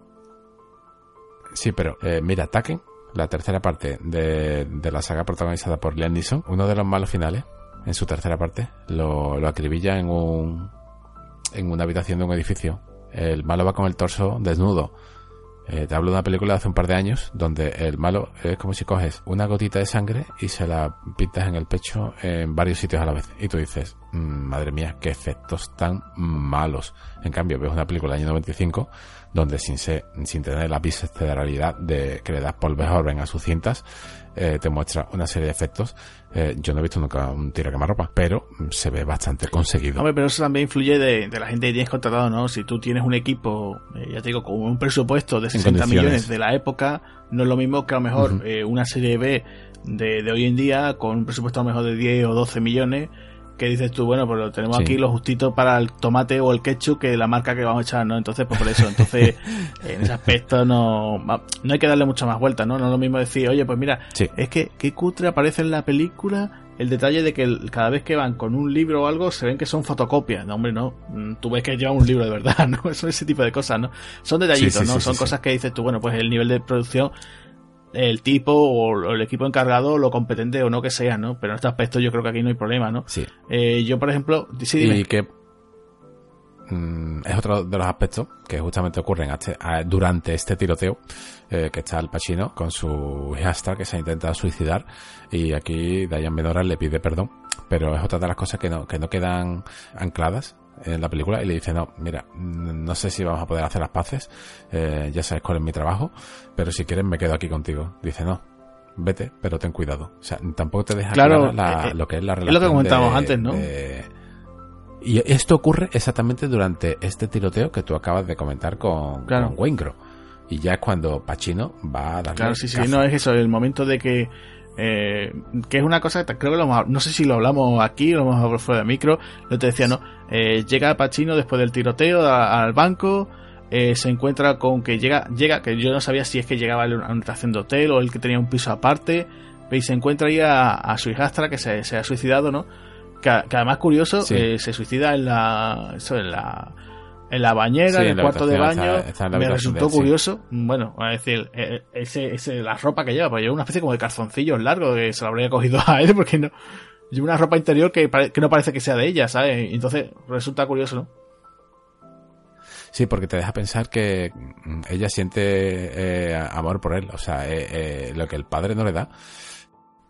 Sí, pero eh, mira, Taken, la tercera parte de, de la saga protagonizada por Liam Neeson, uno de los malos finales, en su tercera parte, lo, lo acribilla en un en una habitación de un edificio. El malo va con el torso desnudo. Eh, te hablo de una película de hace un par de años donde el malo es como si coges una gotita de sangre y se la pintas en el pecho en varios sitios a la vez. Y tú dices, mm, madre mía, qué efectos tan malos. En cambio, ves una película del año 95 donde sin, sin tener la visceralidad de que le das Paul Verhoeven a sus cintas, eh, te muestra una serie de efectos. Eh, yo no he visto nunca un tiro a ropa pero se ve bastante conseguido. Hombre, pero eso también influye de, la gente que tienes contratado, ¿no? Si tú tienes un equipo, eh, ya te digo, con un presupuesto de 60 millones de la época, no es lo mismo que a lo mejor una serie B de, de hoy en día, con un presupuesto a lo mejor de 10 o 12 millones, que dices tú, bueno, pues tenemos aquí lo justito para el tomate o el ketchup, que la marca que vamos a echar, ¿no? Entonces, pues por eso, entonces, en ese aspecto no, no hay que darle mucha más vuelta, ¿no? No es lo mismo decir, oye, pues mira, es que qué cutre aparece en la película el detalle de que cada vez que van con un libro o algo se ven que son fotocopias. No, hombre, no. Mm, tú ves que llevan un libro de verdad, ¿no? Son ese tipo de cosas, ¿no? Son detallitos, ¿no? son cosas que dices tú, bueno, pues el nivel de producción el tipo o el equipo encargado, lo competente o no que sea, ¿no? Pero en este aspecto yo creo que aquí no hay problema, ¿no? Sí. Eh, yo, por ejemplo, sí, Y que mm, es otro de los aspectos que justamente ocurren este, durante este tiroteo, eh, que está el Pachino con su hijastra que se ha intentado suicidar y aquí Diane Medora le pide perdón, pero es otra de las cosas que no, que no quedan ancladas en la película y le dice, no, mira, no sé si vamos a poder hacer las paces, eh, ya sabes cuál es mi trabajo, pero si quieres me quedo aquí contigo. Dice, no, vete, pero ten cuidado. O sea, tampoco te deja claro, eh, lo que es la relación. Es lo que comentábamos antes, ¿no? Y esto ocurre exactamente durante este tiroteo que tú acabas de comentar con, claro. Y ya es cuando Pachino va a dar Claro, sí, sí, no es eso, el momento de que eh, que es una cosa que creo que lo no sé si lo hablamos aquí o lo hemos hablado fuera de micro, lo te decía, ¿no? Eh, llega Pachino después del tiroteo al banco, eh, se encuentra con que llega, llega, que yo no sabía si es que llegaba a una estación de hotel o el que tenía un piso aparte, y se encuentra ahí a, su hijastra que se, ha suicidado, ¿no? Que, además curioso, se suicida en la, eso, en la, en la bañera, en el cuarto de baño. me resultó curioso. Bueno, a decir, eh, ese, ese, la ropa que lleva, pues lleva una especie como de calzoncillos largos que se lo habría cogido a él porque no. Lleva una ropa interior que, que no parece que sea de ella, ¿sabes? Entonces resulta curioso, ¿no? Sí, porque te deja pensar que ella siente eh, amor por él, o sea, eh, lo que el padre no le da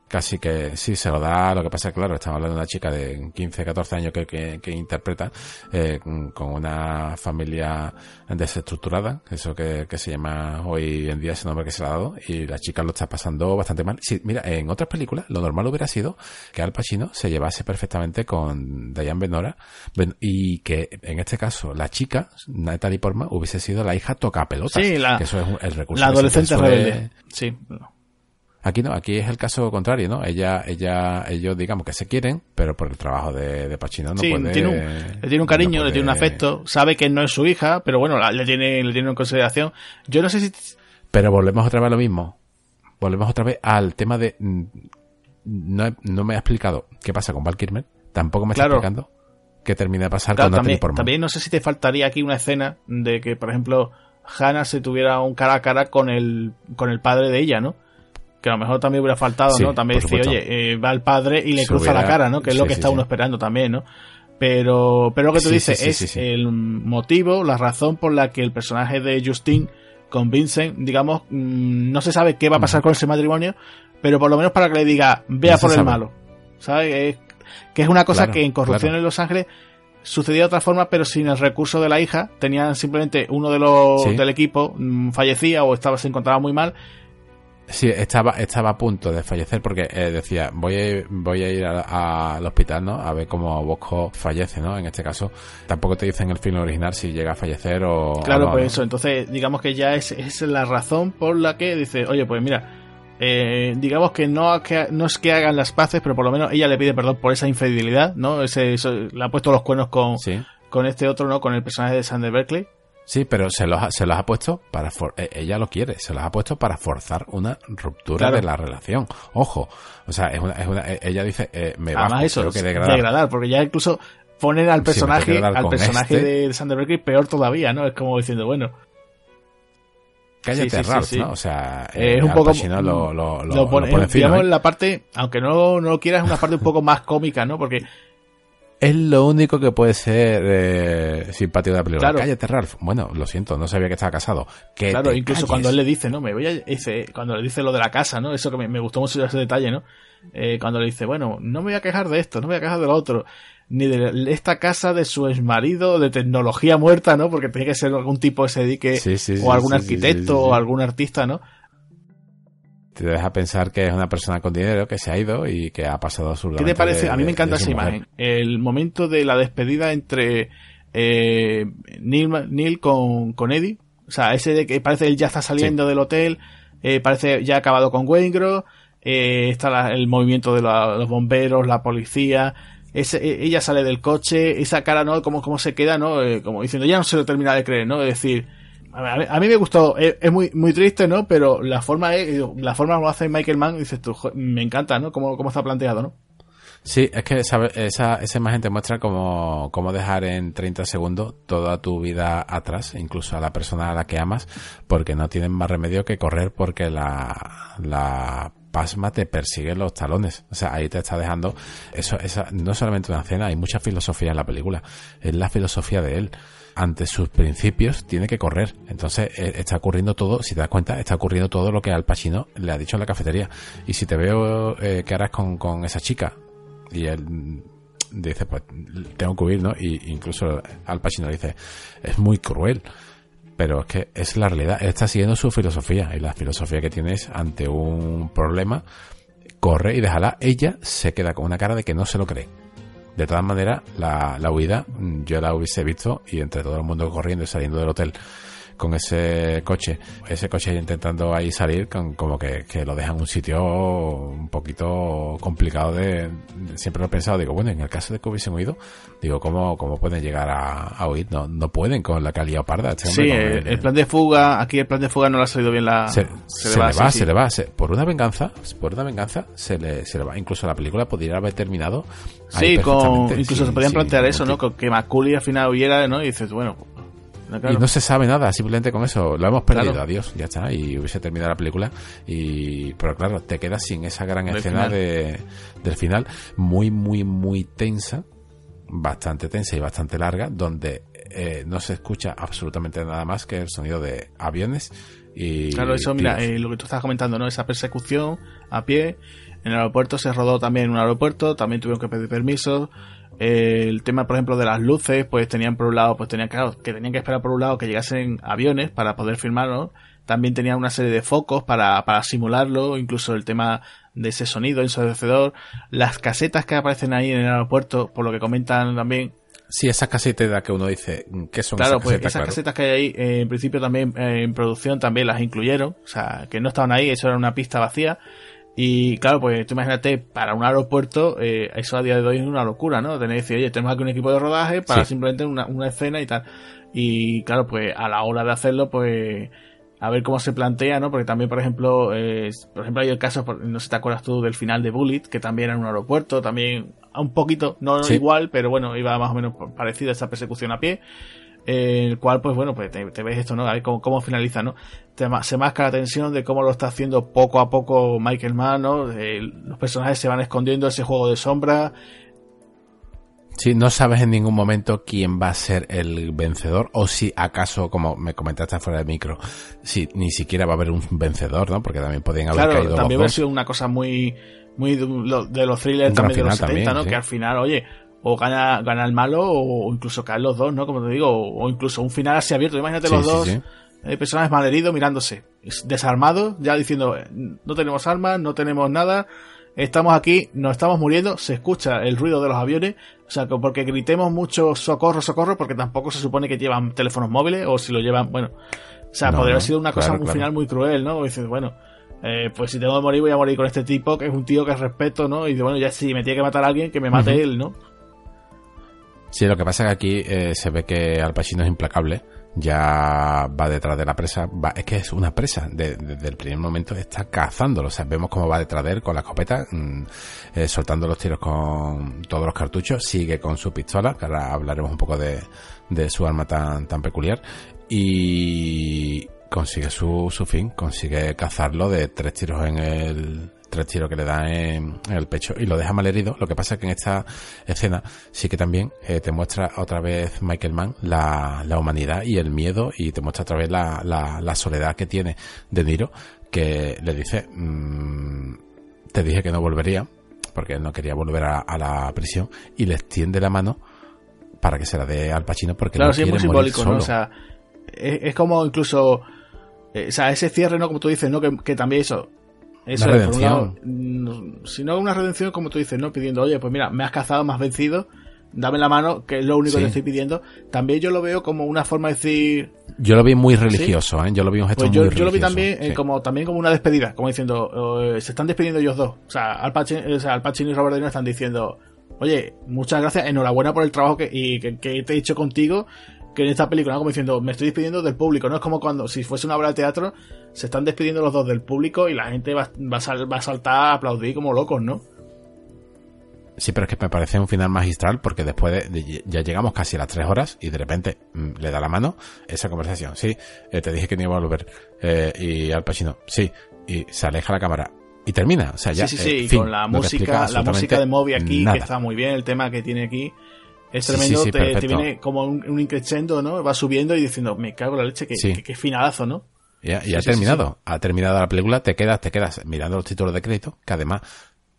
casi que sí se lo da. Lo que pasa claro estamos hablando de una chica de 15 14 años que, que, interpreta eh, con una familia desestructurada eso que, que, se llama hoy en día ese nombre que se le ha dado y la chica lo está pasando bastante mal. Sí, mira en otras películas lo normal hubiera sido que Al Pacino se llevase perfectamente con Diane Benora y que en este caso la chica Natalie Portman hubiese sido la hija toca pelotas sí, la, que eso es el recurso la adolescente rebelde. Sí Aquí no, aquí es el caso contrario, ¿no? Ella, ella, ellos digamos que se quieren, pero por el trabajo de, de Pachino no puede. Tiene un, le tiene un cariño, le tiene un afecto, sabe que no es su hija, pero bueno, le tiene, le tiene en consideración. Yo no sé si. Pero volvemos otra vez a lo mismo. Volvemos otra vez al tema de. Mm, no, no me ha explicado qué pasa con Val Kilmer, tampoco me está explicando qué termina de pasar con también, También no sé si te faltaría aquí una escena de que, por ejemplo, Hannah se tuviera un cara a cara con el, con el padre de ella, ¿no? Que a lo mejor también hubiera faltado, ¿no? También decir, oye, eh, va el padre y le cruza la cara, ¿no? Que es lo que está uno esperando también, ¿no? Pero, pero lo que tú dices es el motivo, la razón por la que el personaje de Justin con Vincent, digamos, mm, no se sabe qué va a pasar con ese matrimonio, pero por lo menos para que le diga, vea por el malo. ¿Sabes? que es una cosa que en Corrupción en Los Ángeles sucedía de otra forma, pero sin el recurso de la hija. Tenían simplemente uno de los del equipo mm, fallecía o estaba se encontraba muy mal Sí, estaba, estaba a punto de fallecer porque eh, decía, voy a, voy a ir al hospital, ¿no? A ver cómo Bosco fallece, ¿no? En este caso, tampoco te dicen en el film original si llega a fallecer o... Claro, o no, pues ¿no? eso, entonces digamos que ya es, es la razón por la que dice, oye, pues mira, eh, digamos que no, que no es que hagan las paces, pero por lo menos ella le pide perdón por esa infidelidad, ¿no? Ese, eso- le ha puesto los cuernos con, Sí. con este otro, ¿no? Con el personaje de Sander Berkeley. Sí, pero se los, ha- se los ha puesto para... for- eh, ella lo quiere, se los ha puesto para forzar una ruptura Claro. de la relación. Ojo, o sea, es una, es una, eh, ella dice, eh, me eso, tengo que degradar. degradar. porque ya incluso ponen al personaje, al personaje este. de Sander Berkeley peor todavía, ¿no? Es como diciendo, bueno, Cállate, Sí, sí, sí, Ralph, sí. ¿no? O sea, Eh, es un poco Pacino lo, lo, lo, lo pone, lo pone fino, digamos, ¿eh? la parte, aunque no, no lo quieras, es una parte un poco más cómica, ¿no? Porque Es lo único que puede ser eh, simpático de la película. Claro. Cállate, Ralph. Bueno, lo siento, no sabía que estaba casado. Que Claro, incluso calles. cuando él le dice, no, me voy a. Dice, cuando le dice lo de la casa, ¿no? Eso que me, me gustó mucho ese detalle, ¿no? Eh, cuando le dice, bueno, no me voy a quejar de esto, no me voy a quejar de lo otro, ni de esta casa de su exmarido, de tecnología muerta, ¿no? Porque tiene que ser algún tipo que se dedique, Sí, sí, o algún sí, arquitecto, o algún artista, ¿no? Te deja pensar que es una persona con dinero que se ha ido y que ha pasado su ¿Qué te parece? A mí me encanta esa imagen. El momento de la despedida entre eh, Neil, Neil con, con Eddie. O sea, ese de que parece que él ya está saliendo del hotel, eh, parece ya ha acabado con Waingro, eh, está la- el movimiento de la- los bomberos, la policía, ese, e- ella sale del coche, esa cara, ¿no? Como, como se queda, ¿no? Eh, como diciendo, ya no se lo termina de creer, ¿no? Es decir, a mí, a me gustó, es, es muy, muy triste, ¿no? Pero la forma, es- la forma como hace Michael Mann, dices tú, "Jo, me encanta, ¿no? Cómo, cómo está planteado, ¿no? Sí, es que esa, esa, esa imagen te muestra cómo, cómo dejar en 30 segundos toda tu vida atrás, incluso a la persona a la que amas, porque no tienen más remedio que correr porque la, la pasma te persigue los talones. O sea, ahí te está dejando eso, esa, no solamente una escena, hay mucha filosofía en la película. Es la filosofía de él. Ante sus principios tiene que correr. Entonces eh, está ocurriendo todo, si te das cuenta, está ocurriendo todo lo que Al Pacino le ha dicho en la cafetería. Y si te veo eh, que harás con, con esa chica, y él dice, pues tengo que huir, ¿no? Y incluso Al Pacino dice, es muy cruel. Pero es que es la realidad. Él está siguiendo su filosofía. Y la filosofía que tiene es ante un problema, corre y déjala. Ella se queda con una cara de que no se lo cree. De todas maneras, la, la huida mm, yo la hubiese visto y entre todo el mundo corriendo y saliendo del hotel con ese coche, ese coche intentando ahí salir, con, como que, que lo dejan en un sitio un poquito complicado de, de- siempre lo he pensado, digo, bueno, en el caso de que hubiesen huido, digo, ¿cómo, cómo pueden llegar a, a huir? No, no pueden con la calidad parda. Este Sí, el, el plan de fuga, aquí el plan de fuga no le ha salido bien la... se, se le va, sí. se le va. se- por una venganza, por una venganza, se le, se le va. Incluso la película podría haber terminado. Sí, con, incluso se podían plantear eso, ¿no? Con que Macaulay al final huyera, ¿no? Y dices, bueno, no, claro. Y no se sabe nada, simplemente con eso lo hemos perdido, Claro. adiós, ya está, y hubiese terminado la película. y Pero claro, te quedas sin esa gran Del escena final. de, del final, muy, muy, muy tensa, bastante tensa y bastante larga, donde eh, no se escucha absolutamente nada más que el sonido de aviones y. Claro, eso, mira, eh, lo que tú estabas comentando, ¿no? Esa persecución a pie. En el aeropuerto se rodó también en un aeropuerto, también tuvieron que pedir permiso. Eh, el tema, por ejemplo, de las luces, pues tenían por un lado, pues tenían, claro, que tenían que esperar por un lado que llegasen aviones para poder filmarlo. También tenían una serie de focos para, para simularlo, incluso el tema de ese sonido ensordecedor. Las casetas que aparecen ahí en el aeropuerto, por lo que comentan también, Sí, esas casetas que uno dice, ¿qué son Claro, esas pues casetas? esas Claro. casetas que hay ahí, eh, en principio también eh, en producción también las incluyeron, o sea, que no estaban ahí, eso era una pista vacía. Y claro, pues tú imagínate, para un aeropuerto, eh, eso a día de hoy es una locura, ¿no? Tener que decir, oye, tenemos aquí un equipo de rodaje para Sí. simplemente una, una escena y tal. Y claro, pues a la hora de hacerlo, pues a ver cómo se plantea, ¿no? Porque también, por ejemplo, eh, por ejemplo, hay el caso, no sé si te acuerdas tú del final de Bullet, que también era en un aeropuerto, también un poquito, no Sí. igual, pero bueno, iba más o menos parecido a esa persecución a pie el cual pues bueno pues te, te ves esto no a ver cómo, cómo finaliza no Te se masca la tensión de cómo lo está haciendo poco a poco Michael Mann no Eh, los personajes se van escondiendo ese juego de sombra Sí, no sabes en ningún momento quién va a ser el vencedor o si acaso, como me comentaste fuera del micro, si ni siquiera va a haber un vencedor, ¿no? Porque también podrían haber claro caído también dos. sido una cosa muy muy de, lo- de los thrillers Un también de los final 70 también, no sí. que al final oye o gana gana el malo o incluso caen los dos no como te digo o, o incluso un final así abierto imagínate Sí, los sí, dos sí. eh, personajes malheridos mirándose desarmados, ya diciendo, no tenemos armas, no tenemos nada, estamos aquí, nos estamos muriendo, se escucha el ruido de los aviones, o sea, porque gritemos mucho socorro, socorro, porque tampoco se supone que llevan teléfonos móviles, o si lo llevan, bueno, o sea, podría haber sido una cosa, un final muy cruel, ¿no? dices, bueno, eh, pues si tengo que morir, voy a morir con este tipo, que es un tío que respeto, ¿no? Y bueno, ya si me tiene que matar a alguien, que me mate él, ¿no? Sí, lo que pasa es que aquí eh, se ve que Al Pacino es implacable. Ya va detrás de la presa, va, es que es una presa, desde el primer momento está cazándolo, o sea, vemos cómo va detrás de él con la escopeta, mm, eh, soltando los tiros con todos los cartuchos, sigue con su pistola, que ahora hablaremos un poco de, su arma tan, peculiar, y consigue su fin, consigue cazarlo de tres tiros en el, tres tiros que le da en, el pecho y lo deja mal herido. Lo que pasa es que en esta escena sí que también eh, te muestra otra vez Michael Mann la, la, humanidad y el miedo y te muestra otra vez la, la, la soledad que tiene De Niro que le dice mmm, te dije que no volvería porque él no quería volver a, a, la prisión y le extiende la mano para que se la dé al Pacino porque claro, no sí, quiere es muy simbólico, ¿no? O sea, es, es, como incluso eh, o sea, ese cierre, ¿no? Como tú dices, ¿no? Que, que también eso, eso una es, por un lado, redención. mm, si no una redención, como tú dices, ¿no? Pidiendo, oye, pues mira, me has cazado, me has vencido, dame la mano, que es lo único Sí. que te estoy pidiendo. También yo lo veo como una forma de decir, Yo lo vi muy religioso, ¿eh? Yo lo vi un gesto pues muy yo, religioso. lo vi también eh, como también como una despedida, como diciendo, eh, se están despidiendo ellos dos. O sea, Al Pacino, o sea, Al Pacino y Robert De Niro están diciendo, oye, muchas gracias, enhorabuena por el trabajo que, y que, que te he hecho contigo, que en esta película, ¿no? como diciendo, me estoy despidiendo del público, no es como cuando, si fuese una obra de teatro, se están despidiendo los dos del público y la gente va, va, a, sal- va a saltar a aplaudir como locos, ¿no? Sí, pero es que me parece un final magistral porque después de, de- ya llegamos casi a las tres horas y de repente mm, le da la mano esa conversación. Sí, eh, te dije que no iba a volver. Eh, y Al Pacino, sí, y se aleja la cámara y termina. O sea, ya. sí, sí, sí, eh, fin, con la música, la música de Moby aquí, nada. que está muy bien, el tema que tiene aquí. Es tremendo, sí, sí, te, viene como un, un increchendo, ¿no? Va subiendo y diciendo, me cago en la leche, que, que, que finalazo, ¿no? Y ha terminado. Ha terminado la película, te quedas, te quedas mirando los títulos de crédito, que además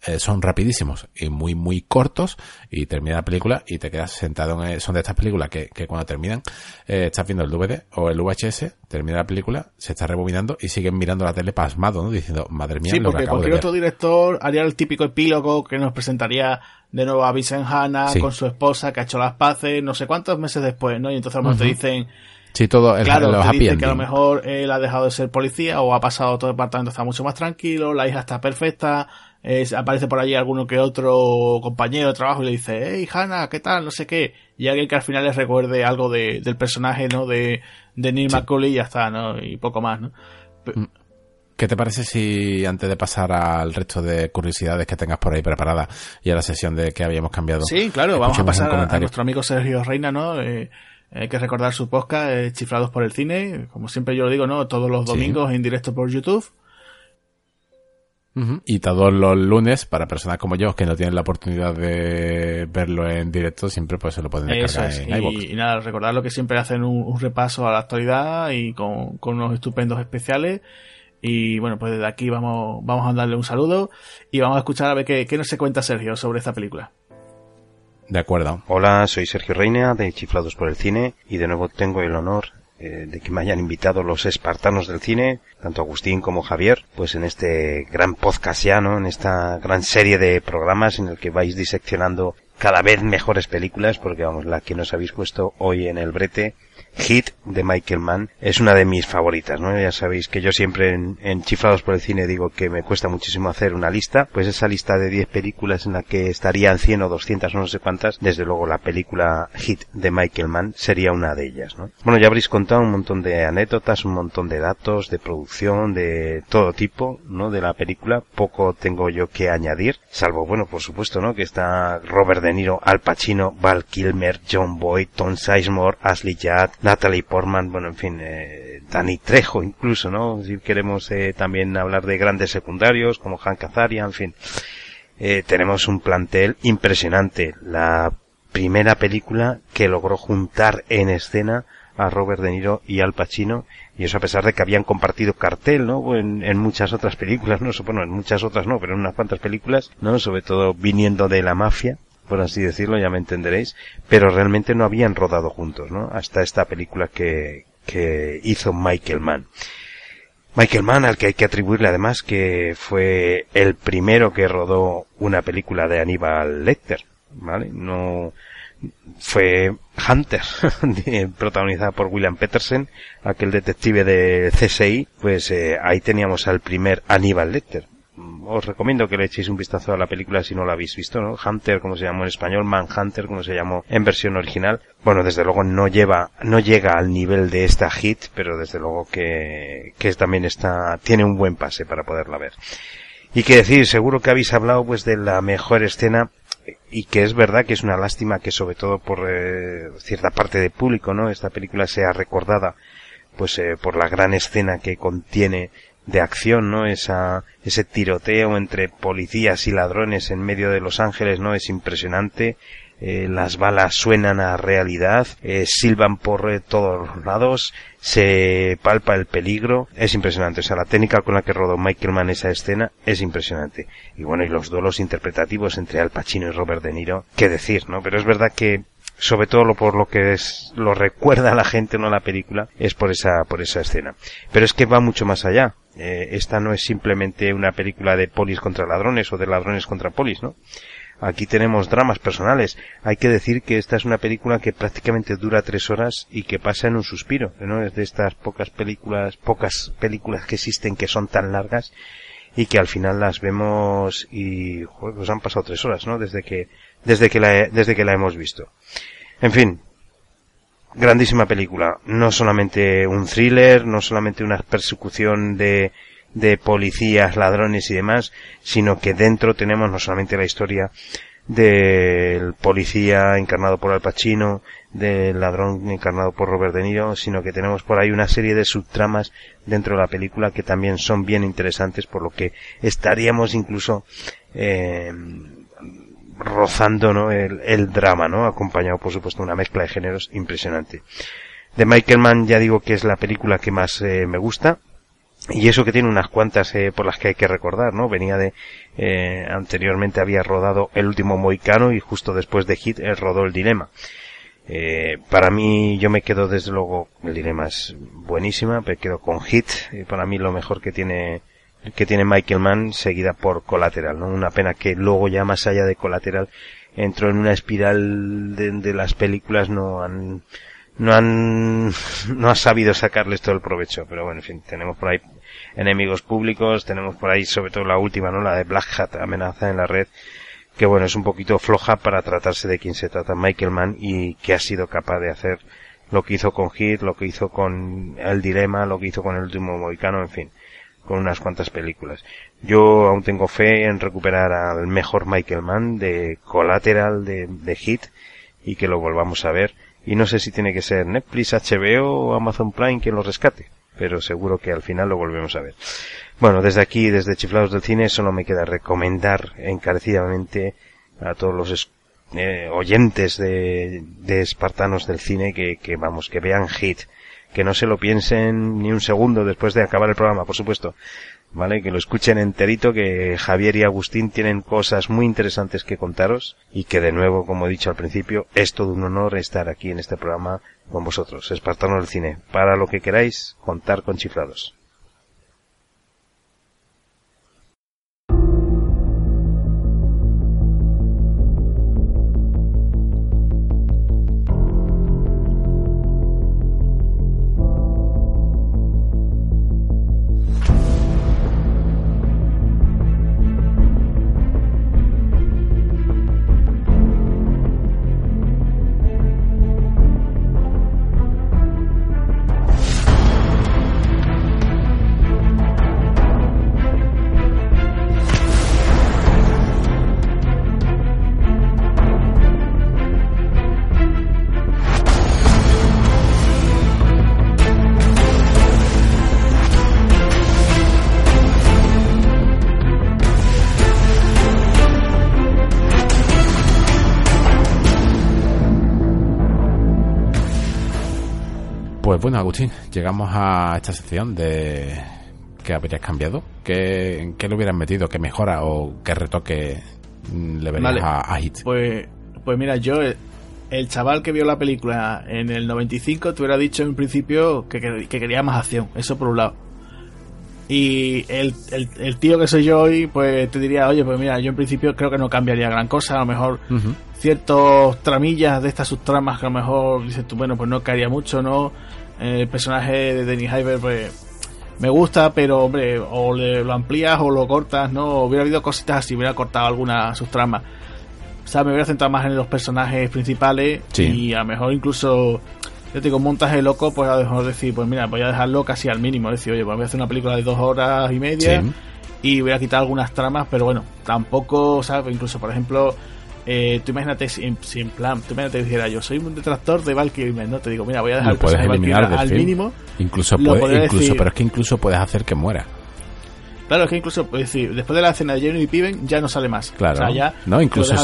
eh, son rapidísimos y muy, muy cortos, y termina la película y te quedas sentado en, eh, son de estas películas que, que cuando terminan, eh, estás viendo el DVD o el VHS, termina la película, se está rebobinando y siguen mirando la tele pasmado, ¿no? Diciendo, madre mía, Sí, lo que porque acabo de cualquier ver. otro director haría el típico epílogo que nos presentaría de nuevo a Vincent Hanna Sí. con su esposa que ha hecho las paces no sé cuántos meses después, ¿no? Y entonces a lo mejor te dicen, Sí, todo el, claro, los te dicen que a lo mejor él ha dejado de ser policía o ha pasado todo el departamento, está mucho más tranquilo, la hija está perfecta, aparece por allí alguno que otro compañero de trabajo y le dice, hey Hannah, ¿qué tal? No sé qué. Y alguien que al final les recuerde algo de, del personaje, ¿no? De, de Neil McCauley y ya está, ¿no? Y poco más, ¿no? ¿Qué te parece si antes de pasar al resto de curiosidades que tengas por ahí preparadas y a la sesión de que habíamos cambiado? Sí, claro, vamos a pasar a, nuestro amigo Sergio Reina, ¿no? Eh, hay que recordar su podcast, eh, Chiflados por el Cine, como siempre yo lo digo, ¿no? Todos los Sí. domingos en directo por YouTube. Ujú. Y todos los lunes, para personas como yo que no tienen la oportunidad de verlo en directo, siempre pues se lo pueden descargar es. en. Y, y nada, recordar lo que siempre hacen un, un repaso a la actualidad y con, con unos estupendos especiales. Y bueno, pues desde aquí vamos, vamos a darle un saludo y vamos a escuchar a ver qué, qué nos se cuenta Sergio sobre esta película. De acuerdo. Hola, soy Sergio Reina de Chiflados por el Cine y de nuevo tengo el honor eh, de que me hayan invitado los espartanos del cine, tanto Agustín como Javier, pues en este gran podcast ya, ¿no? En esta gran serie de programas en el que vais diseccionando cada vez mejores películas, porque vamos, la que nos habéis puesto hoy en el brete, Hit de Michael Mann, es una de mis favoritas, ¿no? Ya sabéis que yo siempre en, en Chiflados por el Cine digo que me cuesta muchísimo hacer una lista, pues esa lista de 10 películas en la que estarían 100 o 200 o no sé cuántas, desde luego la película Hit de Michael Mann sería una de ellas, ¿no? Bueno, ya habréis contado un montón de anécdotas, un montón de datos, de producción, de todo tipo, ¿no? De la película, poco tengo yo que añadir, salvo, bueno, por supuesto, ¿no? Que está Robert De Niro, Al Pacino, Val Kilmer, John Boyd, Tom Sizemore, Ashley Judd, Natalie Portman, bueno, en fin, eh, Danny Trejo incluso, ¿no? Si queremos eh, también hablar de grandes secundarios como Hank Azaria, en fin. Eh, tenemos un plantel impresionante. La primera película que logró juntar en escena a Robert De Niro y Al Pacino, y eso a pesar de que habían compartido cartel, ¿no? En, muchas otras películas, ¿no? Bueno, en muchas otras no, pero en unas cuantas películas, ¿no? Sobre todo viniendo de la mafia, por así decirlo, ya me entenderéis, pero realmente no habían rodado juntos, ¿no? Hasta esta película que, que hizo Michael Mann. Michael Mann, al que hay que atribuirle además que fue el primero que rodó una película de Aníbal Lecter, ¿vale? No, fue Hunter, protagonizada por William Petersen, aquel detective de CSI, pues eh, ahí teníamos al primer Aníbal Lecter. Os recomiendo que le echéis un vistazo a la película si no la habéis visto, ¿no? Hunter, como se llamó en español, Manhunter, como se llamó en versión original. Bueno, desde luego no lleva, no llega al nivel de esta hit, pero desde luego que, que también está, tiene un buen pase para poderla ver. Y que decir, seguro que habéis hablado pues de la mejor escena y que es verdad que es una lástima que sobre todo por eh, cierta parte del público, ¿no? Esta película sea recordada pues eh, por la gran escena que contiene de acción, ¿no? Esa, ese tiroteo entre policías y ladrones en medio de Los Ángeles, ¿no? Es impresionante. Eh, las balas suenan a realidad, eh, silban por eh, todos los lados, se palpa el peligro, es impresionante, o sea, la técnica con la que rodó Michael Mann esa escena es impresionante. Y bueno, y los duelos interpretativos entre Al Pacino y Robert De Niro, qué decir, ¿no? Pero es verdad que sobre todo por lo que es, lo recuerda a la gente no la película es por esa por esa escena pero es que va mucho más allá esta no es simplemente una película de polis contra ladrones o de ladrones contra polis no Aquí tenemos dramas personales. Hay que decir que esta es una película que prácticamente dura tres horas y que pasa en un suspiro. ¿no? Es de estas pocas películas, pocas películas que existen que son tan largas y que al final las vemos y pues han pasado tres horas, ¿no? Desde que, desde que la, desde que la hemos visto. En fin, grandísima película. No solamente un thriller, no solamente una persecución de, de policías, ladrones y demás, sino que dentro tenemos no solamente la historia del policía encarnado por Al Pacino, del ladrón encarnado por Robert De Niro, sino que tenemos por ahí una serie de subtramas dentro de la película que también son bien interesantes, por lo que estaríamos incluso eh, rozando ¿no? el, el, drama, ¿no? acompañado por supuesto de una mezcla de géneros impresionante. De Michael Mann ya digo que es la película que más eh, me gusta, y eso que tiene unas cuantas eh, por las que hay que recordar, ¿no? Venía de, eh, anteriormente había rodado El último Moicano y justo después de Hit él rodó El Dilema. Eh, para mí yo me quedo desde luego, El Dilema es buenísima, me quedo con Hit, para mí lo mejor que tiene que tiene Michael Mann seguida por Collateral, ¿no? Una pena que luego ya más allá de Collateral entró en una espiral de, las películas no han no han no ha sabido sacarles todo el provecho. Pero bueno en fin tenemos por ahí enemigos públicos tenemos por ahí sobre todo la última no la de Black Hat amenaza en la red que bueno es un poquito floja para tratarse de quien se trata Michael Mann y que ha sido capaz de hacer lo que hizo con Hit lo que hizo con El Dilema lo que hizo con El último Mohicano en fin con unas cuantas películas. Yo aún tengo fe en recuperar al mejor Michael Mann de Collateral de, de Hit y que lo volvamos a ver y no sé si tiene que ser Netflix, HBO o Amazon Prime quien lo rescate, pero seguro que al final lo volvemos a ver. Bueno, desde aquí, desde Chiflados del Cine, solo me queda recomendar encarecidamente a todos los eh, oyentes de, de, Espartanos del Cine que, que, vamos, que vean Hit, que no se lo piensen ni un segundo después de acabar el programa, por supuesto, ¿vale? Que lo escuchen enterito, que Javier y Agustín tienen cosas muy interesantes que contaros y que de nuevo, como he dicho al principio, es todo un honor estar aquí en este programa con vosotros, Espartanos del Cine. Para lo que queráis, contar con chiflados. Bueno, Agustín, llegamos a esta sección de qué habrías cambiado, qué, qué le hubieras metido, qué mejora o qué retoque le verías Vale. a, a Hit. Pues, pues mira, yo, el, el chaval que vio la película en el 95, te hubiera dicho en principio que, que- que quería más acción, eso por un lado. Y el, el, el tío que soy yo hoy, pues te diría, oye, pues mira, yo en principio creo que no cambiaría gran cosa, a lo mejor ciertos tramillas de estas subtramas que a lo mejor dices tú, bueno, pues no caería mucho, ¿no? El personaje de Denny Hyber, pues me gusta, pero hombre, o le, lo amplías o lo cortas, ¿no? Hubiera habido cositas así, hubiera cortado alguna subtrama. O sea, me hubiera centrado más en los personajes principales Sí. y a lo mejor incluso, yo digo, un montaje loco, pues a lo mejor decir, pues mira, voy a dejarlo casi al mínimo, decir, oye, pues voy a hacer una película de dos horas y media Sí. y voy a quitar algunas tramas, pero bueno, tampoco, ¿sabes? Incluso, por ejemplo, eh, tú imagínate si, si en plan, tú imagínate dijera yo, soy un detractor de Val Kilmer, ¿no? Te digo, mira, voy a dejar el puedes eliminar al film. mínimo. Incluso, puede- incluso decir. pero es que incluso puedes hacer que muera. Claro, es que incluso, pues decir, después de la escena de Jeremy Piven ya no sale más. Claro. O sea, ya no, incluso,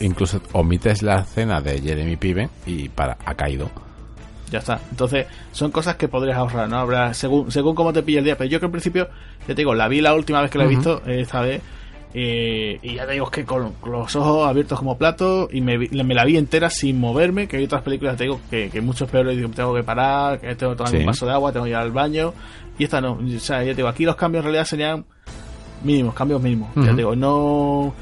incluso, omites la escena de Jeremy Piven y para ha caído. Ya está. Entonces, son cosas que podrías ahorrar, ¿no? Habrá, según, según cómo te pille el día. Pero yo que en principio, ya te digo, la vi la última vez que la he visto, eh, esta vez. Eh, y ya te digo, es que con, con los ojos abiertos como plato. Y me, me la vi entera sin moverme. Que hay otras películas, te digo, que, que muchos peores digo, tengo que parar, que tengo que tomar Sí. un vaso de agua, tengo que ir al baño. Y esta no. O sea, ya te digo, aquí los cambios en realidad serían mínimos, cambios mínimos. Ya te digo, no.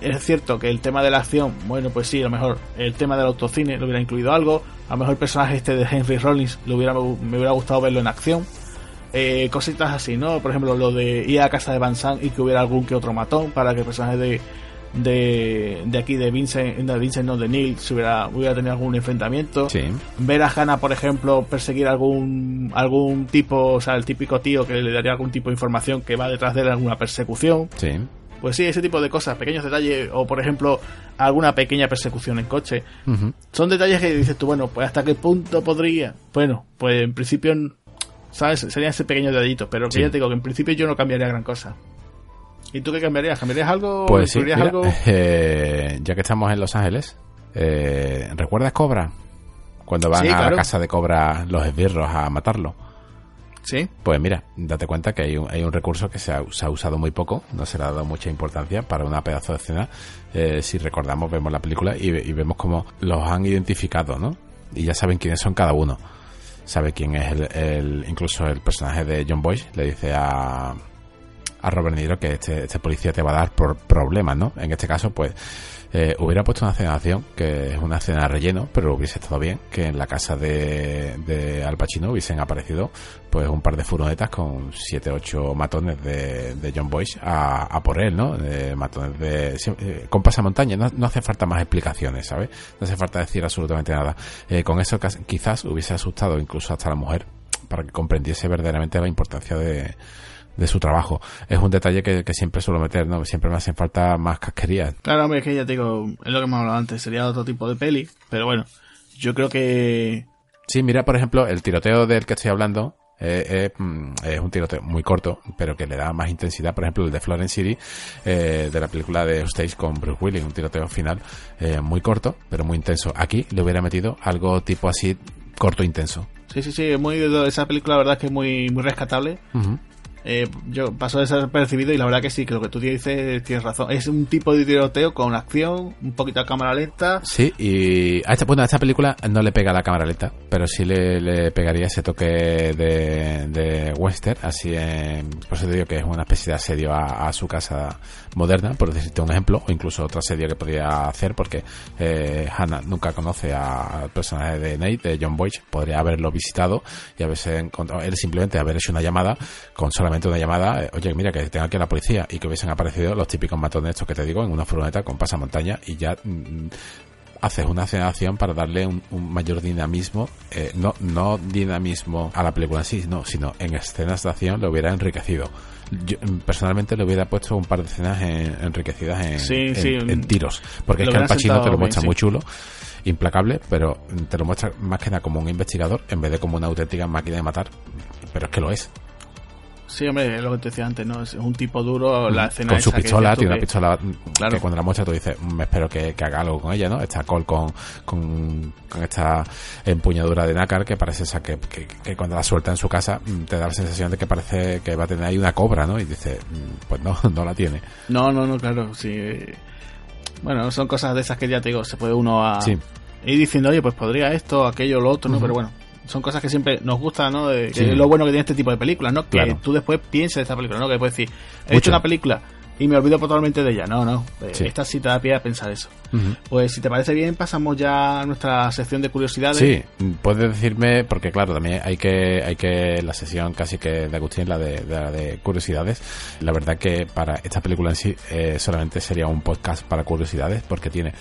Es cierto que el tema de la acción, bueno, pues sí, a lo mejor el tema del autocine lo hubiera incluido algo. A lo mejor el personaje este de Henry Rollins lo hubiera, me hubiera gustado verlo en acción. Eh, cositas así, ¿no? Por ejemplo, lo de ir a casa de Van y que hubiera algún que otro matón para que el personaje de, de, de aquí, de Vincent, de Vincent, no, de Neil, se hubiera, hubiera tenido algún enfrentamiento Sí. ver a Hannah, por ejemplo, perseguir algún algún tipo, o sea, el típico tío que le daría algún tipo de información que va detrás de él alguna persecución. Sí. Pues sí, ese tipo de cosas, pequeños detalles, o por ejemplo, alguna pequeña persecución en coche. Son detalles que dices tú, bueno, pues hasta qué punto podría. Bueno, pues en principio, ¿sabes? Serían ese pequeños detallitos, pero que Sí. ya te digo que en principio yo no cambiaría gran cosa. ¿Y tú qué cambiarías? ¿Cambiarías algo? Pues sí, ¿Incluirías mira, algo? eh, ya que estamos en Los Ángeles, eh, ¿recuerdas Cobra? Cuando van Sí, a claro. la casa de Cobra los esbirros a matarlo. Sí. Pues mira, date cuenta que hay un, hay un recurso que se ha, se ha usado muy poco, no se le ha dado mucha importancia para una pedazo de escena. Eh, si recordamos, vemos la película y, y vemos cómo los han identificado, ¿no? Y ya saben quiénes son cada uno. Sabe quién es el, el- incluso el personaje de John Boyce, le dice a, a Robert Niro que este, este policía te va a dar por problemas, ¿no? En este caso, pues, eh, hubiera puesto una escena de que es una escena relleno, pero hubiese estado bien que en la casa de, de Al Pacino hubiesen aparecido, pues, un par de furgonetas con siete, ocho matones de, de John Boyce a, por él, ¿no? Eh, matones de, eh, con pasamontaña, no, no hace falta más explicaciones, ¿sabes? No hace falta decir absolutamente nada. Eh, con eso quizás hubiese asustado incluso hasta la mujer, para que comprendiese verdaderamente la importancia de, de su trabajo. Es un detalle que, que siempre suelo meter, ¿no? Siempre me hacen falta más casquerías. Claro, hombre, es que ya te digo, es lo que hemos hablado antes, sería otro tipo de peli, pero bueno, yo creo que Sí, mira, por ejemplo, el tiroteo del que estoy hablando eh, eh, mm, es un tiroteo muy corto, pero que le da más intensidad. Por ejemplo, el de Florence City, eh, de la película de Stage con Bruce Willis, un tiroteo final eh, muy corto, pero muy intenso. Aquí le hubiera metido algo tipo así, corto, intenso. Sí, sí, sí, muy esa película la verdad es que es muy, muy rescatable. Eh, yo paso desapercibido y la verdad que sí, que lo que tú dices tienes razón. Es un tipo de tiroteo con acción, un poquito a cámara lenta. Sí, y a esta, bueno, a esta película no le pega la cámara lenta, pero sí le, le pegaría ese toque de, de western, así en, por eso te digo que es una especie de asedio a, a su casa moderna, por decirte un ejemplo, o incluso otro asedio que podría hacer, porque eh, Hannah nunca conoce al personaje de Nate, de John Boyce, podría haberlo visitado y haberse encontrado, él simplemente haber hecho una llamada, con solamente una llamada, eh, oye, mira que tengo aquí a la policía, y que hubiesen aparecido los típicos matones estos que te digo, en una furgoneta con pasamontaña, y ya mm, haces una escenación para darle un, un mayor dinamismo, eh, no, no dinamismo a la película en sí, no, sino en escenas de acción lo hubiera enriquecido. Yo personalmente le hubiera puesto un par de escenas en- enriquecidas en, Sí, en- sí, en mm, tiros, porque es que hubieran Pacino te lo bien, muestra sí. muy chulo, implacable, pero te lo muestra más que nada como un investigador en vez de como una auténtica máquina de matar, pero es que lo es. Sí, hombre, es lo que te decía antes, ¿no? Es un tipo duro, la escena Mm, con su pistola, tiene una pistola mm, Claro. que cuando la muestra tú dices, "Mm, me espero que, que haga algo con ella, ¿no? Esta col con, con, con esta empuñadura de nácar que parece esa que, que, que cuando la suelta en su casa te da la sensación de que parece que va a tener ahí una cobra, ¿no? Y dice, "Mm, pues no, no la tiene. No, no, no, claro, sí. Bueno, son cosas de esas que ya te digo, se puede uno a Sí. ir diciendo, oye, pues podría esto, aquello, lo otro, ¿no? Pero bueno, son cosas que siempre nos gustan, ¿no? De, que es lo bueno que tiene este tipo de películas, ¿no? Que Claro. tú después pienses de esta película, ¿no? Que puedes decir, he Mucho. hecho una película y me olvido totalmente de ella. No, no. eh, Sí. Esta sí te da pie a pensar eso. Pues si te parece bien, pasamos ya a nuestra sección de curiosidades. Sí, puedes decirme, porque claro, también hay que, hay que, la sesión casi que de Agustín, la de, de, la de curiosidades, la verdad que para esta película en sí eh, solamente sería un podcast para curiosidades, porque tiene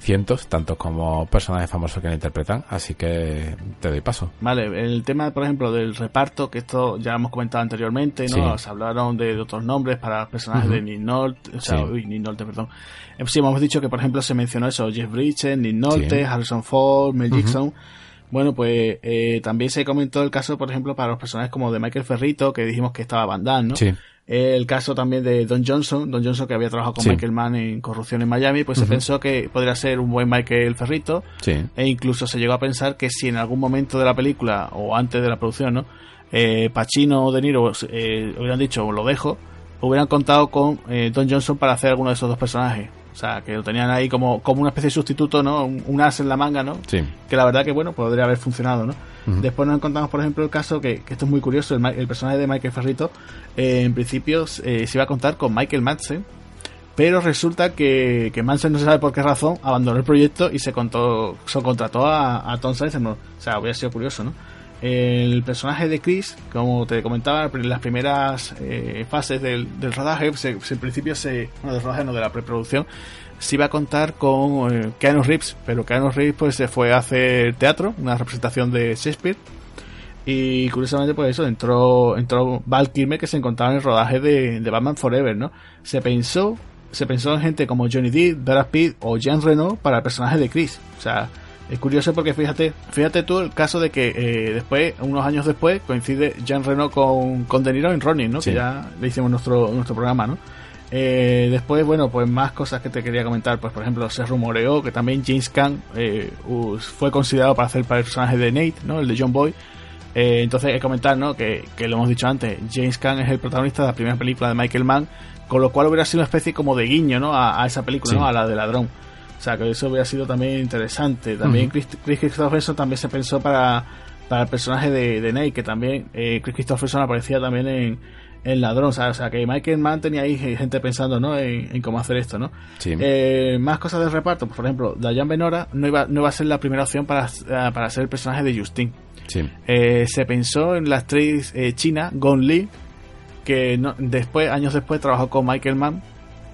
cientos, tantos como personajes famosos que la interpretan, así que te doy paso. Vale, el tema, por ejemplo, del reparto, que esto ya hemos comentado anteriormente, ¿no? Sí. Se hablaron de, de otros nombres para personajes Ujú. de Nick Nolte, o sea, Sí. uy, Nick Nolte, perdón. Eh, Sí, hemos dicho que, por ejemplo, se mencionó eso, Jeff Bridges, Nick Nolte, Sí. Harrison Ford, Mel. Gibson. Bueno, pues eh, también se comentó el caso, por ejemplo, para los personajes como de Michael Ferrito, que dijimos que estaba Van Damme, ¿no? Sí. El caso también de Don Johnson, Don Johnson que había trabajado con Sí. Michael Mann en Corrupción en Miami, pues se pensó que podría ser un buen Michael Ferrito, Sí. e incluso se llegó a pensar que si en algún momento de la película o antes de la producción, ¿no? Eh, Pacino o De Niro eh, hubieran dicho lo dejo, hubieran contado con eh, Don Johnson para hacer alguno de esos dos personajes. O sea, que lo tenían ahí como, como una especie de sustituto, ¿no? Un, un as en la manga, ¿no? Sí. Que la verdad que, bueno, podría haber funcionado, ¿no? Después nos encontramos, por ejemplo, el caso que, que esto es muy curioso, el personaje de Michael Ferrito, eh, en principio eh, se iba a contar con Michael Madsen, pero resulta que, que Manson no se sabe por qué razón abandonó el proyecto y se contó, se contrató a, a Tom Sizemore. O sea, hubiera sido curioso, ¿no? El personaje de Chris, como te comentaba, en las primeras eh, fases del, rodaje, se- en principio se, bueno, del rodaje no, de la preproducción, se iba a contar con eh, Keanu Reeves, pero Keanu Reeves pues se fue a hacer teatro, una representación de Shakespeare, y curiosamente, pues eso, entró, entró Val Kilmer que se encontraba en el rodaje de, de Batman Forever, ¿no? Se pensó, se pensó en gente como Johnny Depp, Brad Pitt o Jean Reno para el personaje de Chris. O sea, es curioso porque fíjate, fíjate tú el caso de que eh, después, unos años después, coincide Jean Reno con, con De Niro en Ronin, ¿no? Sí. Que ya le hicimos nuestro, nuestro programa, ¿no? Eh, después, bueno, pues más cosas que te quería comentar. Pues, por ejemplo, se rumoreó que también James Caan eh, fue considerado para hacer para el personaje de Nate, ¿no? El de John Boy. Eh, entonces, hay que comentar, ¿no? Que, que lo hemos dicho antes, James Caan es el protagonista de la primera película de Michael Mann, con lo cual hubiera sido una especie como de guiño, ¿no? A, a esa película, Sí. ¿no? A la de ladrón. O sea, que eso hubiera sido también interesante. También. Chris, Chris Christopherson también se pensó para, para el personaje de, de Nate, que también eh, Chris Christopherson aparecía también en, en Ladrón. O sea, o sea, que Michael Mann tenía ahí gente pensando, ¿no? En, en cómo hacer esto, ¿no? Sí. Eh, más cosas del reparto. Por ejemplo, Diane Benora no iba, no iba a ser la primera opción para, eh, para ser el personaje de Justin. Sí. Eh, se pensó en la actriz eh, china Gong Li, que no- después, años después, trabajó con Michael Mann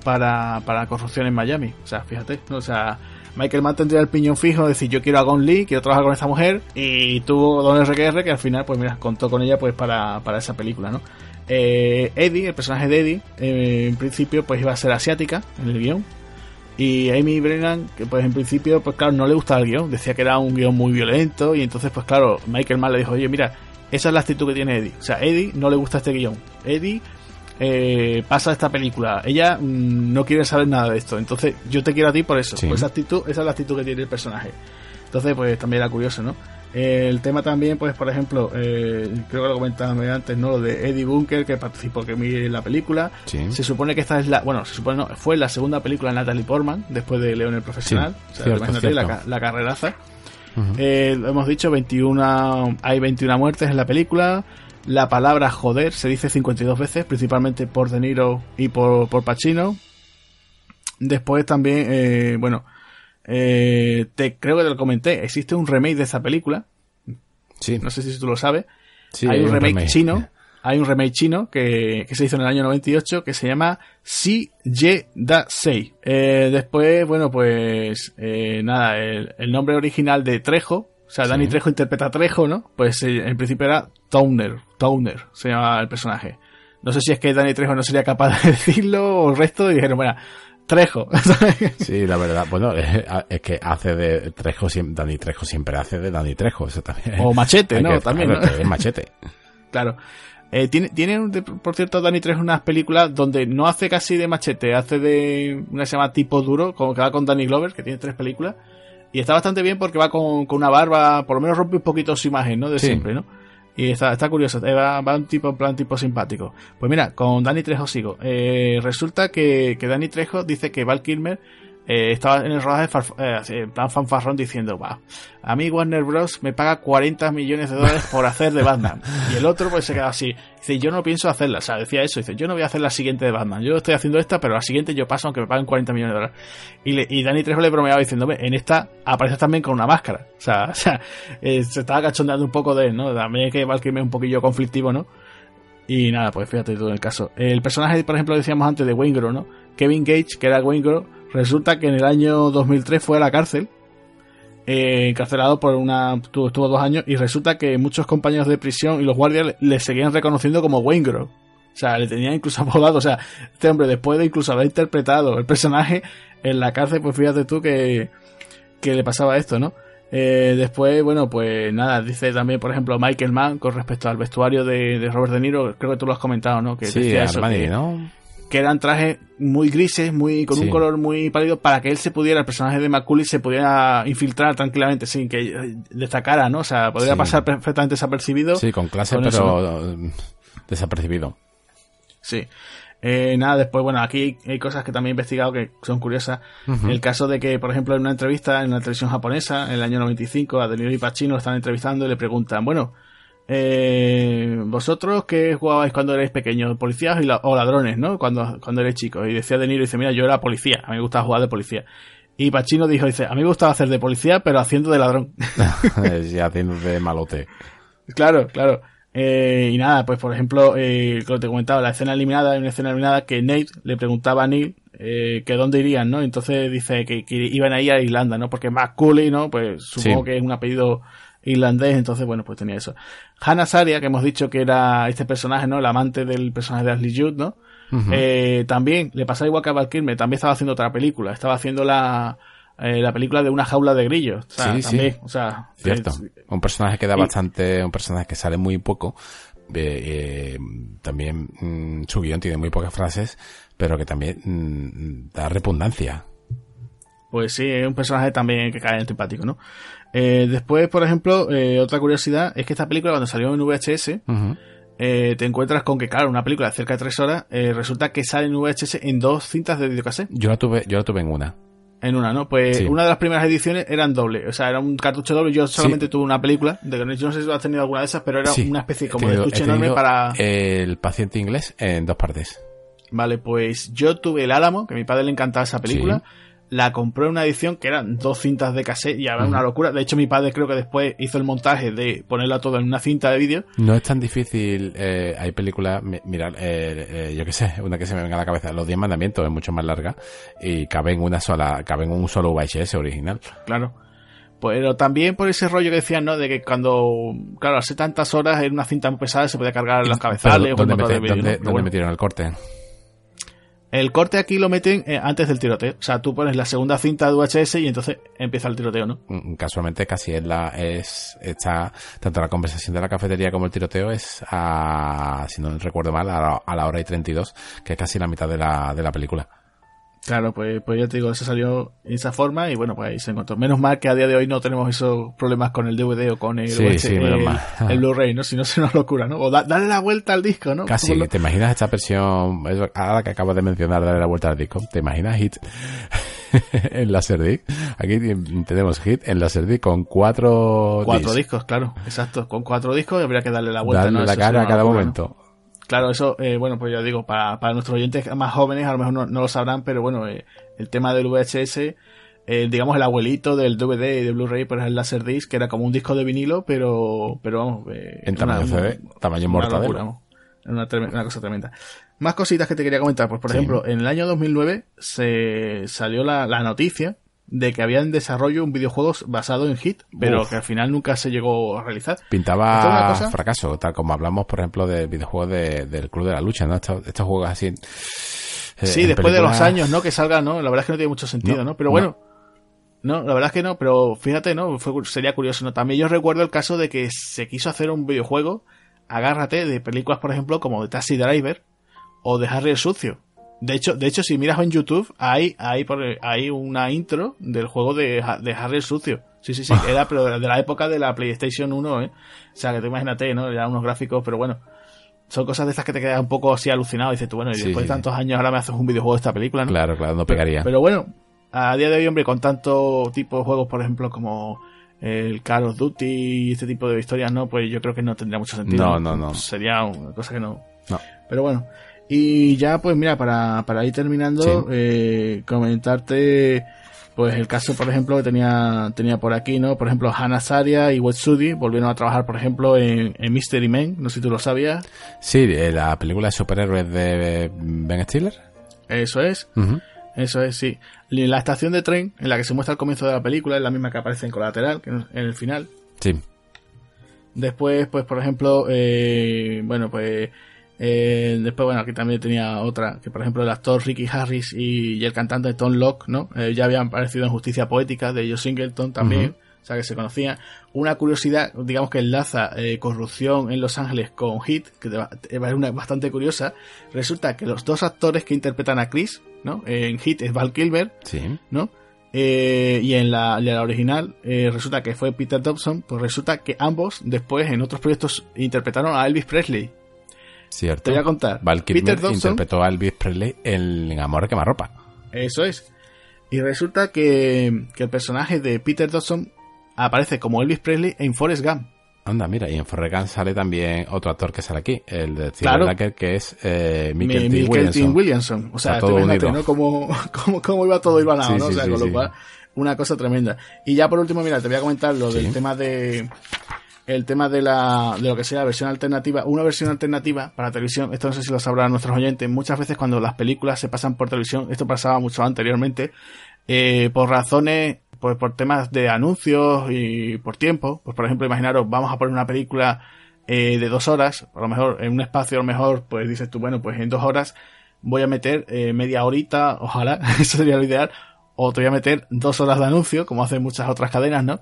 para, para Corrupción en Miami. O sea, fíjate, o sea, Michael Mann tendría el piñón fijo de decir yo quiero a Gong Li, quiero trabajar con esta mujer, y tuvo Don RQR que al final, pues mira, contó con ella pues para, para esa película, ¿no? Eh, Eddie, el personaje de Eddie, eh, en principio pues iba a ser asiática en el guion. Y Amy Brennan, que pues en principio, pues claro, no le gustaba el guion, decía que era un guion muy violento, y entonces pues claro, Michael Mann le dijo, oye, mira, esa es la actitud que tiene Eddie. O sea, Eddie no le gusta este guion. Eddie eh, pasa esta película. Ella mm, no quiere saber nada de esto. Entonces, yo te quiero a ti por eso. Sí. Por esa actitud, esa es la actitud que tiene el personaje. Entonces, pues también era curioso, ¿no? El tema también, pues, por ejemplo, eh, creo que lo comentaba antes, ¿no? Lo de Eddie Bunker, que participó que en la película. Sí. Se supone que esta es la, bueno, se supone no, fue la segunda película de Natalie Portman, después de León el Profesional. Sí, o sea, cierto, imagínate la, la carreraza. Ujú. Eh, hemos dicho, 21, hay 21 muertes en la película. La palabra joder se dice 52 veces, principalmente por De Niro y por, por Pacino. Después también, eh, bueno, eh, te, creo que te lo comenté, existe un remake de esa película. Sí. No sé si tú lo sabes. Sí, hay un, remake. chino. Hay un remake chino que, que se hizo en el año 98 que se llama Si Ye Da Sei. Eh, después, bueno, pues eh, nada, el, el nombre original de Trejo, o sea, Sí. Danny Trejo interpreta a Trejo, ¿no? Pues eh, en principio era Towner, Towner se llama el personaje. No sé si es que Danny Trejo no sería capaz de decirlo o el resto y dijeron, bueno, Trejo. Sí, la verdad, bueno, es, es que hace de Trejo, Dani Trejo siempre hace de Dani Trejo, eso también. O Machete, ¿no? que- También, es machete. Claro. Eh, tiene, tiene por cierto, Danny Trejo unas películas donde no hace casi de machete, hace de una que se llama Tipo Duro, como que va con Danny Glover, que tiene tres películas. Y está bastante bien porque va con, con una barba, por lo menos rompe un poquito su imagen, ¿no? De Sí. siempre, ¿no? Y está, está curioso, eh, va, va un tipo, en plan tipo simpático. Pues mira, con Danny Trejo sigo. Eh, resulta que, que Danny Trejo dice que Val Kilmer eh, estaba en el rodaje eh, plan fanfarrón diciendo, va, a mí Warner Bros. me paga 40 millones de dólares por hacer de Batman. Y el otro pues se queda así, dice, yo no pienso hacerla, o sea, decía eso, dice, yo no voy a hacer la siguiente de Batman, yo estoy haciendo esta, pero la siguiente yo paso aunque me paguen 40 millones de dólares. Y, le, y Danny Trejo le bromeaba diciéndome, en esta aparece también con una máscara, o sea, o sea eh, se estaba cachondeando un poco de él, ¿no? También que Valkyrie es un poquillo conflictivo, ¿no? Y nada, pues fíjate en el caso. El personaje, por ejemplo, decíamos antes de Wayne ¿no? Kevin Gage, que era Wayne resulta que en el año 2003 fue a la cárcel, eh, encarcelado por una. Estuvo, dos años, y resulta que muchos compañeros de prisión y los guardias le, seguían reconociendo como Wayne O sea, le tenían incluso apodado. O sea, este hombre, después de incluso haber interpretado el personaje en la cárcel, pues fíjate tú que, que le pasaba esto, ¿no? Eh, después, bueno, pues nada, dice también, por ejemplo, Michael Mann con respecto al vestuario de, Robert De Niro, creo que tú lo has comentado, ¿no? Que sí, decía eso, que, ¿no? Que eran trajes muy grises, muy con un color muy pálido, para que él se pudiera, el personaje de McCulley se pudiera infiltrar tranquilamente sin que eh, destacara, ¿no? O sea, podría pasar perfectamente desapercibido. Sí, con clase, pero desapercibido. Sí. Eh, nada, después, bueno, aquí hay cosas que también he investigado que son curiosas. El caso de que, por ejemplo, en una entrevista en una televisión japonesa, en el año 95, a Deniro y Pacino lo están entrevistando y le preguntan, bueno, eh, vosotros qué jugabais cuando erais pequeños, policías o ladrones, ¿no? Cuando, cuando erais chicos. Y decía De Niro, dice, mira, yo era policía, a mí me gustaba jugar de policía. Y Pacino dijo, dice, a mí me gustaba hacer de policía, pero haciendo de ladrón. y haciendo de malote. Claro, claro. Eh, y nada, pues por ejemplo, eh, como te comentaba, la escena eliminada, hay una escena eliminada que Nate le preguntaba a Neil eh, que dónde irían, ¿no? Entonces dice que, iban a ir a Irlanda, ¿no? Porque más Cooley, ¿no? Pues supongo que es un apellido irlandés, entonces bueno, pues tenía eso. Hannah Saria, que hemos dicho que era este personaje, ¿no? El amante del personaje de Ashley Judd, ¿no? eh, también le pasaba igual que a Val Kilmer, también estaba haciendo otra película, estaba haciendo la eh, la película de una jaula de grillos. O sea, sí, también, sí. O sea, Cierto. un personaje que da bastante, un personaje que sale muy poco. Eh, también mm, su guion tiene muy pocas frases, pero que también mm, da repugnancia. Pues sí, es un personaje también que cae antipático, ¿no? Eh, después, por ejemplo, eh, otra curiosidad es que esta película cuando salió en VHS, eh, te encuentras con que, claro, una película de cerca de tres horas, eh, resulta que sale en VHS en dos cintas de videocassette. Yo la tuve, yo la tuve en una. En una, ¿no? Pues una de las primeras ediciones eran doble. O sea, era un cartucho doble. Yo solamente tuve una película. De, yo no sé si tú has tenido alguna de esas, pero era una especie como de estuche enorme para. El paciente inglés en dos partes. Vale, pues yo tuve El Álamo, que a mi padre le encantaba esa película la compré en una edición que eran dos cintas de cassette y era una locura. De hecho, mi padre creo que después hizo el montaje de ponerla todo en una cinta de vídeo. No es tan difícil. Eh, hay películas, mirar, eh, eh, yo qué sé, una que se me venga a la cabeza. Los Diez Mandamientos es mucho más larga y cabe en una sola, cabe en un solo VHS original. Claro. Pero también por ese rollo que decían, ¿no? De que cuando, claro, hace tantas horas en una cinta muy pesada se podía cargar los cabezales. ¿Dónde, ¿dónde, metieron el corte? El corte aquí lo meten eh, antes del tiroteo. O sea, tú pones la segunda cinta de VHS y entonces empieza el tiroteo, ¿no? Mm, casualmente casi es la, es, está, tanto la conversación de la cafetería como el tiroteo es a, si no recuerdo mal, a la, hora y 32, que es casi la mitad de la, de la película. Claro, pues, pues ya te digo, eso salió en esa forma y bueno, pues ahí se encontró. Menos mal que a día de hoy no tenemos esos problemas con el DVD o con el, el, Blu-ray, ¿no? Si no, es una locura, ¿no? O darle la vuelta al disco, ¿no? Casi, ¿te imaginas esta versión, ahora que acabas de mencionar, darle la vuelta al disco? ¿Te imaginas Hit en Laserdisc? Aquí tenemos Hit en Laserdisc con cuatro Cuatro discos, claro, exacto. Con cuatro discos habría que darle la vuelta. Darle la cara a cada momento. Claro, eso, eh, bueno, pues ya digo, para, para nuestros oyentes más jóvenes a lo mejor no, lo sabrán, pero bueno, eh, el tema del VHS, eh, digamos el abuelito del DVD y del Blu-ray, pues es el Laserdisc, que era como un disco de vinilo, pero, pero vamos. Eh, en tamaño CD, tamaño mortadelo. Una, una, cosa tremenda. Más cositas que te quería comentar, pues por ejemplo, en el año 2009 se salió la, la noticia de que había en desarrollo un videojuego basado en Hit, pero que al final nunca se llegó a realizar. Pintaba fracaso, tal como hablamos, por ejemplo, del videojuego del Club de la Lucha, ¿no? Estos, juegos así. Eh, sí, después de los años, ¿no? Que salga, ¿no? La verdad es que no tiene mucho sentido, ¿no? Pero bueno. No. la verdad es que no, pero fíjate, ¿no? sería curioso, ¿no? También yo recuerdo el caso de que se quiso hacer un videojuego, agárrate, de películas, por ejemplo, como de Taxi Driver o de Harry el Sucio de hecho, de hecho, si miras en YouTube, hay, hay, por, hay una intro del juego de, de Harry el Sucio. Sí, sí, sí, era pero de la época de la PlayStation 1, ¿eh? O sea, que te imagínate, ¿no? Ya unos gráficos, pero bueno. Son cosas de estas que te quedan un poco así alucinado. Y dices tú, bueno, y después de tantos años ahora me haces un videojuego de esta película, ¿no? Claro, claro, no pegaría. Pero, bueno, a día de hoy, hombre, con tanto tipo de juegos, por ejemplo, como el Call of Duty y este tipo de historias, no, pues yo creo que no tendría mucho sentido. No, no, no. Sería una cosa que no. No. Pero bueno. Y ya, pues mira, para, para ir terminando, Sí. eh, comentarte, pues el caso, por ejemplo, que tenía, tenía por aquí, ¿no? Por ejemplo, Hannah Saria y Wetsudi volvieron a trabajar, por ejemplo, en, en Mystery Men, no sé si tú lo sabías. Sí, la película de superhéroes de Ben Stiller. Eso es. Eso es, sí. La estación de tren, en la que se muestra el comienzo de la película, es la misma que aparece en colateral, que en el final. Sí. Después, pues, por ejemplo, eh, bueno, pues, eh, después, bueno, aquí también tenía otra, que por ejemplo el actor Ricky Harris y, y el cantante Tom Locke, ¿no? Eh, ya habían aparecido en Justicia Poética de Joe Singleton también, o sea que se conocían. Una curiosidad, digamos que enlaza eh, corrupción en Los Ángeles con Hit, que ser una bastante curiosa. Resulta que los dos actores que interpretan a Chris, ¿no? En Hit es Val Kilmer, Sí. ¿no? Eh, y en la, la original eh, resulta que fue Peter Dobson, pues resulta que ambos después en otros proyectos interpretaron a Elvis Presley. Cierto. Te voy a contar. Val Peter Dobson, interpretó a Elvis Presley en, Amor a quemarropa. eso es. Y resulta que, que el personaje de Peter Dobson aparece como Elvis Presley en Forrest Gump. Anda, mira, y en Forrest también sale otro actor que sale aquí, el de Steve Claro. Que es eh, Michael Mi- T. Michael Williamson. O sea, todo unido. ¿no? Cómo, cómo, cómo iba todo hilvanado, Sí, ¿no? sí, o sea, sí, con lo cual, una cosa tremenda. Y ya por último, mira, te voy a comentar lo del tema de el tema de la de lo que sea versión alternativa, una versión alternativa para televisión, esto no sé si lo sabrán nuestros oyentes, muchas veces cuando las películas se pasan por televisión, esto pasaba mucho anteriormente, eh, por razones, pues por temas de anuncios y por tiempo, pues por ejemplo, imaginaros, vamos a poner una película eh, de dos horas, a lo mejor en un espacio a lo mejor, pues dices tú, bueno, pues en dos horas voy a meter eh, media horita, ojalá, eso sería lo ideal, o te voy a meter dos horas de anuncio, como hacen muchas otras cadenas, ¿no?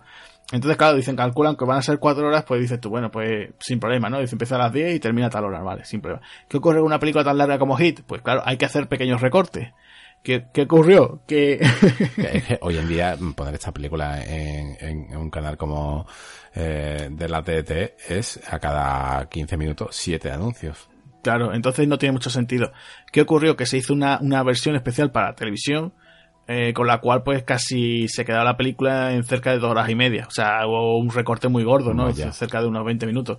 Entonces, claro, dicen, calculan que van a ser cuatro horas, pues dices tú, bueno, pues sin problema, ¿no? Dice, empieza a las 10 y termina a tal hora, vale, sin problema. ¿Qué ocurre con una película tan larga como Hit? Pues claro, hay que hacer pequeños recortes. ¿Qué, qué ocurrió? Que... Hoy en día mm, poner esta película en, un canal como eh, de la TDT es a cada 15 minutos siete anuncios. Claro, entonces no tiene mucho sentido. ¿Qué ocurrió? Que se hizo una, una versión especial para televisión, eh, con la cual pues casi se quedaba la película en cerca de dos horas y media. O sea, hubo un recorte muy gordo, ¿no? Vaya. Cerca de unos 20 minutos.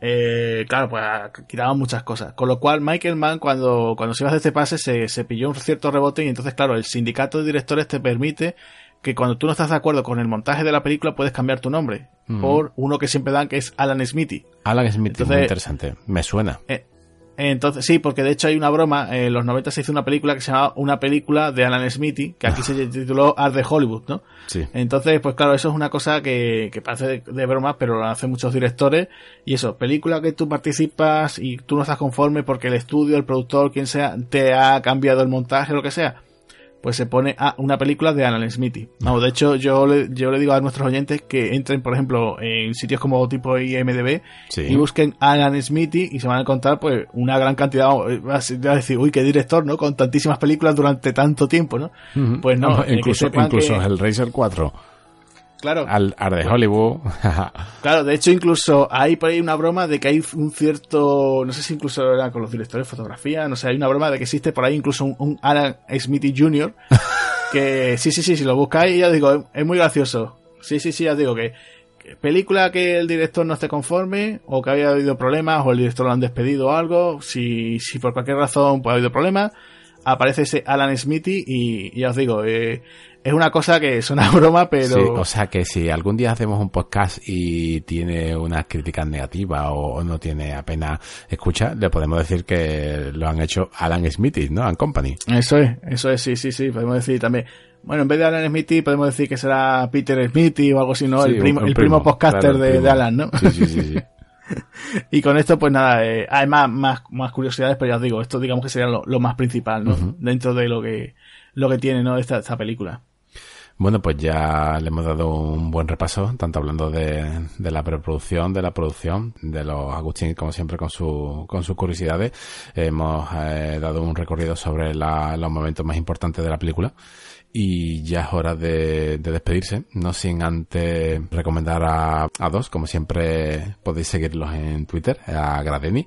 Eh, claro, pues quitaban muchas cosas. Con lo cual, Michael Mann, cuando, cuando se iba a hacer este pase, se, se pilló un cierto rebote y entonces, claro, el sindicato de directores te permite que cuando tú no estás de acuerdo con el montaje de la película, puedes cambiar tu nombre Ujú. por uno que siempre dan, que es Alan Smithy. Alan Smith es muy interesante. Me suena. Eh, entonces, sí, porque de hecho hay una broma. En los 90 se hizo una película que se llamaba Una película de Alan Smithy, que aquí se tituló Art de Hollywood, ¿no? Sí. Entonces, pues claro, eso es una cosa que, que parece de, de broma, pero lo hacen muchos directores. Y eso, película que tú participas y tú no estás conforme porque el estudio, el productor, quien sea, te ha cambiado el montaje, lo que sea. Pues se pone a una película de Alan Smithy. Vamos, de hecho, yo le, yo le digo a nuestros oyentes que entren, por ejemplo, en sitios como tipo IMDB Sí. y busquen Alan Smithy y se van a encontrar pues una gran cantidad, eh, vas a decir, uy, qué director, ¿no? Con tantísimas películas durante tanto tiempo, ¿no? Pues no, que incluso, incluso que- Hellraiser 4. Claro, Al, al de Hollywood. claro, de hecho incluso hay por ahí una broma de que hay un cierto, no sé si incluso era con los directores de fotografía, no sé, hay una broma de que existe por ahí incluso un, un Alan Smithy Jr. que sí, sí, sí, si lo buscáis ya digo, es, es muy gracioso. Sí, sí, sí, ya digo que, que película que el director no esté conforme o que haya habido problemas o el director lo han despedido o algo, si, si por cualquier razón pues, ha habido problemas, aparece ese Alan Smithy y, y ya os digo, eh, es una cosa que suena a broma, pero... Sí, o sea que si algún día hacemos un podcast y tiene unas críticas negativas o, o no tiene apenas escucha, le podemos decir que lo han hecho Alan Smithy, ¿no? And Company. Eso es, eso es, sí, sí, sí, podemos decir también. Bueno, en vez de Alan Smithy, podemos decir que será Peter Smithy o algo así, ¿no? Sí, el, primo, el primo, primo, podcaster claro, el de, primo. de Alan, ¿no? Sí, sí, sí. sí. y con esto, pues nada, eh, hay más, más, más curiosidades, pero ya os digo, esto digamos que sería lo, lo más principal, ¿no? Dentro de lo que, lo que tiene, ¿no? Esta, esta película. Bueno, pues ya le hemos dado un buen repaso, tanto hablando de, la preproducción, de la producción, de los Agustín, como siempre, con, su, con sus curiosidades. Hemos eh, dado un recorrido sobre la- los momentos más importantes de la película. Y ya es hora de, de despedirse, no sin antes recomendar a, a dos, como siempre podéis seguirlos en Twitter, a Gradeni,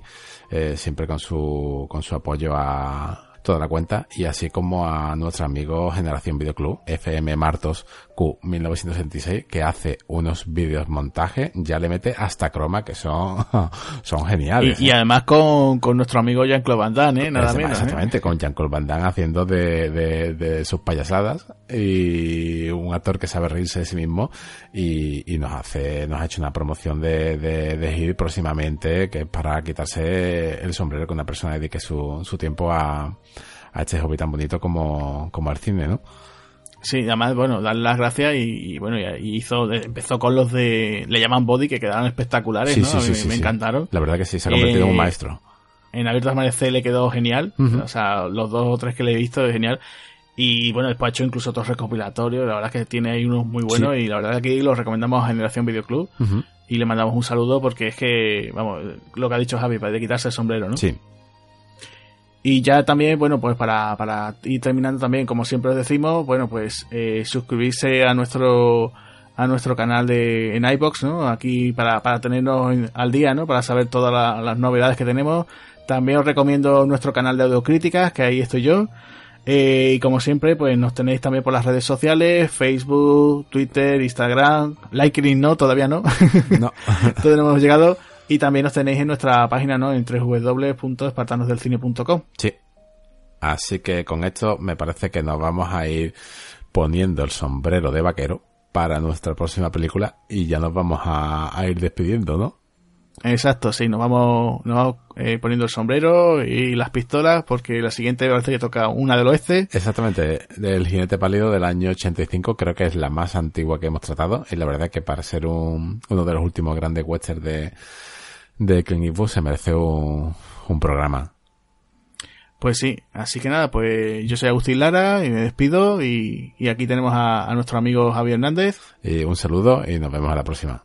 eh, siempre con su, con su apoyo a, toda la cuenta, y así como a nuestro amigo Generación Videoclub, FM Martos Q 1966, que hace unos vídeos montaje, ya le mete hasta croma, que son, son geniales. Y, ¿eh? además con, con nuestro amigo Jean-Claude Van Damme, ¿eh? nada menos. ¿eh? Exactamente, con Jean-Claude Van Damme haciendo de, de, de, sus payasadas y un actor que sabe reírse de sí mismo y, y nos hace, nos ha hecho una promoción de, de, de Hit próximamente que es para quitarse el sombrero que una persona dedique su, su tiempo a, a este hobby tan bonito como, como al cine, ¿no? Sí, además, bueno, darle las gracias y, y bueno, y hizo, empezó con los de, le llaman body, que quedaron espectaculares, Sí, ¿no? sí, sí, me, encantaron. La verdad que sí, se ha convertido en un Eh, maestro. En Abiertos Amanecer le quedó genial. O sea, los dos o tres que le he visto es genial. Y bueno, después ha hecho incluso otros recopilatorios. La verdad es que tiene ahí unos muy buenos. Y la verdad que aquí los recomendamos a Generación Videoclub. Y le mandamos un saludo porque es que, vamos, lo que ha dicho Javi, para de quitarse el sombrero, ¿no? Sí, Y ya también, bueno, pues para, para ir terminando también, como siempre os decimos, bueno, pues eh, suscribirse a nuestro a nuestro canal de en iBox, ¿no? Aquí para, para tenernos en- al día, ¿no? Para saber todas la- las novedades que tenemos. También os recomiendo nuestro canal de audiocríticas, que ahí estoy yo. Eh, y como siempre, pues nos tenéis también por las redes sociales, Facebook, Twitter, Instagram, LinkedIn no, todavía no. no. Todavía no hemos llegado. Y también nos tenéis en nuestra página, ¿no? En www.espartanosdelcine.com. Sí. Así que con esto me parece que nos vamos a ir poniendo el sombrero de vaquero para nuestra próxima película y ya nos vamos a, a ir despidiendo, ¿no? Exacto, sí, nos vamos, nos vamos eh, poniendo el sombrero y las pistolas porque la siguiente parece que toca una del oeste. Exactamente, del jinete pálido del año 85 creo que es la más antigua que hemos tratado y la verdad que para ser un, uno de los últimos grandes westerns de, de Clint Eastwood se merece un, un programa. Pues sí, así que nada, pues yo soy Agustín Lara y me despido y, y aquí tenemos a, a nuestro amigo Javier Hernández. Y un saludo y nos vemos a la próxima.